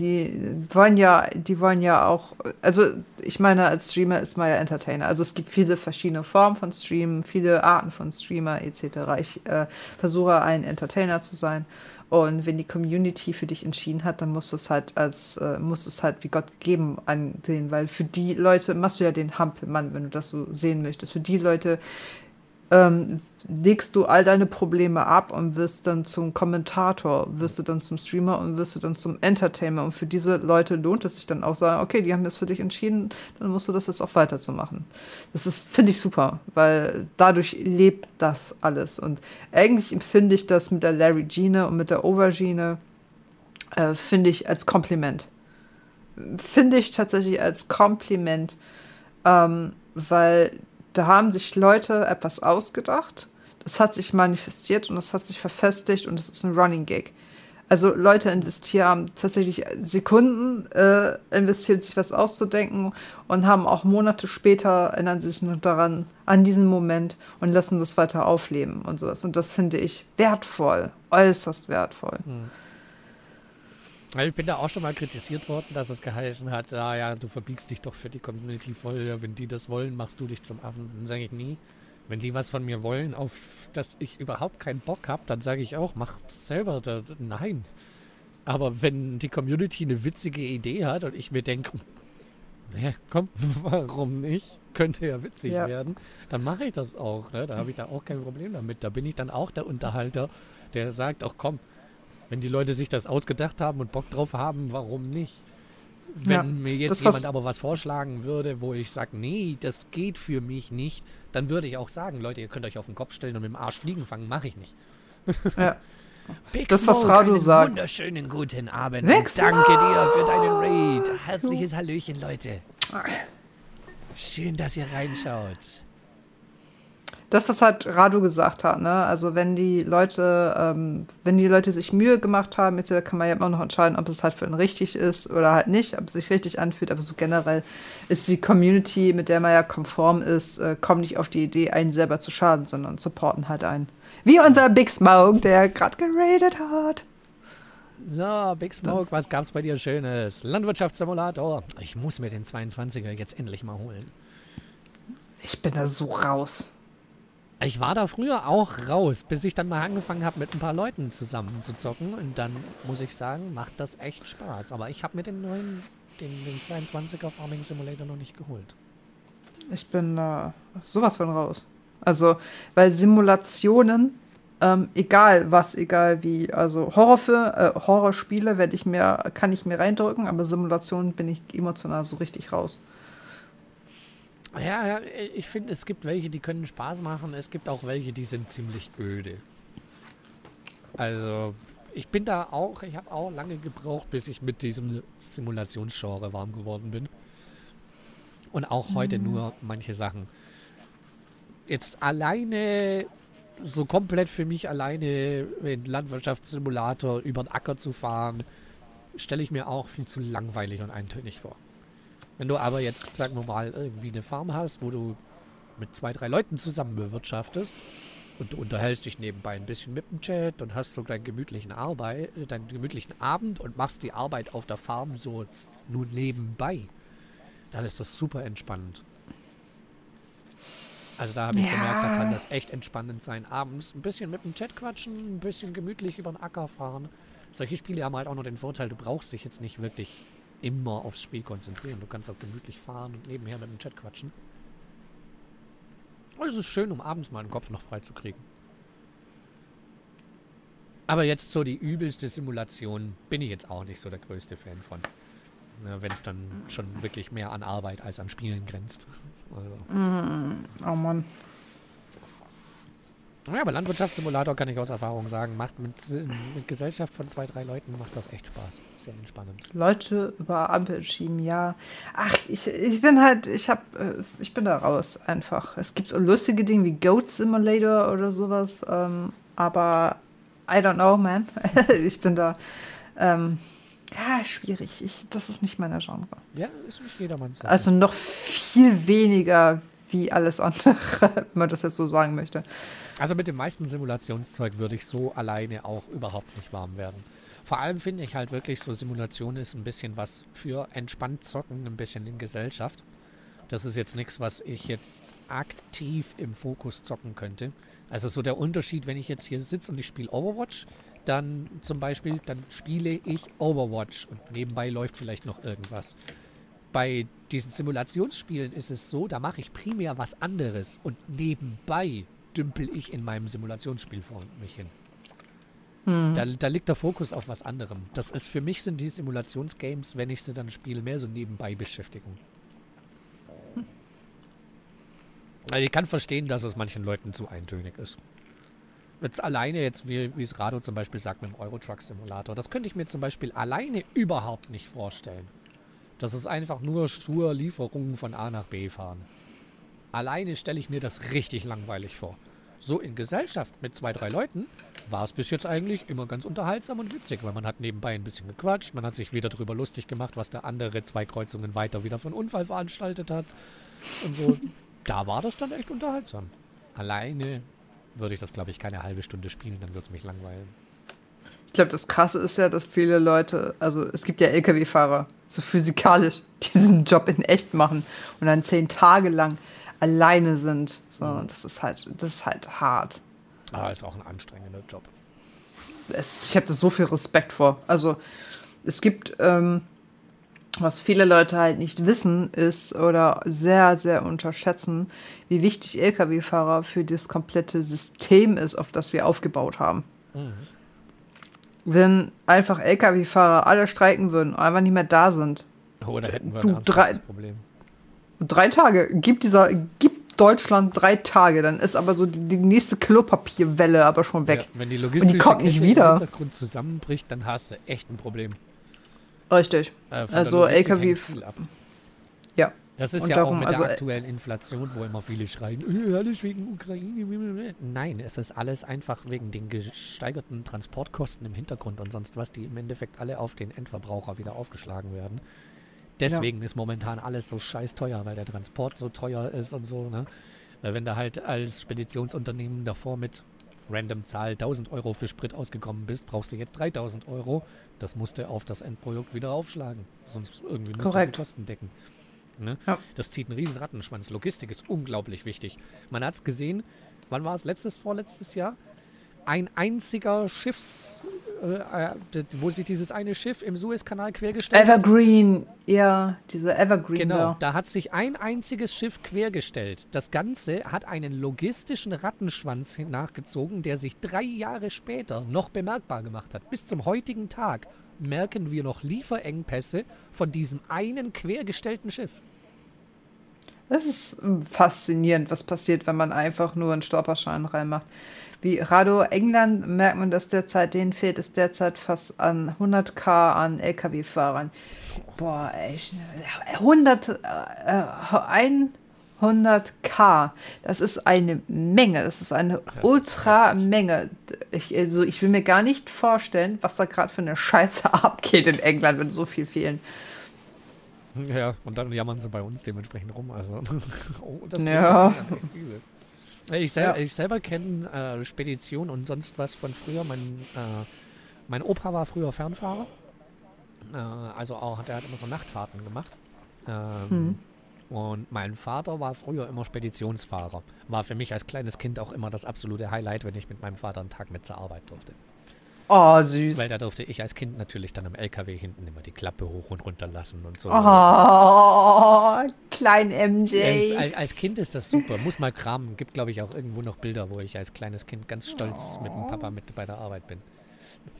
die wollen ja, die wollen ja auch, also ich meine, als Streamer ist man ja Entertainer. Also es gibt viele verschiedene Formen von Streamen, viele Arten von Streamer etc. Ich äh, versuche ein Entertainer zu sein. Und wenn die Community für dich entschieden hat, dann musst du es halt als, äh, musst es halt wie Gott gegeben ansehen, weil für die Leute machst du ja den Hampelmann, wenn du das so sehen möchtest. Für die Leute ähm, legst du all deine Probleme ab und wirst dann zum Kommentator, wirst du dann zum Streamer und wirst du dann zum Entertainer. Und für diese Leute lohnt es sich dann auch sagen, okay, die haben das für dich entschieden, dann musst du das jetzt auch weiterzumachen. Das ist, finde ich super, weil dadurch lebt das alles. Und eigentlich empfinde ich das mit der Larry Gene und mit der Aubergine, äh, finde ich als Kompliment. Finde ich tatsächlich als Kompliment, ähm, weil da haben sich Leute etwas ausgedacht, das hat sich manifestiert und das hat sich verfestigt und das ist ein Running Gag. Also Leute investieren tatsächlich Sekunden, äh, investieren sich was auszudenken und haben auch Monate später erinnern sich noch daran, an diesen Moment und lassen das weiter aufleben und sowas. Und das finde ich wertvoll, äußerst wertvoll. Hm. Ich bin da auch schon mal kritisiert worden, dass es geheißen hat, ah ja, du verbiegst dich doch für die Community voll, wenn die das wollen, machst du dich zum Affen. Dann sage ich nie. Wenn die was von mir wollen, auf das ich überhaupt keinen Bock habe, dann sage ich auch, mach selber. Da, nein. Aber wenn die Community eine witzige Idee hat und ich mir denke, naja, komm, warum nicht? Könnte ja witzig ja. werden, dann mache ich das auch. Ne? Da habe ich da auch kein Problem damit. Da bin ich dann auch der Unterhalter, der sagt, auch komm, wenn die Leute sich das ausgedacht haben und Bock drauf haben, warum nicht? Wenn ja, mir jetzt jemand aber was vorschlagen würde, wo ich sage, nee, das geht für mich nicht, dann würde ich auch sagen, Leute, ihr könnt euch auf den Kopf stellen und mit dem Arsch fliegen fangen, mache ich nicht. Ja. Big das, was Radu sagt. Wunderschönen guten Abend. danke dir für deinen Raid. Herzliches Hallöchen, Leute. Schön, dass ihr reinschaut das, was halt Radu gesagt hat, ne? Also wenn die Leute, ähm, wenn die Leute sich Mühe gemacht haben, jetzt kann man ja immer noch entscheiden, ob es halt für ihn richtig ist oder halt nicht, ob es sich richtig anfühlt. Aber so generell ist die Community, mit der man ja konform ist, äh, kommt nicht auf die Idee, einen selber zu schaden, sondern supporten halt einen. Wie unser Big Smoke, der gerade geradet hat. So, Big Smoke, was gab's bei dir Schönes? Landwirtschaftssimulator. Ich muss mir den 22er jetzt endlich mal holen. Ich bin da so raus. Ich war da früher auch raus, bis ich dann mal angefangen habe, mit ein paar Leuten zusammen zu zocken. Und dann muss ich sagen, macht das echt Spaß. Aber ich habe mir den neuen, den, den 22er Farming Simulator noch nicht geholt. Ich bin äh, sowas von raus. Also, weil Simulationen, ähm, egal was, egal wie, also Horrorfilme, äh, Horrorspiele werde ich mir, kann ich mir reindrücken, aber Simulationen bin ich emotional so richtig raus. Ja, ja ich finde, es gibt welche, die können Spaß machen. Es gibt auch welche, die sind ziemlich öde. Also, ich bin da auch, ich habe auch lange gebraucht, bis ich mit diesem Simulationsgenre warm geworden bin. Und auch heute mhm. nur manche Sachen. Jetzt alleine, so komplett für mich alleine in Landwirtschaftssimulator über den Acker zu fahren, stelle ich mir auch viel zu langweilig und eintönig vor. Wenn du aber jetzt, sagen wir mal, irgendwie eine Farm hast, wo du mit zwei, drei Leuten zusammen bewirtschaftest und du unterhältst dich nebenbei ein bisschen mit dem Chat und hast so deinen gemütlichen Arbeit, deinen gemütlichen Abend und machst die Arbeit auf der Farm so nur nebenbei, dann ist das super entspannend. Also da habe ich ja. gemerkt, da kann das echt entspannend sein. Abends ein bisschen mit dem Chat quatschen, ein bisschen gemütlich über den Acker fahren. Solche Spiele haben halt auch noch den Vorteil, du brauchst dich jetzt nicht wirklich immer aufs Spiel konzentrieren. Du kannst auch gemütlich fahren und nebenher mit dem Chat quatschen. Und es ist schön, um abends mal den Kopf noch frei zu kriegen. Aber jetzt so die übelste Simulation bin ich jetzt auch nicht so der größte Fan von. Ne, Wenn es dann schon wirklich mehr an Arbeit als an Spielen grenzt. Also. Mm, oh Mann. Ja, aber Landwirtschaftssimulator kann ich aus Erfahrung sagen, macht mit, mit, Gesellschaft von zwei, drei Leuten macht das echt Spaß. Sehr entspannend. Leute über Ampel schieben, ja. Ach, ich, ich bin halt, ich hab, äh, ich bin da raus einfach. Es gibt lustige Dinge wie Goat Simulator oder sowas, ähm, aber I don't know, man. ich bin da, ähm, ja, schwierig. Ich, das ist nicht meine Genre. Ja, ist nicht jedermanns. Also noch viel weniger wie alles andere, wenn man das jetzt so sagen möchte. Also mit dem meisten Simulationszeug würde ich so alleine auch überhaupt nicht warm werden. Vor allem finde ich halt wirklich so Simulation ist ein bisschen was für entspannt zocken, ein bisschen in Gesellschaft. Das ist jetzt nichts, was ich jetzt aktiv im Fokus zocken könnte. Also so der Unterschied, wenn ich jetzt hier sitze und ich spiele Overwatch, dann zum Beispiel, dann spiele ich Overwatch und nebenbei läuft vielleicht noch irgendwas. Bei diesen Simulationsspielen ist es so, da mache ich primär was anderes und nebenbei dümpel ich in meinem Simulationsspiel vor mich hin. Mhm. Da, da, liegt der Fokus auf was anderem. Das ist für mich sind die Simulationsgames, wenn ich sie dann spiele, mehr so nebenbei Beschäftigung. Also ich kann verstehen, dass es manchen Leuten zu eintönig ist. Jetzt alleine jetzt, wie, wie es Rado zum Beispiel sagt mit dem Eurotruck Simulator, das könnte ich mir zum Beispiel alleine überhaupt nicht vorstellen. Das ist einfach nur stur Lieferungen von A nach B fahren. Alleine stelle ich mir das richtig langweilig vor. So in Gesellschaft mit zwei, drei Leuten war es bis jetzt eigentlich immer ganz unterhaltsam und witzig, weil man hat nebenbei ein bisschen gequatscht, man hat sich wieder darüber lustig gemacht, was der andere zwei Kreuzungen weiter wieder von Unfall veranstaltet hat. Und so, da war das dann echt unterhaltsam. Alleine würde ich das, glaube ich, keine halbe Stunde spielen, dann würde es mich langweilen. Ich glaube, das Krasse ist ja, dass viele Leute, also es gibt ja Lkw-Fahrer, so physikalisch diesen Job in echt machen und dann zehn Tage lang alleine sind. So, mhm. das ist halt, das ist halt hart. Ah, ist auch ein anstrengender Job. Es, ich habe da so viel Respekt vor. Also es gibt, ähm, was viele Leute halt nicht wissen, ist oder sehr, sehr unterschätzen, wie wichtig Lkw-Fahrer für das komplette System ist, auf das wir aufgebaut haben. Mhm. Wenn einfach Lkw-Fahrer alle streiken würden, einfach nicht mehr da sind. Oder oh, hätten wir ein drei, Problem. Drei Tage. Gibt dieser, gibt Deutschland drei Tage, dann ist aber so die, die nächste Klopapierwelle aber schon weg. Ja, wenn die die kommt nicht wieder. im Hintergrund zusammenbricht, dann hast du echt ein Problem. Richtig. Äh, also LKW. Ja. Das ist und ja darum, auch mit also, der aktuellen Inflation, wo immer viele schreien, äh, alles wegen Ukraine. Nein, es ist alles einfach wegen den gesteigerten Transportkosten im Hintergrund und sonst was, die im Endeffekt alle auf den Endverbraucher wieder aufgeschlagen werden. Deswegen ja. ist momentan alles so scheiß teuer, weil der Transport so teuer ist und so. Ne? Weil wenn du halt als Speditionsunternehmen davor mit random Zahl 1000 Euro für Sprit ausgekommen bist, brauchst du jetzt 3000 Euro. Das musst du auf das Endprodukt wieder aufschlagen. Sonst irgendwie musst Korrekt. du die Kosten decken. Ne? Ja. Das zieht einen riesen Rattenschwanz. Logistik ist unglaublich wichtig. Man hat es gesehen, wann war es? Letztes, vorletztes Jahr? Ein einziger Schiffs, äh, äh, wo sich dieses eine Schiff im Suezkanal quergestellt hat. Evergreen, ja, diese Evergreen. Genau, da. da hat sich ein einziges Schiff quergestellt. Das Ganze hat einen logistischen Rattenschwanz nachgezogen, der sich drei Jahre später noch bemerkbar gemacht hat. Bis zum heutigen Tag merken wir noch Lieferengpässe von diesem einen quergestellten Schiff. Das ist faszinierend, was passiert, wenn man einfach nur einen Stolperschein reinmacht wie Rado England merkt man, dass derzeit denen fehlt es derzeit fast an 100k an LKW-Fahrern. Boah, echt. 100, äh, 100k. Das ist eine Menge. Das ist eine Ultra-Menge. Ich, also ich will mir gar nicht vorstellen, was da gerade für eine Scheiße abgeht in England, wenn so viel fehlen. Ja, und dann jammern sie bei uns dementsprechend rum. Also, oh, das ja. Ich, sel ja. ich selber kenne äh, Spedition und sonst was von früher. Mein, äh, mein Opa war früher Fernfahrer. Äh, also auch, der hat immer so Nachtfahrten gemacht. Ähm, hm. Und mein Vater war früher immer Speditionsfahrer. War für mich als kleines Kind auch immer das absolute Highlight, wenn ich mit meinem Vater einen Tag mit zur Arbeit durfte. Oh, süß. Weil da durfte ich als Kind natürlich dann am LKW hinten immer die Klappe hoch und runter lassen und so. Oh, klein MJ. Ja, als, als, Kind ist das super. Muss mal kramen. Gibt, glaube ich, auch irgendwo noch Bilder, wo ich als kleines Kind ganz stolz oh. mit dem Papa mit bei der Arbeit bin.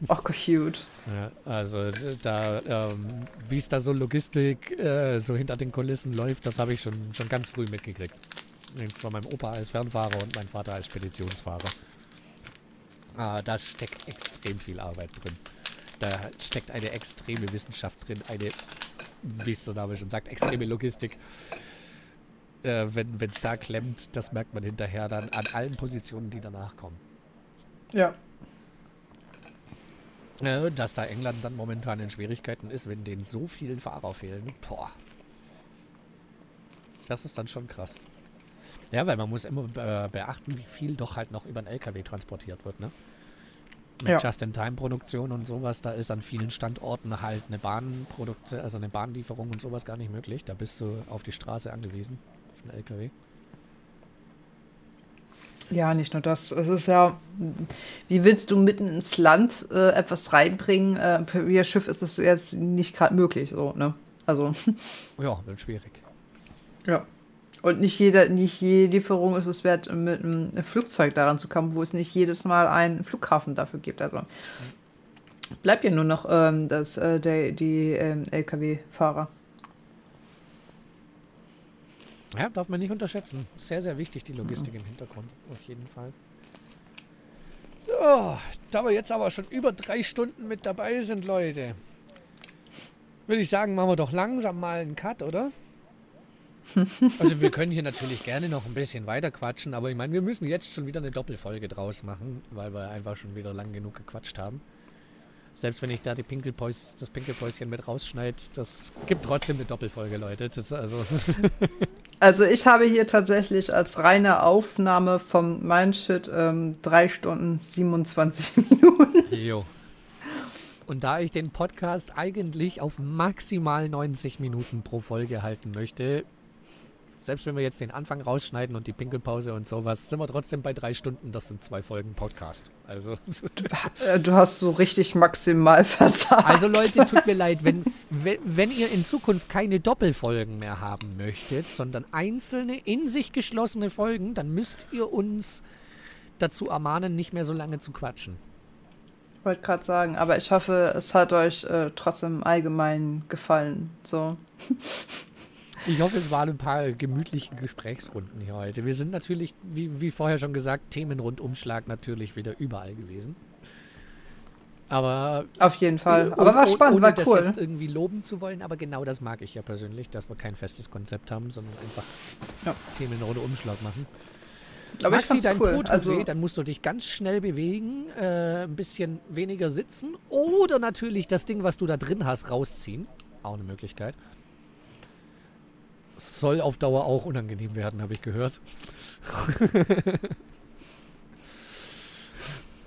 Ach, cute. Ja, also da, ähm, wie es da so Logistik äh, so hinter den Kulissen läuft, das habe ich schon, schon ganz früh mitgekriegt. Von meinem Opa als Fernfahrer und mein Vater als Speditionsfahrer. Ah, da steckt extrem viel Arbeit drin. Da steckt eine extreme Wissenschaft drin, eine, wie es der Name schon sagt, extreme Logistik. Äh, wenn es da klemmt, das merkt man hinterher dann an allen Positionen, die danach kommen. Ja. Äh, dass da England dann momentan in Schwierigkeiten ist, wenn denen so viele Fahrer fehlen. Boah. Das ist dann schon krass. Ja, weil man muss immer äh, beachten, wie viel doch halt noch über den LKW transportiert wird, ne? Mit Ja. Just-in-Time-Produktion und sowas, da ist an vielen Standorten halt eine Bahnproduktion, also eine Bahnlieferung und sowas gar nicht möglich. Da bist du auf die Straße angewiesen, auf den LKW. Ja, nicht nur das. Es ist ja, wie willst du mitten ins Land äh, etwas reinbringen? Äh, per via Schiff ist das jetzt nicht gerade möglich, so, ne? Also, Ja, wird schwierig. ja. Und nicht jede, nicht jede Lieferung ist es wert, mit einem Flugzeug daran zu kommen, wo es nicht jedes Mal einen Flughafen dafür gibt. Also bleibt ja nur noch ähm, das, äh, der, die ähm, LKW-Fahrer. Ja, darf man nicht unterschätzen. Sehr, sehr wichtig, die Logistik im Hintergrund. Auf jeden Fall. So, da wir jetzt aber schon über drei Stunden mit dabei sind, Leute, würde ich sagen, machen wir doch langsam mal einen Cut, oder? Also wir können hier natürlich gerne noch ein bisschen weiter quatschen, aber ich meine, wir müssen jetzt schon wieder eine Doppelfolge draus machen, weil wir einfach schon wieder lang genug gequatscht haben. Selbst wenn ich da die Pinkelpäus, das Pinkelpäuschen mit rausschneide, das gibt trotzdem eine Doppelfolge, Leute. Also Also ich habe hier tatsächlich als reine Aufnahme vom Mindshit ähm, 3 Stunden 27 Minuten. Jo. Und da ich den Podcast eigentlich auf maximal 90 Minuten pro Folge halten möchte, selbst wenn wir jetzt den Anfang rausschneiden und die Pinkelpause und sowas, sind wir trotzdem bei drei Stunden. Das sind zwei Folgen Podcast. Also, Äh, Du hast so richtig maximal versagt. also Leute, tut mir leid, wenn, wenn, wenn ihr in Zukunft keine Doppelfolgen mehr haben möchtet, sondern einzelne in sich geschlossene Folgen, dann müsst ihr uns dazu ermahnen, nicht mehr so lange zu quatschen. Ich wollte gerade sagen, aber ich hoffe, es hat euch äh, trotzdem allgemein gefallen. So. Ich hoffe, es waren ein paar gemütliche Gesprächsrunden hier heute. Wir sind natürlich, wie, wie vorher schon gesagt, Themenrundumschlag natürlich wieder überall gewesen. Aber Auf jeden Fall. Aber war spannend, ohne war das cool. jetzt irgendwie loben zu wollen, aber genau das mag ich ja persönlich, dass wir kein festes Konzept haben, sondern einfach Ja. Themenrundumschlag machen. Aber ich Maxi, fand's dein cool. Tut Also, dann musst du dich ganz schnell bewegen, äh, ein bisschen weniger sitzen oder natürlich das Ding, was du da drin hast, rausziehen. Auch eine Möglichkeit. Soll auf Dauer auch unangenehm werden, habe ich gehört.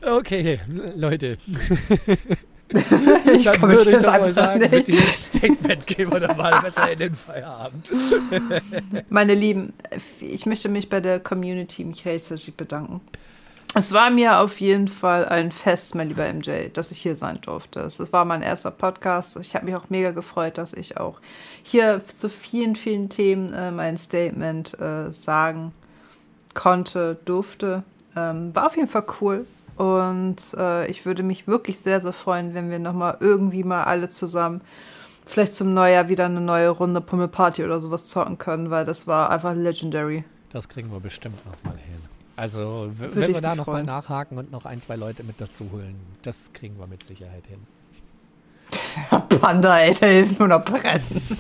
okay, Leute. ich kommentiere würde ich einfach sagen, mit nicht. diesem Statement gehen wir dann mal besser in den Feierabend. Meine Lieben, ich möchte mich bei der Community mich recht herzlich bedanken. Es war mir auf jeden Fall ein Fest, mein lieber MJ, dass ich hier sein durfte. Es war mein erster Podcast. Ich habe mich auch mega gefreut, dass ich auch hier zu vielen, vielen Themen äh, mein Statement äh, sagen konnte, durfte. Ähm, war auf jeden Fall cool. Und äh, ich würde mich wirklich sehr, sehr freuen, wenn wir nochmal irgendwie mal alle zusammen vielleicht zum Neujahr wieder eine neue Runde Pummelparty oder sowas zocken können, weil das war einfach legendary. Das kriegen wir bestimmt nochmal hin. Also, wenn wir da nochmal nachhaken und noch ein, zwei Leute mit dazu holen, das kriegen wir mit Sicherheit hin. Panda, ey, der hilft nur noch pressen.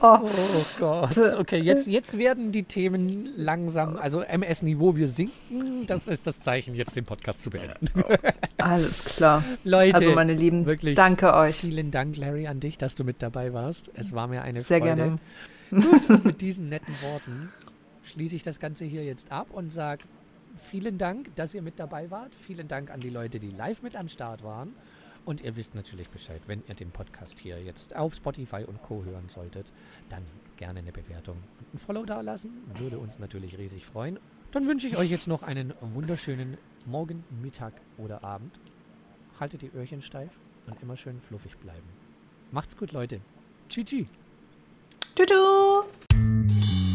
Oh Gott. Okay, jetzt, jetzt werden die Themen langsam, also MS-Niveau, wir sinken. Das ist das Zeichen, jetzt den Podcast zu beenden. Alles klar. Leute, Also, meine Lieben, wirklich danke euch. vielen Dank, Larry, an dich, dass du mit dabei warst. Es war mir eine Sehr Freude. gerne. Und mit diesen netten Worten schließe ich das Ganze hier jetzt ab und sage vielen Dank, dass ihr mit dabei wart. Vielen Dank an die Leute, die live mit am Start waren. Und ihr wisst natürlich Bescheid, wenn ihr den Podcast hier jetzt auf Spotify und Co. hören solltet, dann gerne eine Bewertung und ein Follow da lassen. Würde uns natürlich riesig freuen. Dann wünsche ich euch jetzt noch einen wunderschönen Morgen, Mittag oder Abend. Haltet die Öhrchen steif und immer schön fluffig bleiben. Macht's gut, Leute. Tschüss. tschüss.